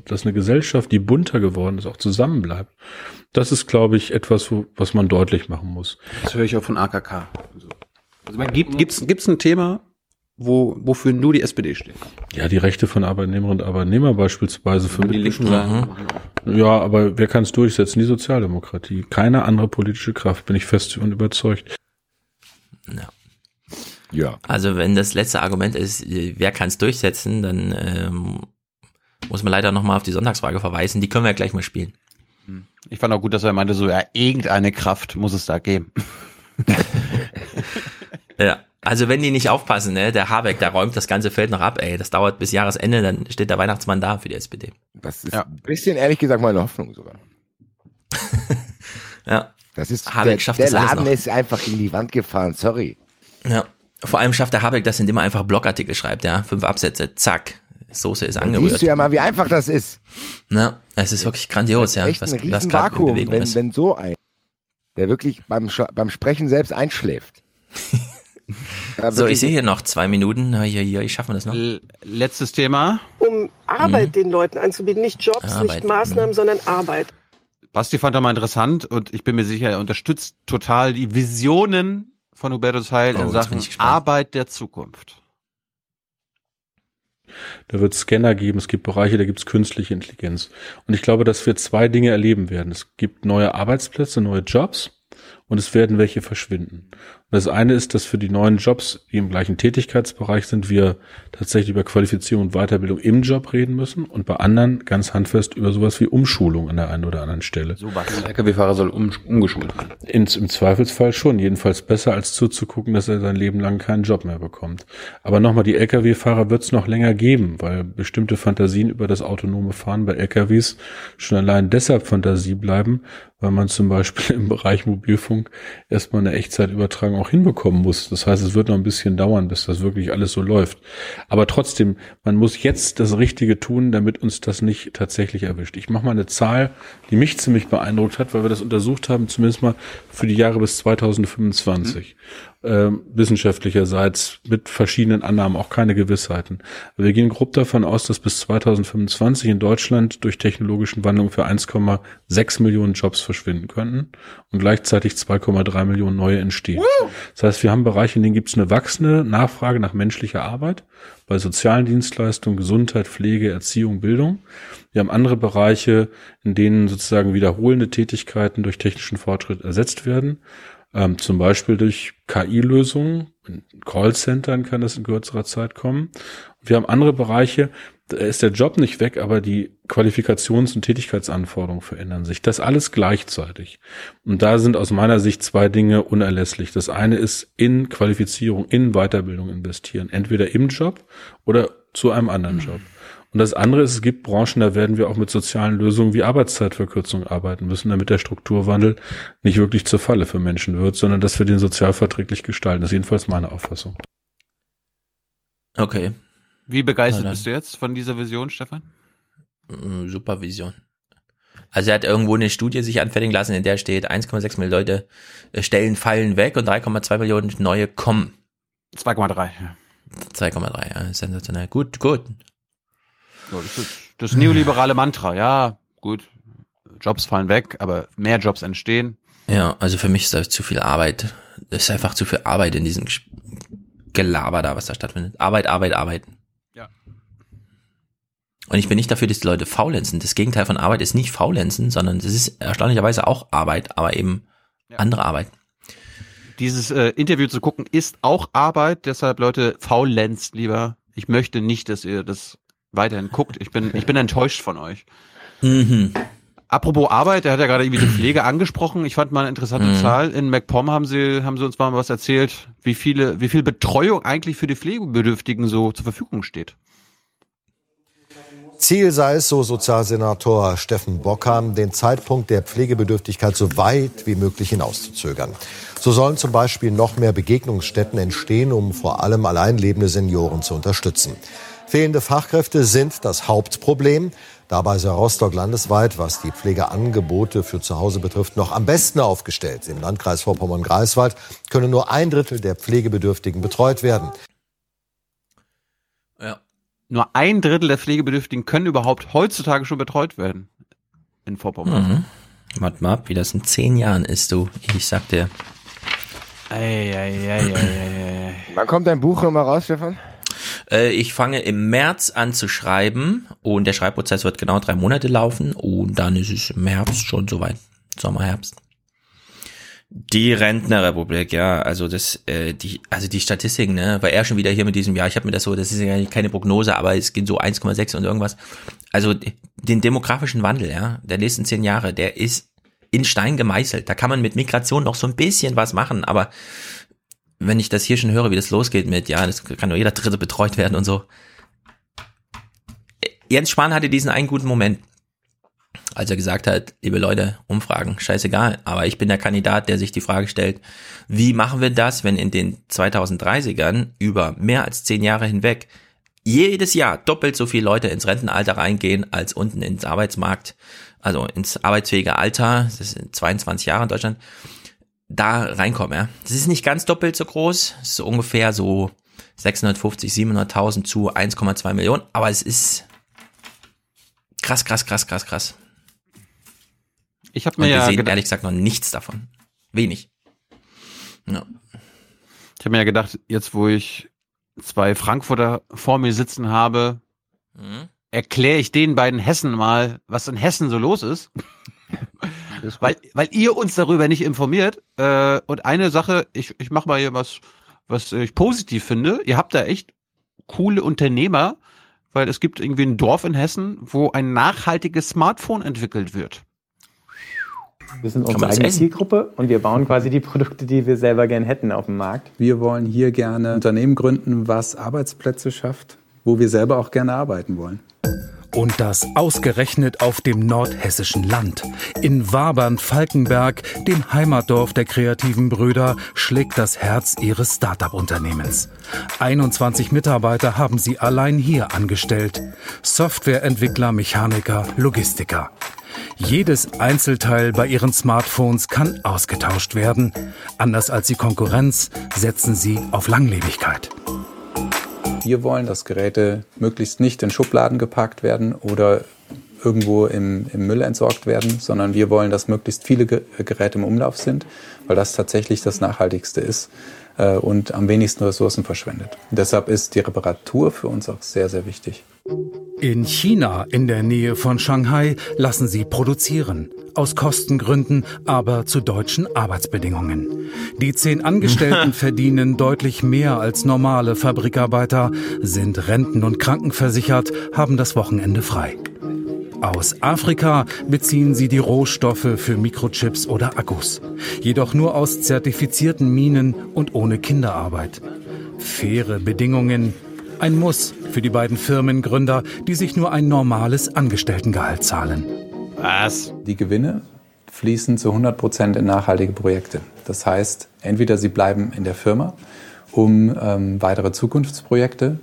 dass eine Gesellschaft, die bunter geworden ist, auch zusammenbleibt. Das ist, glaube ich, etwas, wo, was man deutlich machen muss. Das höre ich auch von AKK. Also gibt gibt's gibt's ein Thema, wo wofür nur die SPD steht? Ja, die Rechte von Arbeitnehmerinnen und Arbeitnehmer beispielsweise für Die Linken sagen, Ja, aber wer kann es durchsetzen? Die Sozialdemokratie. Keine andere politische Kraft, bin ich fest und überzeugt. Ja. Ja. Also wenn das letzte Argument ist, äh, wer kann es durchsetzen, dann ähm, muss man leider nochmal auf die Sonntagsfrage verweisen. Die können wir ja gleich mal spielen. Ich fand auch gut, dass er meinte, so, ja, irgendeine Kraft muss es da geben. Ja. Also wenn die nicht aufpassen, ne, der Habeck, der räumt das ganze Feld noch ab, ey. Das dauert bis Jahresende, dann steht der Weihnachtsmann da für die SPD. Das ist ein bisschen, ehrlich gesagt, meine Hoffnung sogar. Ja. Das ist, Habeck der, schafft der das alles Laden noch. ist einfach in die Wand gefahren, sorry. Ja. Vor allem schafft der Habeck das, indem er einfach Blogartikel schreibt, ja. Fünf Absätze, zack. Soße ist Siehst angerührt. du ja mal, wie einfach das ist. Ja, es ist wirklich grandios, ja. Echt Was, ein was Vakuum, wenn, ist. wenn so ein der wirklich beim, beim Sprechen selbst einschläft. so, ich sehe hier noch zwei Minuten. Hier, hier, ich schaffe das noch. Letztes Thema. Um Arbeit mhm. den Leuten anzubieten, nicht Jobs, Arbeit. nicht Maßnahmen, mhm. sondern Arbeit. Basti fand er mal interessant und ich bin mir sicher, er unterstützt total die Visionen von Hubertus Heil oh, in Sachen Arbeit der Zukunft. Da wird Scanner geben, es gibt Bereiche, da gibt es künstliche Intelligenz. Und ich glaube, dass wir zwei Dinge erleben werden. Es gibt neue Arbeitsplätze, neue Jobs und es werden welche verschwinden. Das eine ist, dass für die neuen Jobs, die im gleichen Tätigkeitsbereich sind, wir tatsächlich über Qualifizierung und Weiterbildung im Job reden müssen und bei anderen ganz handfest über sowas wie Umschulung an der einen oder anderen Stelle. So was. Der LKW-Fahrer soll um, umgeschult werden. Ins, Im Zweifelsfall schon. Jedenfalls besser, als zuzugucken, dass er sein Leben lang keinen Job mehr bekommt. Aber nochmal, die LKW-Fahrer wird es noch länger geben, weil bestimmte Fantasien über das autonome Fahren bei LKWs schon allein deshalb Fantasie bleiben, weil man zum Beispiel im Bereich Mobilfunk erstmal eine Echtzeitübertragung auch hinbekommen muss. Das heißt, es wird noch ein bisschen dauern, bis das wirklich alles so läuft. Aber trotzdem, man muss jetzt das Richtige tun, damit uns das nicht tatsächlich erwischt. Ich mache mal eine Zahl, die mich ziemlich beeindruckt hat, weil wir das untersucht haben, zumindest mal für die Jahre bis 2025. Mhm äh, wissenschaftlicherseits mit verschiedenen Annahmen, auch keine Gewissheiten. Wir gehen grob davon aus, dass bis 2025 in Deutschland durch technologischen Wandlung für 1,6 Millionen Jobs verschwinden könnten und gleichzeitig 2,3 Millionen neue entstehen. Das heißt, wir haben Bereiche, in denen gibt es eine wachsende Nachfrage nach menschlicher Arbeit, bei sozialen Dienstleistungen, Gesundheit, Pflege, Erziehung, Bildung. Wir haben andere Bereiche, in denen sozusagen wiederholende Tätigkeiten durch technischen Fortschritt ersetzt werden ähm, zum Beispiel durch KI-Lösungen. In Callcentern kann das in kürzerer Zeit kommen. wir haben andere Bereiche, ist der Job nicht weg, aber die Qualifikations- und Tätigkeitsanforderungen verändern sich. Das alles gleichzeitig. Und da sind aus meiner Sicht zwei Dinge unerlässlich. Das eine ist in Qualifizierung, in Weiterbildung investieren. Entweder im Job oder zu einem anderen Job. Und das andere ist, es gibt Branchen, da werden wir auch mit sozialen Lösungen wie Arbeitszeitverkürzung arbeiten müssen, damit der Strukturwandel nicht wirklich zur Falle für Menschen wird, sondern dass wir den sozialverträglich gestalten. Das ist jedenfalls meine Auffassung. Okay. Wie begeistert bist du jetzt von dieser Vision, Stefan? Mm, super Vision. Also er hat irgendwo eine Studie sich anfertigen lassen, in der steht 1,6 Millionen Leute äh, Stellen fallen weg und 3,2 Millionen neue kommen. 2,3. Ja. 2,3, ja, sensationell. Gut, gut. Ja, das ist das neoliberale Mantra, ja, gut. Jobs fallen weg, aber mehr Jobs entstehen. Ja, also für mich ist da zu viel Arbeit. Es ist einfach zu viel Arbeit in diesem Gelaber da, was da stattfindet. Arbeit, Arbeit, arbeiten. Ja. Und ich bin nicht dafür, dass die Leute faulenzen. Das Gegenteil von Arbeit ist nicht faulenzen, sondern es ist erstaunlicherweise auch Arbeit, aber eben ja. andere Arbeit. Dieses äh, Interview zu gucken ist auch Arbeit, deshalb Leute, faulenzt lieber. Ich möchte nicht, dass ihr das weiterhin guckt. Ich bin, ich bin enttäuscht von euch. Mhm. Apropos Arbeit, der hat ja gerade irgendwie die Pflege angesprochen. Ich fand mal eine interessante mhm. Zahl. In MacPom haben sie, haben sie uns mal was erzählt, wie viele, wie viel Betreuung eigentlich für die Pflegebedürftigen so zur Verfügung steht. Ziel sei es, so Sozialsenator Steffen Bockham, den Zeitpunkt der Pflegebedürftigkeit so weit wie möglich hinauszuzögern. So sollen zum Beispiel noch mehr Begegnungsstätten entstehen, um vor allem alleinlebende Senioren zu unterstützen. Fehlende Fachkräfte sind das Hauptproblem. Dabei sei Rostock landesweit, was die Pflegeangebote für zu Hause betrifft, noch am besten aufgestellt. Im Landkreis Vorpommern-Greifswald können nur ein Drittel der Pflegebedürftigen betreut werden. Ja. Nur ein Drittel der Pflegebedürftigen können überhaupt heutzutage schon betreut werden. In Vorpommern. Mhm. Warte mal ab, wie das in zehn Jahren ist, du. Ich sag dir. Ei, ei, ei, ei, ei, ei. Wann kommt dein Buch nochmal raus, Stefan? Äh, ich fange im März an zu schreiben und der Schreibprozess wird genau drei Monate laufen und dann ist es im Herbst schon soweit. Sommer, Herbst. Die Rentnerrepublik, ja, also das, äh, die, also die Statistiken, ne, war er schon wieder hier mit diesem Jahr. Ich habe mir das so, das ist ja keine Prognose, aber es geht so 1,6 und irgendwas. Also den demografischen Wandel, ja, der nächsten zehn Jahre, der ist in Stein gemeißelt. Da kann man mit Migration noch so ein bisschen was machen, aber wenn ich das hier schon höre, wie das losgeht mit, ja, das kann nur jeder Dritte betreut werden und so. Jens Spahn hatte diesen einen guten Moment, als er gesagt hat, liebe Leute, Umfragen, scheißegal, aber ich bin der Kandidat, der sich die Frage stellt, wie machen wir das, wenn in den 2030ern über mehr als zehn Jahre hinweg jedes Jahr doppelt so viele Leute ins Rentenalter reingehen als unten ins Arbeitsmarkt, also ins arbeitsfähige Alter, das sind 22 Jahre in Deutschland, da reinkommen, ja. Das ist nicht ganz doppelt so groß, es ist so ungefähr so 650, 700.000 zu 1,2 Millionen, aber es ist krass, krass, krass, krass, krass. Ich habe mir Und wir ja sehen ehrlich gesagt noch nichts davon. Wenig. Ja. Ich habe mir ja gedacht, jetzt wo ich zwei Frankfurter vor mir sitzen habe, Mhm. erkläre ich den beiden Hessen mal, was in Hessen so los ist. weil, weil ihr uns darüber nicht informiert. Äh, und eine Sache, ich, ich mache mal hier was, was ich positiv finde. Ihr habt da echt coole Unternehmer, weil es gibt irgendwie ein Dorf in Hessen, wo ein nachhaltiges Smartphone entwickelt wird. Wir sind unsere eigene essen? Zielgruppe und wir bauen quasi die Produkte, die wir selber gern hätten auf dem Markt. Wir wollen hier gerne Unternehmen gründen, was Arbeitsplätze schafft, wo wir selber auch gerne arbeiten wollen. Und das ausgerechnet auf dem nordhessischen Land. In Wabern-Falkenberg, dem Heimatdorf der kreativen Brüder, schlägt das Herz ihres Start-up-Unternehmens. 21 Mitarbeiter haben sie allein hier angestellt. Softwareentwickler, Mechaniker, Logistiker. Jedes Einzelteil bei ihren Smartphones kann ausgetauscht werden. Anders als die Konkurrenz setzen sie auf Langlebigkeit. Wir wollen, dass Geräte möglichst nicht in Schubladen gepackt werden oder irgendwo im, im Müll entsorgt werden, sondern wir wollen, dass möglichst viele Ge Geräte im Umlauf sind, weil das tatsächlich das Nachhaltigste ist äh, und am wenigsten Ressourcen verschwendet. deshalb ist die Reparatur für uns auch sehr, sehr wichtig. In China, in der Nähe von Shanghai, lassen sie produzieren. Aus Kostengründen, aber zu deutschen Arbeitsbedingungen. Die zehn Angestellten verdienen deutlich mehr als normale Fabrikarbeiter, sind renten- und krankenversichert, haben das Wochenende frei. Aus Afrika beziehen sie die Rohstoffe für Mikrochips oder Akkus. Jedoch nur aus zertifizierten Minen und ohne Kinderarbeit. Faire Bedingungen, ein Muss für die beiden Firmengründer, die sich nur ein normales Angestelltengehalt zahlen. Was? Die Gewinne fließen zu 100 Prozent in nachhaltige Projekte. Das heißt, entweder sie bleiben in der Firma, um ähm, weitere Zukunftsprojekte,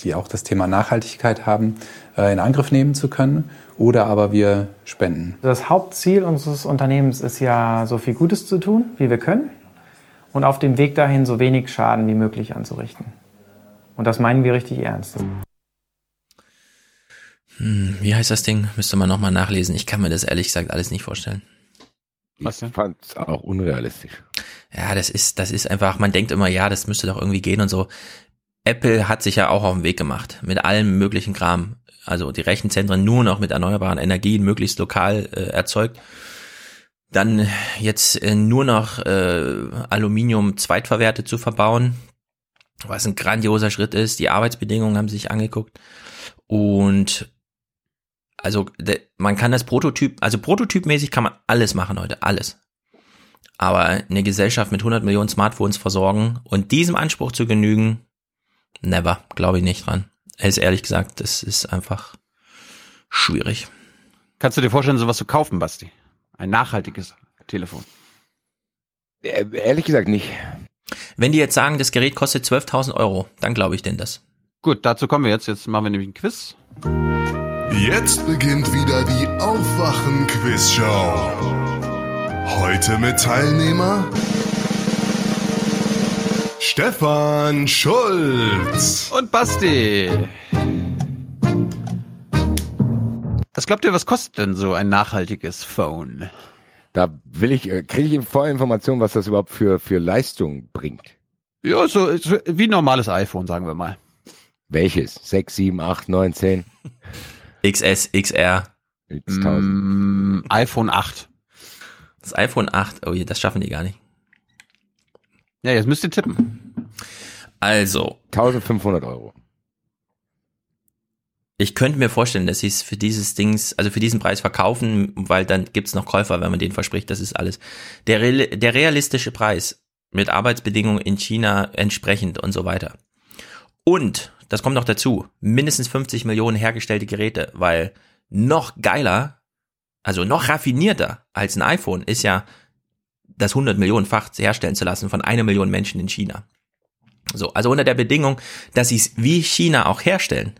die auch das Thema Nachhaltigkeit haben, äh, in Angriff nehmen zu können, oder aber wir spenden. Das Hauptziel unseres Unternehmens ist ja, so viel Gutes zu tun, wie wir können und auf dem Weg dahin so wenig Schaden wie möglich anzurichten. Und das meinen wir richtig ernst. Hm, wie heißt das Ding? Müsste man nochmal nachlesen. Ich kann mir das ehrlich gesagt alles nicht vorstellen. Ich fand es auch unrealistisch. Ja, das ist, das ist einfach, man denkt immer, ja, das müsste doch irgendwie gehen und so. Apple hat sich ja auch auf den Weg gemacht mit allem möglichen Kram. Also die Rechenzentren nur noch mit erneuerbaren Energien möglichst lokal äh, erzeugt. Dann jetzt äh, nur noch äh, Aluminium zweitverwertet zu verbauen, was ein grandioser Schritt ist. Die Arbeitsbedingungen haben sie sich angeguckt und also de, man kann das Prototyp, also prototypmäßig kann man alles machen heute, alles. Aber eine Gesellschaft mit 100 Millionen Smartphones versorgen und diesem Anspruch zu genügen, never, glaube ich nicht dran. Ist ehrlich gesagt, das ist einfach schwierig. Kannst du dir vorstellen, sowas zu kaufen, Basti? Ein nachhaltiges Telefon. Äh, Ehrlich gesagt nicht. Wenn die jetzt sagen, das Gerät kostet 12.000 Euro, dann glaube ich denn das. Gut, dazu kommen wir jetzt. Jetzt machen wir nämlich ein Quiz. Jetzt beginnt wieder die Aufwachen-Quizshow. Heute mit Teilnehmer Stefan Schulz. Und Basti. Was glaubt ihr, was kostet denn so ein nachhaltiges Phone? Da will ich, äh, kriege ich vorher Informationen, was das überhaupt für, für Leistung bringt. Ja, so, so wie ein normales iPhone, sagen wir mal. Welches? 6, 7, 8, 9, 10? XS, XR. X1000. Mm, iPhone 8. Das iPhone 8, oh je, das schaffen die gar nicht. Ja, jetzt müsst ihr tippen. Also. 1500 Euro. Ich könnte mir vorstellen, dass sie es für dieses Dings, also für diesen Preis verkaufen, weil dann gibt's noch Käufer, wenn man denen verspricht, das ist alles. Der, der realistische Preis mit Arbeitsbedingungen in China entsprechend und so weiter. Und, das kommt noch dazu, mindestens 50 Millionen hergestellte Geräte, weil noch geiler, also noch raffinierter als ein iPhone ist ja, das 100 Millionenfach herstellen zu lassen von einer Million Menschen in China. So, also unter der Bedingung, dass sie es wie China auch herstellen,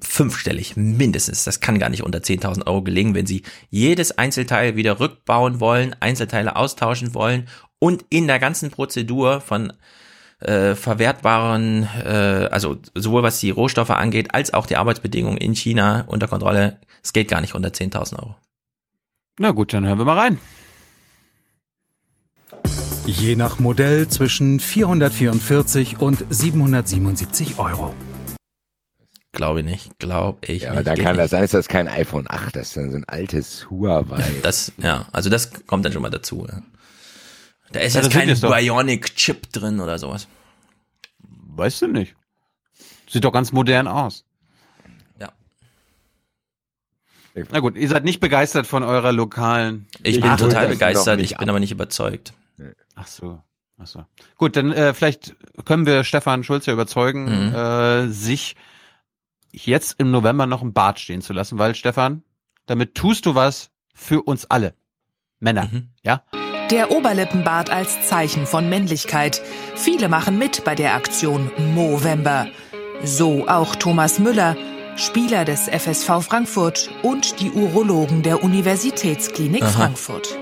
fünfstellig, mindestens. Das kann gar nicht unter 10.000 Euro gelingen, wenn Sie jedes Einzelteil wieder rückbauen wollen, Einzelteile austauschen wollen und in der ganzen Prozedur von äh, verwertbaren, äh, also sowohl was die Rohstoffe angeht, als auch die Arbeitsbedingungen in China unter Kontrolle. Es geht gar nicht unter 10.000 Euro. Na gut, dann hören wir mal rein. Je nach Modell zwischen 444 und 777 Euro. Glaube ich nicht, glaube ich Ja, nicht. aber da kann nicht. das sein, ist das kein iPhone 8, das ist dann so ein altes Huawei. Das, ja, also das kommt dann schon mal dazu. Ja. Da ist Ja, jetzt kein. Bionic-Chip drin oder sowas. Weißt du nicht. Sieht doch ganz modern aus. Ja. Na gut, ihr seid nicht begeistert von eurer lokalen. Ich bin Ach, total begeistert, ich bin aber nicht überzeugt. Ach so. Ach so. Gut, dann äh, vielleicht können wir Stefan Schulze überzeugen, Mhm. äh, sich jetzt im November noch im Bad stehen zu lassen, weil Stefan, damit tust du was für uns alle. Männer, Mhm. ja? Der Oberlippenbart als Zeichen von Männlichkeit. Viele machen mit bei der Aktion Movember. So auch Thomas Müller, Spieler des FSV Frankfurt und die Urologen der Universitätsklinik Aha. Frankfurt.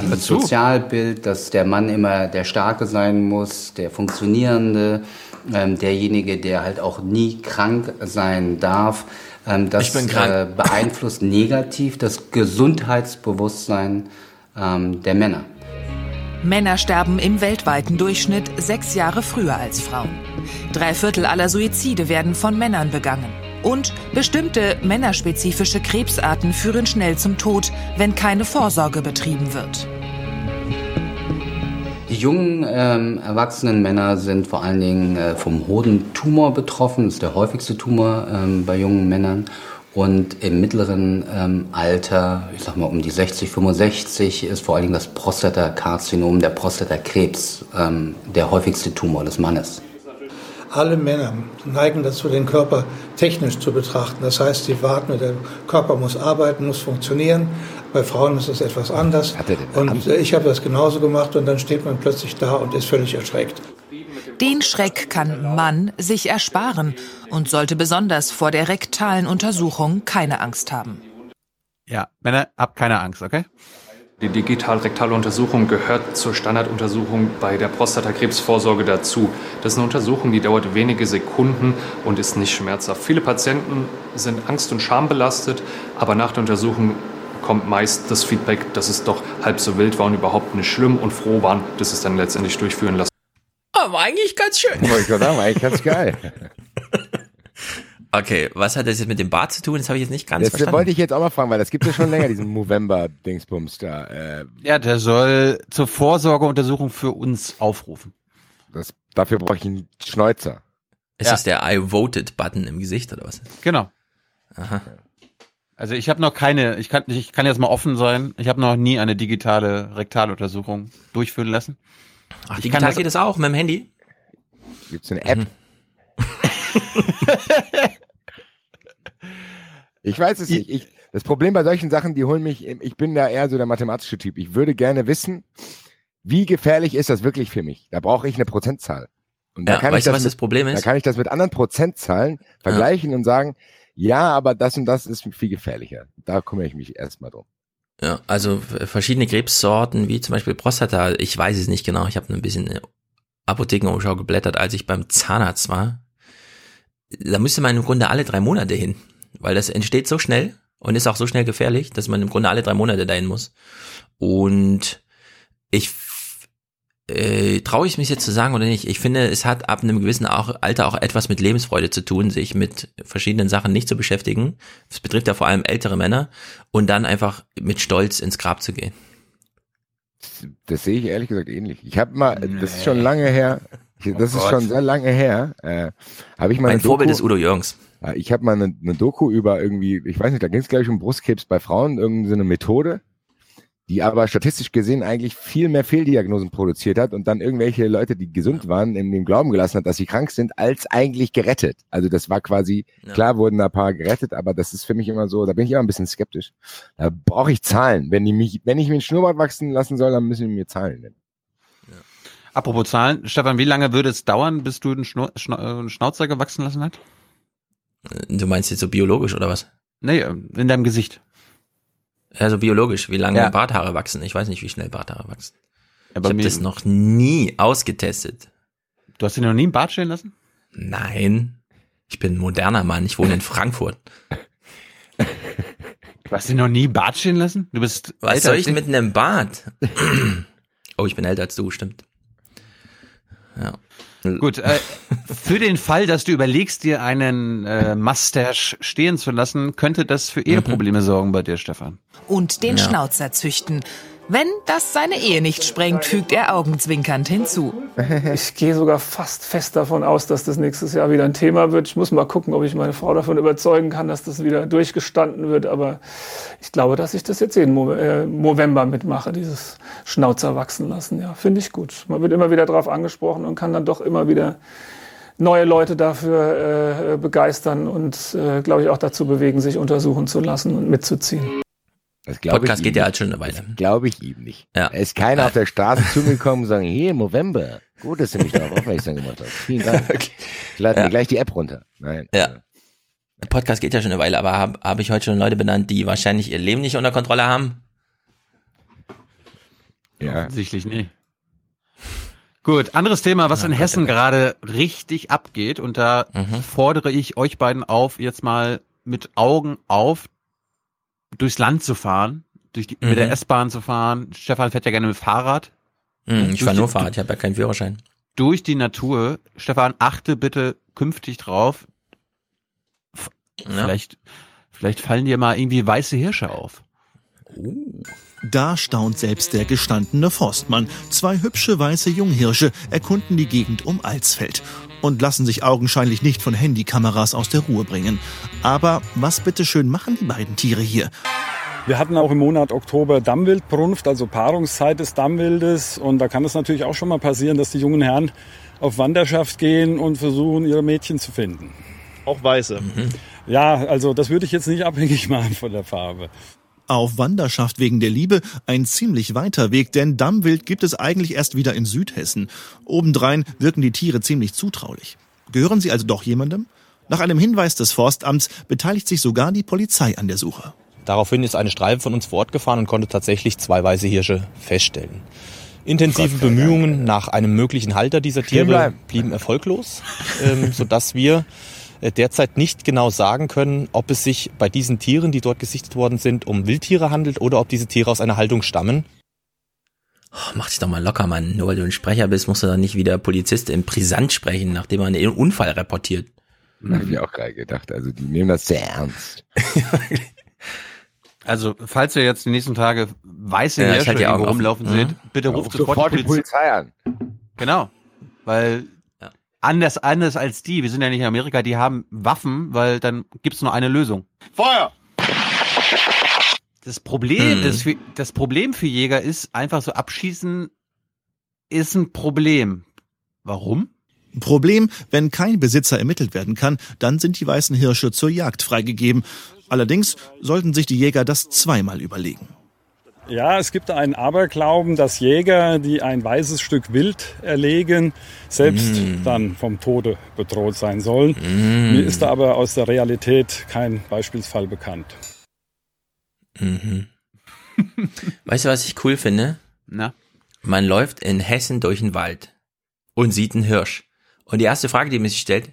Dieses Sozialbild, dass der Mann immer der Starke sein muss, der Funktionierende, ähm, derjenige, der halt auch nie krank sein darf, ähm, das Ich bin krank. Äh, beeinflusst negativ das Gesundheitsbewusstsein ähm, der Männer. Männer sterben im weltweiten Durchschnitt sechs Jahre früher als Frauen. Drei Viertel aller Suizide werden von Männern begangen. Und bestimmte männerspezifische Krebsarten führen schnell zum Tod, wenn keine Vorsorge betrieben wird. Die jungen ähm, erwachsenen Männer sind vor allen Dingen äh, vom Hodentumor betroffen. Das ist der häufigste Tumor ähm, bei jungen Männern. Und im mittleren ähm, Alter, ich sag mal um die 60, 65, ist vor allen Dingen das Prostatakarzinom, der Prostatakrebs, ähm, der häufigste Tumor des Mannes. Alle Männer neigen dazu, den Körper technisch zu betrachten. Das heißt, sie warten, der Körper muss arbeiten, muss funktionieren. Bei Frauen ist es etwas anders. Und äh, ich habe das genauso gemacht und dann steht man plötzlich da und ist völlig erschreckt. Den Schreck kann Mann sich ersparen und sollte besonders vor der rektalen Untersuchung keine Angst haben. Ja, Männer, habt keine Angst, okay? Die digital-rektale Untersuchung gehört zur Standarduntersuchung bei der Prostatakrebsvorsorge dazu. Das ist eine Untersuchung, die dauert wenige Sekunden und ist nicht schmerzhaft. Viele Patienten sind angst- und schambelastet, aber nach der Untersuchung kommt meist das Feedback, dass es doch halb so wild war und überhaupt nicht schlimm und froh waren, dass es dann letztendlich durchführen lassen. Aber eigentlich ganz schön. Wollte ich gerade sagen, war eigentlich ganz geil. Okay, was hat das jetzt mit dem Bart zu tun? Das habe ich jetzt nicht ganz Das verstanden. wollte ich jetzt auch mal fragen, weil das gibt ja schon länger, diesen Movember-Dingsbums da. Äh, Ja, der soll zur Vorsorgeuntersuchung für uns aufrufen. das, dafür brauche ich einen Schneuzer. Ist das der I voted Button im Gesicht oder was? Genau. Aha. Also ich habe noch keine, ich kann, ich kann jetzt mal offen sein, ich habe noch nie eine digitale Rektaluntersuchung durchführen lassen. Ach, Ich digital kann das- geht das auch mit dem Handy? Gibt's eine App? ich weiß es nicht. Ich, das Problem bei solchen Sachen, die holen mich, ich bin da eher so der mathematische Typ. Ich würde gerne wissen, wie gefährlich ist das wirklich für mich? Da brauche ich eine Prozentzahl. Und Ja, weißt du, was mit, das Problem ist? Da kann ich das mit anderen Prozentzahlen vergleichen und sagen, ja, aber das und das ist viel gefährlicher. Da kümmere ich mich erstmal drum. Ja, also verschiedene Krebssorten, wie zum Beispiel Prostata, ich weiß es nicht genau, ich habe ein bisschen Apothekenumschau geblättert, als ich beim Zahnarzt war. Da müsste man im Grunde alle drei Monate hin, weil das entsteht so schnell und ist auch so schnell gefährlich, dass man im Grunde alle drei Monate dahin muss. Und ich äh, traue ich mich jetzt zu sagen oder nicht? Ich finde, es hat ab einem gewissen auch, Alter auch etwas mit Lebensfreude zu tun, sich mit verschiedenen Sachen nicht zu beschäftigen. Das betrifft ja vor allem ältere Männer und dann einfach mit Stolz ins Grab zu gehen. Das sehe ich ehrlich gesagt ähnlich. Ich habe mal, das ist schon lange her, ich- das Oh ist Gott. schon sehr lange her, äh, habe ich mal Mein Vorbild Doku, ist Udo Jürgens. Ich habe mal eine, eine Doku über irgendwie, ich weiß nicht, da ging es glaube ich um Brustkrebs bei Frauen, irgendeine Methode, die aber statistisch gesehen eigentlich viel mehr Fehldiagnosen produziert hat und dann irgendwelche Leute, die gesund waren, in dem Glauben gelassen hat, dass sie krank sind, als eigentlich gerettet. Also das war quasi, klar wurden da ein paar gerettet, aber das ist für mich immer so, da bin ich immer ein bisschen skeptisch. Da brauche ich Zahlen. Wenn die mich, wenn ich mir einen Schnurrbart wachsen lassen soll, dann müssen die mir Zahlen nennen. Apropos Zahlen, Stefan, wie lange würde es dauern, bis du einen, Schnur, Schna, äh, einen Schnauzer gewachsen lassen hast? Du meinst jetzt so biologisch oder was? Nee, in deinem Gesicht. Also biologisch, wie lange Ja. Barthaare wachsen. Ich weiß nicht, wie schnell Barthaare wachsen. Ja, ich habe das noch nie ausgetestet. Du hast dir noch nie einen Bart stellen lassen? Nein. Ich bin ein moderner Mann. Ich wohne in Frankfurt. Du hast dir noch nie Bart stellen lassen? Du bist Was älter soll ich mit einem Bart? oh, ich bin älter als du, stimmt. Ja. Gut, äh, für den Fall, dass du überlegst, dir einen äh, Mustache stehen zu lassen, könnte das für Eheprobleme sorgen bei dir, Stefan. Und den Ja. Schnauzer züchten. Wenn das seine Ehe nicht sprengt, fügt er augenzwinkernd hinzu. Ich gehe sogar fast fest davon aus, dass das nächstes Jahr wieder ein Thema wird. Ich muss mal gucken, ob ich meine Frau davon überzeugen kann, dass das wieder durchgestanden wird. Aber ich glaube, dass ich das jetzt jeden äh, November mitmache, dieses Schnauzer wachsen lassen. Ja, finde ich gut. Man wird immer wieder darauf angesprochen und kann dann doch immer wieder neue Leute dafür äh, begeistern und, äh, glaube ich, auch dazu bewegen, sich untersuchen zu lassen und mitzuziehen. Das Podcast ich geht ja halt schon eine Weile. Glaube ich ihm nicht. Ja. Da ist keiner auf der Straße zu mir gekommen und sagen, hier, November. Gut, dass du mich darauf aufmerksam gemacht hast. Vielen Dank. Ich lade Ja. mir gleich die App runter. Nein. Ja. Der Podcast geht ja schon eine Weile, aber habe hab ich heute schon Leute benannt, die wahrscheinlich ihr Leben nicht unter Kontrolle haben? Ja. Sicherlich nicht. Gut, anderes Thema, was in Hessen gerade richtig abgeht. Und da fordere ich euch beiden auf, jetzt mal mit Augen auf durchs Land zu fahren, durch die, mit der Mhm. S-Bahn zu fahren. Stefan fährt ja gerne mit Fahrrad. Hm, ich fahre nur Fahrrad, ich habe ja keinen Führerschein. Durch die Natur. Stefan, achte bitte künftig drauf. F Vielleicht, vielleicht fallen dir mal irgendwie weiße Hirsche auf. Da staunt selbst der gestandene Forstmann. Zwei hübsche weiße Junghirsche erkunden die Gegend um Alsfeld und lassen sich augenscheinlich nicht von Handykameras aus der Ruhe bringen. Aber was bitteschön machen die beiden Tiere hier? Wir hatten auch im Monat Oktober Dammwildbrunft, also Paarungszeit des Dammwildes. Und da kann es natürlich auch schon mal passieren, dass die jungen Herren auf Wanderschaft gehen und versuchen, ihre Mädchen zu finden. Auch weiße. Ja, also das würde ich jetzt nicht abhängig machen von der Farbe. Auf Wanderschaft wegen der Liebe ein ziemlich weiter Weg, denn Dammwild gibt es eigentlich erst wieder in Südhessen. Obendrein wirken die Tiere ziemlich zutraulich. Gehören sie also doch jemandem? Nach einem Hinweis des Forstamts beteiligt sich sogar die Polizei an der Suche. Daraufhin ist eine Streife von uns vor Ort gefahren und konnte tatsächlich zwei weiße Hirsche feststellen. Intensive Bemühungen nach einem möglichen Halter dieser Tiere blieben erfolglos, ähm, sodass wir derzeit nicht genau sagen können, ob es sich bei diesen Tieren, die dort gesichtet worden sind, um Wildtiere handelt oder ob diese Tiere aus einer Haltung stammen. Oh, mach dich doch mal locker, Mann. Nur weil du ein Sprecher bist, musst du doch nicht wie der Polizist im Brisant sprechen, nachdem er einen Unfall reportiert. Habe ich mir auch gerade gedacht. Also die nehmen das sehr ernst. Also, falls ihr jetzt die nächsten Tage weiße Ja, ich Hirsche die Augen irgendwo rumlaufen Mhm. seht, bitte Ja, ruft ruf sofort, sofort die die Polizei. Polizei an. Genau. Weil anders, anders als die, wir sind ja nicht in Amerika, die haben Waffen, weil dann gibt's nur eine Lösung. Feuer! Das Problem, Mhm. das, für, das Problem für Jäger ist, einfach so abschießen ist ein Problem. Warum? Problem, wenn kein Besitzer ermittelt werden kann, dann sind die weißen Hirsche zur Jagd freigegeben. Allerdings sollten sich die Jäger das zweimal überlegen. Ja, es gibt einen Aberglauben, dass Jäger, die ein weißes Stück Wild erlegen, selbst Mm. dann vom Tode bedroht sein sollen. Mm. Mir ist da aber aus der Realität kein Beispielsfall bekannt. Mhm. Weißt du, was ich cool finde? Na? Man läuft in Hessen durch den Wald und sieht einen Hirsch. Und die erste Frage, die man sich stellt,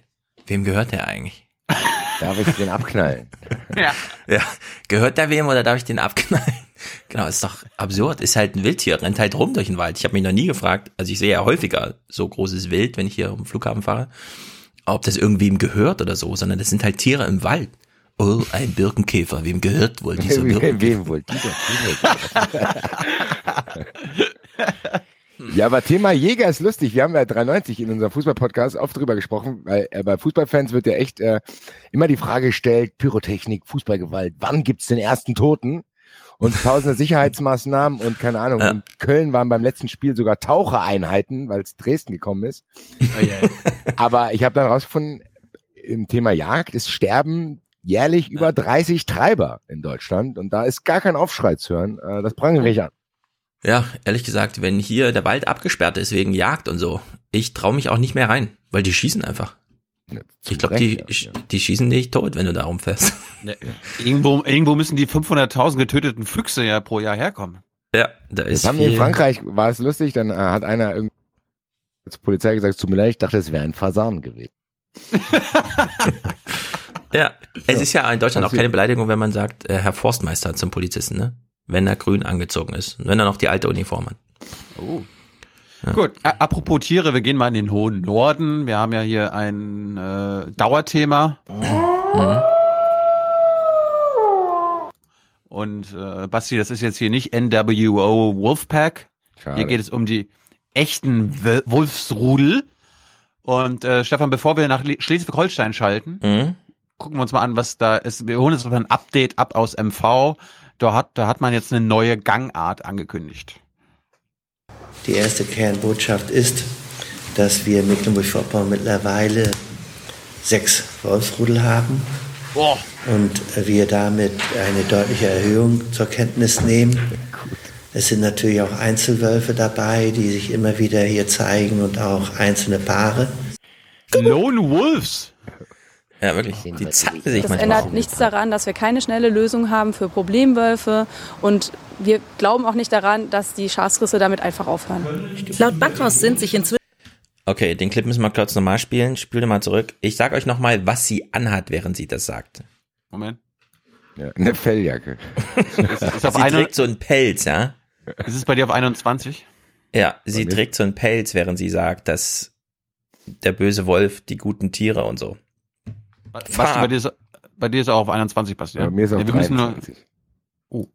wem gehört der eigentlich? Darf ich den abknallen? Ja. Ja, gehört der wem oder darf ich den abknallen? Genau, ist doch absurd. Ist halt ein Wildtier, rennt halt rum durch den Wald. Ich habe mich noch nie gefragt, also ich sehe ja häufiger so großes Wild, wenn ich hier um Flughafen fahre, ob das irgendwem gehört oder so, sondern das sind halt Tiere im Wald. Oh, ein Birkenkäfer. Wem gehört wohl dieser Birkenkäfer? wem wohl dieser Ja, aber Thema Jäger ist lustig. Wir haben ja 93 in unserem Fußballpodcast oft drüber gesprochen, weil äh, bei Fußballfans wird ja echt äh, immer die Frage gestellt, Pyrotechnik, Fußballgewalt, wann gibt's den ersten Toten? Und tausende Sicherheitsmaßnahmen und keine Ahnung, in Köln waren beim letzten Spiel sogar Tauchereinheiten, weil es Dresden gekommen ist. Aber ich habe dann rausgefunden, im Thema Jagd ist Sterben jährlich über 30 Treiber in Deutschland und da ist gar kein Aufschrei zu hören. Äh, Das prangere ich an. Ja, ehrlich gesagt, wenn hier der Wald abgesperrt ist wegen Jagd und so, ich traue mich auch nicht mehr rein, weil die schießen einfach. Ich glaube, die, die schießen dich tot, wenn du da rumfährst. Ja, irgendwo, irgendwo müssen die 500.000 getöteten Füchse ja pro Jahr herkommen. Ja, da ist Das haben wir in Frankreich, war es lustig, dann äh, hat einer irgendwie zur Polizei gesagt, es tut mir leid, ich dachte, es wäre ein Fasan gewesen. Ja, es ist ja in Deutschland auch keine Beleidigung, wenn man sagt, äh, Herr Forstmeister zum Polizisten, ne? Wenn er grün angezogen ist. Und wenn er noch die alte Uniform hat. Oh. Gut, apropos Tiere, wir gehen mal in den hohen Norden. Wir haben ja hier ein äh, Dauerthema. Und äh, Basti, das ist jetzt hier nicht NWO Wolfpack. Schade. Hier geht es um die echten Wel- Wolfsrudel. Und äh, Stefan, bevor wir nach Le- Schleswig-Holstein schalten, Mhm. gucken wir uns mal an, was da ist. Wir holen uns mal ein Update ab aus MV. Da hat, da hat man jetzt eine neue Gangart angekündigt. Die erste Kernbotschaft ist, dass wir in Mecklenburg-Vorpommern mittlerweile sechs Wolfsrudel haben Boah. und wir damit eine deutliche Erhöhung zur Kenntnis nehmen. Es sind natürlich auch Einzelwölfe dabei, die sich immer wieder hier zeigen und auch einzelne Paare. Lone Wolves. Ja, wirklich. Die zeigen sich Das ändert nichts daran, dass wir keine schnelle Lösung haben für Problemwölfe und wir glauben auch nicht daran, dass die Schafsrisse damit einfach aufhören. Laut Backhaus sind sich inzwischen Okay, den Clip müssen wir kurz nochmal spielen. Spül den mal zurück. Ich sag euch nochmal, was sie anhat, während sie das sagt. Moment. Ja, eine Felljacke. Ist, ist auf sie eine, trägt so einen Pelz, ja? ist es bei dir auf 21? Ja, sie trägt so einen Pelz, während sie sagt, dass der böse Wolf die guten Tiere und so. Basti, bei dir ist, bei dir ist er auch auf 21 passiert. Bei mir ist er auf ja, wir müssen nur, 23. oh.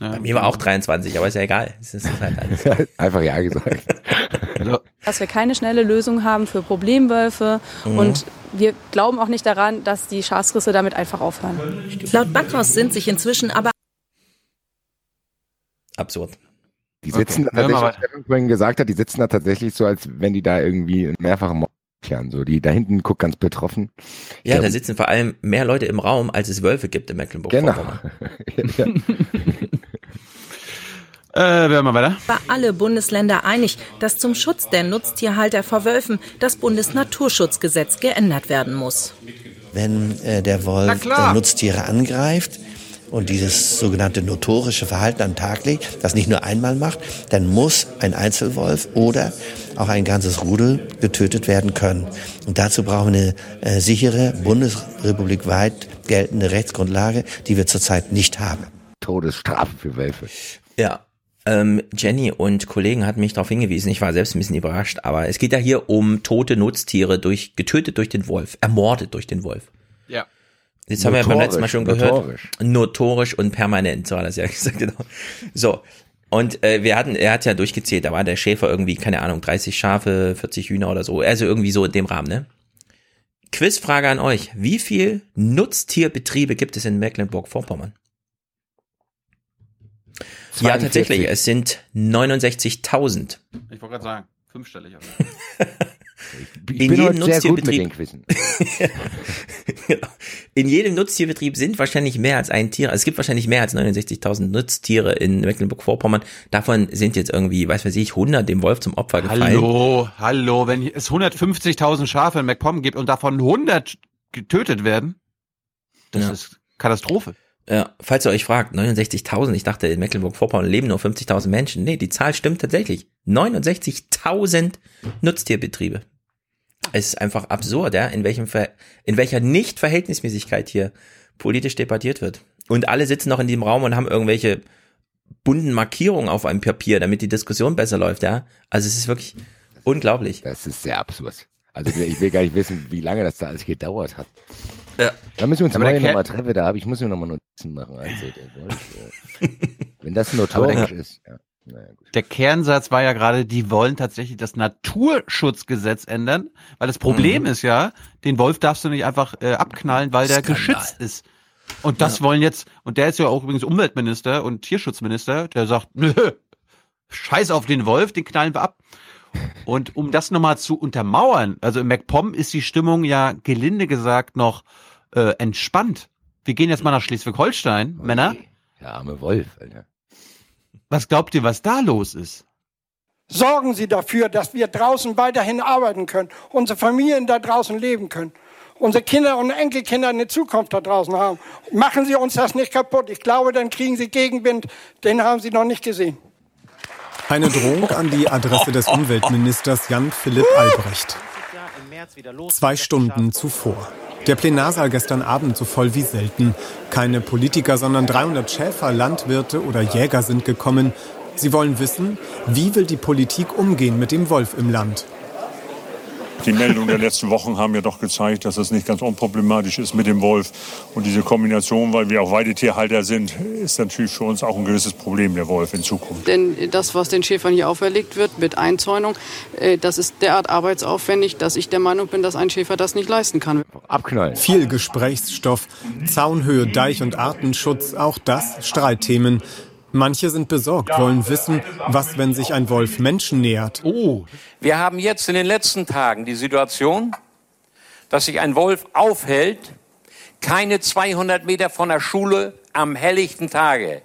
Ja, Bei mir war auch 23, aber ist ja egal. Es ist halt alles. Einfach ja gesagt. Dass wir keine schnelle Lösung haben für Problemwölfe Mhm. und wir glauben auch nicht daran, dass die Schafsrisse damit einfach aufhören. laut Backhaus sind sich inzwischen aber Absurd. Die sitzen Okay, da tatsächlich, was Stefan vorhin gesagt hat, die sitzen da tatsächlich so, als wenn die da irgendwie mehrfach Mord klären. So, die da hinten guckt ganz betroffen. Ja, Ja. da sitzen vor allem mehr Leute im Raum, als es Wölfe gibt in Genau. Mecklenburg-Vorpommern. Äh, werden wir weiter. war alle Bundesländer einig, dass zum Schutz der Nutztierhalter vor Wölfen das Bundesnaturschutzgesetz geändert werden muss. Wenn äh, der Wolf äh, Nutztiere angreift und dieses sogenannte notorische Verhalten den Tag legt, das nicht nur einmal macht, dann muss ein Einzelwolf oder auch ein ganzes Rudel getötet werden können. Und dazu brauchen wir eine äh, sichere, bundesrepublikweit geltende Rechtsgrundlage, die wir zurzeit nicht haben. Todesstrafe für Wölfe. Ja. Ähm, Jenny und Kollegen hatten mich darauf hingewiesen, ich war selbst ein bisschen überrascht, aber es geht ja hier um tote Nutztiere durch, getötet durch den Wolf, ermordet durch den Wolf. Jetzt haben wir ja beim letzten Mal schon gehört. Notorisch. Notorisch und permanent, so hat er es ja gesagt, genau. So. Und äh, wir hatten, er hat ja durchgezählt, da war der Schäfer irgendwie, keine Ahnung, 30 Schafe, 40 Hühner oder so, also irgendwie so in dem Rahmen, ne? Quizfrage an euch. Wie viel Nutztierbetriebe gibt es in Mecklenburg-Vorpommern? Ja, 42. tatsächlich, es sind 69.000. Ich wollte gerade sagen, fünfstellig. Ich In bin jedem heute sehr gut mit Nutztierbetrieb- den Quizzen. In jedem Nutztierbetrieb sind wahrscheinlich mehr als ein Tier. Also es gibt wahrscheinlich mehr als 69.000 Nutztiere in Mecklenburg-Vorpommern. Davon sind jetzt irgendwie, weiß weiß ich, 100 dem Wolf zum Opfer gefallen. Hallo, hallo, wenn es 150.000 Schafe in MacPom gibt und davon 100 getötet werden, das Ja. ist Katastrophe. Ja, falls ihr euch fragt, 69.000, ich dachte, in Mecklenburg-Vorpommern leben nur 50.000 Menschen. Nee, die Zahl stimmt tatsächlich. 69.000 Nutztierbetriebe. Es ist einfach absurd, ja, in welchem Ver in welcher Nicht-Verhältnismäßigkeit hier politisch debattiert wird. Und alle sitzen noch in diesem Raum und haben irgendwelche bunten Markierungen auf einem Papier, damit die Diskussion besser läuft, ja. Also es ist wirklich unglaublich. Das ist sehr absurd. Also ich will gar nicht wissen, wie lange das da alles gedauert hat. Ja. Da müssen wir uns morgen nochmal treffen, da habe ich, muss mir nochmal Notizen machen. Also, äh, wenn das notorisch ist. Ja. Naja. Der Kernsatz war ja gerade, die wollen tatsächlich das Naturschutzgesetz ändern, weil das Problem Mhm. ist ja, den Wolf darfst du nicht einfach äh, abknallen, weil der Skandal. geschützt ist. Und das wollen jetzt, und der ist ja auch übrigens Umweltminister und Tierschutzminister, der sagt, nö, scheiß auf den Wolf, den knallen wir ab. Und um das nochmal zu untermauern, also in MacPom ist die Stimmung ja gelinde gesagt noch äh, entspannt. Wir gehen jetzt mal nach Schleswig-Holstein, Männer. Der arme Wolf, Alter. Was glaubt ihr, was da los ist? Sorgen Sie dafür, dass wir draußen weiterhin arbeiten können, unsere Familien da draußen leben können, unsere Kinder und Enkelkinder eine Zukunft da draußen haben. Machen Sie uns das nicht kaputt. Ich glaube, dann kriegen Sie Gegenwind. Den haben Sie noch nicht gesehen. Eine Drohung an die Adresse des Umweltministers Jan Philipp Albrecht. Zwei Stunden zuvor. Der Plenarsaal gestern Abend so voll wie selten. Keine Politiker, sondern 300 Schäfer, Landwirte oder Jäger sind gekommen. Sie wollen wissen, wie will die Politik umgehen mit dem Wolf im Land. Die Meldungen der letzten Wochen haben ja doch gezeigt, dass es nicht ganz unproblematisch ist mit dem Wolf. Und diese Kombination, weil wir auch Weidetierhalter sind, ist natürlich für uns auch ein gewisses Problem, der Wolf in Zukunft. Denn das, was den Schäfern hier auferlegt wird mit Einzäunung, äh, das ist derart arbeitsaufwendig, dass ich der Meinung bin, dass ein Schäfer das nicht leisten kann. Abknallen. Viel Gesprächsstoff, Zaunhöhe, Deich- und Artenschutz, auch das Streitthemen. Manche sind besorgt, wollen wissen, was, wenn sich ein Wolf Menschen nähert. Oh. Wir haben jetzt in den letzten Tagen die Situation, dass sich ein Wolf aufhält, keine 200 Meter von der Schule am helllichten Tage.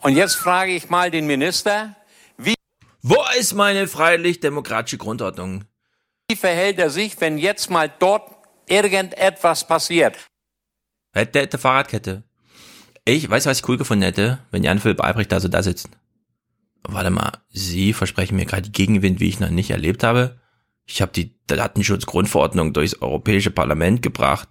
Und jetzt frage ich mal den Minister, wie... Wo ist meine freiheitlich-demokratische Grundordnung? Wie verhält er sich, wenn jetzt mal dort irgendetwas passiert? Hätte, hätte Fahrradkette. Ich weiß, was ich cool gefunden hätte, wenn Jan Philipp Albrecht da so da sitzt. Warte mal, Sie versprechen mir gerade Gegenwind, wie ich noch nicht erlebt habe. Ich habe die Datenschutzgrundverordnung durchs Europäische Parlament gebracht.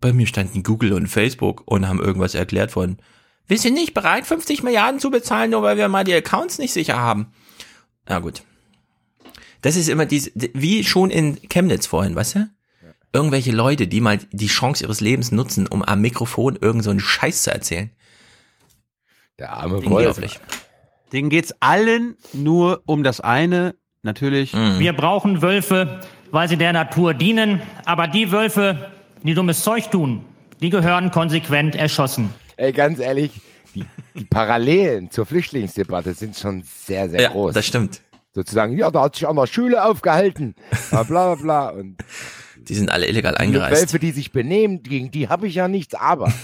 Bei mir standen Google und Facebook und haben irgendwas erklärt von, wir sind nicht bereit, 50 Milliarden zu bezahlen, nur weil wir mal die Accounts nicht sicher haben. Na gut. Das ist immer dies, wie schon in Chemnitz vorhin, weißt du? Irgendwelche Leute, die mal die Chance ihres Lebens nutzen, um am Mikrofon irgend so einen Scheiß zu erzählen. Der arme Wolf. Denen geht's allen nur um das eine, natürlich. Mhm. Wir brauchen Wölfe, weil sie der Natur dienen, aber die Wölfe, die dummes Zeug tun, die gehören konsequent erschossen. Ey, ganz ehrlich, die, die Parallelen zur Flüchtlingsdebatte sind schon sehr, sehr ja, groß. Das stimmt. Sozusagen, ja, da hat sich an der Schule aufgehalten, bla bla bla. Und die sind alle illegal die eingereist. Wölfe, die sich benehmen, gegen die habe ich ja nichts, aber.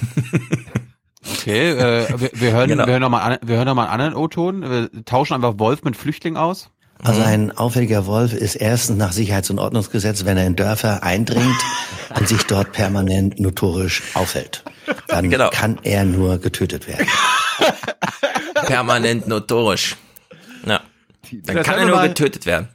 Okay, äh, wir, wir hören, Genau. wir hören nochmal an, wir hören noch mal einen anderen O-Ton. Wir tauschen einfach Wolf mit Flüchtling aus. Also ein auffälliger Wolf ist erstens nach Sicherheits- und Ordnungsgesetz, wenn er in Dörfer eindringt und sich dort permanent notorisch aufhält. Dann Genau. kann er nur getötet werden. Permanent notorisch. Ja. Dann Das kann er nur mal- getötet werden.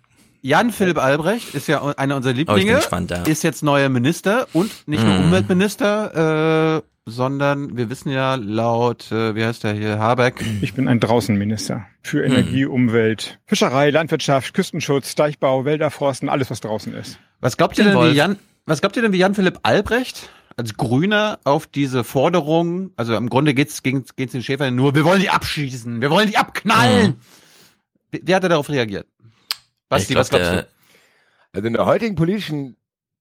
Jan Philipp Albrecht ist ja einer unserer Oh, ich Lieblinge. bin gespannt, ja. Ist jetzt neuer Minister und nicht nur Mhm. Umweltminister, äh, sondern wir wissen ja laut, äh, wie heißt der hier, Habeck. Ich bin ein Draußenminister für Hm. Energie, Umwelt, Fischerei, Landwirtschaft, Küstenschutz, Deichbau, Wälder, Forsten, alles was draußen ist. Was glaubt ihr Den denn, wie. Jan, was glaubt ihr denn, wie Jan Philipp Albrecht als Grüner auf diese Forderung, also im Grunde geht's gegen geht's den Schäfern nur, wir wollen die abschießen, wir wollen die abknallen. Wie, wie hat er darauf reagiert? Basti, glaub, was glaubst der- du? Also in der heutigen politischen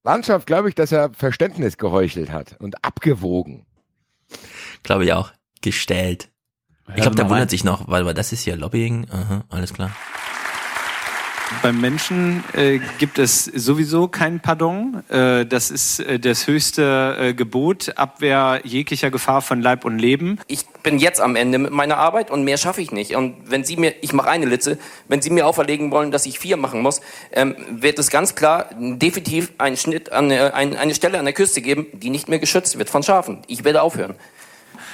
Landschaft glaube ich, dass er Verständnis geheuchelt hat und abgewogen. Glaube ich auch. Gestellt. Ja, Ich glaube, der wundert sich noch, weil weil das ist hier Lobbying. Aha, alles klar. Beim Menschen äh, gibt es sowieso kein Pardon. Äh, das ist äh, das höchste äh, Gebot, Abwehr jeglicher Gefahr von Leib und Leben. ich bin jetzt am Ende mit meiner Arbeit und mehr schaffe ich nicht. Und wenn Sie mir, ich mache eine Litze, wenn Sie mir auferlegen wollen, dass ich vier machen muss, ähm, wird es ganz klar definitiv einen Schnitt an eine, ein- eine Stelle an der Küste geben, die nicht mehr geschützt wird von Schafen. Ich werde aufhören.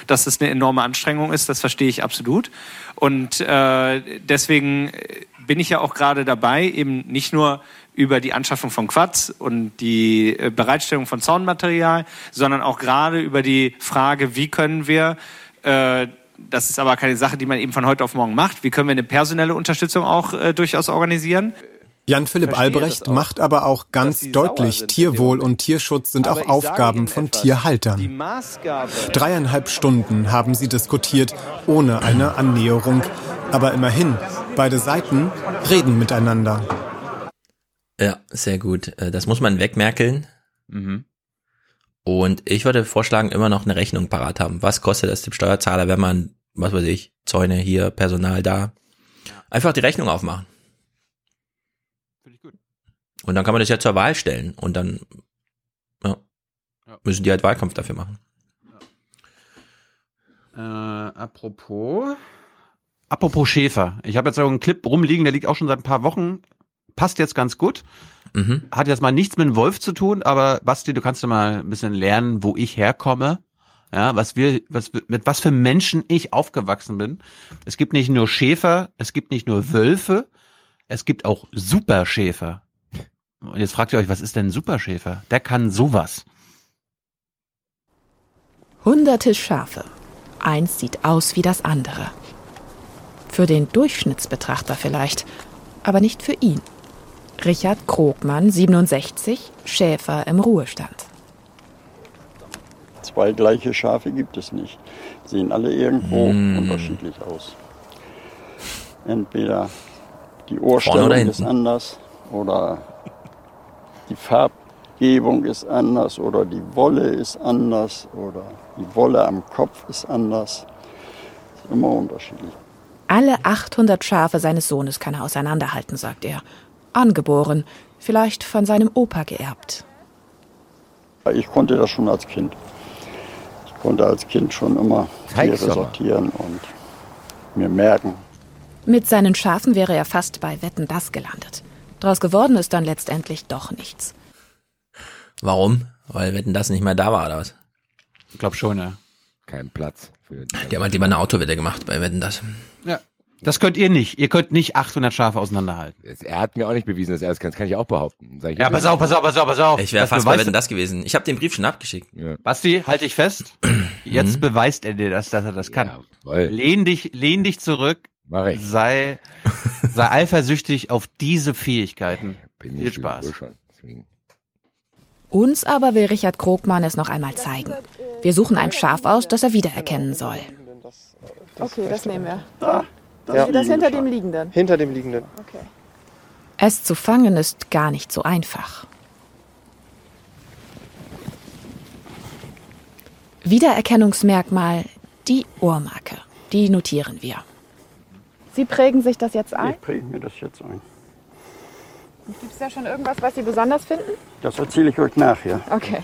Dass es eine enorme Anstrengung ist, das verstehe ich absolut. Und äh, deswegen äh, bin ich ja auch gerade dabei, eben nicht nur über die Anschaffung von Quads und die äh, Bereitstellung von Zaunmaterial, sondern auch gerade über die Frage, wie können wir äh, das ist aber keine Sache, die man eben von heute auf morgen macht. Wie können wir eine personelle Unterstützung auch äh, durchaus organisieren? Jan Philipp Verstehe Albrecht auch, macht aber auch ganz deutlich, Tierwohl und Tierschutz sind auch Aufgaben von Tierhaltern. Maßgabe. Dreieinhalb Stunden haben sie diskutiert, ohne eine Annäherung. Aber immerhin, beide Seiten reden miteinander. Ja, sehr gut. Äh, Das muss man wegmerkeln. Mhm. Und ich würde vorschlagen, immer noch eine Rechnung parat haben. Was kostet das dem Steuerzahler, wenn man, was weiß ich, Zäune hier, Personal da? Einfach die Rechnung aufmachen. Und dann kann man das ja zur Wahl stellen. Und dann ja, müssen die halt Wahlkampf dafür machen. Äh, apropos, Apropos Schäfer. Ich habe jetzt so einen Clip rumliegen, der liegt auch schon seit ein paar Wochen. Passt jetzt ganz gut. Mhm. Hat jetzt mal nichts mit dem Wolf zu tun, aber Basti, du kannst ja mal ein bisschen lernen, wo ich herkomme. Ja, was wir, was, mit was für Menschen ich aufgewachsen bin. Es gibt nicht nur Schäfer, es gibt nicht nur Wölfe, es gibt auch Superschäfer. Und jetzt fragt ihr euch, was ist denn ein Superschäfer? Der kann sowas. Hunderte Schafe. Eins sieht aus wie das andere. Für den Durchschnittsbetrachter vielleicht, aber nicht für ihn. Richard Krogmann, 67, Schäfer im Ruhestand. Zwei gleiche Schafe gibt es nicht. Sehen alle irgendwo Hm. unterschiedlich aus. Entweder die Ohrstellung ist anders oder die Farbgebung ist anders oder die Wolle ist anders oder die Wolle am Kopf ist anders. Ist immer unterschiedlich. Alle 800 Schafe seines Sohnes kann er auseinanderhalten, sagt er. Angeboren, vielleicht von seinem Opa geerbt. Ich konnte das schon als Kind. Ich konnte als Kind schon immer Tiere sortieren und mir merken. Mit seinen Schafen wäre er fast bei Wetten das gelandet. Draus geworden ist dann letztendlich doch nichts. Warum? Weil Wetten das nicht mehr da war, oder was? Ich glaube schon, ja. Kein Platz. Für Die haben halt lieber eine Autowette gemacht bei Wetten das. Ja. Das könnt ihr nicht. Ihr könnt nicht 800 Schafe auseinanderhalten. Er hat mir auch nicht bewiesen, dass er es kann. Das kann ich auch behaupten. Sag ich Ja, pass auf, pass auf, pass auf, pass auf. Ich wäre Das fast bei Wetten das gewesen. Ich habe den Brief schon abgeschickt. Basti, halt dich fest. Jetzt Mhm. beweist er dir, dass, dass er das kann. Jawohl. lehn dich, lehn dich zurück. Mach ich. Sei, sei eifersüchtig auf diese Fähigkeiten. Bin Viel ich Spaß. Uns aber will Richard Krogmann es noch einmal zeigen. Wir suchen ein Schaf aus, das er wiedererkennen soll. Okay, das nehmen wir. Da, Das, das das hinter dem liegenden. Hinter dem liegenden. Okay. Es zu fangen ist gar nicht so einfach. Wiedererkennungsmerkmal die Ohrmarke. Die notieren wir. Sie prägen sich das jetzt ein? Ich präge mir das jetzt ein. Gibt es da schon irgendwas, was Sie besonders finden? Das erzähle ich euch nachher. Okay.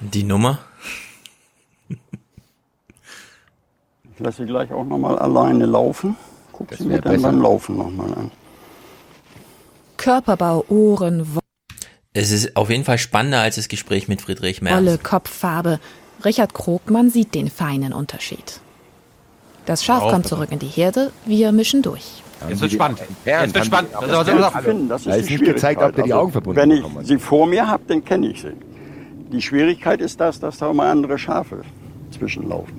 Die Nummer? Ich lasse sie gleich auch nochmal alleine laufen. Guck Das sie mir dann besser. beim Laufen nochmal an. Körperbau, Ohren, Es ist auf jeden Fall spannender als das Gespräch mit Friedrich Merz. Wolle, Kopffarbe. Richard Krogmann sieht den feinen Unterschied. Das Schaf kommt zurück in die Herde, wir mischen durch. Jetzt wird spannend. Jetzt wird spannend. pass auf. Finden, das ist ist nicht gezeigt, ob der die. Augen verbunden Wenn ich sie vor mir habe, dann kenne ich sie. Die Schwierigkeit ist das, dass da immer andere Schafe zwischenlaufen.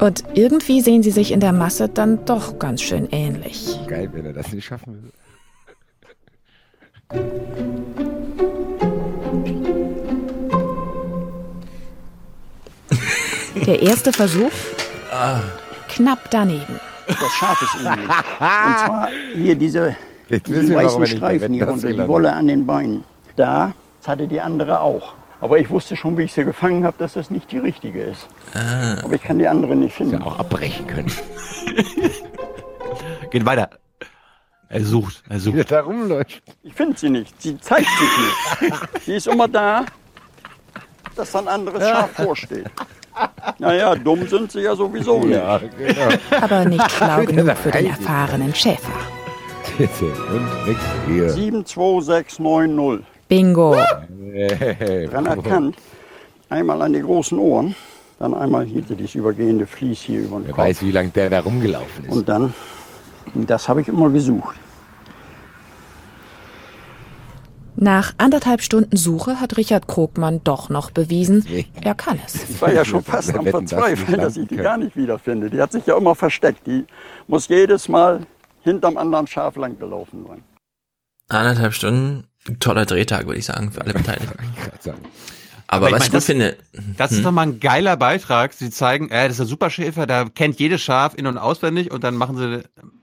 Und irgendwie sehen sie sich in der Masse dann doch ganz schön ähnlich. Geil, wenn er das nicht schaffen will. Der erste Versuch knapp daneben. Das Schaf ist ähnlich. Und zwar hier diese, warum weißen er Streifen hier unter, die Wolle an den Beinen. Da das hatte die andere auch. Aber ich wusste schon, wie ich sie gefangen habe, dass das nicht die richtige ist. Ah. Aber ich kann die andere nicht finden. Ja, auch abbrechen können. Geht weiter. Er sucht, er sucht. da rumläuft. Ich finde sie nicht. Sie zeigt sich nicht. Sie ist immer da, dass ein anderes Schaf vorsteht. Naja, dumm sind sie ja sowieso nicht. Ja, genau. Aber nicht schlau genug für den erfahrenen Schäfer. Bitte. Und nix hier. 72690. Bingo. Dran erkannt. Einmal an die großen Ohren, dann einmal hier dieses übergehende Vlies hier über den Wer Kopf. weiß, wie lange der da rumgelaufen ist. Und dann, das habe ich immer gesucht. Nach anderthalb Stunden Suche hat Richard Krogmann doch noch bewiesen, er kann es. Ich war ja schon fast am Verzweifeln, dass ich die gar nicht wiederfinde. Die hat sich ja immer versteckt. Die muss jedes Mal hinterm anderen Schaf lang gelaufen sein. Anderthalb Stunden, toller Drehtag, würde ich sagen, für alle Beteiligten. Aber, ich was mein, ich das- finde, Das ist hm, doch mal ein geiler Beitrag. Sie zeigen, äh, das ist der Superschäfer, da kennt jedes Schaf in- und auswendig und dann machen sie,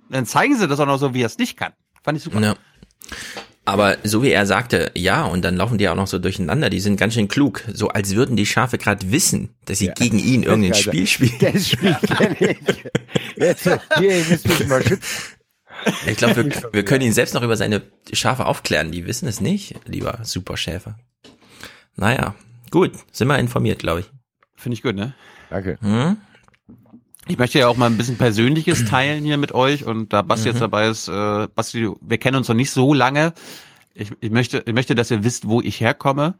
dann zeigen sie das auch noch so, wie er es nicht kann. Fand ich super. ja. Aber so wie er sagte, ja, und dann laufen die auch noch so durcheinander, die sind ganz schön klug, so als würden die Schafe gerade wissen, dass sie gegen ihn irgendein Also, Spiel spielen. Das Spiel kenne ich. Jetzt, hier, ihr müsst mich mal schützen. Ich glaube, wir, wir können ihn selbst noch über seine Schafe aufklären. Die wissen es nicht, lieber Superschäfer. Naja, gut, sind wir informiert, glaube ich. Finde ich gut, ne? Danke. Hm? Ich möchte ja auch mal ein bisschen Persönliches teilen hier mit euch und da Basti mhm. jetzt dabei ist, äh, Basti, wir kennen uns noch nicht so lange. Ich, ich möchte, ich möchte, dass ihr wisst, wo ich herkomme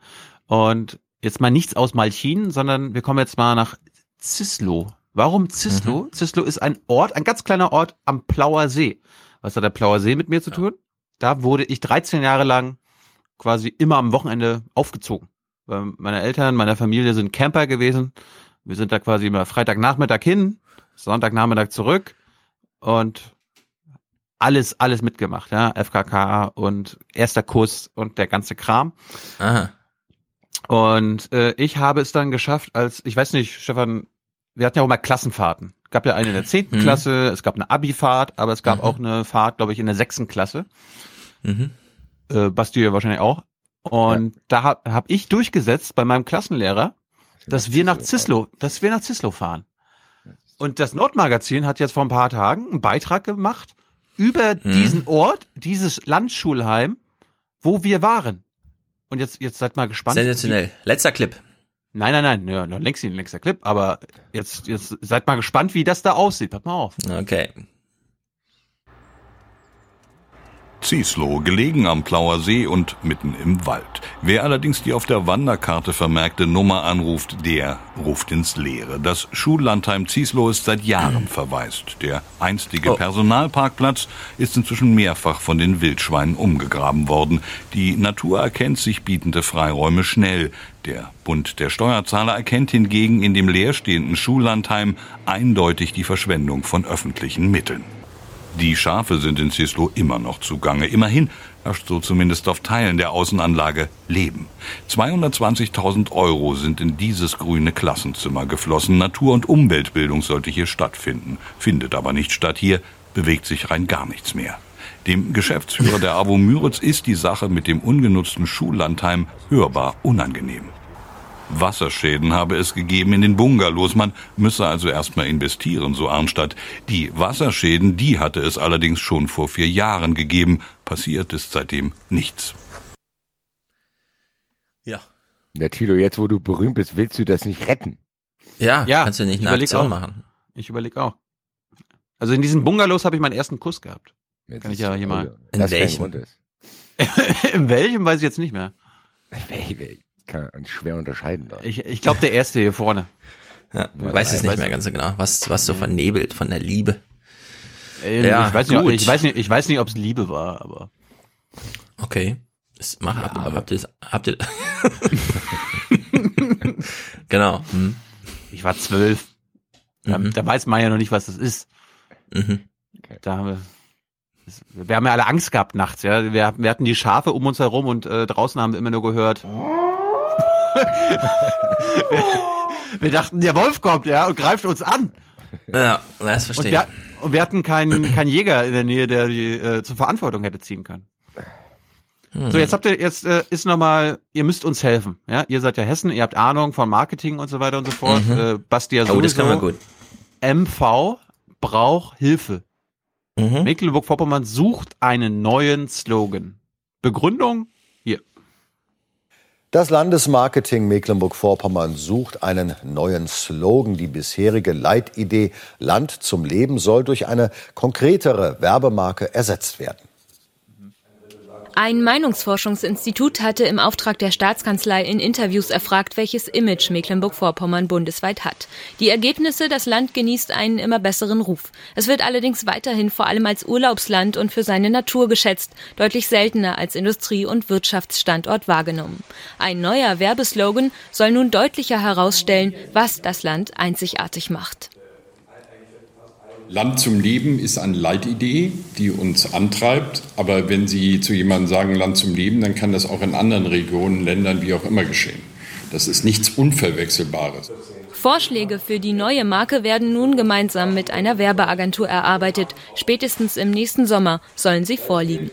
und jetzt mal nichts aus Malchin, sondern wir kommen jetzt mal nach Zislo. Warum Zislo? Mhm. Zislo ist ein Ort, ein ganz kleiner Ort am Plauer See. Was hat der Plauer See mit mir zu tun? Da wurde ich 13 Jahre lang quasi immer am Wochenende aufgezogen. Meine Eltern, meine Familie sind Camper gewesen. Wir sind da quasi immer Freitagnachmittag hin, Sonntagnachmittag zurück und alles, alles mitgemacht, ja. FKK und erster Kuss und der ganze Kram. Aha. Und äh, ich habe es dann geschafft, als, ich weiß nicht, Stefan, wir hatten ja auch mal Klassenfahrten. Es gab ja eine in der zehnten mhm. Klasse, es gab eine Abi-Fahrt, aber es gab mhm. auch eine Fahrt, glaube ich, in der sechsten Klasse. Mhm. Äh, Basti ja wahrscheinlich auch. Und ja. da habe hab ich durchgesetzt bei meinem Klassenlehrer, dass wir nach Zislo, dass wir nach Zislo fahren. Und das Nordmagazin hat jetzt vor ein paar Tagen einen Beitrag gemacht über mhm. diesen Ort, dieses Landschulheim, wo wir waren. Und jetzt, jetzt seid mal gespannt. Sensationell. Letzter Clip. Nein, nein, nein, ja, noch längst nicht ein längster Clip, aber jetzt, jetzt seid mal gespannt, wie das da aussieht. Pass mal auf. Okay. Zieslow, gelegen am Plauer See und mitten im Wald. Wer allerdings die auf der Wanderkarte vermerkte Nummer anruft, der ruft ins Leere. Das Schullandheim Zieslow ist seit Jahren verwaist. Der einstige oh. Personalparkplatz ist inzwischen mehrfach von den Wildschweinen umgegraben worden. Die Natur erkennt sich bietende Freiräume schnell. Der Bund der Steuerzahler erkennt hingegen in dem leerstehenden Schullandheim eindeutig die Verschwendung von öffentlichen Mitteln. Die Schafe sind in Cislo immer noch zugange. Immerhin herrscht so zumindest auf Teilen der Außenanlage Leben. 220.000 Euro sind in dieses grüne Klassenzimmer geflossen. Natur- und Umweltbildung sollte hier stattfinden. Findet aber nicht statt. Hier bewegt sich rein gar nichts mehr. Dem Geschäftsführer der AWO Müritz ist die Sache mit dem ungenutzten Schullandheim hörbar unangenehm. Wasserschäden habe es gegeben in den Bungalows. Man müsse also erstmal investieren, so Arnstadt. Die Wasserschäden, die hatte es allerdings schon vor vier Jahren gegeben. Passiert ist seitdem nichts. Ja. Ja, Tilo, jetzt wo du berühmt bist, willst du das nicht retten? Ja, ja kannst du nicht eine Aktion auch. machen. Ich überlege auch. Also in diesen Bungalows habe ich meinen ersten Kuss gehabt. Jetzt Kann ich ja hier mal. In welchem? in welchem weiß ich jetzt nicht mehr kann schwer unterscheiden. Da. Ich, ich glaube, der erste hier vorne. Ja, man weiß es nicht mehr ganz so genau, was, was so vernebelt von der Liebe. Ähm, ja, ich weiß, nicht, ich weiß nicht, ich weiß nicht, ob es Liebe war, aber. Okay. Das mach, ja, aber habt ihr habt ihr Genau. Hm. Ich war zwölf. Da, mhm. da, weiß man ja noch nicht, was das ist. Mhm. Da haben wir, wir haben ja alle Angst gehabt nachts, ja. Wir, wir hatten die Schafe um uns herum und äh, draußen haben wir immer nur gehört. wir dachten, der Wolf kommt, ja, und greift uns an. Ja, das verstehe und wir, und wir hatten keinen, keinen Jäger in der Nähe, der die äh, zur Verantwortung hätte ziehen können. Hm. So, jetzt habt ihr, jetzt äh, ist nochmal, ihr müsst uns helfen. Ja, ihr seid ja Hessen, ihr habt Ahnung von Marketing und so weiter und so fort. Mhm. Äh, Basti ja sowieso. Oh, das kann man gut. MV braucht Hilfe. Mhm. Mecklenburg-Vorpommern sucht einen neuen Slogan. Begründung? Das Landesmarketing Mecklenburg-Vorpommern sucht einen neuen Slogan. Die bisherige Leitidee Land zum Leben soll durch eine konkretere Werbemarke ersetzt werden. Ein Meinungsforschungsinstitut hatte im Auftrag der Staatskanzlei in Interviews erfragt, welches Image Mecklenburg-Vorpommern bundesweit hat. Die Ergebnisse, das Land genießt einen immer besseren Ruf. Es wird allerdings weiterhin vor allem als Urlaubsland und für seine Natur geschätzt, deutlich seltener als Industrie- und Wirtschaftsstandort wahrgenommen. Ein neuer Werbeslogan soll nun deutlicher herausstellen, was das Land einzigartig macht. Land zum Leben ist eine Leitidee, die uns antreibt. Aber wenn Sie zu jemandem sagen Land zum Leben, dann kann das auch in anderen Regionen, Ländern, wie auch immer geschehen. Das ist nichts Unverwechselbares. Vorschläge für die neue Marke werden nun gemeinsam mit einer Werbeagentur erarbeitet. Spätestens im nächsten Sommer sollen sie vorliegen.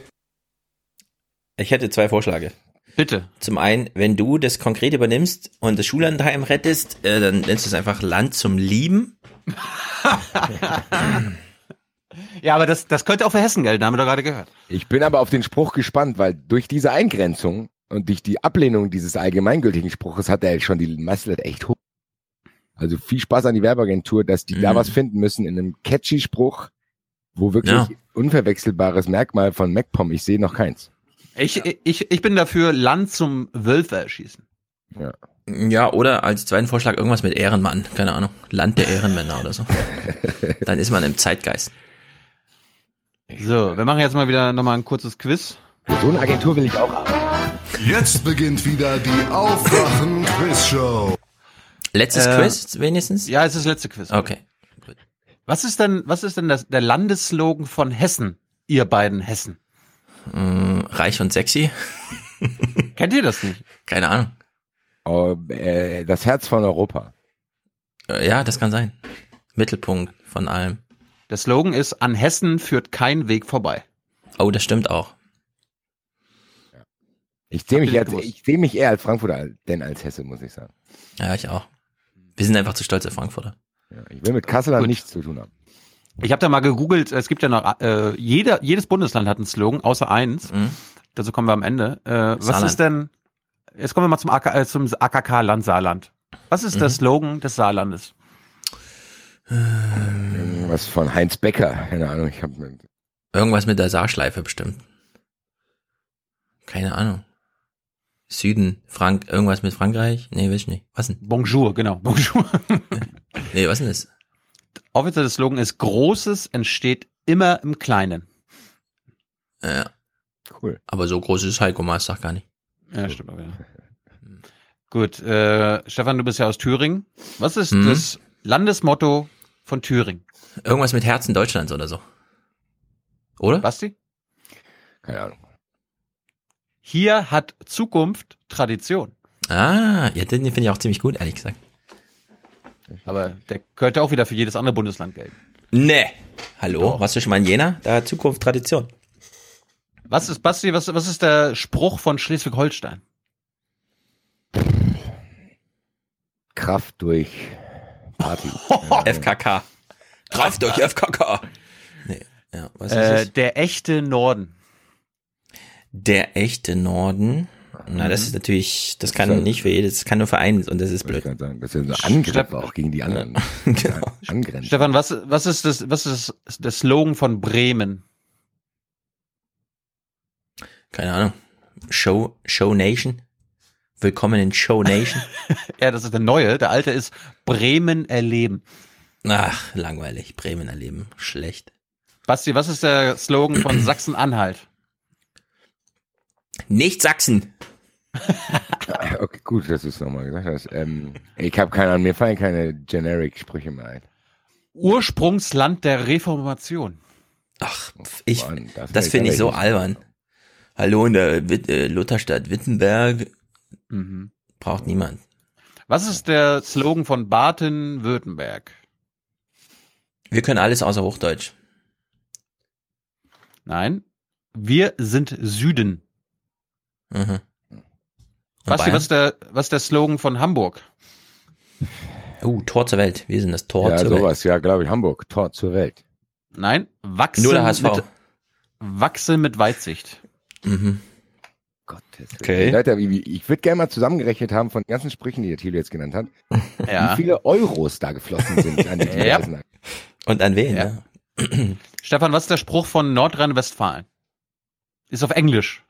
Ich hätte zwei Vorschläge. Bitte. Zum einen, wenn du das konkret übernimmst und das Schullandheim rettest, äh, dann nennst du es einfach Land zum Lieben. Ja, aber das, das könnte auch für Hessen gelten, haben wir doch gerade gehört. Ich bin aber auf den Spruch gespannt, weil durch diese Eingrenzung und durch die Ablehnung dieses allgemeingültigen Spruches hat er schon die Messlatte echt hoch. Also viel Spaß an die Werbeagentur, dass die mhm. da was finden müssen in einem catchy Spruch, wo wirklich ja. unverwechselbares Merkmal von MacPom. Ich sehe noch keins. Ich, ich, ich bin dafür, Land zum Wölfe erschießen. Ja. Ja, oder als zweiten Vorschlag irgendwas mit Ehrenmann. Keine Ahnung. Land der Ehrenmänner oder so. Dann ist man im Zeitgeist. So, wir machen jetzt mal wieder nochmal ein kurzes Quiz. So eine Agentur will ich auch haben. Jetzt beginnt wieder die Aufwachen-Quiz-Show. Letztes äh, Quiz wenigstens? Ja, es ist das letzte Quiz. Okay. Gut. Was ist denn, was ist denn das, der Landesslogan von Hessen, ihr beiden Hessen? Mm, reich und sexy. Kennt ihr das nicht? Keine Ahnung. Oh, äh, das Herz von Europa. Äh, ja, das kann sein. Mittelpunkt von allem. Der Slogan ist, an Hessen führt kein Weg vorbei. Oh, das stimmt auch. Ich sehe mich, als, ich seh mich eher als Frankfurter denn als Hesse, muss ich sagen. Ja, ich auch. Wir sind einfach zu stolze Frankfurter. Ja, ich will mit Kassel nichts zu tun haben. Ich habe da mal gegoogelt, es gibt ja noch, äh, jeder, jedes Bundesland hat einen Slogan, außer eins. Mhm. Dazu kommen wir am Ende. Äh, was ist denn, jetzt kommen wir mal zum, AK, äh, zum AKK-Land Saarland. Was ist mhm. der Slogan des Saarlandes? Was von Heinz Becker, keine Ahnung, ich habe Irgendwas mit der Saarschleife bestimmt. Keine Ahnung. Süden, Frank, irgendwas mit Frankreich? Nee, weiß ich nicht. Was denn? Bonjour, genau. Bonjour. nee, was denn das? Offizielle Slogan ist, Großes entsteht immer im Kleinen. Ja. Cool. Aber so groß ist Heiko Maas doch gar nicht. Ja, stimmt aber, ja. Gut, äh, Stefan, du bist ja aus Thüringen. Was ist mhm. das Landesmotto von Thüringen? Irgendwas mit Herzen Deutschlands oder so. Oder? Basti? Keine Ahnung. Hier hat Zukunft Tradition. Ah, ja, den finde ich auch ziemlich gut, ehrlich gesagt. Aber der könnte auch wieder für jedes andere Bundesland gelten. Nee. Hallo, Doch. warst du schon mal in Jena? Da hat Zukunft Tradition. Was ist, Basti, was, was ist der Spruch von Schleswig-Holstein? Kraft durch Party. FKK. Kraft durch FKK. Nee, ja, was ist äh, Der echte Norden. Der echte Norden. Na, das ist natürlich, das kann das nicht für jedes, das kann nur für eins und das ist blöd. Ich sagen, das ist ein Angriff auch gegen die anderen. genau. Angrenzen. Stefan, was, was ist das, was ist der Slogan von Bremen? Keine Ahnung. Show, Show Nation? Willkommen in Show Nation? ja, das ist der neue. Der alte ist Bremen erleben. Ach, langweilig. Bremen erleben. Schlecht. Basti, was ist der Slogan von Sachsen-Anhalt? Nicht Sachsen. okay, gut, dass du es nochmal gesagt hast. Ähm, ich habe keine Ahnung, mir fallen keine Generic-Sprüche mehr ein. Ursprungsland der Reformation. Ach, ich, Mann, das, das finde ich so albern. Hallo in der Witt, äh, Lutherstadt Wittenberg. Mhm. Braucht niemand. Was ist der Slogan von Baden-Württemberg? Wir können alles außer Hochdeutsch. Nein, wir sind Süden. Mhm. Basti, was ist, der, was ist der Slogan von Hamburg? Uh, Tor zur Welt. Wir sind das Tor ja, zur sowas, Welt. Ja, sowas, ja, glaube ich, Hamburg. Tor zur Welt. Nein, wachsen Nur der HSV. mit, wachsen mit Weitsicht. Mhm. Gottes okay. Leute, ich würde gerne mal zusammengerechnet haben von den ganzen Sprüchen, die der Thilo jetzt genannt hat, ja. wie viele Euros da geflossen sind an die ja. Und an wen? Ja. ja. Stefan, was ist der Spruch von Nordrhein-Westfalen? Ist auf Englisch.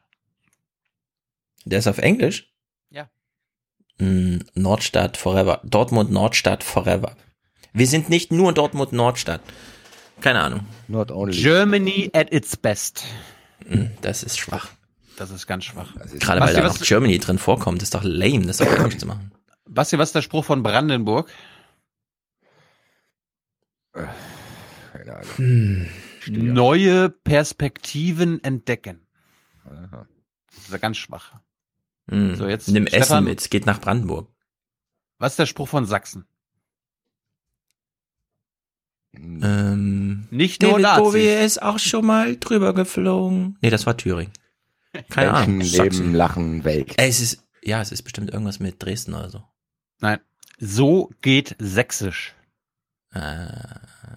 Der ist auf Englisch? Ja. Mm, Nordstadt Forever. Dortmund Nordstadt Forever. Wir sind nicht nur Dortmund Nordstadt. Keine Ahnung. Not only. Germany at its best. Mm, das ist schwach. Das ist ganz schwach. Ist Gerade weil da noch Germany drin vorkommt, das ist doch lame, das ist doch komisch zu machen. Basti, was ist der Spruch von Brandenburg? Keine Ahnung. Hm. Neue Perspektiven entdecken. Aha. Das ist ja ganz schwach. Hm. So, jetzt Nimm Stefan, Essen mit, geht nach Brandenburg. Was ist der Spruch von Sachsen? Ähm, Nicht nur David Nazis. Bowie ist auch schon mal drüber geflogen. Nee, das war Thüringen. Keine Ahnung. Leben, Lachen, Welt. Ey, es ist, ja, es ist bestimmt irgendwas mit Dresden oder so. Nein. So geht Sächsisch. Äh,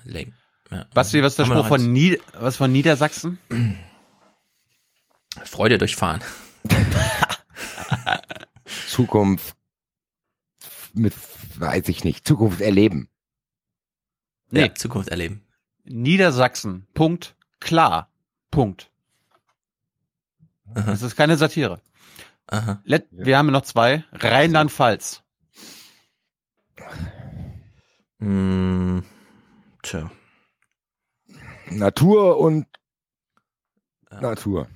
lame. Ja. Basti, was ist der Spruch von, Nied was von Niedersachsen? Freude durchfahren. Zukunft mit, weiß ich nicht, Zukunft erleben. Nee. Ja, Zukunft erleben. Niedersachsen. Punkt. Klar. Punkt. Aha. Das ist keine Satire. Aha. Let ja. Wir haben noch zwei. Rheinland-Pfalz. Hm, tja. Natur und ja. Natur.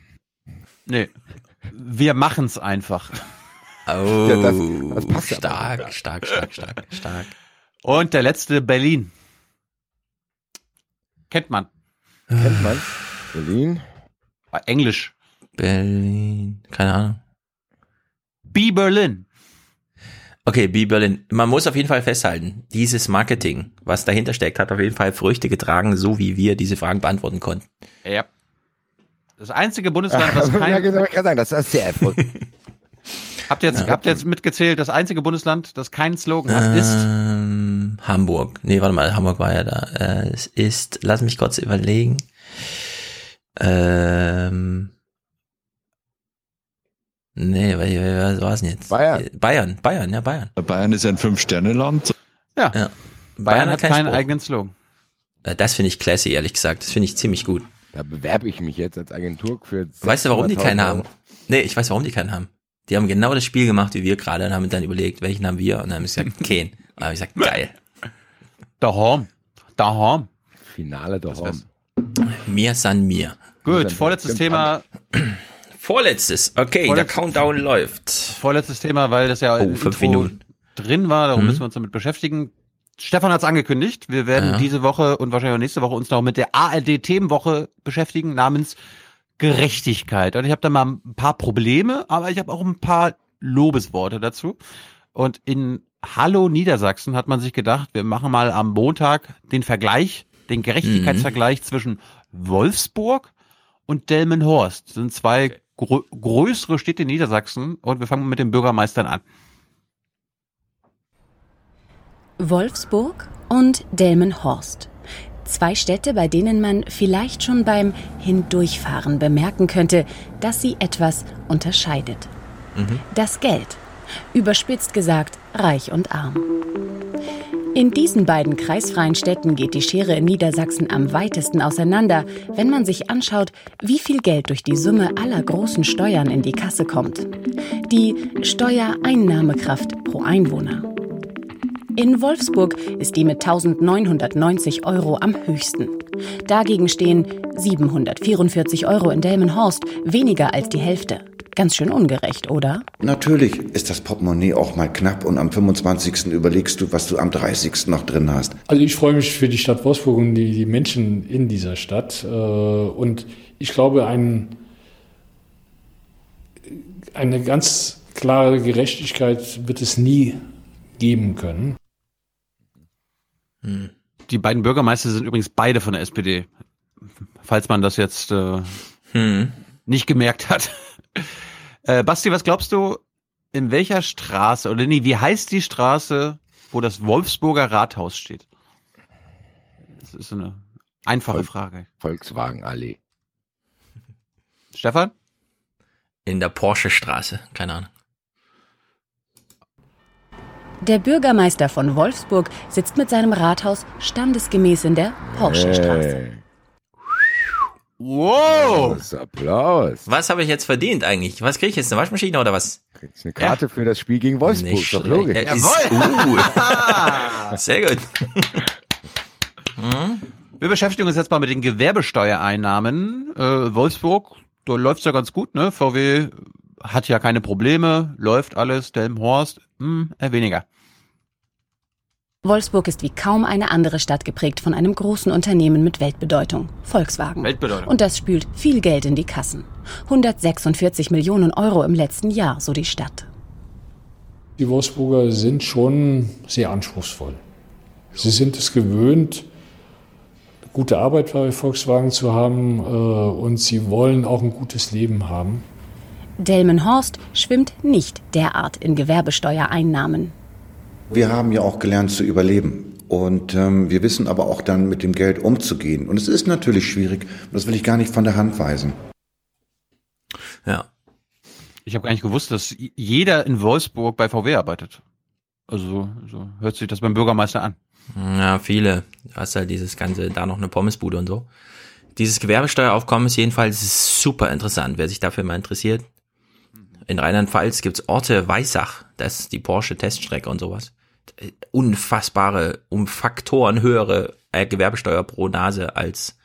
Nee. Wir machen's einfach. Oh, ja, das, das passt stark, ja stark, stark, stark, stark. Und der letzte Berlin. Kennt man. Kennt man. Berlin. Englisch. Berlin. Keine Ahnung. B Berlin. Okay, B Berlin. Man muss auf jeden Fall festhalten, dieses Marketing, was dahinter steckt, hat auf jeden Fall Früchte getragen, so wie wir diese Fragen beantworten konnten. Ja. Das einzige Bundesland, was kein... ja, genau, ich kann sagen, das ist sehr erfolgreich. habt ihr jetzt, ja. habt ihr jetzt mitgezählt, das einzige Bundesland, das keinen Slogan hat, ist? Ähm, Hamburg. Nee, warte mal, Hamburg war ja da. Äh, es ist, lass mich kurz überlegen. Ähm, Nee, was war es denn jetzt? Bayern. Bayern, Bayern, ja, Bayern. Bayern ist ja ein Fünf-Sterne-Land. Ja. ja. Bayern, Bayern, hat, keinen Spruch. eigenen Slogan. Äh, das finde ich classy, ehrlich gesagt. Das finde ich ziemlich gut. Da bewerbe ich mich jetzt als Agentur für. Weißt du, warum die keinen haben? Nee, ich weiß, warum die keinen haben. Die haben genau das Spiel gemacht wie wir gerade und haben dann überlegt, welchen haben wir? Und dann haben sie gesagt, keinen. Und dann habe ich gesagt, geil. Daheim. Daheim. Finale daheim. Mir san mir. Gut, vorletztes Thema. Vorletztes. Okay, Vorletztes, der Countdown läuft. Vorletztes Thema, weil das ja oh, fünf Minuten. drin war, darum mhm. müssen wir uns damit beschäftigen. Stefan hat es angekündigt. Wir werden ja. diese Woche und wahrscheinlich auch nächste Woche uns noch mit der ARD-Themenwoche beschäftigen namens Gerechtigkeit. Und ich habe da mal ein paar Probleme, aber ich habe auch ein paar Lobesworte dazu. Und in Hallo Niedersachsen hat man sich gedacht, wir machen mal am Montag den Vergleich, den Gerechtigkeitsvergleich mhm. zwischen Wolfsburg und Delmenhorst. Das sind zwei grö größere Städte in Niedersachsen und wir fangen mit den Bürgermeistern an. Wolfsburg und Delmenhorst. Zwei Städte, bei denen man vielleicht schon beim Hindurchfahren bemerken könnte, dass sie etwas unterscheidet. Mhm. Das Geld. Überspitzt gesagt, reich und arm. In diesen beiden kreisfreien Städten geht die Schere in Niedersachsen am weitesten auseinander, wenn man sich anschaut, wie viel Geld durch die Summe aller großen Steuern in die Kasse kommt. Die Steuereinnahmekraft pro Einwohner. In Wolfsburg ist die mit 1990 Euro am höchsten. Dagegen stehen 744 Euro in Delmenhorst, weniger als die Hälfte. Ganz schön ungerecht, oder? Natürlich ist das Portemonnaie auch mal knapp und am 25. überlegst du, was du am 30. noch drin hast. Also ich freue mich für die Stadt Wolfsburg und die, die Menschen in dieser Stadt. Äh, und ich glaube, ein, eine ganz klare Gerechtigkeit wird es nie geben können. Hm. Die beiden Bürgermeister sind übrigens beide von der SPD. Falls man das jetzt äh, hm. nicht gemerkt hat. Äh, Basti, was glaubst du, in welcher Straße, oder nee, wie heißt die Straße, wo das Wolfsburger Rathaus steht? Das ist eine einfache Volk, Frage. Volkswagenallee. Stefan? In der Porsche-Straße, keine Ahnung. Der Bürgermeister von Wolfsburg sitzt mit seinem Rathaus standesgemäß in der Porsche-Straße. Hey. Wow! Applaus, Applaus. Was habe ich jetzt verdient eigentlich? Was kriege ich jetzt? Eine Waschmaschine oder was? Kriegst eine Karte ja. für das Spiel gegen Wolfsburg, Nicht doch logisch. Ja, Jawohl! Uh. Sehr gut. hm? Wir beschäftigen uns jetzt mal mit den Gewerbesteuereinnahmen. Äh, Wolfsburg, da läuft's ja ganz gut, ne? VW hat ja keine Probleme, läuft alles. Delmenhorst, hm, äh, weniger. Wolfsburg ist wie kaum eine andere Stadt geprägt von einem großen Unternehmen mit Weltbedeutung, Volkswagen. Weltbedeutung. Und das spült viel Geld in die Kassen. 146 Millionen Euro im letzten Jahr, so die Stadt. Die Wolfsburger sind schon sehr anspruchsvoll. Sie sind es gewöhnt, gute Arbeit bei Volkswagen zu haben äh, und sie wollen auch ein gutes Leben haben. Delmenhorst schwimmt nicht derart in Gewerbesteuereinnahmen. Wir haben ja auch gelernt zu überleben. Und ähm, wir wissen aber auch dann mit dem Geld umzugehen. Und es ist natürlich schwierig. Und das will ich gar nicht von der Hand weisen. Ja. Ich habe gar nicht gewusst, dass jeder in Wolfsburg bei VW arbeitet. Also so, so hört sich das beim Bürgermeister an. Ja, viele. Du hast halt dieses ganze, da noch eine Pommesbude und so. Dieses Gewerbesteueraufkommen ist jedenfalls super interessant, wer sich dafür mal interessiert. In Rheinland-Pfalz gibt's Orte Weissach, das ist die Porsche Teststrecke und sowas. Unfassbare, um Faktoren höhere äh, Gewerbesteuer pro Nase als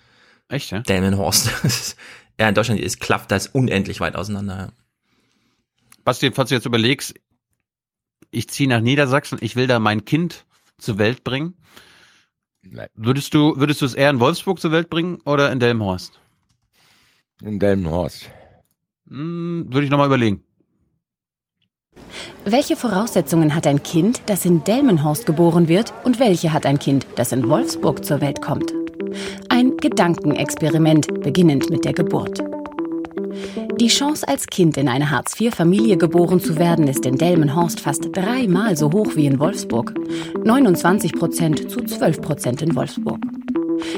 Echt, ja? Delmenhorst. ja, in Deutschland ist, klafft das unendlich weit auseinander. Basti, falls du jetzt überlegst, ich ziehe nach Niedersachsen, ich will da mein Kind zur Welt bringen. Nein. Würdest du, würdest du es eher in Wolfsburg zur Welt bringen oder in Delmenhorst? In Delmenhorst. Hm, würde ich nochmal überlegen. Welche Voraussetzungen hat ein Kind, das in Delmenhorst geboren wird, und welche hat ein Kind, das in Wolfsburg zur Welt kommt? Ein Gedankenexperiment, beginnend mit der Geburt. Die Chance, als Kind in eine Hartz-IV-Familie geboren zu werden, ist in Delmenhorst fast dreimal so hoch wie in Wolfsburg. 29 Prozent zu 12 Prozent in Wolfsburg.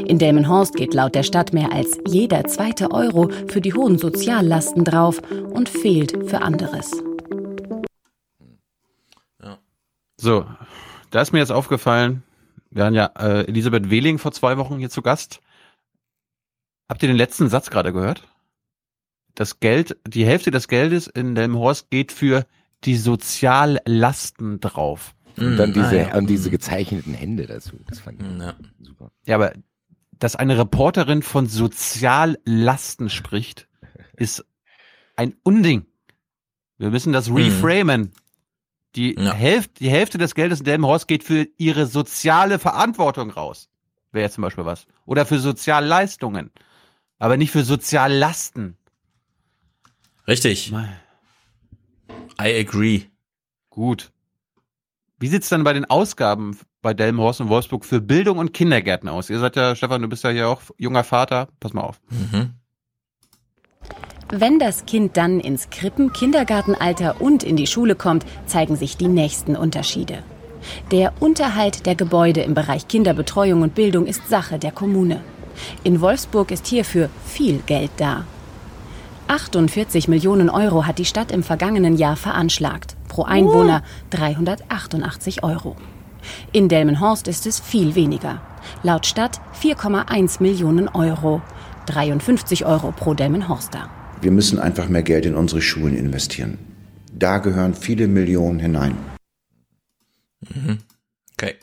In Delmenhorst geht laut der Stadt mehr als jeder zweite Euro für die hohen Soziallasten drauf und fehlt für anderes. So, da ist mir jetzt aufgefallen, wir haben ja äh, Elisabeth Wehling vor zwei Wochen hier zu Gast. Habt ihr den letzten Satz gerade gehört? Das Geld, die Hälfte des Geldes in Delmenhorst geht für die Soziallasten drauf. Und dann diese, ah, ja. und diese gezeichneten Hände dazu. Das fand ich ja. super. Ja, aber dass eine Reporterin von Soziallasten spricht, ist ein Unding. Wir müssen das reframen. Die, Ja. Hälfte, die Hälfte des Geldes in Delmenhorst geht für ihre soziale Verantwortung raus. Wäre jetzt zum Beispiel was. Oder für Sozialleistungen. Aber nicht für Soziallasten. Richtig. I agree. Gut. Wie sieht's dann bei den Ausgaben bei Delmenhorst und Wolfsburg für Bildung und Kindergärten aus? Ihr seid ja, Stefan, du bist ja hier auch junger Vater. Pass mal auf. Mhm. Wenn das Kind dann ins Krippen-, Kindergartenalter und in die Schule kommt, zeigen sich die nächsten Unterschiede. Der Unterhalt der Gebäude im Bereich Kinderbetreuung und Bildung ist Sache der Kommune. In Wolfsburg ist hierfür viel Geld da. 48 Millionen Euro hat die Stadt im vergangenen Jahr veranschlagt. Pro Einwohner 388 Euro. In Delmenhorst ist es viel weniger. Laut Stadt 4,1 Millionen Euro. 53 Euro pro Delmenhorster. Wir müssen einfach mehr Geld in unsere Schulen investieren. Da gehören viele Millionen hinein. Mhm. Okay.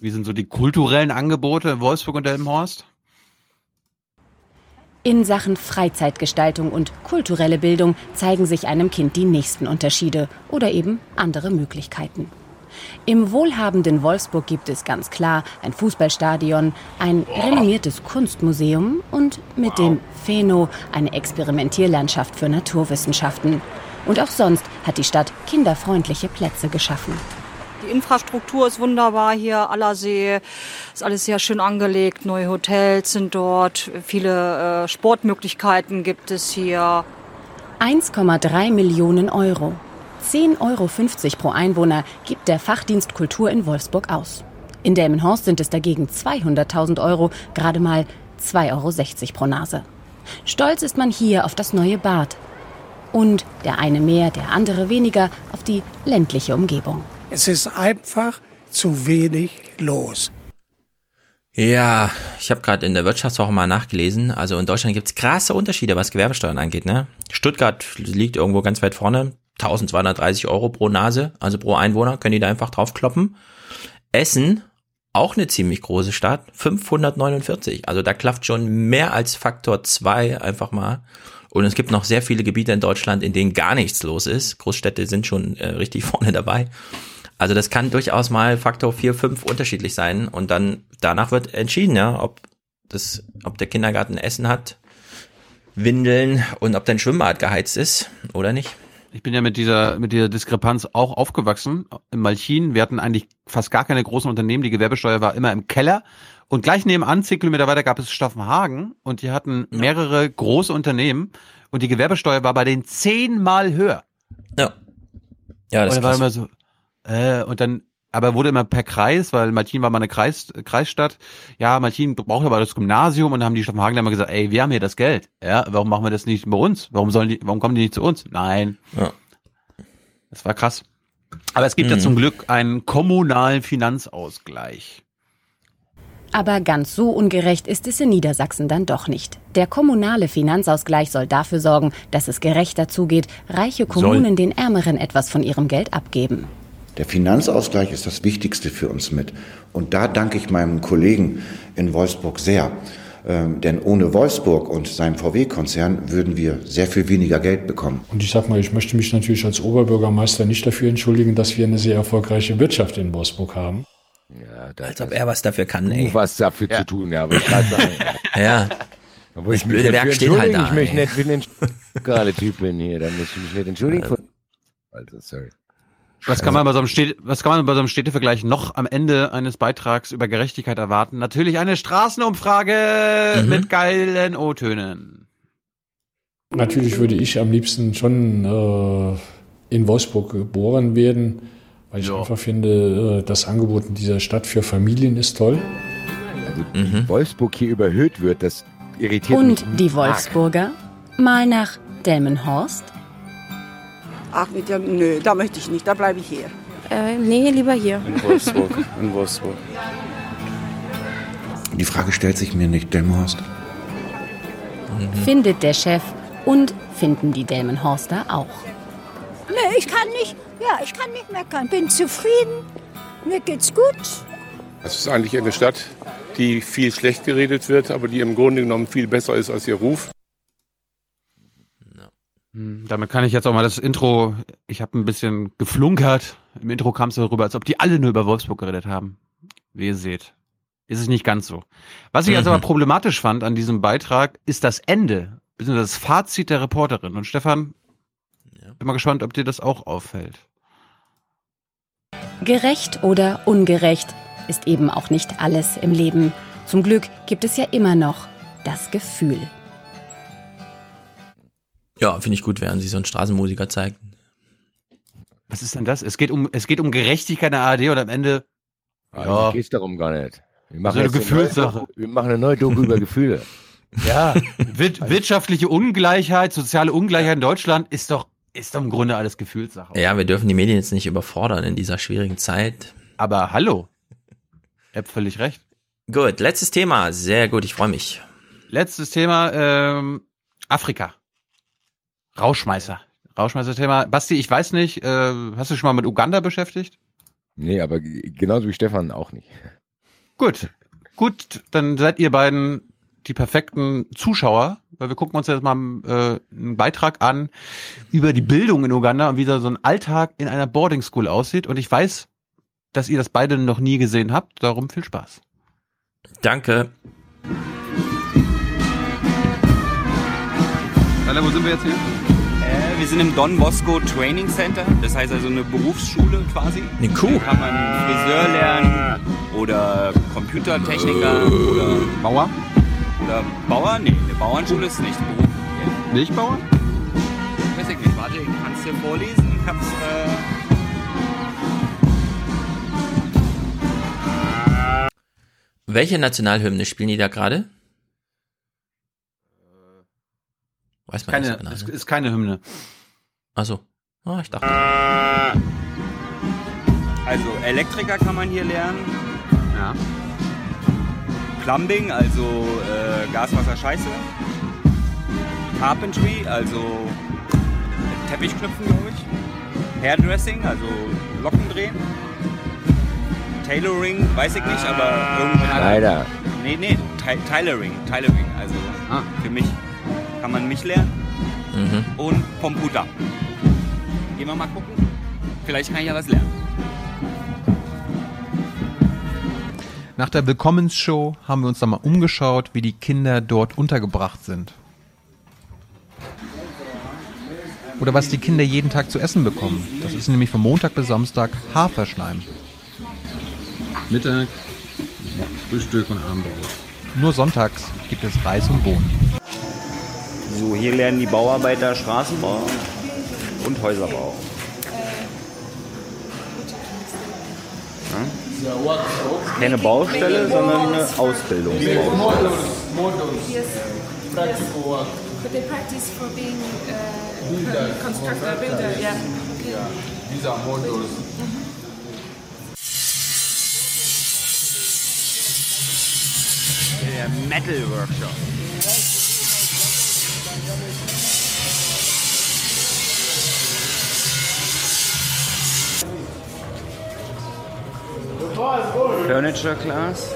Wie sind so die kulturellen Angebote in Wolfsburg und Delmenhorst? In Sachen Freizeitgestaltung und kulturelle Bildung zeigen sich einem Kind die nächsten Unterschiede oder eben andere Möglichkeiten. Im wohlhabenden Wolfsburg gibt es ganz klar ein Fußballstadion, ein renommiertes Kunstmuseum und mit dem Pheno eine Experimentierlandschaft für Naturwissenschaften. Und auch sonst hat die Stadt kinderfreundliche Plätze geschaffen. Die Infrastruktur ist wunderbar hier, Allersee, ist alles sehr schön angelegt, neue Hotels sind dort, viele äh, Sportmöglichkeiten gibt es hier. 1,3 Millionen Euro. 10,50 Euro pro Einwohner gibt der Fachdienst Kultur in Wolfsburg aus. In Delmenhorst sind es dagegen 200.000 Euro, gerade mal 2,60 Euro pro Nase. Stolz ist man hier auf das neue Bad. Und der eine mehr, der andere weniger auf die ländliche Umgebung. Es ist einfach zu wenig los. Ja, ich habe gerade in der Wirtschaftswoche mal nachgelesen. Also in Deutschland gibt's krasse Unterschiede, was Gewerbesteuern angeht. Ne? Stuttgart liegt irgendwo ganz weit vorne. 1230 Euro pro Nase, also pro Einwohner, können die da einfach draufkloppen. Essen, auch eine ziemlich große Stadt, 549. Also da klafft schon mehr als Faktor zwei einfach mal. Und es gibt noch sehr viele Gebiete in Deutschland, in denen gar nichts los ist. Großstädte sind schon äh, richtig vorne dabei. Also das kann durchaus mal Faktor 4, 5 unterschiedlich sein. Und dann danach wird entschieden, ja, ob das, ob der Kindergarten Essen hat, Windeln und ob dein Schwimmbad geheizt ist oder nicht. Ich bin ja mit dieser, mit dieser Diskrepanz auch aufgewachsen. In Malchin, wir hatten eigentlich fast gar keine großen Unternehmen. Die Gewerbesteuer war immer im Keller. Und gleich nebenan, zehn Kilometer weiter, gab es Staffenhagen. Und die hatten mehrere große Unternehmen. Und die Gewerbesteuer war bei denen zehnmal höher. Ja. Ja, das und ist dann war immer so, äh, und dann, aber wurde immer per Kreis, weil Malchin war mal eine Kreis, Kreisstadt. Ja, Malchin braucht aber das Gymnasium und dann haben die Staffenhagen dann immer gesagt, ey, wir haben hier das Geld. Ja, warum machen wir das nicht bei uns? Warum sollen die, warum kommen die nicht zu uns? Nein. Ja. Das war krass. Aber es gibt Mhm. ja zum Glück einen kommunalen Finanzausgleich. Aber ganz so ungerecht ist es in Niedersachsen dann doch nicht. Der kommunale Finanzausgleich soll dafür sorgen, dass es gerechter zugeht, reiche Kommunen den Ärmeren etwas von ihrem Geld abgeben. Der Finanzausgleich ist das Wichtigste für uns mit. Und da danke ich meinem Kollegen in Wolfsburg sehr. Ähm, denn ohne Wolfsburg und seinem VW-Konzern würden wir sehr viel weniger Geld bekommen. Und ich sag mal, ich möchte mich natürlich als Oberbürgermeister nicht dafür entschuldigen, dass wir eine sehr erfolgreiche Wirtschaft in Wolfsburg haben. Ja, da Als ob er was dafür kann, ey. was dafür zu tun, ja, aber ich gerade sagen. Ja. Obwohl ich Das mich blöde nicht Werk für steht halt da, ich möchte nicht für den gerade Typ bin hier, da muss ich mich nicht entschuldigen. Also, sorry. Was kann man bei so einem Städte, was kann man bei so einem Städtevergleich noch am Ende eines Beitrags über Gerechtigkeit erwarten? Natürlich eine Straßenumfrage Mhm. mit geilen O-Tönen. Natürlich würde ich am liebsten schon äh, in Wolfsburg geboren werden, weil ich einfach finde, äh, das Angebot in dieser Stadt für Familien ist toll. Also, Wolfsburg hier überhöht wird, das irritiert mich. Und die Wolfsburger? Mal nach Delmenhorst? Ach, mit der, nö, da möchte ich nicht, da bleibe ich hier. Äh, nee, lieber hier. In Wolfsburg. In Wolfsburg. Die Frage stellt sich mir nicht, Delmenhorst. Findet der Chef und finden die Delmenhorster auch. Nee, ich kann nicht, ja, ich kann nicht meckern. Bin zufrieden, mir geht's gut. Es ist eigentlich eine Stadt, die viel schlecht geredet wird, aber die im Grunde genommen viel besser ist als ihr Ruf. Hm, Damit kann ich jetzt auch mal das Intro, ich habe ein bisschen geflunkert. Im Intro kam es so rüber, als ob die alle nur über Wolfsburg geredet haben. Wie ihr seht, ist es nicht ganz so. Was ich also Mhm. aber problematisch fand an diesem Beitrag, ist das Ende, beziehungsweise das Fazit der Reporterin. Und Stefan, bin mal gespannt, ob dir das auch auffällt. Gerecht oder ungerecht ist eben auch nicht alles im Leben. Zum Glück gibt es ja immer noch das Gefühl. Ja, finde ich gut, während sie so einen Straßenmusiker zeigt. Was ist denn das? Es geht um, es geht um Gerechtigkeit in der ARD und am Ende, Ja. Geht geht's darum gar nicht. Wir machen, So eine Gefühlssache. neue- wir machen eine neue Doku über Gefühle. ja, wir, wirtschaftliche Ungleichheit, soziale Ungleichheit in Deutschland ist doch, ist doch im Grunde alles Gefühlssache. Ja, wir dürfen die Medien jetzt nicht überfordern in dieser schwierigen Zeit. Aber hallo. Ihr habt völlig recht. Gut, letztes Thema. Sehr gut, ich freue mich. Letztes Thema, ähm, Afrika. Rauschmeißer. Rauschmeißer-Thema. Basti, ich weiß nicht, äh, hast du schon mal mit Uganda beschäftigt? Nee, aber genauso wie Stefan auch nicht. Gut. Gut, dann seid ihr beiden die perfekten Zuschauer, weil wir gucken uns jetzt mal äh, einen Beitrag an über die Bildung in Uganda und wie da so ein Alltag in einer Boarding School aussieht. Und ich weiß, dass ihr das beide noch nie gesehen habt. Darum viel Spaß. Danke. Alter, wo sind wir jetzt hier? Äh, wir sind im Don Bosco Training Center, das heißt also eine Berufsschule quasi. Eine Kuh. Da kann man Friseur lernen oder Computertechniker oder Bauer. Oder Bauer? Nee, eine Bauernschule ist nicht ein Beruf. Milchbauer? Weiß ich nicht, warte, ich kann es dir vorlesen. Ich hab's, äh Welche Nationalhymne spielen die da gerade? Weiß man Keine, nicht so genau. es ne? ist keine Hymne. Achso. Ah, ich dachte. Also Elektriker kann man hier lernen. Ja. Plumbing, also äh, Gas, Wasser, Scheiße. Carpentry, also Teppichknüpfen, glaube ich. Hairdressing, also Locken drehen. Tailoring, weiß ich nicht, aber irgendwie. Leider. Nee, nee, Tailoring, Tailoring, also für mich kann man mich lernen. Mhm. Und Computer. Gehen wir mal gucken. Vielleicht kann ich ja was lernen. Nach der Willkommensshow haben wir uns dann mal umgeschaut, wie die Kinder dort untergebracht sind. Oder was die Kinder jeden Tag zu essen bekommen. Das ist nämlich von Montag bis Samstag Haferschleim. Mittag, Frühstück und Abendbrot. Nur sonntags gibt es Reis und Bohnen. So, hier lernen die Bauarbeiter Straßenbau und Häuserbau. Ja? Keine Baustelle, sondern eine work. But they practice for being uh, constructor, builder, yeah. Dieser Modus. Der Metal Workshop. Furniture Class.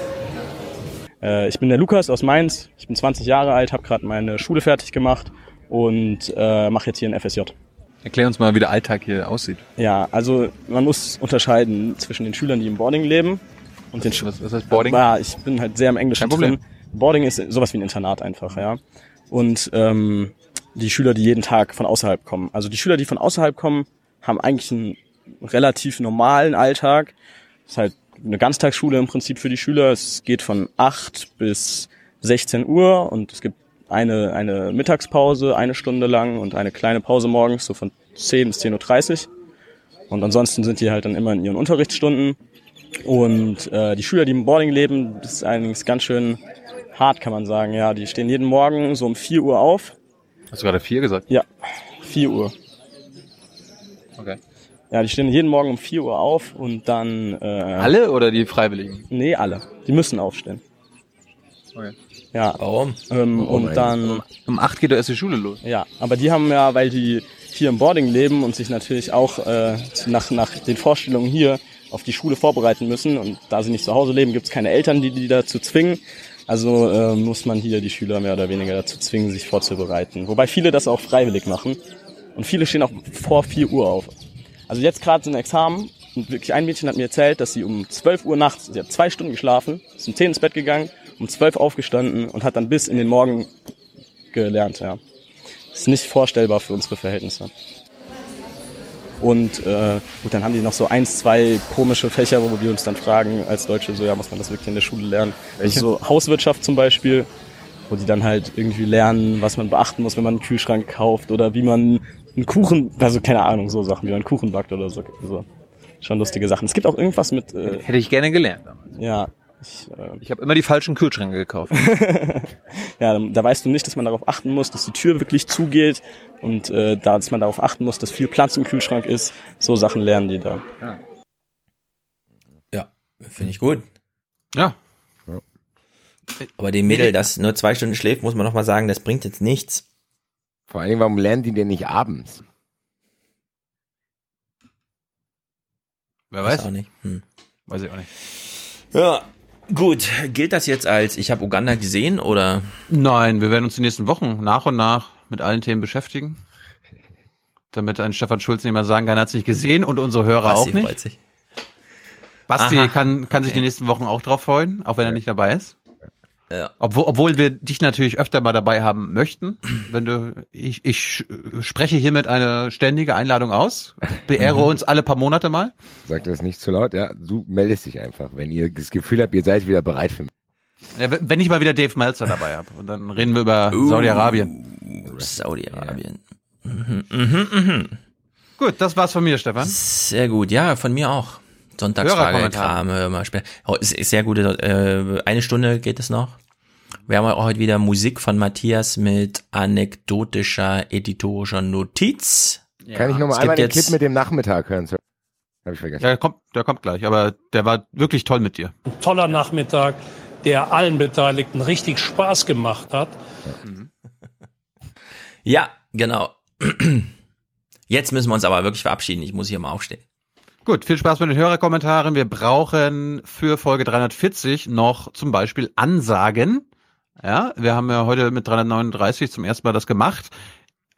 Äh, ich bin der Lukas aus Mainz. Ich bin 20 Jahre alt, habe gerade meine Schule fertig gemacht und äh, mache jetzt hier ein FSJ. Erklär uns mal, wie der Alltag hier aussieht. Ja, also man muss unterscheiden zwischen den Schülern, die im Boarding leben und den was, was heißt Boarding? Ja, ich bin halt sehr im Englischen Kein Problem. drin. Boarding ist sowas wie ein Internat einfach, ja. Und ähm, die Schüler, die jeden Tag von außerhalb kommen. Also die Schüler, die von außerhalb kommen, haben eigentlich einen relativ normalen Alltag. Das ist halt eine Ganztagsschule im Prinzip für die Schüler. Es geht von 8 bis 16 Uhr und es gibt eine, eine Mittagspause, eine Stunde lang und eine kleine Pause morgens, so von 10 bis 10.30 Uhr. Und ansonsten sind die halt dann immer in ihren Unterrichtsstunden. Und äh, die Schüler, die im Boarding leben, das ist eigentlich ganz schön hart, kann man sagen. Ja, die stehen jeden Morgen so um 4 Uhr auf. Hast du gerade vier gesagt? Ja, 4 Uhr. Okay. Ja, die stehen jeden Morgen um 4 Uhr auf und dann... Äh, Alle oder die Freiwilligen? Nee, alle. Die müssen aufstehen. Okay. Ja. Warum? Ähm, Oh und dann... Gott. Um acht geht doch erst die Schule los. Ja, aber die haben ja, weil die hier im Boarding leben und sich natürlich auch äh, nach, nach den Vorstellungen hier auf die Schule vorbereiten müssen und da sie nicht zu Hause leben, gibt es keine Eltern, die die dazu zwingen. Also äh, muss man hier die Schüler mehr oder weniger dazu zwingen, sich vorzubereiten. Wobei viele das auch freiwillig machen. Und viele stehen auch vor 4 Uhr auf. Also jetzt gerade sind Examen und wirklich ein Mädchen hat mir erzählt, dass sie um 12 Uhr nachts, sie hat zwei Stunden geschlafen, ist um 10 ins Bett gegangen, um 12 aufgestanden und hat dann bis in den Morgen gelernt, ja. Ist nicht vorstellbar für unsere Verhältnisse. Und äh, gut, dann haben die noch so eins, zwei komische Fächer, wo wir uns dann fragen als Deutsche, so ja, muss man das wirklich in der Schule lernen? Welche? Also so Hauswirtschaft zum Beispiel, wo die dann halt irgendwie lernen, was man beachten muss, wenn man einen Kühlschrank kauft oder wie man einen Kuchen, also keine Ahnung, so Sachen, wie man einen Kuchen backt oder so. so. Schon lustige Sachen. Es gibt auch irgendwas mit... Äh, Hätte ich gerne gelernt. ja, ich, äh, Ich habe immer die falschen Kühlschränke gekauft. ja, da weißt du nicht, dass man darauf achten muss, dass die Tür wirklich zugeht und äh, da, dass man darauf achten muss, dass viel Platz im Kühlschrank ist. So Sachen lernen die da. Ja, finde ich gut. Ja. Aber dem Mädel, das nur zwei Stunden schläft, muss man noch mal sagen, das bringt jetzt nichts. Vor allen Dingen, warum lernen die denn nicht abends? Wer Weiß weiß? auch nicht. Hm. Weiß ich auch nicht. Ja, gut. Gilt das jetzt als, ich habe Uganda gesehen oder? Nein, wir werden uns die nächsten Wochen nach und nach mit allen Themen beschäftigen. Damit ein Stefan Schulz nicht mehr sagen kann, er hat es nicht gesehen und unsere Hörer Basti auch nicht. freut sich. Basti Aha. kann, kann sich die nächsten Wochen auch drauf freuen, auch wenn er nicht dabei ist. Ja. Obwohl, obwohl wir dich natürlich öfter mal dabei haben möchten. Wenn du, ich, ich spreche hiermit eine ständige Einladung aus. Beehre uns alle paar Monate mal. Sag das nicht zu laut, ja. Du meldest dich einfach, wenn ihr das Gefühl habt, ihr seid wieder bereit für mich. Ja, wenn ich mal wieder Dave Meltzer dabei habe. Und dann reden wir über Uh. Saudi-Arabien. Saudi-Arabien. Mhm, mhm, mhm. Gut, das war's von mir, Stefan. Sehr gut, ja, von mir auch. Sonntagsfrage, Hörerkommentar. Kram, hör mal später. Oh, ist, ist sehr gut, äh, eine Stunde geht es noch. Wir haben auch heute wieder Musik von Matthias mit anekdotischer, editorischer Notiz. Kann ich Es nochmal einmal gibt den Clip mit dem Nachmittag hören? Sir? Hab ich vergessen. Ja, der kommt, der kommt gleich, aber der war wirklich toll mit dir. Ein toller Nachmittag, der allen Beteiligten richtig Spaß gemacht hat. Ja, genau. Jetzt müssen wir uns aber wirklich verabschieden. Ich muss hier mal aufstehen. Gut, viel Spaß mit den Hörerkommentaren. Wir brauchen für Folge 340 noch zum Beispiel Ansagen. Ja, wir haben ja heute mit 339 zum ersten Mal das gemacht.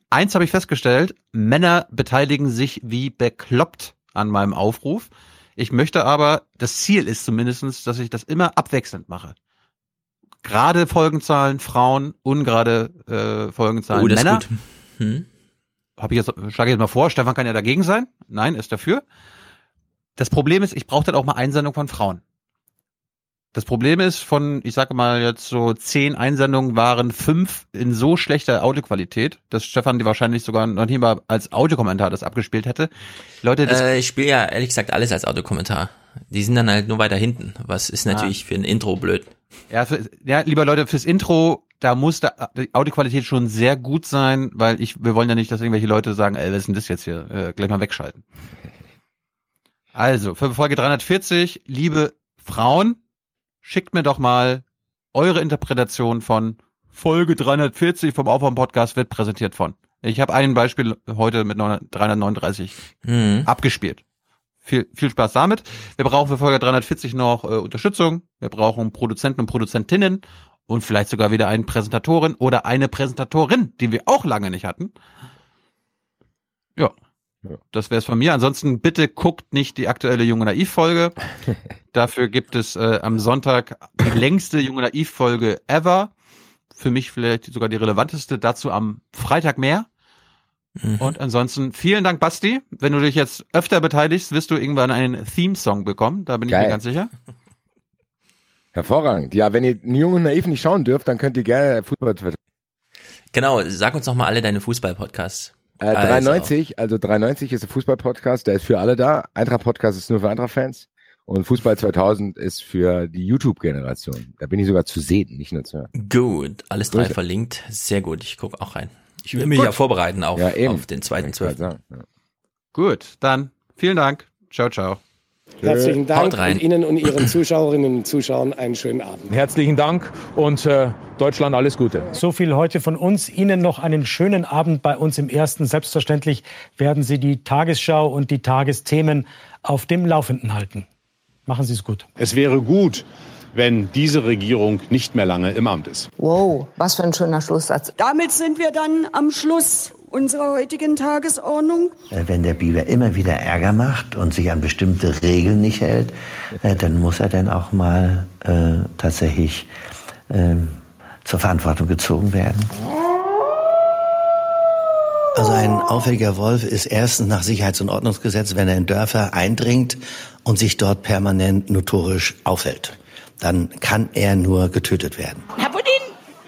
Eins habe ich festgestellt, Männer beteiligen sich wie bekloppt an meinem Aufruf. Ich möchte aber, das Ziel ist zumindestens, dass ich das immer abwechselnd mache. Gerade Folgenzahlen Frauen, ungerade äh, Folgenzahlen Oh, das ist Männer. gut. Hm? Habe ich jetzt, schlage ich jetzt mal vor, Stefan kann ja dagegen sein. Nein, ist dafür. Das Problem ist, ich brauche dann auch mal Einsendung von Frauen. Das Problem ist, von, ich sage mal jetzt so zehn Einsendungen waren fünf in so schlechter Audioqualität, dass Stefan die wahrscheinlich sogar noch nie mal als Audiokommentar das abgespielt hätte. Leute, das, Äh, ich spiele ja ehrlich gesagt alles als Autokommentar. Die sind dann halt nur weiter hinten. Was ist natürlich für ein Intro blöd. ja, für, ja, lieber Leute, fürs Intro, da muss da, die Audioqualität schon sehr gut sein, weil ich, wir wollen ja nicht, dass irgendwelche Leute sagen, ey, was ist denn das jetzt hier, äh, gleich mal wegschalten. Also, für Folge 340, liebe Frauen, schickt mir doch mal eure Interpretation von Folge 340 vom Aufwärm-Podcast wird präsentiert von. Ich habe ein Beispiel heute mit 339 Mhm. abgespielt. Viel, viel Spaß damit. Wir brauchen für Folge 340 noch äh, Unterstützung. Wir brauchen Produzenten und Produzentinnen und vielleicht sogar wieder einen Präsentatorin oder eine Präsentatorin, die wir auch lange nicht hatten. Ja. Das wäre es von mir. Ansonsten bitte guckt nicht die aktuelle Junge Naiv Folge. Dafür gibt es äh, am Sonntag die längste Junge Naiv Folge ever. Für mich vielleicht sogar die relevanteste. Dazu am Freitag mehr. Und ansonsten vielen Dank, Basti. Wenn du dich jetzt öfter beteiligst, wirst du irgendwann einen Theme-Song bekommen. Da bin ich Geil. mir ganz sicher. Hervorragend. Ja, wenn ihr Jung und Naiv nicht schauen dürft, dann könnt ihr gerne Fußball Genau, sag uns noch mal alle deine Fußball-Podcasts. Äh, 93, also 93 ist der Fußball-Podcast, der ist für alle da. Eintracht-Podcast ist nur für Eintracht-Fans. Und Fußball 2000 ist für die YouTube-Generation. Da bin ich sogar zu sehen, nicht nur zu hören. Gut, alles drei Grüße. verlinkt. Sehr gut, ich gucke auch rein. Ich will mich Gut. ja vorbereiten auf, Ja, auf den zweiten Zwölften. Gut, dann vielen Dank. Ciao, ciao. Herzlichen Dank Haut rein. und Ihnen und Ihren Zuschauerinnen und Zuschauern einen schönen Abend. Herzlichen Dank und äh, Deutschland alles Gute. So viel heute von uns. Ihnen noch einen schönen Abend bei uns im Ersten. Selbstverständlich werden Sie die Tagesschau und die Tagesthemen auf dem Laufenden halten. Machen Sie es gut. Es wäre gut, wenn diese Regierung nicht mehr lange im Amt ist. Wow, was für ein schöner Schlusssatz. Damit sind wir dann am Schluss unserer heutigen Tagesordnung. Äh, Wenn der Biber immer wieder Ärger macht und sich an bestimmte Regeln nicht hält, äh, dann muss er dann auch mal äh, tatsächlich ähm, zur Verantwortung gezogen werden. Also ein auffälliger Wolf ist erstens nach Sicherheits- und Ordnungsgesetz, wenn er in Dörfer eindringt und sich dort permanent notorisch aufhält. Dann kann er nur getötet werden. Herr Budin,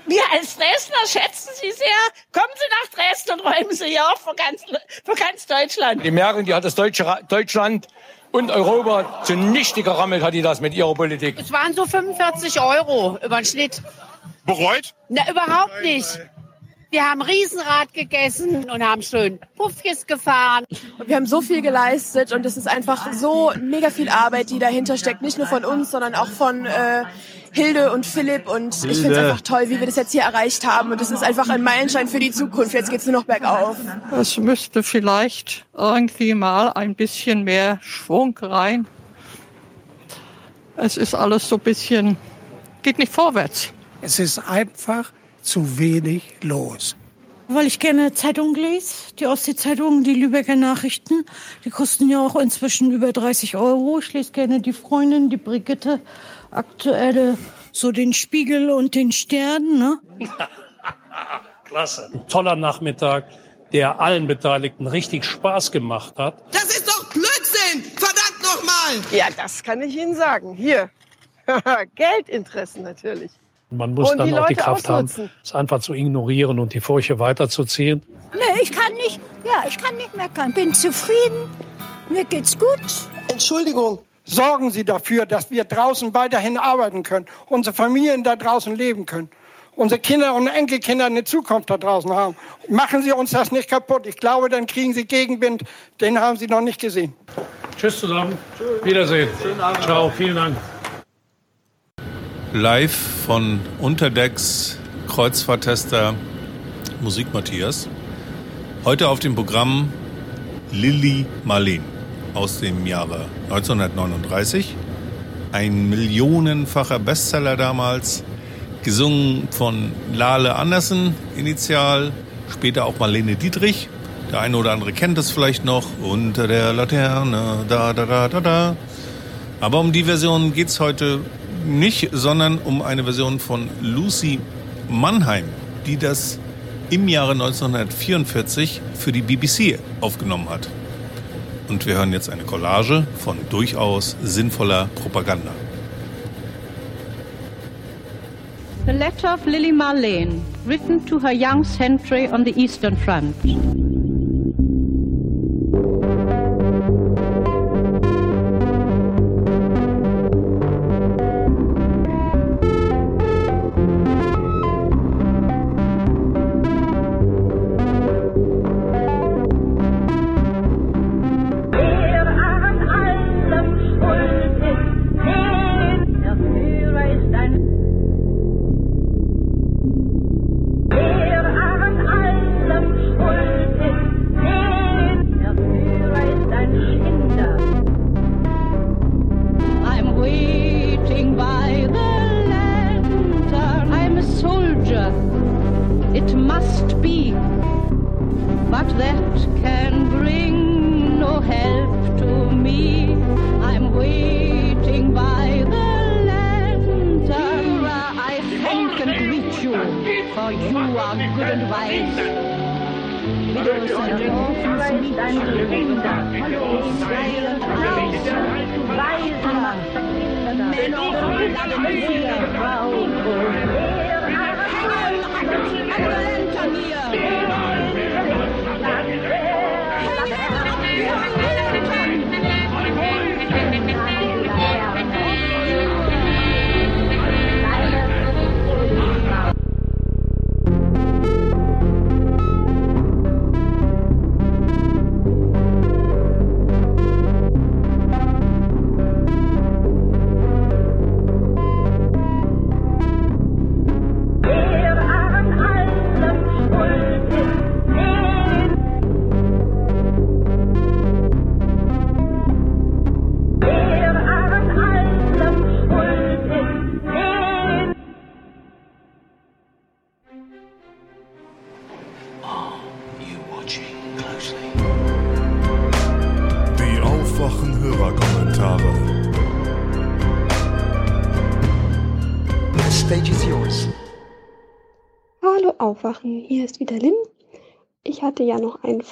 wir als Dresdner schätzen Sie sehr. Kommen Sie nach Dresden und räumen Sie hier auf für ganz, für ganz Deutschland. Die Merkel, die hat das deutsche Ra- Deutschland und Europa zunichte gerammelt, hat die das mit ihrer Politik. Es waren so 45 Euro über den Schnitt. Bereut? Na, überhaupt nicht. Wir haben Riesenrad gegessen und haben schön Puffjes gefahren. Wir haben so viel geleistet und es ist einfach so mega viel Arbeit, die dahinter steckt. Nicht nur von uns, sondern auch von äh, Hilde und Philipp. Und ich finde es Hilde. einfach toll, wie wir das jetzt hier erreicht haben. Und es ist einfach ein Meilenstein für die Zukunft. Jetzt geht's nur noch bergauf. Es müsste vielleicht irgendwie mal ein bisschen mehr Schwung rein. Es ist alles so ein bisschen, geht nicht vorwärts. Es ist einfach zu wenig los. Weil ich gerne Zeitungen lese, die Ostsee-Zeitung, die Lübecker Nachrichten. Die kosten ja auch inzwischen über 30 Euro. Ich lese gerne die Freundin, die Brigitte, aktuelle, so den Spiegel und den Stern, ne? Klasse. Ein toller Nachmittag, der allen Beteiligten richtig Spaß gemacht hat. Das ist doch Blödsinn! Verdammt nochmal! Ja, das kann ich Ihnen sagen. Hier. Geldinteressen natürlich. Man muss Und dann die auch die Kraft haben, ausnutzen. es einfach zu ignorieren und die Furche weiterzuziehen. Nee, ich kann nicht, ja, ich kann nicht meckern. Bin zufrieden. Mir geht's gut. Entschuldigung. Sorgen Sie dafür, dass wir draußen weiterhin arbeiten können, unsere Familien da draußen leben können, unsere Kinder und Enkelkinder eine Zukunft da draußen haben. Machen Sie uns das nicht kaputt. Ich glaube, dann kriegen Sie Gegenwind. Den haben Sie noch nicht gesehen. Tschüss zusammen. Wiedersehen. Ciao, vielen Dank. Live von Unterdecks Kreuzfahrttester Musik Matthias. Heute auf dem Programm Lilly Marleen aus dem Jahre 1939. Ein millionenfacher Bestseller damals, gesungen von Lale Andersen initial, später auch Marlene Dietrich. Der eine oder andere kennt es vielleicht noch. Unter der Laterne, da, da, da, da, da. Aber um die Version geht's heute nicht, sondern um eine Version von Lucy Mannheim, die das im Jahre 1944 für die BBC aufgenommen hat. Und wir hören jetzt eine Collage von durchaus sinnvoller Propaganda. The letter of Lily Marlene, written to her young sentry on the Eastern Front.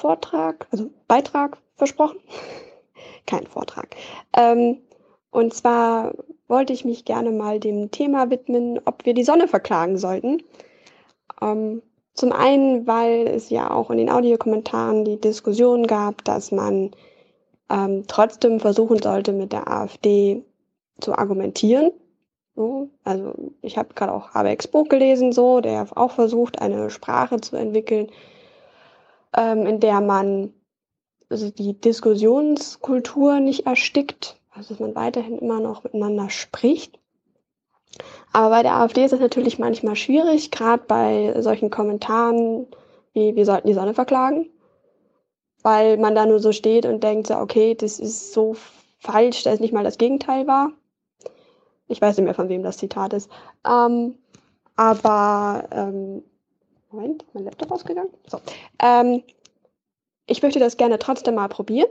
Vortrag, also Beitrag versprochen. Kein Vortrag. Ähm, und zwar wollte ich mich gerne mal dem Thema widmen, ob wir die Sonne verklagen sollten. Ähm, zum einen, weil es ja auch in den Audiokommentaren die Diskussion gab, dass man ähm, trotzdem versuchen sollte, mit der AfD zu argumentieren. So, also ich habe gerade auch Habecks Buch gelesen, so, der auch versucht, eine Sprache zu entwickeln, ähm, in der man also die Diskussionskultur nicht erstickt, also dass man weiterhin immer noch miteinander spricht. Aber bei der AfD ist es natürlich manchmal schwierig, gerade bei solchen Kommentaren wie wir sollten die Sonne verklagen, weil man da nur so steht und denkt, so, okay, das ist so falsch, dass nicht mal das Gegenteil war. Ich weiß nicht mehr, von wem das Zitat ist. Ähm, aber, ähm, Moment, mein Laptop ausgegangen. So. Ähm, ich möchte das gerne trotzdem mal probieren.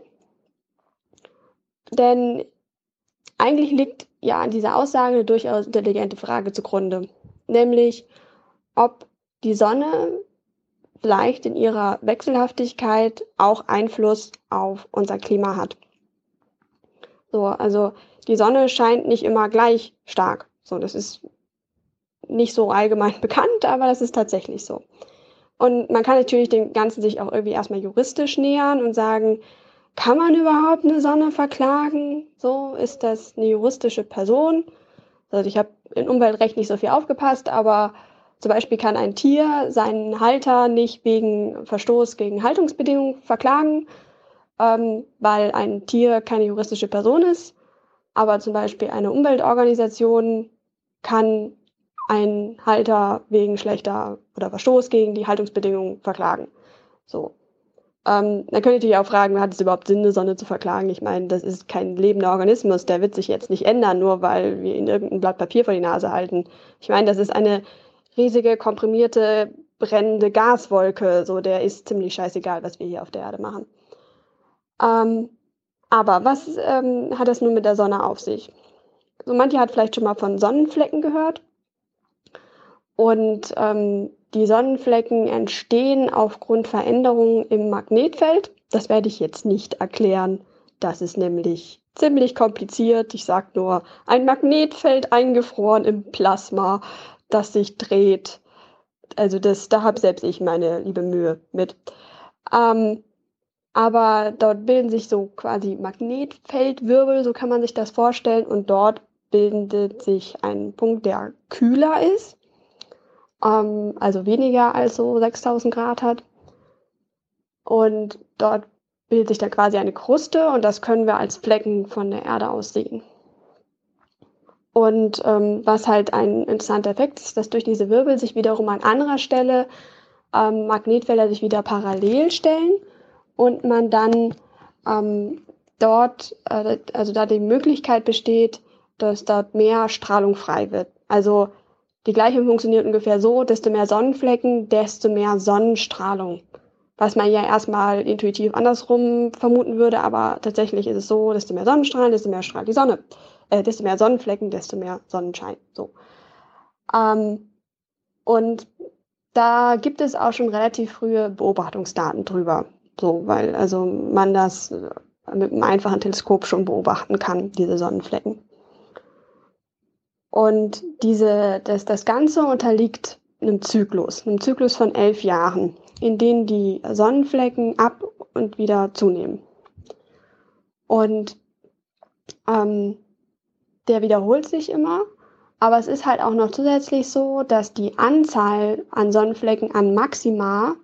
Denn eigentlich liegt ja an dieser Aussage eine durchaus intelligente Frage zugrunde. Nämlich, ob die Sonne vielleicht in ihrer Wechselhaftigkeit auch Einfluss auf unser Klima hat. So, also die Sonne scheint nicht immer gleich stark. So, das ist nicht so allgemein bekannt, aber das ist tatsächlich so. Und man kann natürlich dem Ganzen sich auch irgendwie erstmal juristisch nähern und sagen, kann man überhaupt eine Sonne verklagen? So, ist das eine juristische Person? Also ich habe in Umweltrecht nicht so viel aufgepasst, aber zum Beispiel kann ein Tier seinen Halter nicht wegen Verstoß gegen Haltungsbedingungen verklagen, ähm, weil ein Tier keine juristische Person ist. Aber zum Beispiel eine Umweltorganisation kann einen Halter wegen schlechter oder Verstoß gegen die Haltungsbedingungen verklagen. So. Ähm, dann könnt ihr natürlich auch fragen, hat es überhaupt Sinn, eine Sonne zu verklagen? Ich meine, das ist kein lebender Organismus, der wird sich jetzt nicht ändern, nur weil wir ihn irgendein Blatt Papier vor die Nase halten. Ich meine, das ist eine riesige, komprimierte, brennende Gaswolke. So, der ist ziemlich scheißegal, was wir hier auf der Erde machen. Ähm, aber was ähm, hat das nun mit der Sonne auf sich? So, manche hat vielleicht schon mal von Sonnenflecken gehört. Und ähm, die Sonnenflecken entstehen aufgrund Veränderungen im Magnetfeld. Das werde ich jetzt nicht erklären. Das ist nämlich ziemlich kompliziert. Ich sage nur, ein Magnetfeld eingefroren im Plasma, das sich dreht. Also das, da habe selbst ich meine liebe Mühe mit. Ähm, aber dort bilden sich so quasi Magnetfeldwirbel, so kann man sich das vorstellen. Und dort bildet sich ein Punkt, der kühler ist ähm, also weniger als so 6000 Grad hat. Und dort bildet sich dann quasi eine Kruste und das können wir als Flecken von der Erde aus sehen. Und ähm, was halt ein interessanter Effekt ist, dass durch diese Wirbel sich wiederum an anderer Stelle ähm, Magnetfelder sich wieder parallel stellen und man dann ähm, dort, äh, also da die Möglichkeit besteht, dass dort mehr Strahlung frei wird. Also die Gleichung funktioniert ungefähr so, desto mehr Sonnenflecken, desto mehr Sonnenstrahlung was man ja erstmal intuitiv andersrum vermuten würde, aber tatsächlich ist es so, desto mehr Sonnenstrahlen, desto mehr strahlt die Sonne, äh, desto mehr Sonnenflecken, desto mehr Sonnenschein. So. Ähm, und da gibt es auch schon relativ frühe Beobachtungsdaten drüber. So, weil also man das äh, mit einem einfachen Teleskop schon beobachten kann, diese Sonnenflecken. Und diese, das, das Ganze unterliegt einem Zyklus, einem Zyklus von elf Jahren, in denen die Sonnenflecken ab und wieder zunehmen. Und ähm, der wiederholt sich immer, aber es ist halt auch noch zusätzlich so, dass die Anzahl an Sonnenflecken an Maxima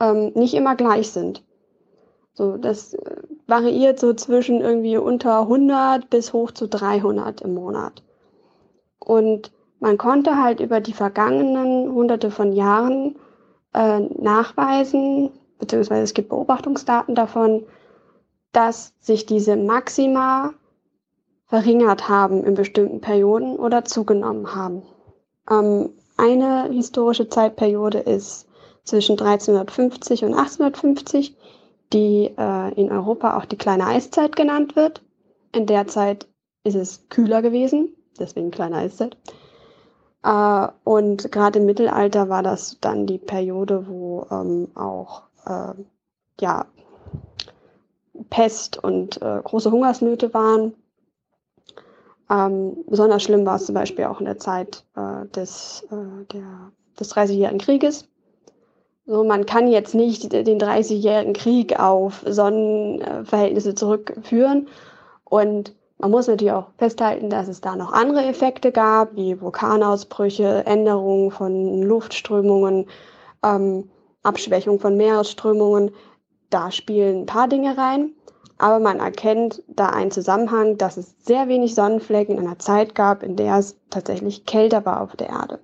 ähm, nicht immer gleich sind. So, das äh, variiert so zwischen irgendwie unter 100 bis hoch zu 300 im Monat. Und man konnte halt über die vergangenen hunderte von Jahren äh, nachweisen, beziehungsweise es gibt Beobachtungsdaten davon, dass sich diese Maxima verringert haben in bestimmten Perioden oder zugenommen haben. Ähm, eine historische Zeitperiode ist zwischen 1350 und 1850, die äh, in Europa auch die kleine Eiszeit genannt wird. In der Zeit ist es kühler gewesen, deswegen kleine Eiszeit. Äh, und gerade im Mittelalter war das dann die Periode, wo ähm, auch äh, ja, Pest und äh, große Hungersnöte waren. Ähm, besonders schlimm war es zum Beispiel auch in der Zeit äh, des, äh, der, des Dreißigjährigen Krieges. So, man kann jetzt nicht den Dreißigjährigen Krieg auf Sonnenverhältnisse zurückführen. Und man muss natürlich auch festhalten, dass es da noch andere Effekte gab, wie Vulkanausbrüche, Änderungen von Luftströmungen, ähm, Abschwächung von Meeresströmungen. Da spielen ein paar Dinge rein. Aber man erkennt da einen Zusammenhang, dass es sehr wenig Sonnenflecken in einer Zeit gab, in der es tatsächlich kälter war auf der Erde.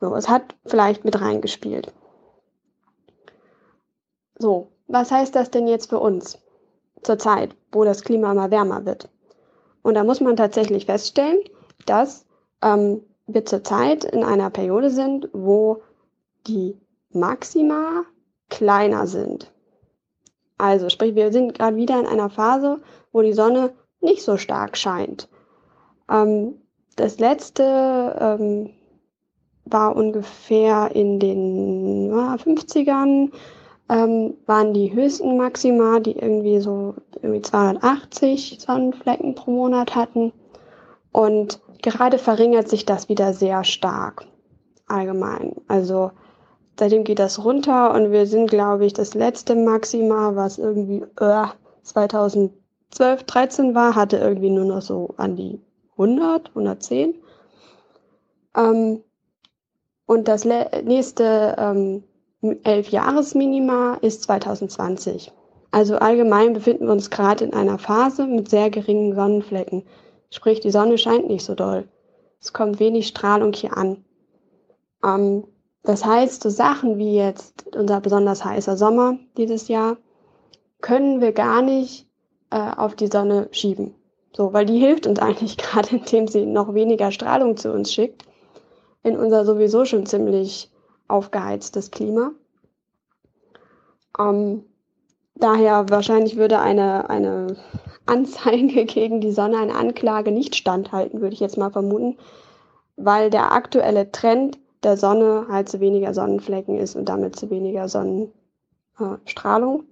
So, es hat vielleicht mit reingespielt. So, was heißt das denn jetzt für uns zur Zeit, wo das Klima immer wärmer wird? Und da muss man tatsächlich feststellen, dass ähm, wir zurzeit in einer Periode sind, wo die Maxima kleiner sind. Also sprich, wir sind gerade wieder in einer Phase, wo die Sonne nicht so stark scheint. Ähm, das letzte ähm, war ungefähr in den ja, 50ern, ähm, waren die höchsten Maxima, die irgendwie so irgendwie 280 Sonnenflecken pro Monat hatten. Und gerade verringert sich das wieder sehr stark allgemein. Also seitdem geht das runter und wir sind, glaube ich, das letzte Maxima, was irgendwie äh, 2012, 13 war, hatte irgendwie nur noch so an die 100, 110. Ähm, und das nächste ähm, elf Jahresminima ist 2020. Also allgemein befinden wir uns gerade in einer Phase mit sehr geringen Sonnenflecken. Sprich, die Sonne scheint nicht so doll. Es kommt wenig Strahlung hier an. Ähm, das heißt, so Sachen wie jetzt unser besonders heißer Sommer dieses Jahr können wir gar nicht äh, auf die Sonne schieben. So, weil die hilft uns eigentlich gerade, indem sie noch weniger Strahlung zu uns schickt, in unser sowieso schon ziemlich aufgeheiztes Klima. Ähm, daher wahrscheinlich würde eine, eine Anzeige gegen die Sonne, eine Anklage nicht standhalten, würde ich jetzt mal vermuten, weil der aktuelle Trend der Sonne halt zu weniger Sonnenflecken ist und damit zu weniger Sonnenstrahlung.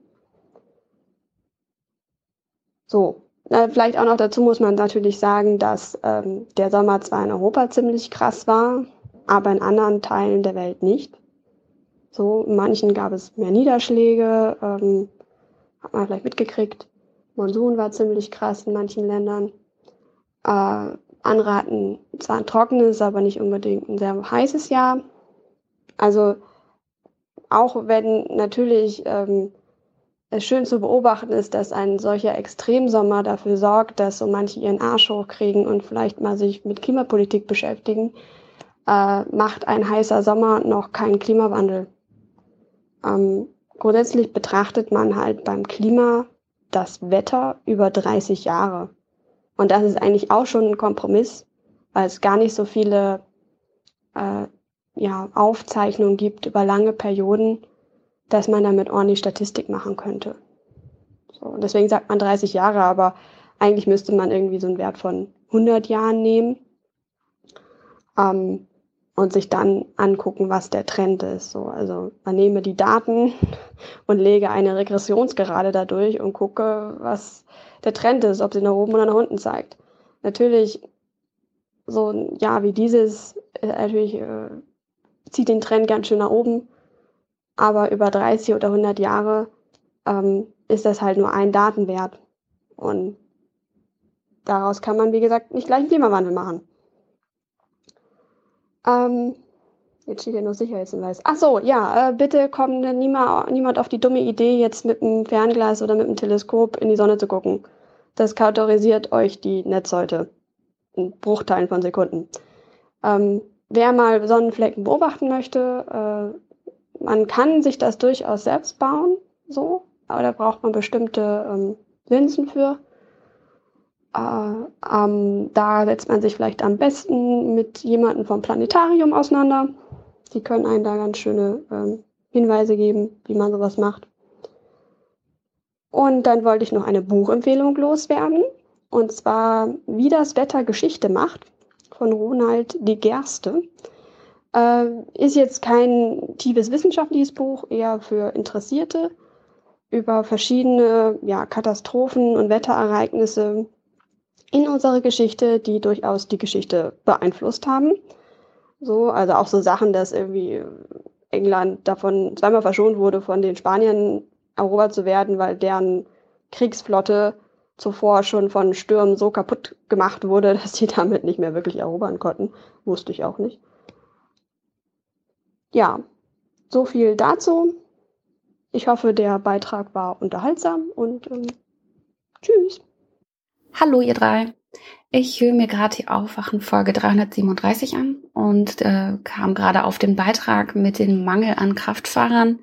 So, vielleicht auch noch dazu muss man natürlich sagen, dass ähm, der Sommer zwar in Europa ziemlich krass war, aber in anderen Teilen der Welt nicht. So, in manchen gab es mehr Niederschläge, ähm, hat man vielleicht mitgekriegt. Monsun war ziemlich krass in manchen Ländern. Äh, andere hatten zwar ein trockenes, aber nicht unbedingt ein sehr heißes Jahr. Also auch wenn natürlich ähm, es schön zu beobachten ist, dass ein solcher Extremsommer dafür sorgt, dass so manche ihren Arsch hochkriegen und vielleicht mal sich mit Klimapolitik beschäftigen, äh, macht ein heißer Sommer noch keinen Klimawandel. Ähm, grundsätzlich betrachtet man halt beim Klima das Wetter über 30 Jahre. Und das ist eigentlich auch schon ein Kompromiss, weil es gar nicht so viele äh, ja, Aufzeichnungen gibt über lange Perioden, dass man damit ordentlich Statistik machen könnte. So, deswegen sagt man 30 Jahre, aber eigentlich müsste man irgendwie so einen Wert von 100 Jahren nehmen ähm, und sich dann angucken, was der Trend ist. So, also man nehme die Daten und lege eine Regressionsgerade dadurch und gucke, was der Trend ist, ob sie nach oben oder nach unten zeigt. Natürlich, so ein Jahr wie dieses, äh, natürlich äh, zieht den Trend ganz schön nach oben, aber über 30 oder 100 Jahre ähm, ist das halt nur ein Datenwert. Und daraus kann man, wie gesagt, nicht gleich einen Klimawandel machen. Ähm, jetzt steht hier nur Sicherheitshinweis. Ach so, ja, äh, bitte kommt niemand, niemand auf die dumme Idee, jetzt mit einem Fernglas oder mit einem Teleskop in die Sonne zu gucken. Das kautorisiert euch die Netzhäute in Bruchteilen von Sekunden. Ähm, wer mal Sonnenflecken beobachten möchte, äh, man kann sich das durchaus selbst bauen, so, aber da braucht man bestimmte ähm, Linsen für. Äh, ähm, da setzt man sich vielleicht am besten mit jemandem vom Planetarium auseinander. Die können einen da ganz schöne ähm, Hinweise geben, wie man sowas macht. Und dann wollte ich noch eine Buchempfehlung loswerden. Und zwar Wie das Wetter Geschichte macht von Ronald de Gerste. Äh, ist jetzt kein tiefes wissenschaftliches Buch, eher für Interessierte über verschiedene ja, Katastrophen und Wetterereignisse in unserer Geschichte, die durchaus die Geschichte beeinflusst haben. So, also auch so Sachen, dass irgendwie England davon zweimal verschont wurde, von den Spaniern erobert zu werden, weil deren Kriegsflotte zuvor schon von Stürmen so kaputt gemacht wurde, dass sie damit nicht mehr wirklich erobern konnten. Wusste ich auch nicht. Ja, so viel dazu. Ich hoffe, der Beitrag war unterhaltsam und ähm, tschüss. Hallo ihr drei. Ich höre mir gerade die Aufwachen Folge 337 an und äh, kam gerade auf den Beitrag mit dem Mangel an Kraftfahrern,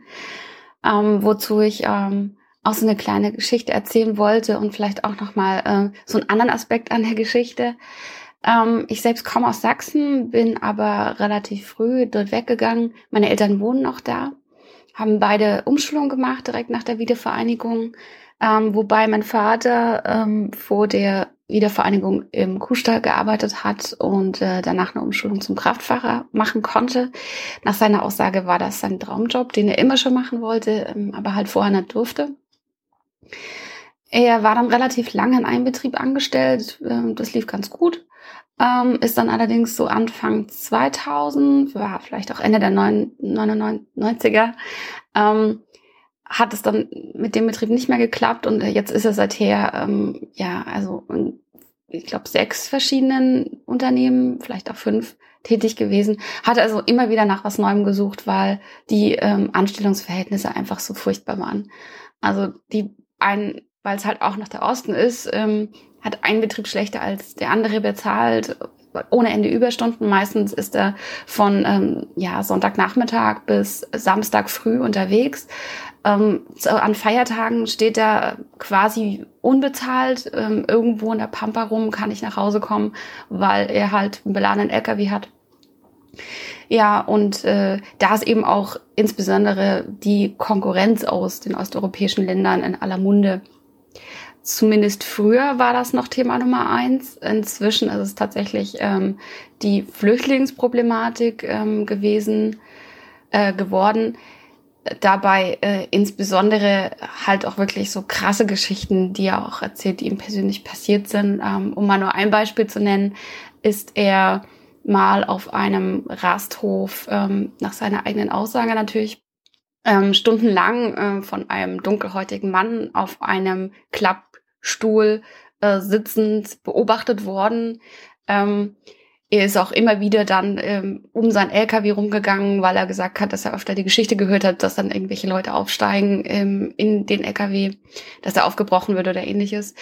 ähm, wozu ich ähm, auch so eine kleine Geschichte erzählen wollte und vielleicht auch nochmal äh, so einen anderen Aspekt an der Geschichte. Ähm, ich selbst komme aus Sachsen, bin aber relativ früh dort weggegangen. Meine Eltern wohnen noch da, haben beide Umschulung gemacht direkt nach der Wiedervereinigung ähm, wobei mein Vater ähm, vor der Wiedervereinigung im Kuhstall gearbeitet hat und äh, danach eine Umschulung zum Kraftfahrer machen konnte. Nach seiner Aussage war das sein Traumjob, den er immer schon machen wollte, ähm, aber halt vorher nicht durfte. Er war dann relativ lange in einem Betrieb angestellt, äh, das lief ganz gut. Ähm, ist dann allerdings so Anfang 2000, war vielleicht auch Ende der 99er, ähm, hat es dann mit dem Betrieb nicht mehr geklappt und jetzt ist er seither, ähm, ja, also ich glaube, sechs verschiedenen Unternehmen, vielleicht auch fünf, tätig gewesen, hat also immer wieder nach was Neuem gesucht, weil die ähm, Anstellungsverhältnisse einfach so furchtbar waren. Also die ein, weil es halt auch noch der Osten ist, ähm, hat ein Betrieb schlechter als der andere bezahlt, ohne Ende Überstunden. Meistens ist er von ähm, ja, Sonntagnachmittag bis Samstag früh unterwegs. Ähm, an Feiertagen steht er quasi unbezahlt ähm, irgendwo in der Pampa rum, kann nicht nach Hause kommen, weil er halt einen beladenen LKW hat. Ja, und äh, da ist eben auch insbesondere die Konkurrenz aus den osteuropäischen Ländern in aller Munde. Zumindest früher war das noch Thema Nummer eins. Inzwischen ist es tatsächlich ähm, die Flüchtlingsproblematik ähm, gewesen, äh, geworden dabei äh, insbesondere halt auch wirklich so krasse Geschichten, die er auch erzählt, die ihm persönlich passiert sind. Ähm, um mal nur ein Beispiel zu nennen, ist er mal auf einem Rasthof ähm, nach seiner eigenen Aussage natürlich ähm, stundenlang äh, von einem dunkelhäutigen Mann auf einem Klappstuhl äh, sitzend beobachtet worden. Ähm, er ist auch immer wieder dann ähm, um sein LKW rumgegangen, weil er gesagt hat, dass er öfter die Geschichte gehört hat, dass dann irgendwelche Leute aufsteigen ähm, in den LKW, dass er aufgebrochen wird oder ähnliches.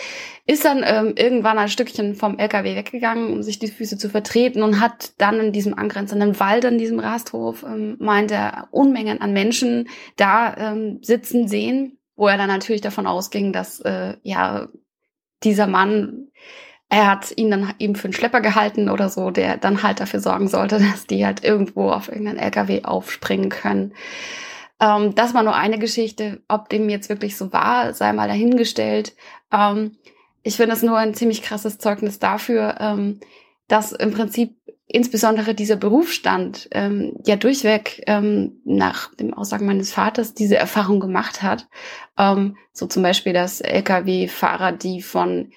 Ist dann ähm, irgendwann ein Stückchen vom LKW weggegangen, um sich die Füße zu vertreten und hat dann in diesem angrenzenden Wald, an diesem Rasthof, ähm, meint er, Unmengen an Menschen da ähm, sitzen sehen, wo er dann natürlich davon ausging, dass äh, ja dieser Mann er hat ihn dann eben für einen Schlepper gehalten oder so, der dann halt dafür sorgen sollte, dass die halt irgendwo auf irgendeinen LKW aufspringen können. Ähm, das war nur eine Geschichte. Ob dem jetzt wirklich so war, sei mal dahingestellt. Ähm, ich finde es nur ein ziemlich krasses Zeugnis dafür, ähm, dass im Prinzip insbesondere dieser Berufsstand ähm, ja durchweg ähm, nach dem Aussagen meines Vaters diese Erfahrung gemacht hat. Ähm, so zum Beispiel, dass Lkw-Fahrer, die von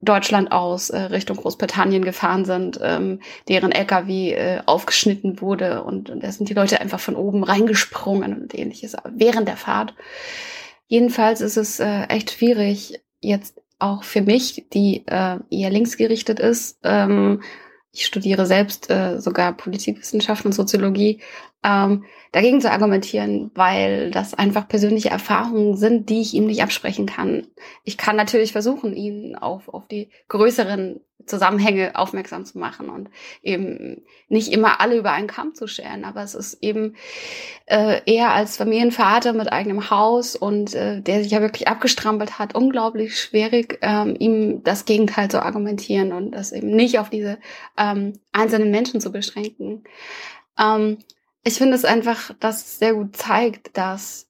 Deutschland aus äh, Richtung Großbritannien gefahren sind, ähm, deren LKW äh, aufgeschnitten wurde und, und da sind die Leute einfach von oben reingesprungen und ähnliches während der Fahrt. Jedenfalls ist es äh, echt schwierig, jetzt auch für mich, die äh, eher linksgerichtet ist, ähm, ich studiere selbst äh, sogar Politikwissenschaften und Soziologie, ähm, dagegen zu argumentieren, weil das einfach persönliche Erfahrungen sind, die ich ihm nicht absprechen kann. Ich kann natürlich versuchen, ihn auf, auf die größeren Zusammenhänge aufmerksam zu machen und eben nicht immer alle über einen Kamm zu scheren, aber es ist eben äh, eher als Familienvater mit eigenem Haus und äh, der sich ja wirklich abgestrampelt hat, unglaublich schwierig, ähm, ihm das Gegenteil zu argumentieren und das eben nicht auf diese ähm, einzelnen Menschen zu beschränken. Ähm, ich finde es einfach, dass es sehr gut zeigt, dass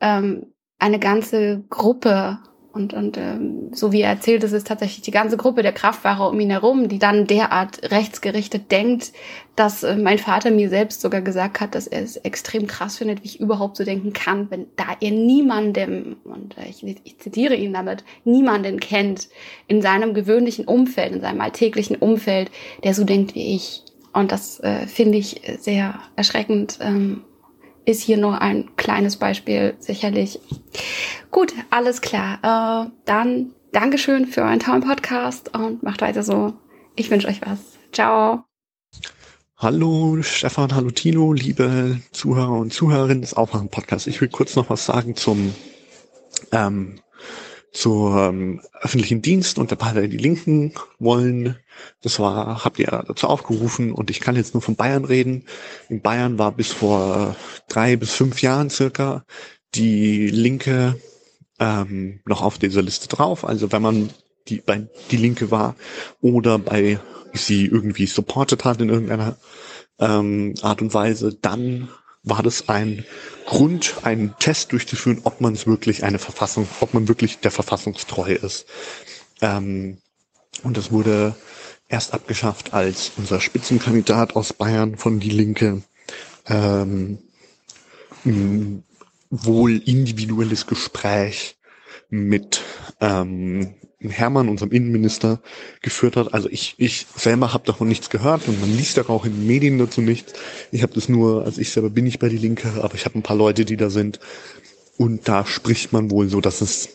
ähm, eine ganze Gruppe und, und ähm, so wie er erzählt, es ist tatsächlich die ganze Gruppe der Kraftfahrer um ihn herum, die dann derart rechtsgerichtet denkt, dass äh, mein Vater mir selbst sogar gesagt hat, dass er es extrem krass findet, wie ich überhaupt so denken kann, wenn da er niemandem, und äh, ich, ich zitiere ihn damit, niemanden kennt in seinem gewöhnlichen Umfeld, in seinem alltäglichen Umfeld, der so denkt wie ich. Und das äh, finde ich sehr erschreckend. Ähm, ist hier nur ein kleines Beispiel, sicherlich. Gut, alles klar. Äh, dann Dankeschön für euren tollen Podcast und macht weiter so. Ich wünsche euch was. Ciao. Hallo Stefan, hallo Tino, liebe Zuhörer und Zuhörerinnen des Aufwachen-Podcasts. Ich will kurz noch was sagen zum ähm, zum ähm, öffentlichen Dienst und der Partei Die Linken wollen. Das war, habt ihr dazu aufgerufen und ich kann jetzt nur von Bayern reden. In Bayern war bis vor drei bis fünf Jahren circa die Linke ähm, noch auf dieser Liste drauf. Also wenn man die bei die Linke war oder bei sie irgendwie supported hat in irgendeiner ähm, Art und Weise, dann war das ein Grund, einen Test durchzuführen, ob man es wirklich eine Verfassung, ob man wirklich der Verfassungstreu ist. Ähm, und das wurde erst abgeschafft, als unser Spitzenkandidat aus Bayern von Die Linke ähm, wohl individuelles Gespräch mit ähm, Hermann, unserem Innenminister, geführt hat. Also ich, ich selber habe davon nichts gehört und man liest auch in den Medien dazu nichts. Ich habe das nur, also ich selber bin nicht bei die Linke, aber ich habe ein paar Leute, die da sind. Und da spricht man wohl so, dass es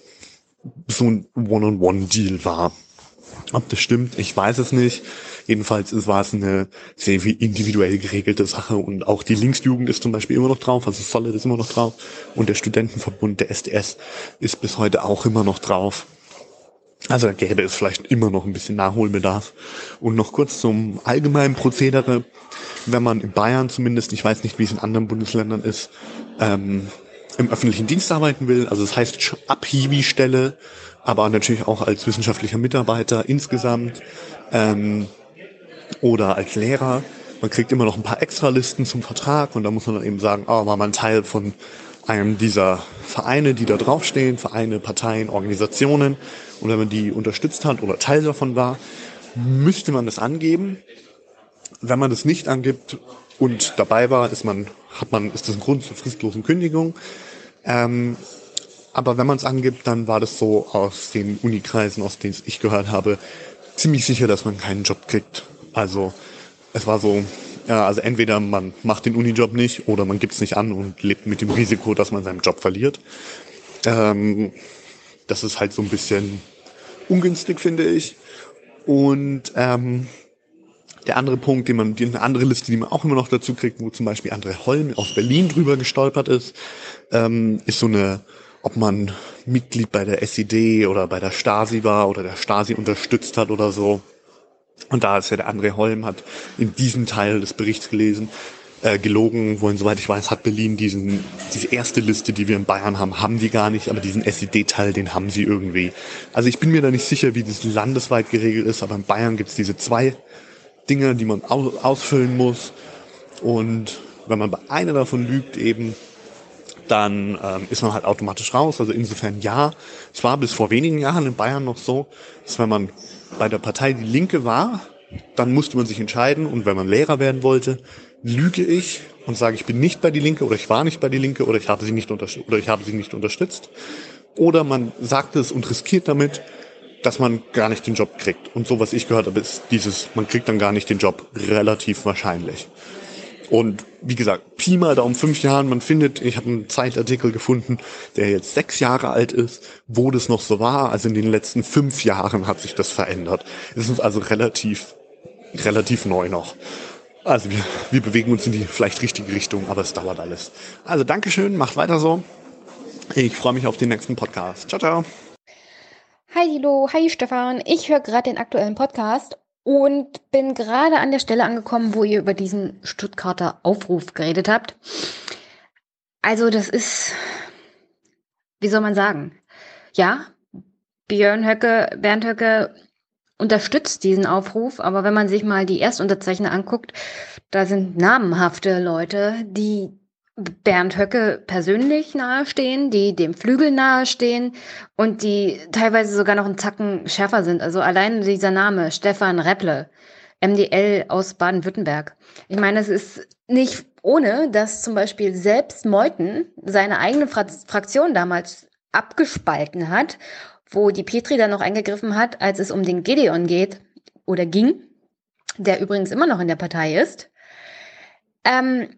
so ein One-on-One-Deal war. Ob das stimmt, ich weiß es nicht. Jedenfalls war es eine sehr individuell geregelte Sache und auch die Linksjugend ist zum Beispiel immer noch drauf, also Solid ist immer noch drauf und der Studentenverbund, der SDS, ist bis heute auch immer noch drauf. Also da gäbe es vielleicht immer noch ein bisschen Nachholbedarf. Und noch kurz zum allgemeinen Prozedere. Wenn man in Bayern zumindest, ich weiß nicht, wie es in anderen Bundesländern ist, ähm, im öffentlichen Dienst arbeiten will, also das heißt Abhiwi-Stelle, aber natürlich auch als wissenschaftlicher Mitarbeiter insgesamt ähm, oder als Lehrer. Man kriegt immer noch ein paar Extralisten zum Vertrag und da muss man dann eben sagen, oh, war man Teil von einem dieser Vereine, die da draufstehen, Vereine, Parteien, Organisationen. Und wenn man die unterstützt hat oder Teil davon war, müsste man das angeben. Wenn man das nicht angibt und dabei war, ist man, hat man, ist das ein Grund zur fristlosen Kündigung. Ähm, aber wenn man es angibt, dann war das so aus den Unikreisen, aus denen ich gehört habe, ziemlich sicher, dass man keinen Job kriegt. Also es war so, ja, also entweder man macht den Unijob nicht oder man gibt es nicht an und lebt mit dem Risiko, dass man seinen Job verliert. Ähm, das ist halt so ein bisschen ungünstig, finde ich. Und ähm, der andere Punkt, den man, die, eine andere Liste, die man auch immer noch dazu kriegt, wo zum Beispiel André Holm aus Berlin drüber gestolpert ist, ähm, ist so eine, ob man Mitglied bei der SED oder bei der Stasi war oder der Stasi unterstützt hat oder so. Und da ist ja der André Holm hat in diesem Teil des Berichts gelesen, äh, gelogen, wollen, soweit ich weiß, hat Berlin diesen, diese erste Liste, die wir in Bayern haben, haben die gar nicht, aber diesen SED-Teil, den haben sie irgendwie. Also ich bin mir da nicht sicher, wie das landesweit geregelt ist, aber in Bayern gibt es diese zwei Dinge, die man aus, ausfüllen muss. Und wenn man bei einer davon lügt, eben, dann ähm, ist man halt automatisch raus. Also insofern ja. Es war bis vor wenigen Jahren in Bayern noch so, dass wenn man bei der Partei Die Linke war, dann musste man sich entscheiden und wenn man Lehrer werden wollte, lüge ich und sage, ich bin nicht bei Die Linke oder ich war nicht bei Die Linke oder ich habe sie nicht unterstützt oder ich habe sie nicht unterstützt. Oder man sagt es und riskiert damit, dass man gar nicht den Job kriegt. Und so, was ich gehört habe, ist dieses, man kriegt dann gar nicht den Job relativ wahrscheinlich. Und wie gesagt, Pi mal da um fünf Jahren, man findet, ich habe einen Zeitartikel gefunden, der jetzt sechs Jahre alt ist, wo das noch so war. Also in den letzten fünf Jahren hat sich das verändert. Es ist also relativ, relativ neu noch. Also wir, wir bewegen uns in die vielleicht richtige Richtung, aber es dauert alles. Also Dankeschön, macht weiter so. Ich freue mich auf den nächsten Podcast. Ciao, ciao. Hi Dilo, hi Stefan. Ich höre gerade den aktuellen Podcast und bin gerade an der Stelle angekommen, wo ihr über diesen Stuttgarter Aufruf geredet habt. Also das ist, wie soll man sagen? Ja, Björn Höcke, Bernd Höcke unterstützt diesen Aufruf, aber wenn man sich mal die Erstunterzeichner anguckt, da sind namenhafte Leute, die Bernd Höcke persönlich nahestehen, die dem Flügel nahestehen und die teilweise sogar noch einen Zacken schärfer sind. Also allein dieser Name, Stefan Repple, MDL aus Baden-Württemberg. Ich meine, es ist nicht ohne, dass zum Beispiel selbst Meuthen seine eigene Fra Fraktion damals abgespalten hat, wo die Petri dann noch eingegriffen hat, als es um den Gedeon geht oder ging, der übrigens immer noch in der Partei ist. Ähm,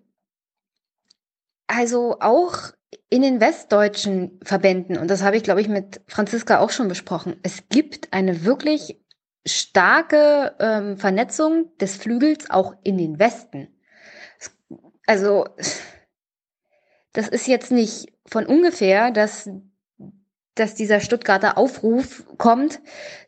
also auch in den westdeutschen Verbänden, und das habe ich, glaube ich, mit Franziska auch schon besprochen, es gibt eine wirklich starke ähm, Vernetzung des Flügels auch in den Westen. Also das ist jetzt nicht von ungefähr, dass, dass dieser Stuttgarter Aufruf kommt.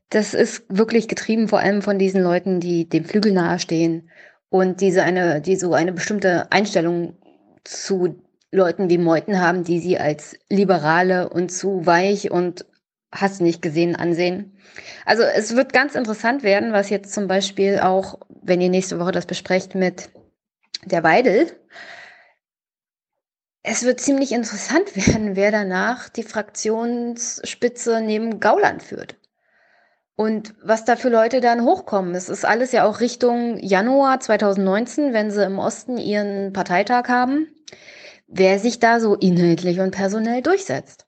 Das ist wirklich getrieben vor allem von diesen Leuten, die dem Flügel nahestehen und diese eine, die so eine bestimmte Einstellung zu Leuten wie Meuthen haben, die sie als liberale und zu weich und hast nicht gesehen ansehen. Also es wird ganz interessant werden, was jetzt zum Beispiel auch, wenn ihr nächste Woche das besprecht mit der Weidel, es wird ziemlich interessant werden, wer danach die Fraktionsspitze neben Gauland führt. Und was da für Leute dann hochkommen. Es ist alles ja auch Richtung Januar 2019, wenn sie im Osten ihren Parteitag haben wer sich da so inhaltlich und personell durchsetzt.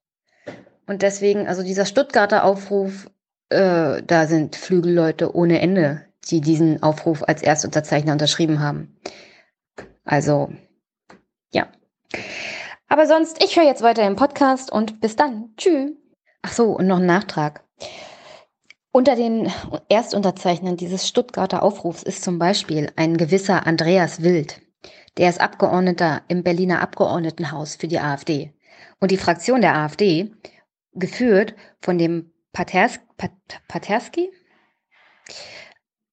Und deswegen, also dieser Stuttgarter Aufruf, äh, da sind Flügelleute ohne Ende, die diesen Aufruf als Erstunterzeichner unterschrieben haben. Also, ja. Aber sonst, ich höre jetzt weiter im Podcast und bis dann. Tschüss. Ach so, und noch ein Nachtrag. Unter den Erstunterzeichnern dieses Stuttgarter Aufrufs ist zum Beispiel ein gewisser Andreas Wild. Der ist Abgeordneter im Berliner Abgeordnetenhaus für die AfD. Und die Fraktion der AfD, geführt von dem Paters Pat Paterski,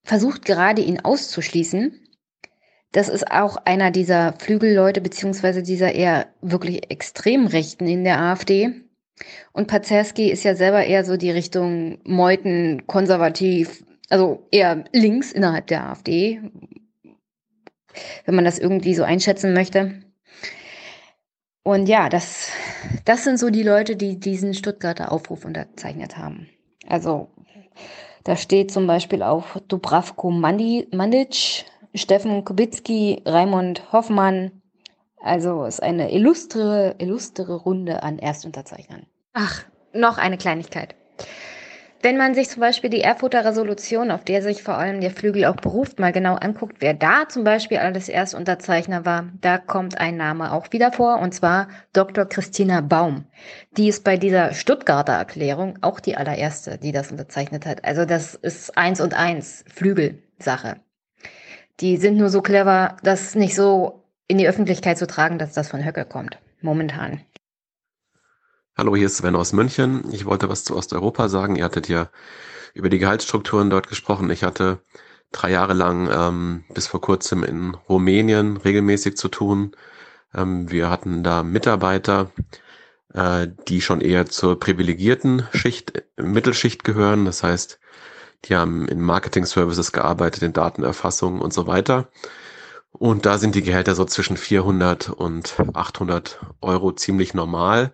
versucht gerade ihn auszuschließen. Das ist auch einer dieser Flügelleute, beziehungsweise dieser eher wirklich Extremrechten in der AfD. Und Pazerski ist ja selber eher so die Richtung Meuten, konservativ, also eher links innerhalb der AfD, wenn man das irgendwie so einschätzen möchte. Und ja, das, das sind so die Leute, die diesen Stuttgarter Aufruf unterzeichnet haben. Also da steht zum Beispiel auch Dubravko Mandic, Steffen Kubicki, Raimund Hoffmann. Also es ist eine illustre, illustre Runde an Erstunterzeichnern. Ach, noch eine Kleinigkeit. Wenn man sich zum Beispiel die Erfurter Resolution, auf der sich vor allem der Flügel auch beruft, mal genau anguckt, wer da zum Beispiel alles Erstunterzeichner war, da kommt ein Name auch wieder vor, und zwar Dr. Christina Baum. Die ist bei dieser Stuttgarter Erklärung auch die allererste, die das unterzeichnet hat. Also das ist eins und eins Flügelsache. Die sind nur so clever, das nicht so in die Öffentlichkeit zu tragen, dass das von Höcke kommt. Momentan. Hallo, hier ist Sven aus München. Ich wollte was zu Osteuropa sagen. Ihr hattet ja über die Gehaltsstrukturen dort gesprochen. Ich hatte drei Jahre lang ähm, bis vor kurzem in Rumänien regelmäßig zu tun. Ähm, wir hatten da Mitarbeiter, äh, die schon eher zur privilegierten Schicht, Mittelschicht gehören. Das heißt, die haben in Marketing-Services gearbeitet, in Datenerfassung und so weiter. Und da sind die Gehälter so zwischen 400 und 800 Euro ziemlich normal.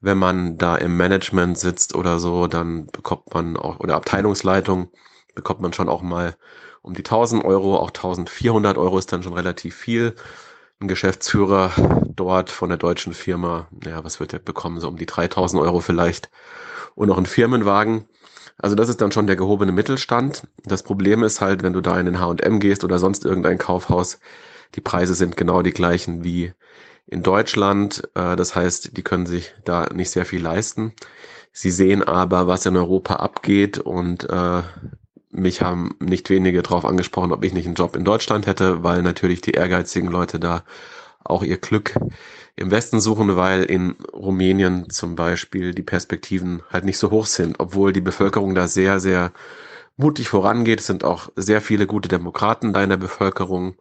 Wenn man da im Management sitzt oder so, dann bekommt man auch, oder Abteilungsleitung, bekommt man schon auch mal um die 1000 Euro, auch 1400 Euro ist dann schon relativ viel. Ein Geschäftsführer dort von der deutschen Firma, ja, was wird er bekommen? So um die 3000 Euro vielleicht. Und noch ein Firmenwagen. Also das ist dann schon der gehobene Mittelstand. Das Problem ist halt, wenn du da in den H&M gehst oder sonst irgendein Kaufhaus, die Preise sind genau die gleichen wie in Deutschland. Äh, das heißt, die können sich da nicht sehr viel leisten. Sie sehen aber, was in Europa abgeht und äh, mich haben nicht wenige darauf angesprochen, ob ich nicht einen Job in Deutschland hätte, weil natürlich die ehrgeizigen Leute da auch ihr Glück im Westen suchen, weil in Rumänien zum Beispiel die Perspektiven halt nicht so hoch sind, obwohl die Bevölkerung da sehr, sehr mutig vorangeht. Es sind auch sehr viele gute Demokraten da in der Bevölkerung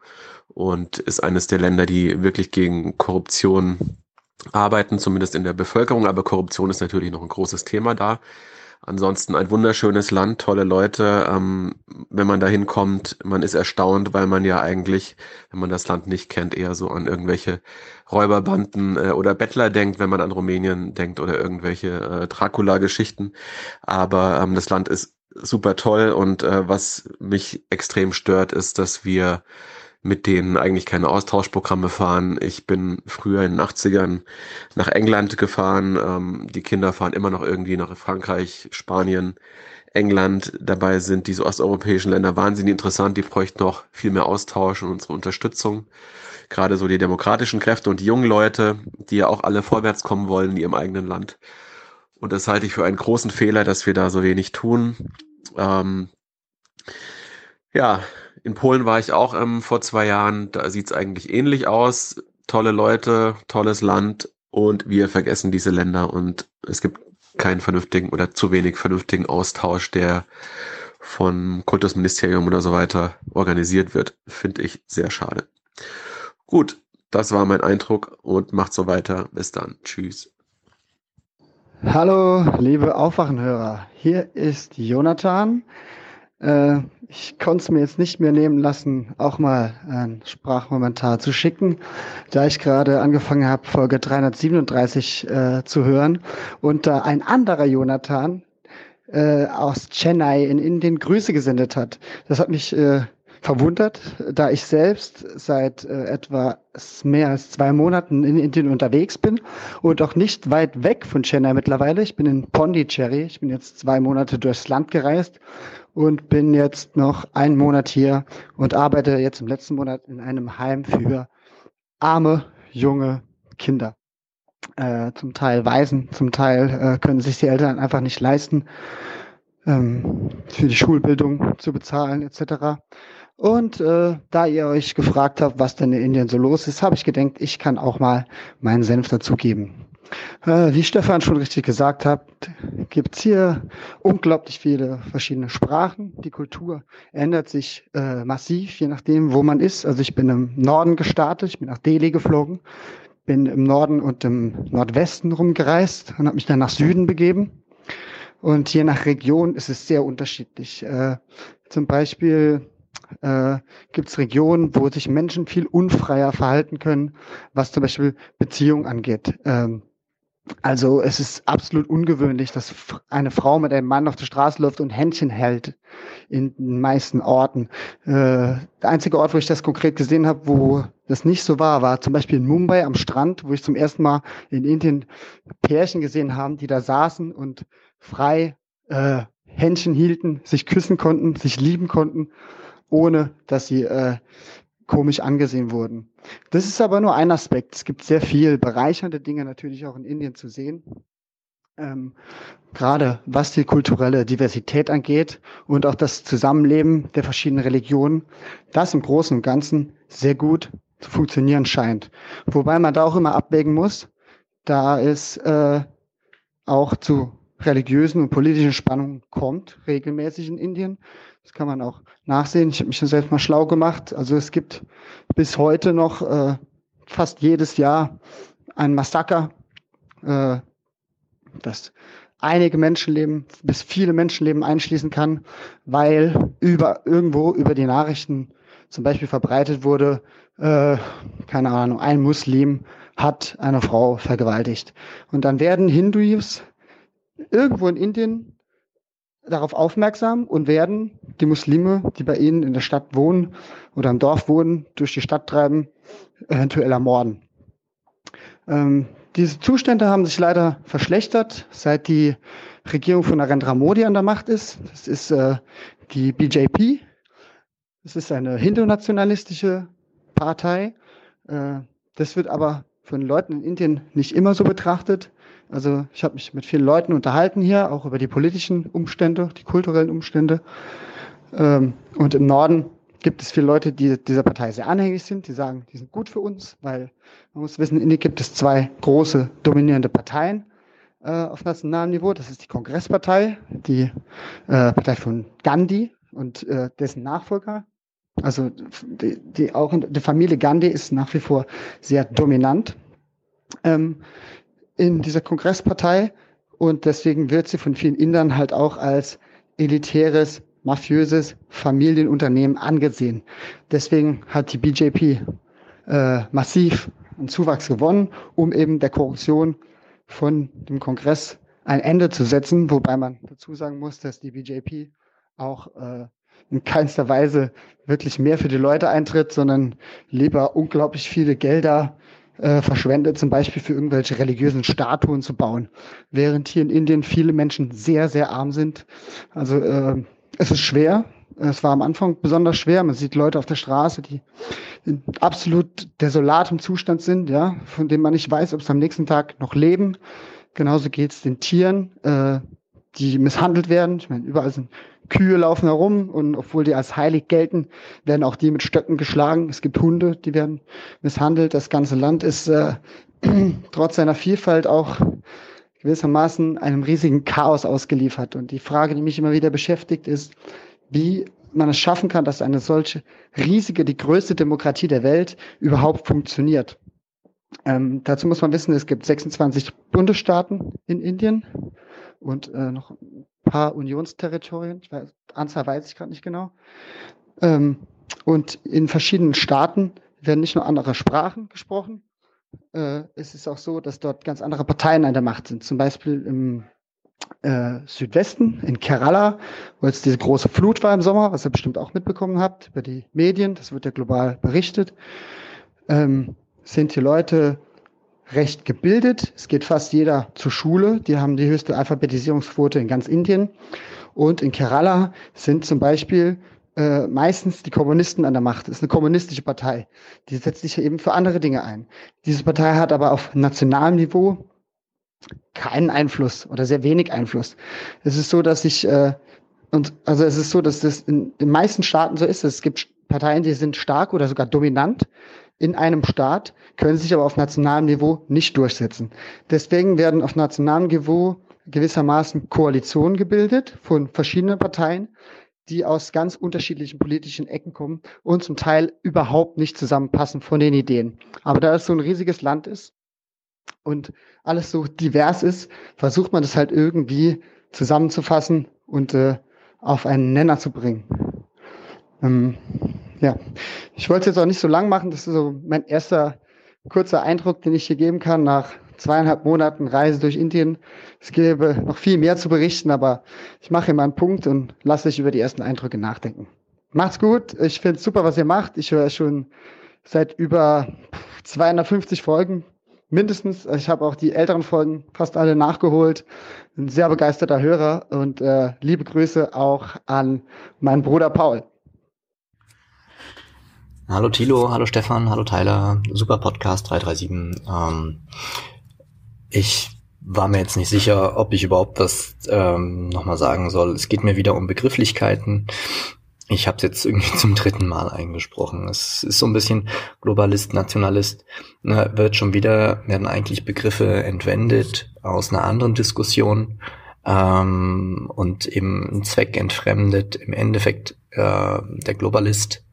und ist eines der Länder, die wirklich gegen Korruption arbeiten, zumindest in der Bevölkerung. Aber Korruption ist natürlich noch ein großes Thema da. Ansonsten ein wunderschönes Land, tolle Leute. Ähm, wenn man da hinkommt, man ist erstaunt, weil man ja eigentlich, wenn man das Land nicht kennt, eher so an irgendwelche Räuberbanden äh, oder Bettler denkt, wenn man an Rumänien denkt oder irgendwelche äh, Dracula-Geschichten. Aber ähm, das Land ist super toll und äh, was mich extrem stört, ist, dass wir mit denen eigentlich keine Austauschprogramme fahren. Ich bin früher in den 80ern nach England gefahren. Ähm, die Kinder fahren immer noch irgendwie nach Frankreich, Spanien, England. Dabei sind diese osteuropäischen Länder wahnsinnig interessant. Die bräuchten noch viel mehr Austausch und unsere Unterstützung. Gerade so die demokratischen Kräfte und die jungen Leute, die ja auch alle vorwärts kommen wollen in ihrem eigenen Land. Und das halte ich für einen großen Fehler, dass wir da so wenig tun. Ähm, ja, in Polen war ich auch ähm, vor zwei Jahren. Da sieht's eigentlich ähnlich aus. Tolle Leute, tolles Land und wir vergessen diese Länder und es gibt keinen vernünftigen oder zu wenig vernünftigen Austausch, der vom Kultusministerium oder so weiter organisiert wird. Finde ich sehr schade. Gut, das war mein Eindruck und macht so weiter. Bis dann. Tschüss. Hallo, liebe Aufwachenhörer. Hier ist Jonathan. Äh, ich konnte es mir jetzt nicht mehr nehmen lassen, auch mal ein Sprachmomentar zu schicken, da ich gerade angefangen habe, Folge 337 äh, zu hören und da ein anderer Jonathan äh, aus Chennai in Indien Grüße gesendet hat. Das hat mich äh, verwundert, da ich selbst seit äh, etwa mehr als zwei Monaten in Indien unterwegs bin und auch nicht weit weg von Chennai mittlerweile. Ich bin in Pondicherry. Ich bin jetzt zwei Monate durchs Land gereist und bin jetzt noch einen Monat hier und arbeite jetzt im letzten Monat in einem Heim für arme, junge Kinder. Äh, zum Teil Waisen, zum Teil äh, können sich die Eltern einfach nicht leisten, ähm, für die Schulbildung zu bezahlen etc. Und äh, da ihr euch gefragt habt, was denn in Indien so los ist, habe ich gedacht, ich kann auch mal meinen Senf dazugeben. Äh, wie Stefan schon richtig gesagt hat, gibt es hier unglaublich viele verschiedene Sprachen. Die Kultur ändert sich äh, massiv, je nachdem, wo man ist. Also ich bin im Norden gestartet, ich bin nach Delhi geflogen, bin im Norden und im Nordwesten rumgereist und habe mich dann nach Süden begeben. Und je nach Region ist es sehr unterschiedlich. Äh, zum Beispiel äh, gibt es Regionen, wo sich Menschen viel unfreier verhalten können, was zum Beispiel Beziehungen angeht. Ähm, also es ist absolut ungewöhnlich, dass eine Frau mit einem Mann auf der Straße läuft und Händchen hält in den meisten Orten. Äh, der einzige Ort, wo ich das konkret gesehen habe, wo das nicht so war, war zum Beispiel in Mumbai am Strand, wo ich zum ersten Mal in Indien Pärchen gesehen haben, die da saßen und frei äh, Händchen hielten, sich küssen konnten, sich lieben konnten, ohne dass sie äh, komisch angesehen wurden. Das ist aber nur ein Aspekt. Es gibt sehr viel bereichernde Dinge natürlich auch in Indien zu sehen. Ähm, gerade was die kulturelle Diversität angeht und auch das Zusammenleben der verschiedenen Religionen, das im Großen und Ganzen sehr gut zu funktionieren scheint. Wobei man da auch immer abwägen muss, da es äh, auch zu religiösen und politischen Spannungen kommt, regelmäßig in Indien. Das kann man auch nachsehen. Ich habe mich schon selbst mal schlau gemacht. Also es gibt bis heute noch äh, fast jedes Jahr ein Massaker, äh, das einige Menschenleben bis viele Menschenleben einschließen kann, weil über irgendwo über die Nachrichten zum Beispiel verbreitet wurde, äh, keine Ahnung, ein Muslim hat eine Frau vergewaltigt. Und dann werden Hindus irgendwo in Indien darauf aufmerksam und werden die Muslime, die bei ihnen in der Stadt wohnen oder im Dorf wohnen, durch die Stadt treiben, eventuell ermorden. Ähm, diese Zustände haben sich leider verschlechtert, seit die Regierung von Narendra Modi an der Macht ist. Das ist äh, die BJP. Das ist eine hindu-nationalistische Partei. Äh, das wird aber von Leuten in Indien nicht immer so betrachtet. Also ich habe mich mit vielen Leuten unterhalten hier, auch über die politischen Umstände, die kulturellen Umstände. Ähm, und im Norden gibt es viele Leute, die dieser Partei sehr anhängig sind, die sagen, die sind gut für uns, weil man muss wissen, in Indien gibt es zwei große dominierende Parteien äh, auf nationalem Niveau. Das ist die Kongresspartei, die äh, Partei von Gandhi und äh, dessen Nachfolger. Also die, die auch die Familie Gandhi ist nach wie vor sehr dominant ähm, in dieser Kongresspartei und deswegen wird sie von vielen Indern halt auch als elitäres mafiöses Familienunternehmen angesehen. Deswegen hat die BJP äh, massiv einen Zuwachs gewonnen, um eben der Korruption von dem Kongress ein Ende zu setzen, wobei man dazu sagen muss, dass die BJP auch äh, in keinster Weise wirklich mehr für die Leute eintritt, sondern lieber unglaublich viele Gelder äh, verschwendet, zum Beispiel für irgendwelche religiösen Statuen zu bauen, während hier in Indien viele Menschen sehr, sehr arm sind. Also äh, es ist schwer. Es war am Anfang besonders schwer. Man sieht Leute auf der Straße, die in absolut desolatem Zustand sind, ja, von dem man nicht weiß, ob sie am nächsten Tag noch leben. Genauso geht es den Tieren, äh, die misshandelt werden. Ich meine, überall sind Kühe laufen herum und obwohl die als heilig gelten, werden auch die mit Stöcken geschlagen. Es gibt Hunde, die werden misshandelt. Das ganze Land ist äh, trotz seiner Vielfalt auch gewissermaßen einem riesigen Chaos ausgeliefert. Und die Frage, die mich immer wieder beschäftigt, ist, wie man es schaffen kann, dass eine solche riesige, die größte Demokratie der Welt überhaupt funktioniert. Ähm, dazu muss man wissen, es gibt 26 Bundesstaaten in Indien und äh, noch paar Unionsterritorien. Ich weiß, Anzahl weiß ich gerade nicht genau. Ähm, und in verschiedenen Staaten werden nicht nur andere Sprachen gesprochen, äh, es ist auch so, dass dort ganz andere Parteien an der Macht sind. Zum Beispiel im äh, Südwesten, in Kerala, wo jetzt diese große Flut war im Sommer, was ihr bestimmt auch mitbekommen habt über die Medien, das wird ja global berichtet, ähm, sind die Leute recht gebildet. Es geht fast jeder zur Schule. Die haben die höchste Alphabetisierungsquote in ganz Indien. Und in Kerala sind zum Beispiel äh, meistens die Kommunisten an der Macht. Das ist eine kommunistische Partei. Die setzt sich eben für andere Dinge ein. Diese Partei hat aber auf nationalem Niveau keinen Einfluss oder sehr wenig Einfluss. Es ist so, dass ich äh, und also es ist so, dass das in den meisten Staaten so ist. Es gibt Parteien, die sind stark oder sogar dominant in einem Staat, können sich aber auf nationalem Niveau nicht durchsetzen. Deswegen werden auf nationalem Niveau gewissermaßen Koalitionen gebildet von verschiedenen Parteien, die aus ganz unterschiedlichen politischen Ecken kommen und zum Teil überhaupt nicht zusammenpassen von den Ideen. Aber da es so ein riesiges Land ist und alles so divers ist, versucht man das halt irgendwie zusammenzufassen und äh, auf einen Nenner zu bringen. Ähm, ja, ich wollte es jetzt auch nicht so lang machen. Das ist so mein erster kurzer Eindruck, den ich hier geben kann nach zweieinhalb Monaten Reise durch Indien. Es gäbe noch viel mehr zu berichten, aber ich mache mal einen Punkt und lasse euch über die ersten Eindrücke nachdenken. Macht's gut. Ich finde es super, was ihr macht. Ich höre schon seit über 250 Folgen mindestens. Ich habe auch die älteren Folgen fast alle nachgeholt. Ein sehr begeisterter Hörer und äh, liebe Grüße auch an meinen Bruder Paul. Hallo Tilo, hallo Stefan, hallo Tyler, super Podcast 337. Ähm, ich war mir jetzt nicht sicher, ob ich überhaupt was ähm, nochmal sagen soll. Es geht mir wieder um Begrifflichkeiten. Ich habe es jetzt irgendwie zum dritten Mal eingesprochen. Es ist so ein bisschen Globalist, Nationalist. Ne, wird schon wieder, werden eigentlich Begriffe entwendet aus einer anderen Diskussion ähm, und eben ein Zweck entfremdet. Im Endeffekt äh, der Globalist,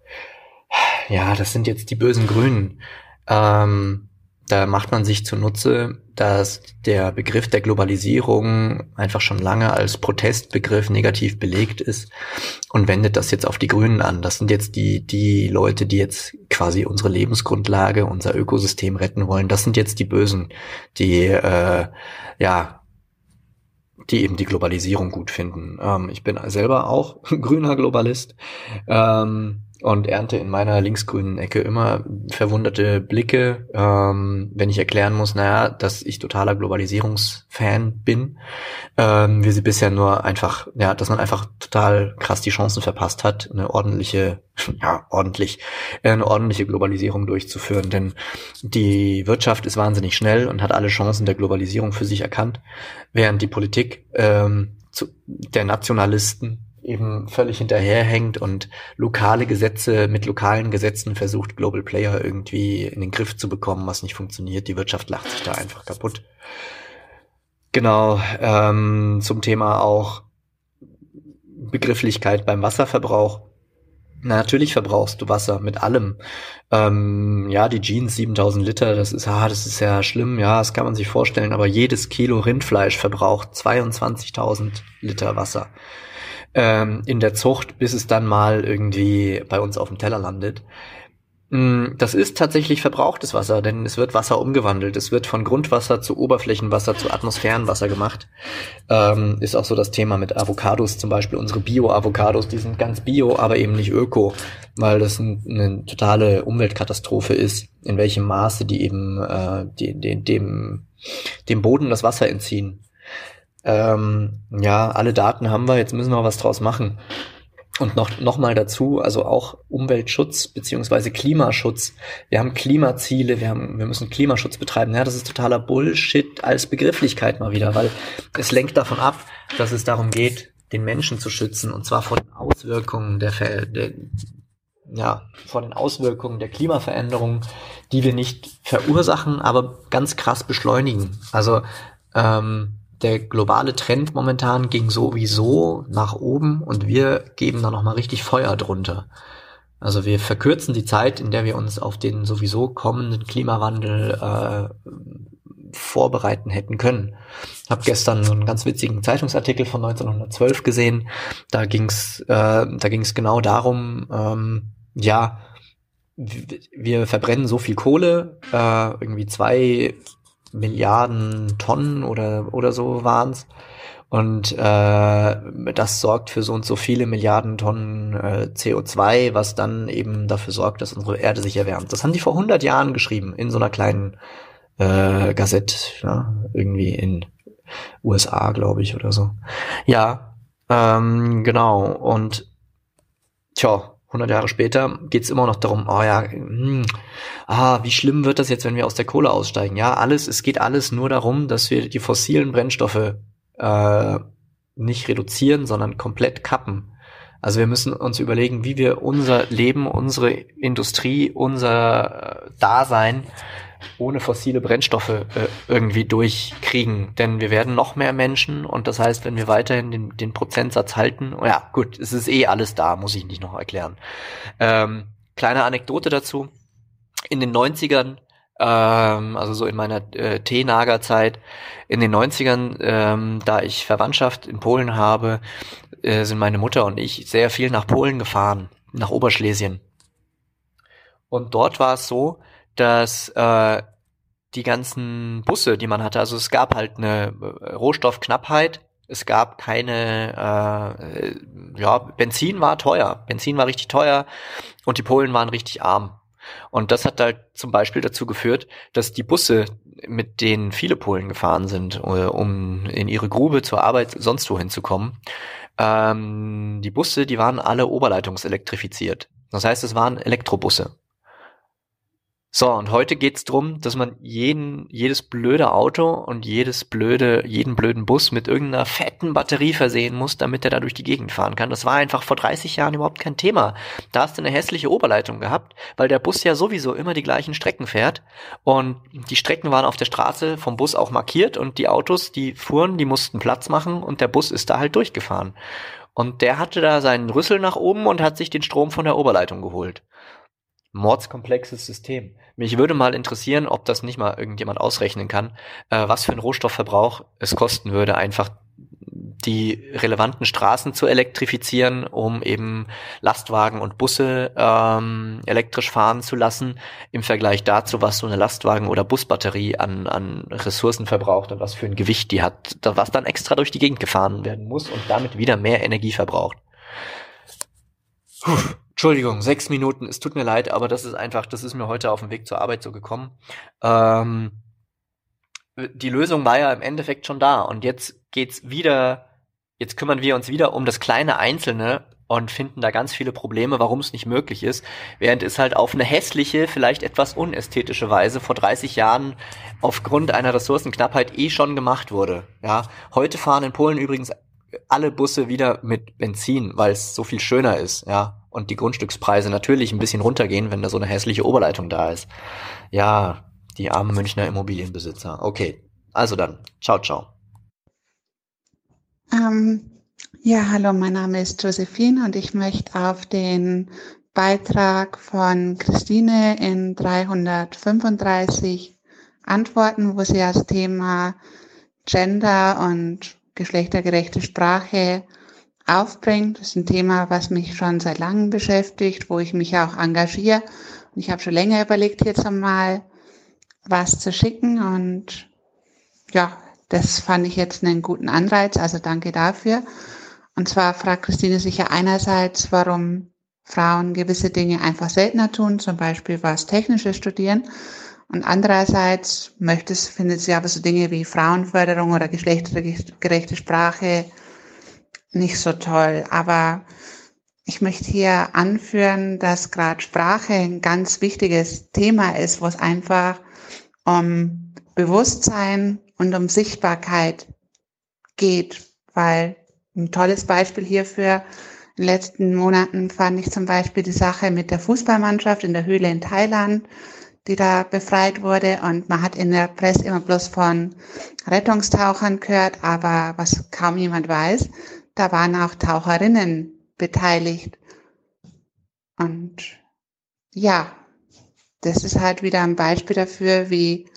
ja, das sind jetzt die bösen Grünen. Ähm, da macht man sich zunutze, dass der Begriff der Globalisierung einfach schon lange als Protestbegriff negativ belegt ist und wendet das jetzt auf die Grünen an. Das sind jetzt die, die Leute, die jetzt quasi unsere Lebensgrundlage, unser Ökosystem retten wollen. Das sind jetzt die Bösen, die, äh, ja, die eben die Globalisierung gut finden. Ähm, ich bin selber auch grüner Globalist. Ähm, und ernte in meiner linksgrünen Ecke immer verwunderte Blicke, ähm, wenn ich erklären muss, naja, dass ich totaler Globalisierungsfan bin, ähm, wie sie bisher nur einfach, ja, dass man einfach total krass die Chancen verpasst hat, eine ordentliche, ja, ordentlich, eine ordentliche Globalisierung durchzuführen. Denn die Wirtschaft ist wahnsinnig schnell und hat alle Chancen der Globalisierung für sich erkannt, während die Politik ähm, zu, der Nationalisten eben völlig hinterherhängt und lokale Gesetze mit lokalen Gesetzen versucht, Global Player irgendwie in den Griff zu bekommen, was nicht funktioniert. Die Wirtschaft lacht sich da einfach kaputt. Genau, ähm, zum Thema auch Begrifflichkeit beim Wasserverbrauch. Na, natürlich verbrauchst du Wasser mit allem. Ähm, ja, die Jeans 7000 Liter, das ist, ah, das ist ja schlimm, ja, das kann man sich vorstellen, aber jedes Kilo Rindfleisch verbraucht 22.000 Liter Wasser ähm, in der Zucht, bis es dann mal irgendwie bei uns auf dem Teller landet. Mm, das ist tatsächlich verbrauchtes Wasser, denn es wird Wasser umgewandelt. Es wird von Grundwasser zu Oberflächenwasser zu Atmosphärenwasser gemacht. Ähm, ist auch so das Thema mit Avocados zum Beispiel. Unsere Bio-Avocados, die sind ganz bio, aber eben nicht öko, weil das ein, eine totale Umweltkatastrophe ist, in welchem Maße die eben äh, die, die, dem, dem Boden das Wasser entziehen ähm, ja, alle Daten haben wir, jetzt müssen wir was draus machen. Und noch, noch mal dazu, also auch Umweltschutz beziehungsweise Klimaschutz. Wir haben Klimaziele, wir haben, wir müssen Klimaschutz betreiben. Ja, das ist totaler Bullshit als Begrifflichkeit mal wieder, weil es lenkt davon ab, dass es darum geht, den Menschen zu schützen und zwar vor den Auswirkungen der, der ja, vor den Auswirkungen der Klimaveränderung, die wir nicht verursachen, aber ganz krass beschleunigen. Also ähm, der globale Trend momentan ging sowieso nach oben und wir geben da nochmal richtig Feuer drunter. Also wir verkürzen die Zeit, in der wir uns auf den sowieso kommenden Klimawandel äh, vorbereiten hätten können. Ich habe gestern einen ganz witzigen Zeitungsartikel von 1912 gesehen. Da ging's, äh, da ging's genau darum, ähm, ja, wir verbrennen so viel Kohle, äh, irgendwie zwei Milliarden Tonnen oder, oder so waren's Und äh, das sorgt für so und so viele Milliarden Tonnen äh, CO2, was dann eben dafür sorgt, dass unsere Erde sich erwärmt. Das haben die vor 100 Jahren geschrieben, in so einer kleinen äh, Gazette, ja, irgendwie in USA, glaube ich, oder so. Ja, ähm, genau. Und tja, 100 Jahre später geht's immer noch darum, oh ja, hm, ah, wie schlimm wird das jetzt, wenn wir aus der Kohle aussteigen? Ja, alles, es geht alles nur darum, dass wir die fossilen Brennstoffe äh, nicht reduzieren, sondern komplett kappen. Also wir müssen uns überlegen, wie wir unser Leben, unsere Industrie, unser Dasein ohne fossile Brennstoffe äh, irgendwie durchkriegen. Denn wir werden noch mehr Menschen und das heißt, wenn wir weiterhin den, den Prozentsatz halten, oh ja gut, es ist eh alles da, muss ich nicht noch erklären. Ähm, kleine Anekdote dazu. In den 90ern ähm, also so in meiner äh, T-Nager-Zeit, in den 90ern, ähm, da ich Verwandtschaft in Polen habe, äh, sind meine Mutter und ich sehr viel nach Polen gefahren, nach Oberschlesien. Und dort war es so, dass äh, die ganzen Busse, die man hatte, also es gab halt eine äh, Rohstoffknappheit, es gab keine, äh, ja, Benzin war teuer, Benzin war richtig teuer und die Polen waren richtig arm. Und das hat halt zum Beispiel dazu geführt, dass die Busse, mit denen viele Polen gefahren sind, äh, um in ihre Grube zur Arbeit sonst wohin zu kommen, ähm, die Busse, die waren alle oberleitungselektrifiziert. Das heißt, es waren Elektrobusse. So, und heute geht's drum, dass man jeden, jedes blöde Auto und jedes blöde, jeden blöden Bus mit irgendeiner fetten Batterie versehen muss, damit er da durch die Gegend fahren kann. Das war einfach vor 30 Jahren überhaupt kein Thema. Da hast du eine hässliche Oberleitung gehabt, weil der Bus ja sowieso immer die gleichen Strecken fährt. Und die Strecken waren auf der Straße vom Bus auch markiert und die Autos, die fuhren, die mussten Platz machen und der Bus ist da halt durchgefahren. Und der hatte da seinen Rüssel nach oben und hat sich den Strom von der Oberleitung geholt. Mordskomplexes System. Mich würde mal interessieren, ob das nicht mal irgendjemand ausrechnen kann, äh, was für einen Rohstoffverbrauch es kosten würde, einfach die relevanten Straßen zu elektrifizieren, um eben Lastwagen und Busse ähm, elektrisch fahren zu lassen, im Vergleich dazu, was so eine Lastwagen- oder Busbatterie an, an Ressourcen verbraucht und was für ein Gewicht die hat, was dann extra durch die Gegend gefahren werden muss und damit wieder mehr Energie verbraucht. Puh, Entschuldigung, sechs Minuten, es tut mir leid, aber das ist einfach, das ist mir heute auf dem Weg zur Arbeit so gekommen. Ähm, die Lösung war ja im Endeffekt schon da und jetzt geht's wieder, jetzt kümmern wir uns wieder um das kleine Einzelne und finden da ganz viele Probleme, warum es nicht möglich ist, während es halt auf eine hässliche, vielleicht etwas unästhetische Weise vor 30 Jahren aufgrund einer Ressourcenknappheit eh schon gemacht wurde. Ja, heute fahren in Polen übrigens alle Busse wieder mit Benzin, weil es so viel schöner ist, ja, und die Grundstückspreise natürlich ein bisschen runtergehen, wenn da so eine hässliche Oberleitung da ist. Ja, die armen Münchner Immobilienbesitzer. Okay, also dann, ciao, ciao. Ähm, ja, hallo, mein Name ist Josephine und ich möchte auf den Beitrag von Christine in 335 antworten, wo sie das Thema Gender und geschlechtergerechte Sprache aufbringt. Das ist ein Thema, was mich schon seit langem beschäftigt, wo ich mich auch engagiere. Und ich habe schon länger überlegt, jetzt einmal was zu schicken und ja, das fand ich jetzt einen guten Anreiz, also danke dafür. Und zwar fragt Christine sich ja einerseits, warum Frauen gewisse Dinge einfach seltener tun, zum Beispiel was Technisches studieren. Und andererseits möchte findet sie aber so Dinge wie Frauenförderung oder geschlechtergerechte Sprache nicht so toll. Aber ich möchte hier anführen, dass gerade Sprache ein ganz wichtiges Thema ist, wo es einfach um Bewusstsein und um Sichtbarkeit geht, weil ein tolles Beispiel hierfür in den letzten Monaten fand ich zum Beispiel die Sache mit der Fußballmannschaft in der Höhle in Thailand, die da befreit wurde. Und man hat in der Presse immer bloß von Rettungstauchern gehört, aber was kaum jemand weiß, da waren auch Taucherinnen beteiligt. Und ja, das ist halt wieder ein Beispiel dafür, wie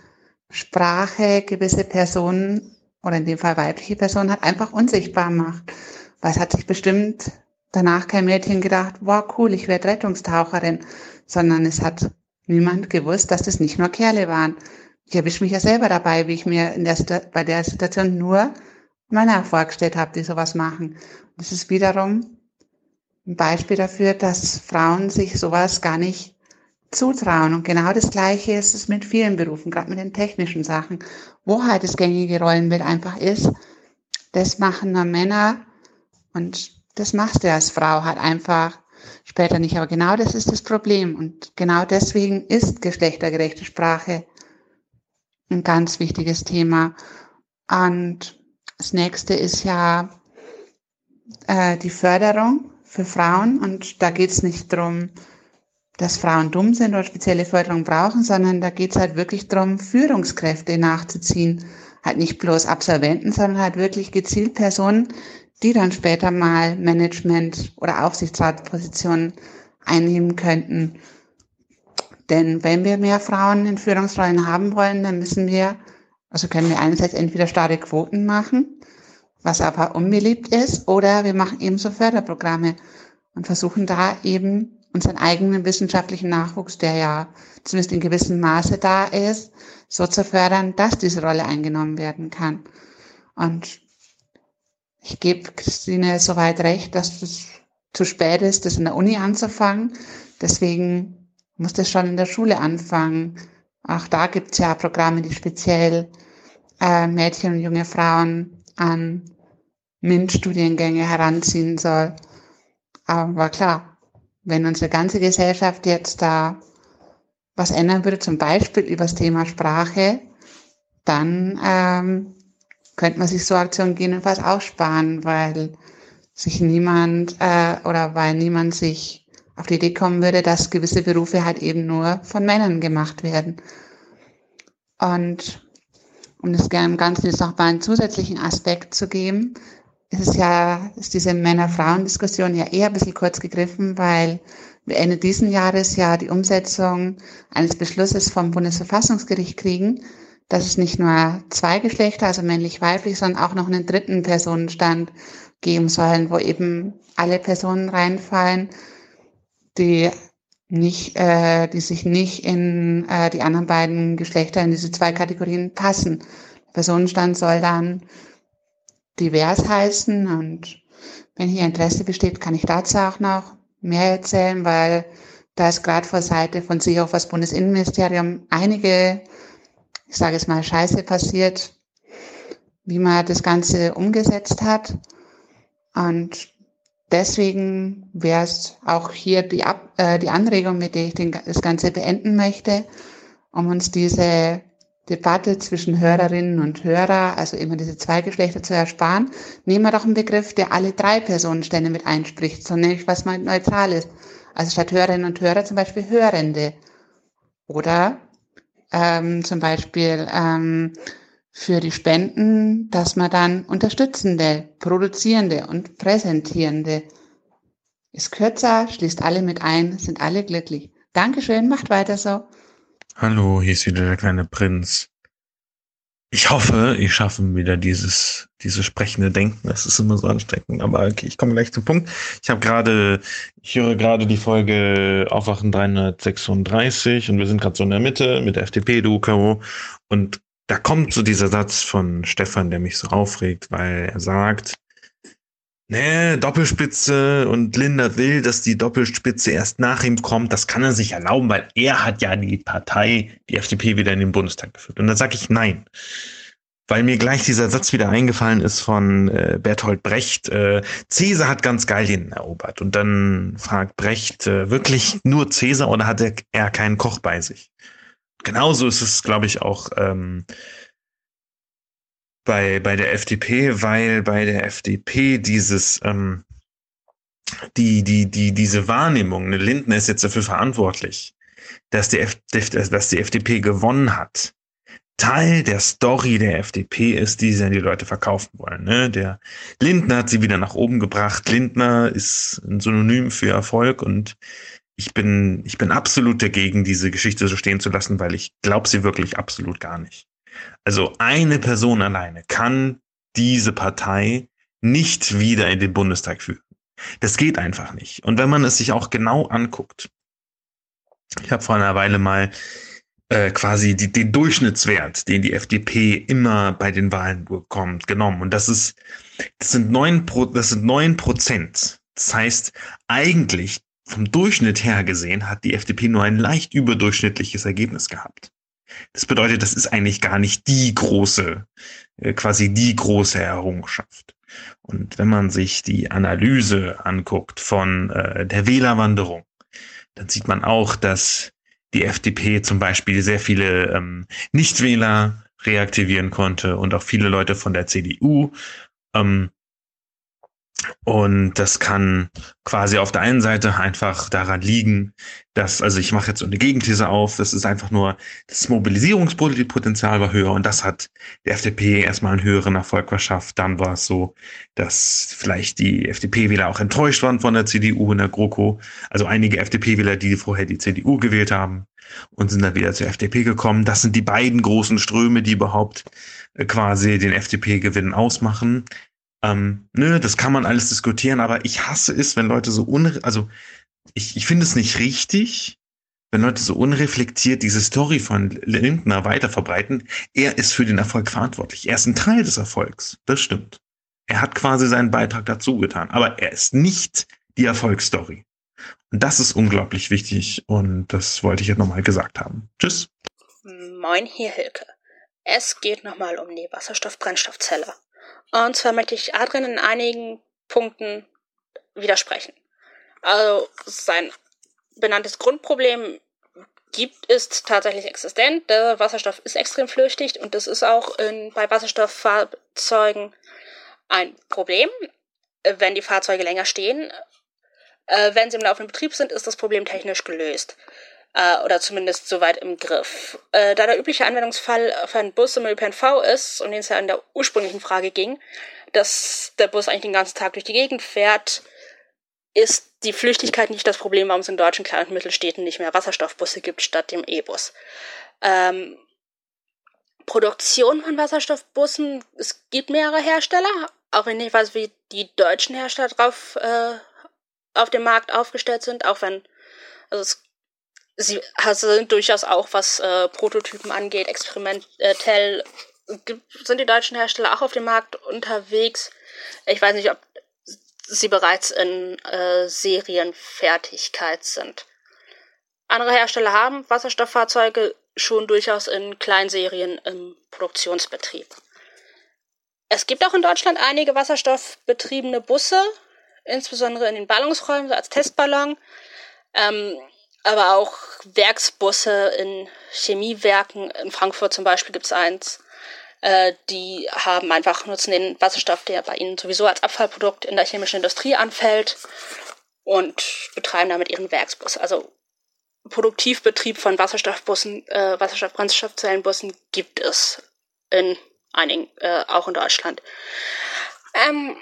Sprache gewisse Personen oder in dem Fall weibliche Personen halt einfach unsichtbar macht. Weil es hat sich bestimmt danach kein Mädchen gedacht, wow, cool, ich werde Rettungstaucherin, sondern es hat niemand gewusst, dass das nicht nur Kerle waren. Ich erwische mich ja selber dabei, wie ich mir in der, bei der Situation nur Männer vorgestellt habe, die sowas machen. Das ist wiederum ein Beispiel dafür, dass Frauen sich sowas gar nicht zutrauen. Und genau das Gleiche ist es mit vielen Berufen, gerade mit den technischen Sachen, wo halt das gängige Rollenbild einfach ist, das machen nur Männer und das machst du als Frau halt einfach später nicht. Aber genau das ist das Problem. Und genau deswegen ist geschlechtergerechte Sprache ein ganz wichtiges Thema. Und das nächste ist ja äh, die Förderung für Frauen. Und da geht es nicht drum dass Frauen dumm sind oder spezielle Förderung brauchen, sondern da geht es halt wirklich darum, Führungskräfte nachzuziehen. Halt nicht bloß Absolventen, sondern halt wirklich gezielt Personen, die dann später mal Management- oder Aufsichtsratspositionen einnehmen könnten. Denn wenn wir mehr Frauen in Führungsrollen haben wollen, dann müssen wir, also können wir einerseits entweder starre Quoten machen, was aber unbeliebt ist, oder wir machen eben so Förderprogramme und versuchen da eben unseren eigenen wissenschaftlichen Nachwuchs, der ja zumindest in gewissem Maße da ist, so zu fördern, dass diese Rolle eingenommen werden kann. Und ich gebe Christine soweit recht, dass es zu spät ist, das in der Uni anzufangen. Deswegen muss das schon in der Schule anfangen. Auch da gibt es ja Programme, die speziell äh, Mädchen und junge Frauen an MINT-Studiengänge heranziehen soll. Aber klar, wenn unsere ganze Gesellschaft jetzt da was ändern würde, zum Beispiel über das Thema Sprache, dann ähm, könnte man sich so Aktionen gegebenenfalls auch sparen, weil sich niemand äh, oder weil niemand sich auf die Idee kommen würde, dass gewisse Berufe halt eben nur von Männern gemacht werden. Und um das gerne im Ganzen jetzt noch mal einen zusätzlichen Aspekt zu geben, ist es ja, ist diese Männer-Frauen-Diskussion ja eher ein bisschen kurz gegriffen, weil wir Ende diesen Jahres ja die Umsetzung eines Beschlusses vom Bundesverfassungsgericht kriegen, dass es nicht nur zwei Geschlechter, also männlich-weiblich, sondern auch noch einen dritten Personenstand geben sollen, wo eben alle Personen reinfallen, die nicht, äh, die sich nicht in äh, die anderen beiden Geschlechter in diese zwei Kategorien passen. Der Personenstand soll dann divers heißen und wenn hier Interesse besteht, kann ich dazu auch noch mehr erzählen, weil da ist gerade vor Seite von sich auf das Bundesinnenministerium einige, ich sage es mal, Scheiße passiert, wie man das Ganze umgesetzt hat. Und deswegen wäre es auch hier die, Ab äh, die Anregung, mit der ich den, das Ganze beenden möchte, um uns diese Debatte zwischen Hörerinnen und Hörer, also immer diese zwei Geschlechter zu ersparen, nehmen wir doch einen Begriff, der alle drei Personenstände mit einspricht, so nämlich was mal neutral ist. Also statt Hörerinnen und Hörer zum Beispiel Hörende. Oder ähm, zum Beispiel ähm, für die Spenden, dass man dann Unterstützende, Produzierende und Präsentierende ist kürzer, schließt alle mit ein, sind alle glücklich. Dankeschön, macht weiter so. Hallo, hier ist wieder der kleine Prinz. Ich hoffe, ich schaffe wieder dieses, dieses sprechende Denken. Das ist immer so ansteckend. Aber okay, ich komme gleich zum Punkt. Ich habe gerade, ich höre gerade die Folge Aufwachen 336 und wir sind gerade so in der Mitte mit der FDP-Doku. Und da kommt so dieser Satz von Stefan, der mich so aufregt, weil er sagt, ne, Doppelspitze und Linda will, dass die Doppelspitze erst nach ihm kommt. Das kann er sich erlauben, weil er hat ja die Partei, die FDP, wieder in den Bundestag geführt. Und dann sage ich nein. Weil mir gleich dieser Satz wieder eingefallen ist von äh, Bertolt Brecht. Äh, Cäsar hat ganz Gallien erobert. Und dann fragt Brecht, äh, wirklich nur Cäsar oder hat er, er keinen Koch bei sich? Genauso ist es, glaube ich, auch ähm, bei, bei der FDP, weil bei der FDP dieses, ähm, die, die, die, diese Wahrnehmung, ne, Lindner ist jetzt dafür verantwortlich, dass die, F dass die FDP gewonnen hat. Teil der Story der FDP ist, die sie an die Leute verkaufen wollen. Ne? Der Lindner hat sie wieder nach oben gebracht. Lindner ist ein Synonym für Erfolg und ich bin, ich bin absolut dagegen, diese Geschichte so stehen zu lassen, weil ich glaube sie wirklich absolut gar nicht. Also eine Person alleine kann diese Partei nicht wieder in den Bundestag führen. Das geht einfach nicht. Und wenn man es sich auch genau anguckt, ich habe vor einer Weile mal äh, quasi die, den Durchschnittswert, den die FDP immer bei den Wahlen bekommt, genommen. Und das ist, das sind neun Pro, das sind neun Prozent. Das heißt, eigentlich vom Durchschnitt her gesehen hat die FDP nur ein leicht überdurchschnittliches Ergebnis gehabt. Das bedeutet, das ist eigentlich gar nicht die große, äh, quasi die große Errungenschaft. Und wenn man sich die Analyse anguckt von äh, der Wählerwanderung, dann sieht man auch, dass die FDP zum Beispiel sehr viele ähm, Nichtwähler reaktivieren konnte und auch viele Leute von der CDU. Ähm, und das kann quasi auf der einen Seite einfach daran liegen, dass, also ich mache jetzt so eine Gegenthese auf, das ist einfach nur, das Mobilisierungspotenzial war höher und das hat der FDP erstmal einen höheren Erfolg verschafft. Dann war es so, dass vielleicht die FDP-Wähler auch enttäuscht waren von der CDU in der GroKo. Also einige FDP-Wähler, die vorher die CDU gewählt haben und sind dann wieder zur FDP gekommen. Das sind die beiden großen Ströme, die überhaupt äh, quasi den FDP-Gewinn ausmachen. Ähm, nö, das kann man alles diskutieren, aber ich hasse es, wenn Leute so un, also ich, ich finde es nicht richtig, wenn Leute so unreflektiert diese Story von Lindner weiter verbreiten. Er ist für den Erfolg verantwortlich. Er ist ein Teil des Erfolgs. Das stimmt. Er hat quasi seinen Beitrag dazu getan, aber er ist nicht die Erfolgsstory. Und das ist unglaublich wichtig und das wollte ich jetzt nochmal gesagt haben. Tschüss. Moin, hier Hilke. Es geht nochmal um die Wasserstoff-Brennstoffzelle. Und zwar möchte ich Adrian in einigen Punkten widersprechen. Also sein benanntes Grundproblem gibt, ist tatsächlich existent. Der Wasserstoff ist extrem flüchtig und das ist auch in, bei Wasserstofffahrzeugen ein Problem, wenn die Fahrzeuge länger stehen. Äh, wenn sie im laufenden Betrieb sind, ist das Problem technisch gelöst. Äh, oder zumindest soweit im Griff. Äh, da der übliche Anwendungsfall für einen Bus im ÖPNV ist, um den es ja in der ursprünglichen Frage ging, dass der Bus eigentlich den ganzen Tag durch die Gegend fährt, ist die Flüchtigkeit nicht das Problem, warum es in deutschen Klein- und Mittelstädten nicht mehr Wasserstoffbusse gibt statt dem E-Bus. Ähm, Produktion von Wasserstoffbussen, es gibt mehrere Hersteller, auch wenn ich weiß, wie die deutschen Hersteller drauf äh, auf dem Markt aufgestellt sind, auch wenn also es, sie sind durchaus auch, was äh, Prototypen angeht, experimentell sind die deutschen Hersteller auch auf dem Markt unterwegs. Ich weiß nicht, ob sie bereits in äh, Serienfertigkeit sind. Andere Hersteller haben Wasserstofffahrzeuge schon durchaus in Kleinserien im Produktionsbetrieb. Es gibt auch in Deutschland einige wasserstoffbetriebene Busse, insbesondere in den Ballungsräumen, so als Testballon, ähm, aber auch Werksbusse in Chemiewerken. In Frankfurt zum Beispiel gibt es eins. Äh, die haben einfach nutzen den Wasserstoff, der bei ihnen sowieso als Abfallprodukt in der chemischen Industrie anfällt und betreiben damit ihren Werksbus. Also Produktivbetrieb von Wasserstoffbussen, äh, Wasserstoff-Brennstoffzellenbussen gibt es in einigen, äh, auch in Deutschland. Ähm,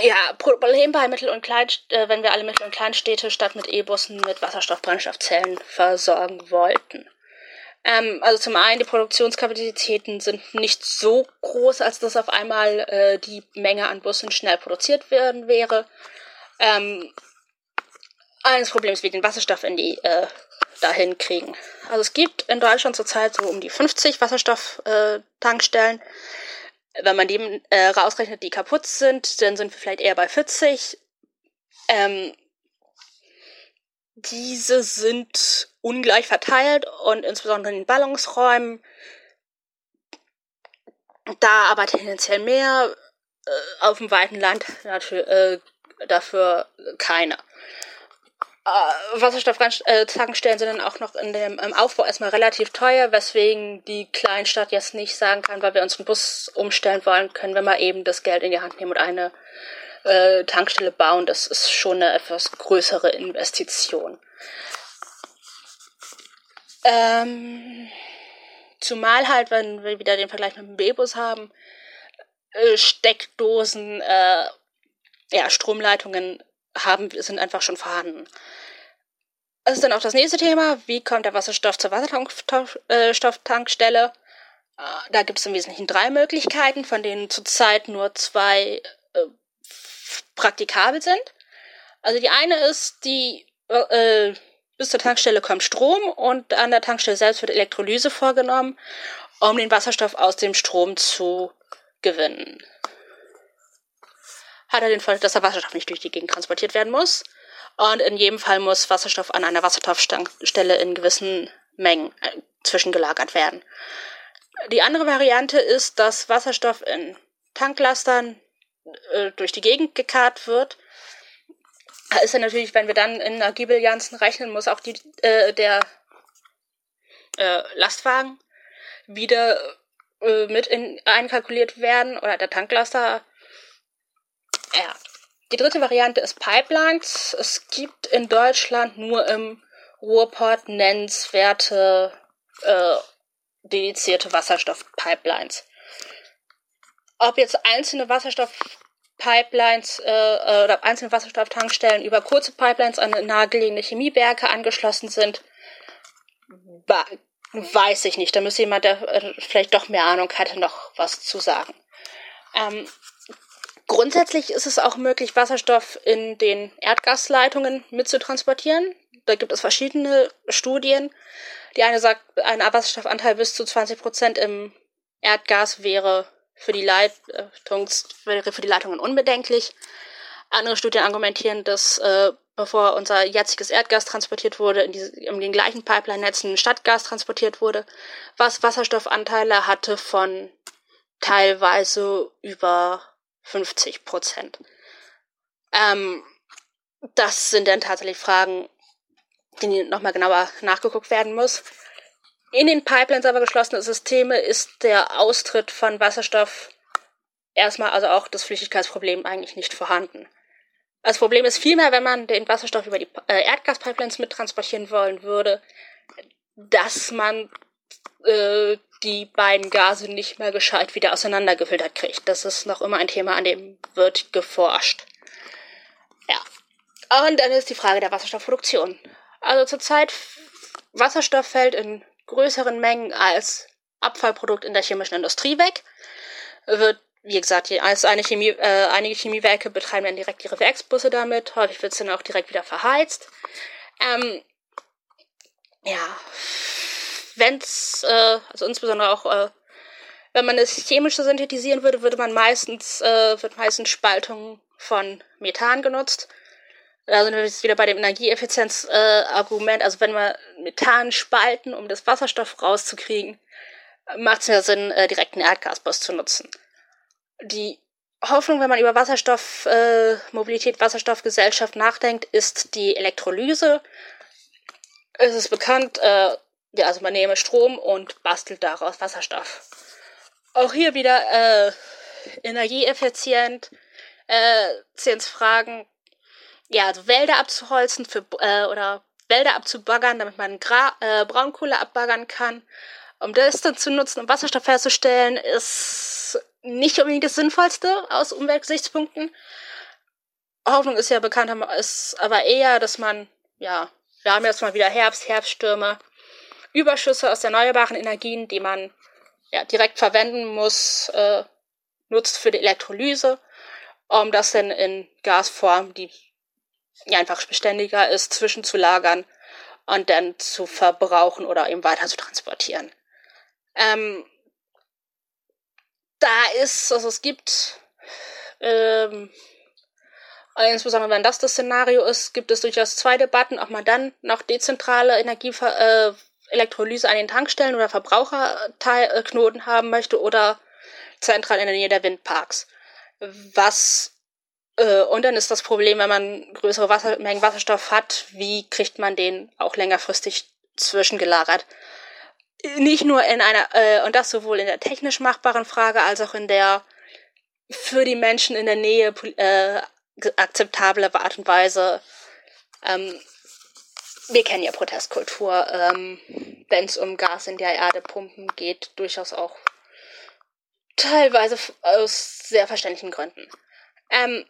ja, Problem bei Mittel- und Klein, äh, wenn wir alle Mittel- und Kleinstädte statt mit E-Bussen mit Wasserstoff-Brennstoffzellen versorgen wollten. Ähm, also zum einen, die Produktionskapazitäten sind nicht so groß, als dass auf einmal äh, die Menge an Bussen schnell produziert werden wäre. Ähm, eines Problems wie den Wasserstoff in die äh, dahin kriegen. Also es gibt in Deutschland zurzeit so um die 50 Wasserstofftankstellen. Äh, Wenn man die äh, rausrechnet, die kaputt sind, dann sind wir vielleicht eher bei 40. Ähm, diese sind ungleich verteilt und insbesondere in den Ballungsräumen da aber tendenziell mehr, äh, auf dem weiten Land dafür, äh, dafür keine. Äh, Wasserstofftankstellen sind dann auch noch in dem im Aufbau erstmal relativ teuer, weswegen die Kleinstadt jetzt nicht sagen kann, weil wir uns einen Bus umstellen wollen, können wir mal eben das Geld in die Hand nehmen und eine äh, Tankstelle bauen. Das ist schon eine etwas größere Investition. Ähm, zumal halt, wenn wir wieder den Vergleich mit dem B-Bus haben, äh, Steckdosen, äh, ja, Stromleitungen haben, sind einfach schon vorhanden. Das ist dann auch das nächste Thema. Wie kommt der Wasserstoff zur Wasserstofftankstelle? Äh, da gibt es im Wesentlichen drei Möglichkeiten, von denen zurzeit nur zwei äh, praktikabel sind. Also die eine ist, die äh, bis zur Tankstelle kommt Strom und an der Tankstelle selbst wird Elektrolyse vorgenommen, um den Wasserstoff aus dem Strom zu gewinnen hat er den Fall, dass der Wasserstoff nicht durch die Gegend transportiert werden muss. Und in jedem Fall muss Wasserstoff an einer Wasserstoffstelle in gewissen Mengen äh, zwischengelagert werden. Die andere Variante ist, dass Wasserstoff in Tanklastern äh, durch die Gegend gekarrt wird. Da ist ja natürlich, wenn wir dann in Energiebilanzen rechnen, muss auch die, äh, der äh, Lastwagen wieder äh, mit in, einkalkuliert werden oder der Tanklaster ja. Die dritte Variante ist Pipelines. Es gibt in Deutschland nur im Ruhrport nennenswerte äh, dedizierte Wasserstoffpipelines. Ob jetzt einzelne Wasserstoffpipelines äh, äh, oder einzelne Wasserstofftankstellen über kurze Pipelines an nahegelegene Chemiewerke angeschlossen sind, weiß ich nicht. Da müsste jemand, der äh, vielleicht doch mehr Ahnung hatte, noch was zu sagen. Ähm, Grundsätzlich ist es auch möglich, Wasserstoff in den Erdgasleitungen mitzutransportieren. Da gibt es verschiedene Studien. Die eine sagt, ein Wasserstoffanteil bis zu 20 Prozent im Erdgas wäre für die, Leitungs wäre für die Leitungen unbedenklich. Andere Studien argumentieren, dass äh, bevor unser jetziges Erdgas transportiert wurde, in, diese, in den gleichen Pipeline-Netzen Stadtgas transportiert wurde, was Wasserstoffanteile hatte von teilweise über 50 Prozent. Ähm, das sind dann tatsächlich Fragen, die nochmal genauer nachgeguckt werden muss. In den Pipelines aber geschlossene Systeme ist der Austritt von Wasserstoff erstmal, also auch das Flüchtigkeitsproblem eigentlich nicht vorhanden. Das Problem ist vielmehr, wenn man den Wasserstoff über die äh, Erdgaspipelines mittransportieren wollen würde, dass man äh, die beiden Gase nicht mehr gescheit wieder auseinandergefiltert kriegt. Das ist noch immer ein Thema, an dem wird geforscht. Ja. Und dann ist die Frage der Wasserstoffproduktion. Also zurzeit Wasserstoff fällt in größeren Mengen als Abfallprodukt in der chemischen Industrie weg. Wird, wie gesagt, als eine Chemie, äh, einige Chemiewerke betreiben dann direkt ihre Werksbusse damit. Häufig wird es dann auch direkt wieder verheizt. Ähm, ja, wenn's, äh, also insbesondere auch, äh, wenn man es chemisch synthetisieren würde, würde man meistens, äh, wird meistens Spaltung von Methan genutzt. Da sind wir jetzt wieder bei dem Energieeffizienz-Argument. Also wenn wir Methan spalten, um das Wasserstoff rauszukriegen, macht es ja Sinn, äh, direkt einen Erdgasbus zu nutzen. Die Hoffnung, wenn man über Wasserstoff, äh, Mobilität, Wasserstoffgesellschaft nachdenkt, ist die Elektrolyse. Es ist bekannt, äh, ja, also man nehme Strom und bastelt daraus Wasserstoff. Auch hier wieder äh, energieeffizient, äh, Fragen, ja, also Wälder abzuholzen für, äh, oder Wälder abzubaggern, damit man Gra äh, Braunkohle abbaggern kann. Um das dann zu nutzen, um Wasserstoff herzustellen, ist nicht unbedingt das Sinnvollste aus Umweltgesichtspunkten. Hoffnung ist ja bekannt, ist aber eher, dass man, ja, wir haben jetzt mal wieder Herbst, Herbststürme, Überschüsse aus erneuerbaren Energien, die man ja, direkt verwenden muss, äh, nutzt für die Elektrolyse, um das dann in Gasform, die ja, einfach beständiger ist, zwischenzulagern und dann zu verbrauchen oder eben weiter zu transportieren. Ähm, da ist, also es gibt, ähm, insbesondere wenn das das Szenario ist, gibt es durchaus zwei Debatten, ob man dann noch dezentrale Energie, äh, Elektrolyse an den Tankstellen oder Verbraucherknoten haben möchte oder zentral in der Nähe der Windparks. Was äh, und dann ist das Problem, wenn man größere Wasser Mengen Wasserstoff hat, wie kriegt man den auch längerfristig zwischengelagert? Nicht nur in einer, äh, und das sowohl in der technisch machbaren Frage als auch in der für die Menschen in der Nähe äh, akzeptable Art und Weise. Ähm, wir kennen ja Protestkultur, ähm, wenn es um Gas in der Erde pumpen geht, durchaus auch teilweise aus sehr verständlichen Gründen. Ähm,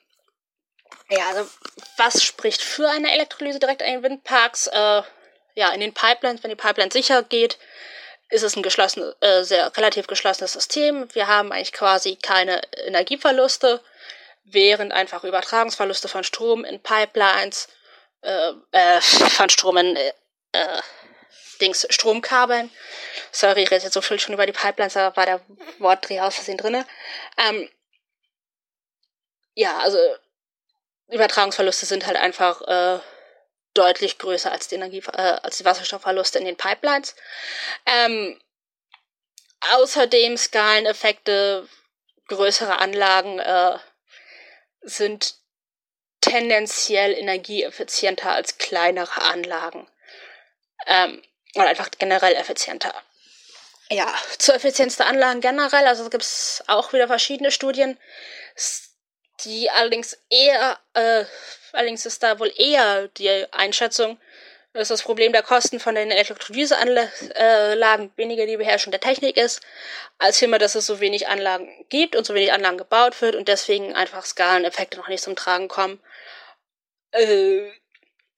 ja, also was spricht für eine Elektrolyse direkt an den Windparks? Äh, ja, in den Pipelines, wenn die Pipeline sicher geht, ist es ein geschlossenes, äh, sehr relativ geschlossenes System. Wir haben eigentlich quasi keine Energieverluste, während einfach Übertragungsverluste von Strom in Pipelines, äh, äh, von Strom in äh, Dings, Stromkabeln. Sorry, ich rede jetzt so viel schon über die Pipelines, da war der Wortdreh aus Versehen drinne. Ähm, ja, also Übertragungsverluste sind halt einfach äh, deutlich größer als die Energie, äh, als die Wasserstoffverluste in den Pipelines. Ähm, außerdem Skaleneffekte, größere Anlagen äh, sind tendenziell energieeffizienter als kleinere Anlagen. Ähm, oder einfach generell effizienter. Ja, zur Effizienz der Anlagen generell, also gibt es auch wieder verschiedene Studien die allerdings eher, äh, allerdings ist da wohl eher die Einschätzung, dass das Problem der Kosten von den Elektrolyseanlagen weniger die Beherrschung der Technik ist, als vielmehr, dass es so wenig Anlagen gibt und so wenig Anlagen gebaut wird und deswegen einfach Skaleneffekte noch nicht zum Tragen kommen. Äh,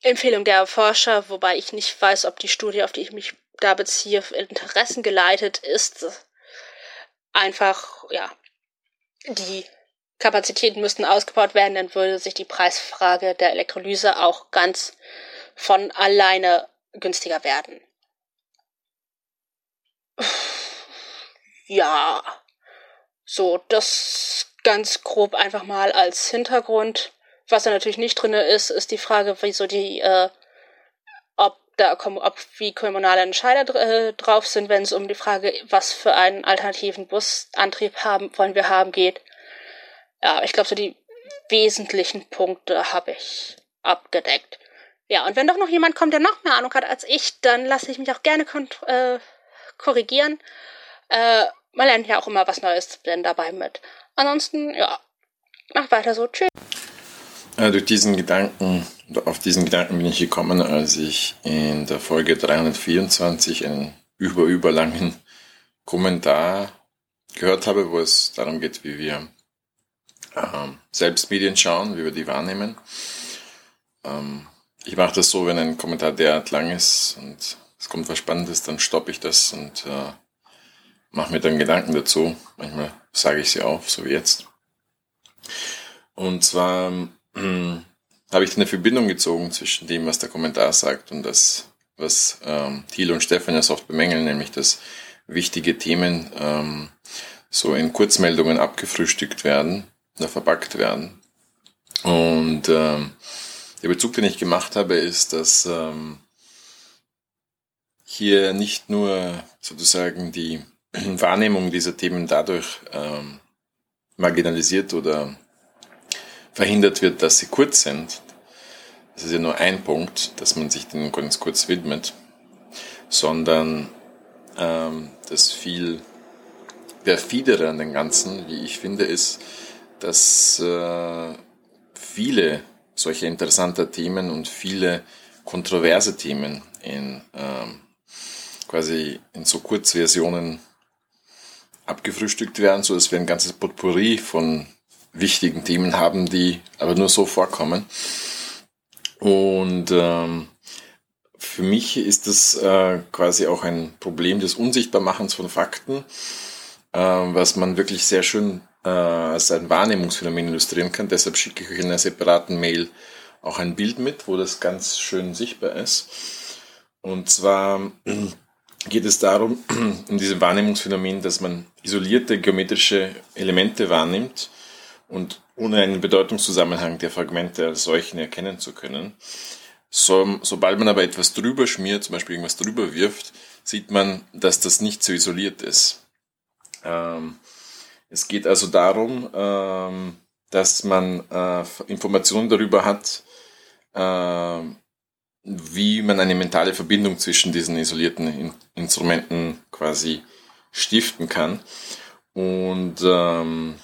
Empfehlung der Forscher, wobei ich nicht weiß, ob die Studie, auf die ich mich da beziehe, Interessen geleitet ist. Einfach, ja, die Kapazitäten müssten ausgebaut werden, dann würde sich die Preisfrage der Elektrolyse auch ganz von alleine günstiger werden. Ja, so, das ganz grob einfach mal als Hintergrund. Was da natürlich nicht drin ist, ist die Frage, wieso die, äh, ob da ob wie kommunale Entscheider äh, drauf sind, wenn es um die Frage, was für einen alternativen Busantrieb haben, wollen wir haben, geht. Ja, ich glaube, so die wesentlichen Punkte habe ich abgedeckt. Ja, und wenn doch noch jemand kommt, der noch mehr Ahnung hat als ich, dann lasse ich mich auch gerne äh, korrigieren. Äh, man lernt ja auch immer was Neues denn dabei mit. Ansonsten, ja, macht weiter so. Tschüss. Äh, durch diesen Gedanken, auf diesen Gedanken bin ich gekommen, als ich in der Folge 324 einen über überlangen Kommentar gehört habe, wo es darum geht, wie wir ähm, selbst Medien schauen, wie wir die wahrnehmen. Ähm, ich mache das so, wenn ein Kommentar derart lang ist und es kommt was Spannendes, dann stoppe ich das und äh, mache mir dann Gedanken dazu. Manchmal sage ich sie auf, so wie jetzt. Und zwar äh, habe ich eine Verbindung gezogen zwischen dem, was der Kommentar sagt und das, was ähm, Thiel und Stefan ja oft bemängeln, nämlich dass wichtige Themen ähm, so in Kurzmeldungen abgefrühstückt werden oder verpackt werden. Und ähm, der Bezug, den ich gemacht habe, ist, dass ähm, hier nicht nur sozusagen die Wahrnehmung dieser Themen dadurch ähm, marginalisiert oder verhindert wird, dass sie kurz sind. Das ist ja nur ein Punkt, dass man sich denen ganz kurz widmet, sondern ähm, das viel perfidere an den Ganzen, wie ich finde, ist, dass äh, viele solche interessanter Themen und viele kontroverse Themen in ähm, quasi in so Kurzversionen abgefrühstückt werden, so dass wir ein ganzes Potpourri von wichtigen Themen haben, die aber nur so vorkommen. Und ähm, für mich ist das äh, quasi auch ein Problem des Unsichtbarmachens von Fakten, äh, was man wirklich sehr schön äh, als ein Wahrnehmungsphänomen illustrieren kann. Deshalb schicke ich euch in einer separaten Mail auch ein Bild mit, wo das ganz schön sichtbar ist. Und zwar geht es darum, in diesem Wahrnehmungsphänomen, dass man isolierte geometrische Elemente wahrnimmt und ohne einen Bedeutungszusammenhang der Fragmente als solchen erkennen zu können. So, sobald man aber etwas drüber schmiert, zum Beispiel irgendwas drüber wirft, sieht man, dass das nicht so isoliert ist. Ähm, es geht also darum, ähm, dass man äh, Informationen darüber hat, äh, wie man eine mentale Verbindung zwischen diesen isolierten In Instrumenten quasi stiften kann. Und ähm,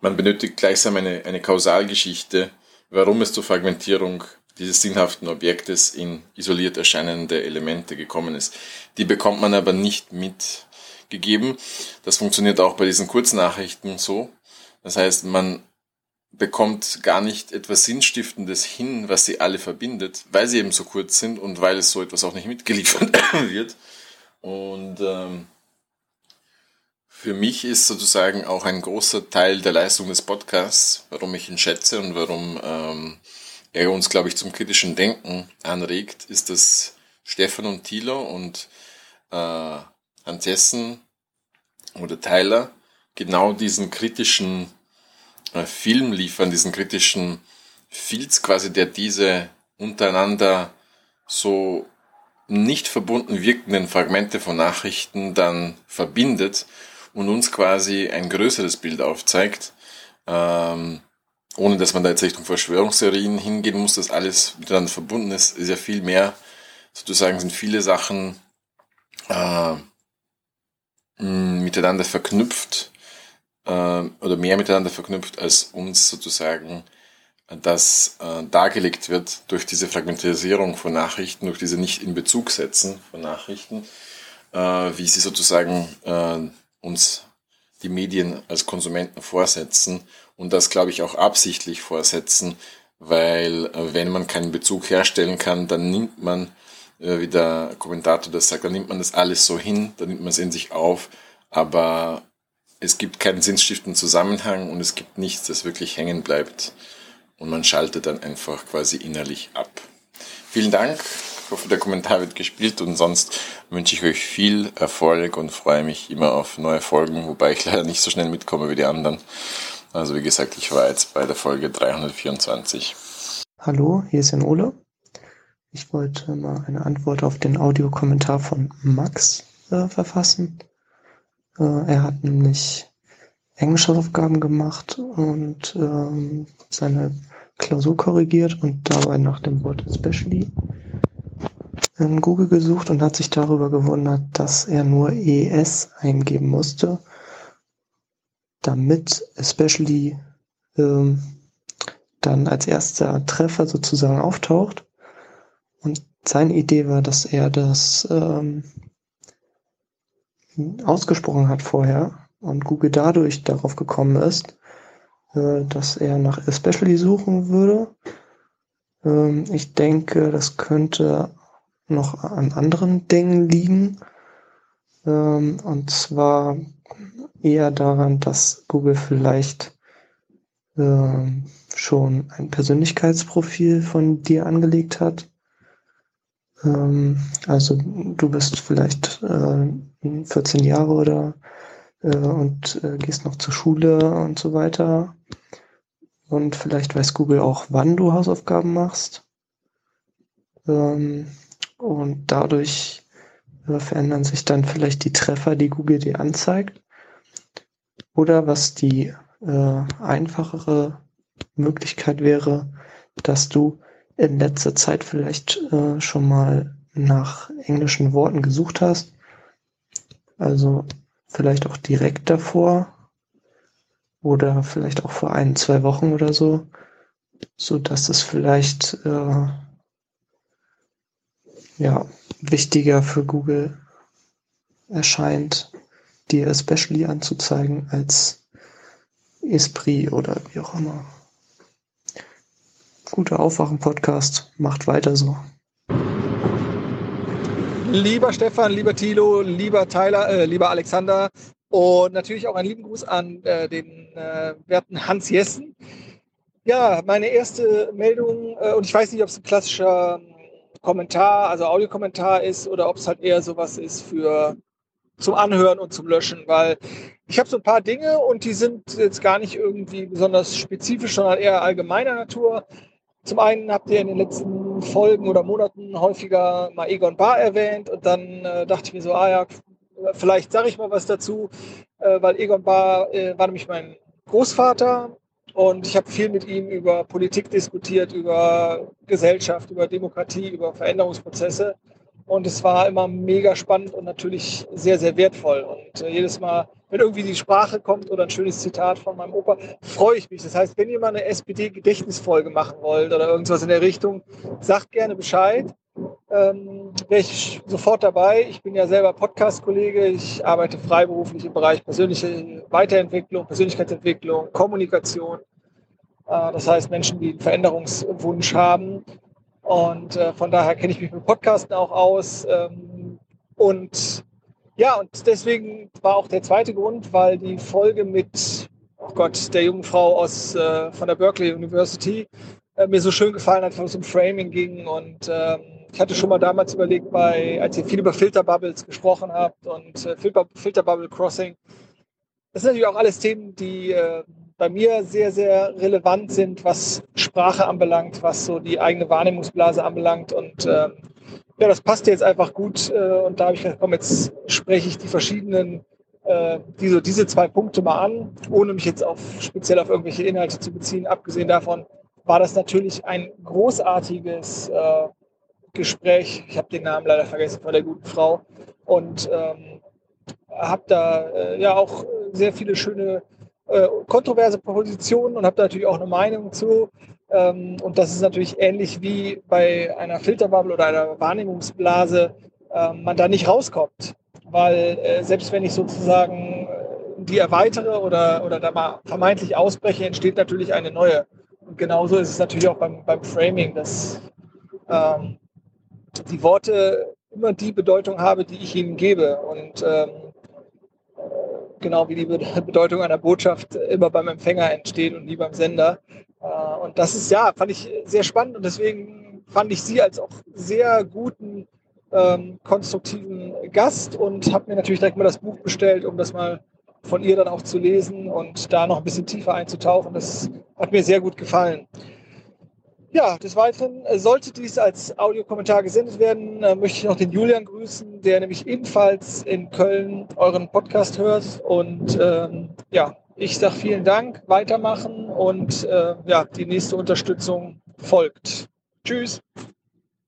man benötigt gleichsam eine, eine Kausalgeschichte, warum es zur Fragmentierung dieses sinnhaften Objektes in isoliert erscheinende Elemente gekommen ist. Die bekommt man aber nicht mitgegeben. Das funktioniert auch bei diesen Kurznachrichten so. Das heißt, man bekommt gar nicht etwas Sinnstiftendes hin, was sie alle verbindet, weil sie eben so kurz sind und weil es so etwas auch nicht mitgeliefert wird. Und ähm, für mich ist sozusagen auch ein großer Teil der Leistung des Podcasts, warum ich ihn schätze und warum ähm, er uns, glaube ich, zum kritischen Denken anregt, ist, dass Stefan und Thilo und äh, Hans Hessen oder Tyler genau diesen kritischen äh, Film liefern, diesen kritischen Filz quasi, der diese untereinander so nicht verbunden wirkenden Fragmente von Nachrichten dann verbindet und uns quasi ein größeres Bild aufzeigt, ähm, ohne dass man da jetzt Richtung Verschwörungstheorien hingehen muss, dass alles miteinander verbunden ist, ist ja viel mehr, sozusagen sind viele Sachen äh, miteinander verknüpft äh, oder mehr miteinander verknüpft, als uns sozusagen das äh, dargelegt wird durch diese Fragmentarisierung von Nachrichten, durch diese nicht in Bezug setzen von Nachrichten, äh, wie sie sozusagen äh, uns die Medien als Konsumenten vorsetzen und das, glaube ich, auch absichtlich vorsetzen, weil äh, wenn man keinen Bezug herstellen kann, dann nimmt man, wie der Kommentator das sagt, dann nimmt man das alles so hin, dann nimmt man es in sich auf, aber es gibt keinen sinnstiftenden Zusammenhang und es gibt nichts, das wirklich hängen bleibt und man schaltet dann einfach quasi innerlich ab. Vielen Dank hoffe, der Kommentar wird gespielt und sonst wünsche ich euch viel Erfolg und freue mich immer auf neue Folgen, wobei ich leider nicht so schnell mitkomme wie die anderen. Also wie gesagt, ich war jetzt bei der Folge 324. Hallo, hier ist Jan Ole. Ich wollte mal eine Antwort auf den Audiokommentar von Max äh, verfassen. Äh, er hat nämlich Englischhausaufgaben gemacht und ähm, seine Klausur korrigiert und dabei nach dem Wort especially in Google gesucht und hat sich darüber gewundert, dass er nur ES eingeben musste, damit especially ähm, dann als erster Treffer sozusagen auftaucht. Seine Idee war, dass er das ähm, ausgesprochen hat vorher und Google dadurch darauf gekommen ist, äh, dass er nach Especially suchen würde. Ähm, ich denke, das könnte noch an anderen Dingen liegen. Ähm, und zwar eher daran, dass Google vielleicht ähm, schon ein Persönlichkeitsprofil von dir angelegt hat. Ähm, also du bist vielleicht äh, 14 Jahre oder äh, und äh, gehst noch zur Schule und so weiter. Und vielleicht weiß Google auch, wann du Hausaufgaben machst. Ähm, und dadurch äh, verändern sich dann vielleicht die Treffer, die Google dir anzeigt. Oder was die äh, einfachere Möglichkeit wäre, dass du in letzter Zeit vielleicht äh, schon mal nach englischen Worten gesucht hast. Also vielleicht auch direkt davor oder vielleicht auch vor ein, zwei Wochen oder so, so dass es vielleicht äh, ja wichtiger für Google erscheint, dir especially anzuzeigen als Esprit oder wie auch immer. Guter Aufwachen-Podcast, macht weiter so. Lieber Stefan, lieber Thilo, lieber Tyler, äh, lieber Alexander und natürlich auch einen lieben Gruß an äh, den äh, werten Hans Jessen. Ja, meine erste Meldung, äh, und ich weiß nicht, ob es ein klassischer ähm, Kommentar, also Audiokommentar ist oder ob es halt eher sowas ist für zum Anhören und zum Löschen, weil ich habe so ein paar Dinge und die sind jetzt gar nicht irgendwie besonders spezifisch, sondern eher allgemeiner Natur. Zum einen habt ihr in den letzten Folgen oder Monaten häufiger mal Egon Bar erwähnt und dann äh, dachte ich mir so, ah ja, vielleicht sage ich mal was dazu, äh, weil Egon Bar äh, war nämlich mein Großvater und ich habe viel mit ihm über Politik diskutiert, über Gesellschaft, über Demokratie, über Veränderungsprozesse und es war immer mega spannend und natürlich sehr, sehr wertvoll. Und äh, jedes Mal, wenn irgendwie die Sprache kommt oder ein schönes Zitat von meinem Opa, freue ich mich. Das heißt, wenn ihr mal eine SPD-Gedächtnisfolge machen wollt oder irgendwas in der Richtung, sagt gerne Bescheid. Ähm, Wäre ich sofort dabei. Ich bin ja selber Podcast-Kollege. Ich arbeite freiberuflich im Bereich persönliche Weiterentwicklung, Persönlichkeitsentwicklung, Kommunikation. Äh, das heißt, Menschen, die einen Veränderungswunsch haben, und äh, von daher kenne ich mich mit Podcasten auch aus. Ähm, und ja, und deswegen war auch der zweite Grund, weil die Folge mit, oh Gott, der jungen Frau aus, äh, von der Berkeley University äh, mir so schön gefallen hat, wo es um Framing ging. Und ähm, ich hatte schon mal damals überlegt, bei, als ihr viel über Filterbubbles gesprochen habt und äh, Filter, Filterbubble Crossing. Das sind natürlich auch alles Themen, die äh, bei mir sehr, sehr relevant sind, was Sprache anbelangt, was so die eigene Wahrnehmungsblase anbelangt. Und äh, ja, das passt jetzt einfach gut. Äh, und da habe ich gedacht, komm, jetzt spreche ich die verschiedenen, äh, diese, diese zwei Punkte mal an, ohne mich jetzt auf, speziell auf irgendwelche Inhalte zu beziehen. Abgesehen davon war das natürlich ein großartiges äh, Gespräch. Ich habe den Namen leider vergessen von der guten Frau. Und ähm, habe da äh, ja auch sehr viele schöne äh, kontroverse Positionen und habe da natürlich auch eine Meinung zu. Ähm, und das ist natürlich ähnlich wie bei einer Filterbubble oder einer Wahrnehmungsblase, äh, man da nicht rauskommt. Weil äh, selbst wenn ich sozusagen äh, die erweitere oder, oder da mal vermeintlich ausbreche, entsteht natürlich eine neue. Und genauso ist es natürlich auch beim, beim Framing, dass ähm, die Worte immer die Bedeutung haben, die ich ihnen gebe. Und ähm, genau wie die Bedeutung einer Botschaft immer beim Empfänger entsteht und nie beim Sender. Äh, und das ist ja, fand ich sehr spannend und deswegen fand ich sie als auch sehr guten, ähm, konstruktiven Gast und habe mir natürlich direkt mal das Buch bestellt, um das mal von ihr dann auch zu lesen und da noch ein bisschen tiefer einzutauchen. Das hat mir sehr gut gefallen. Ja, des Weiteren, äh, sollte dies als Audiokommentar gesendet werden, äh, möchte ich noch den Julian grüßen, der nämlich ebenfalls in Köln euren Podcast hört. Und ähm, ja, ich sage vielen Dank, weitermachen und äh, ja, die nächste Unterstützung folgt. Tschüss.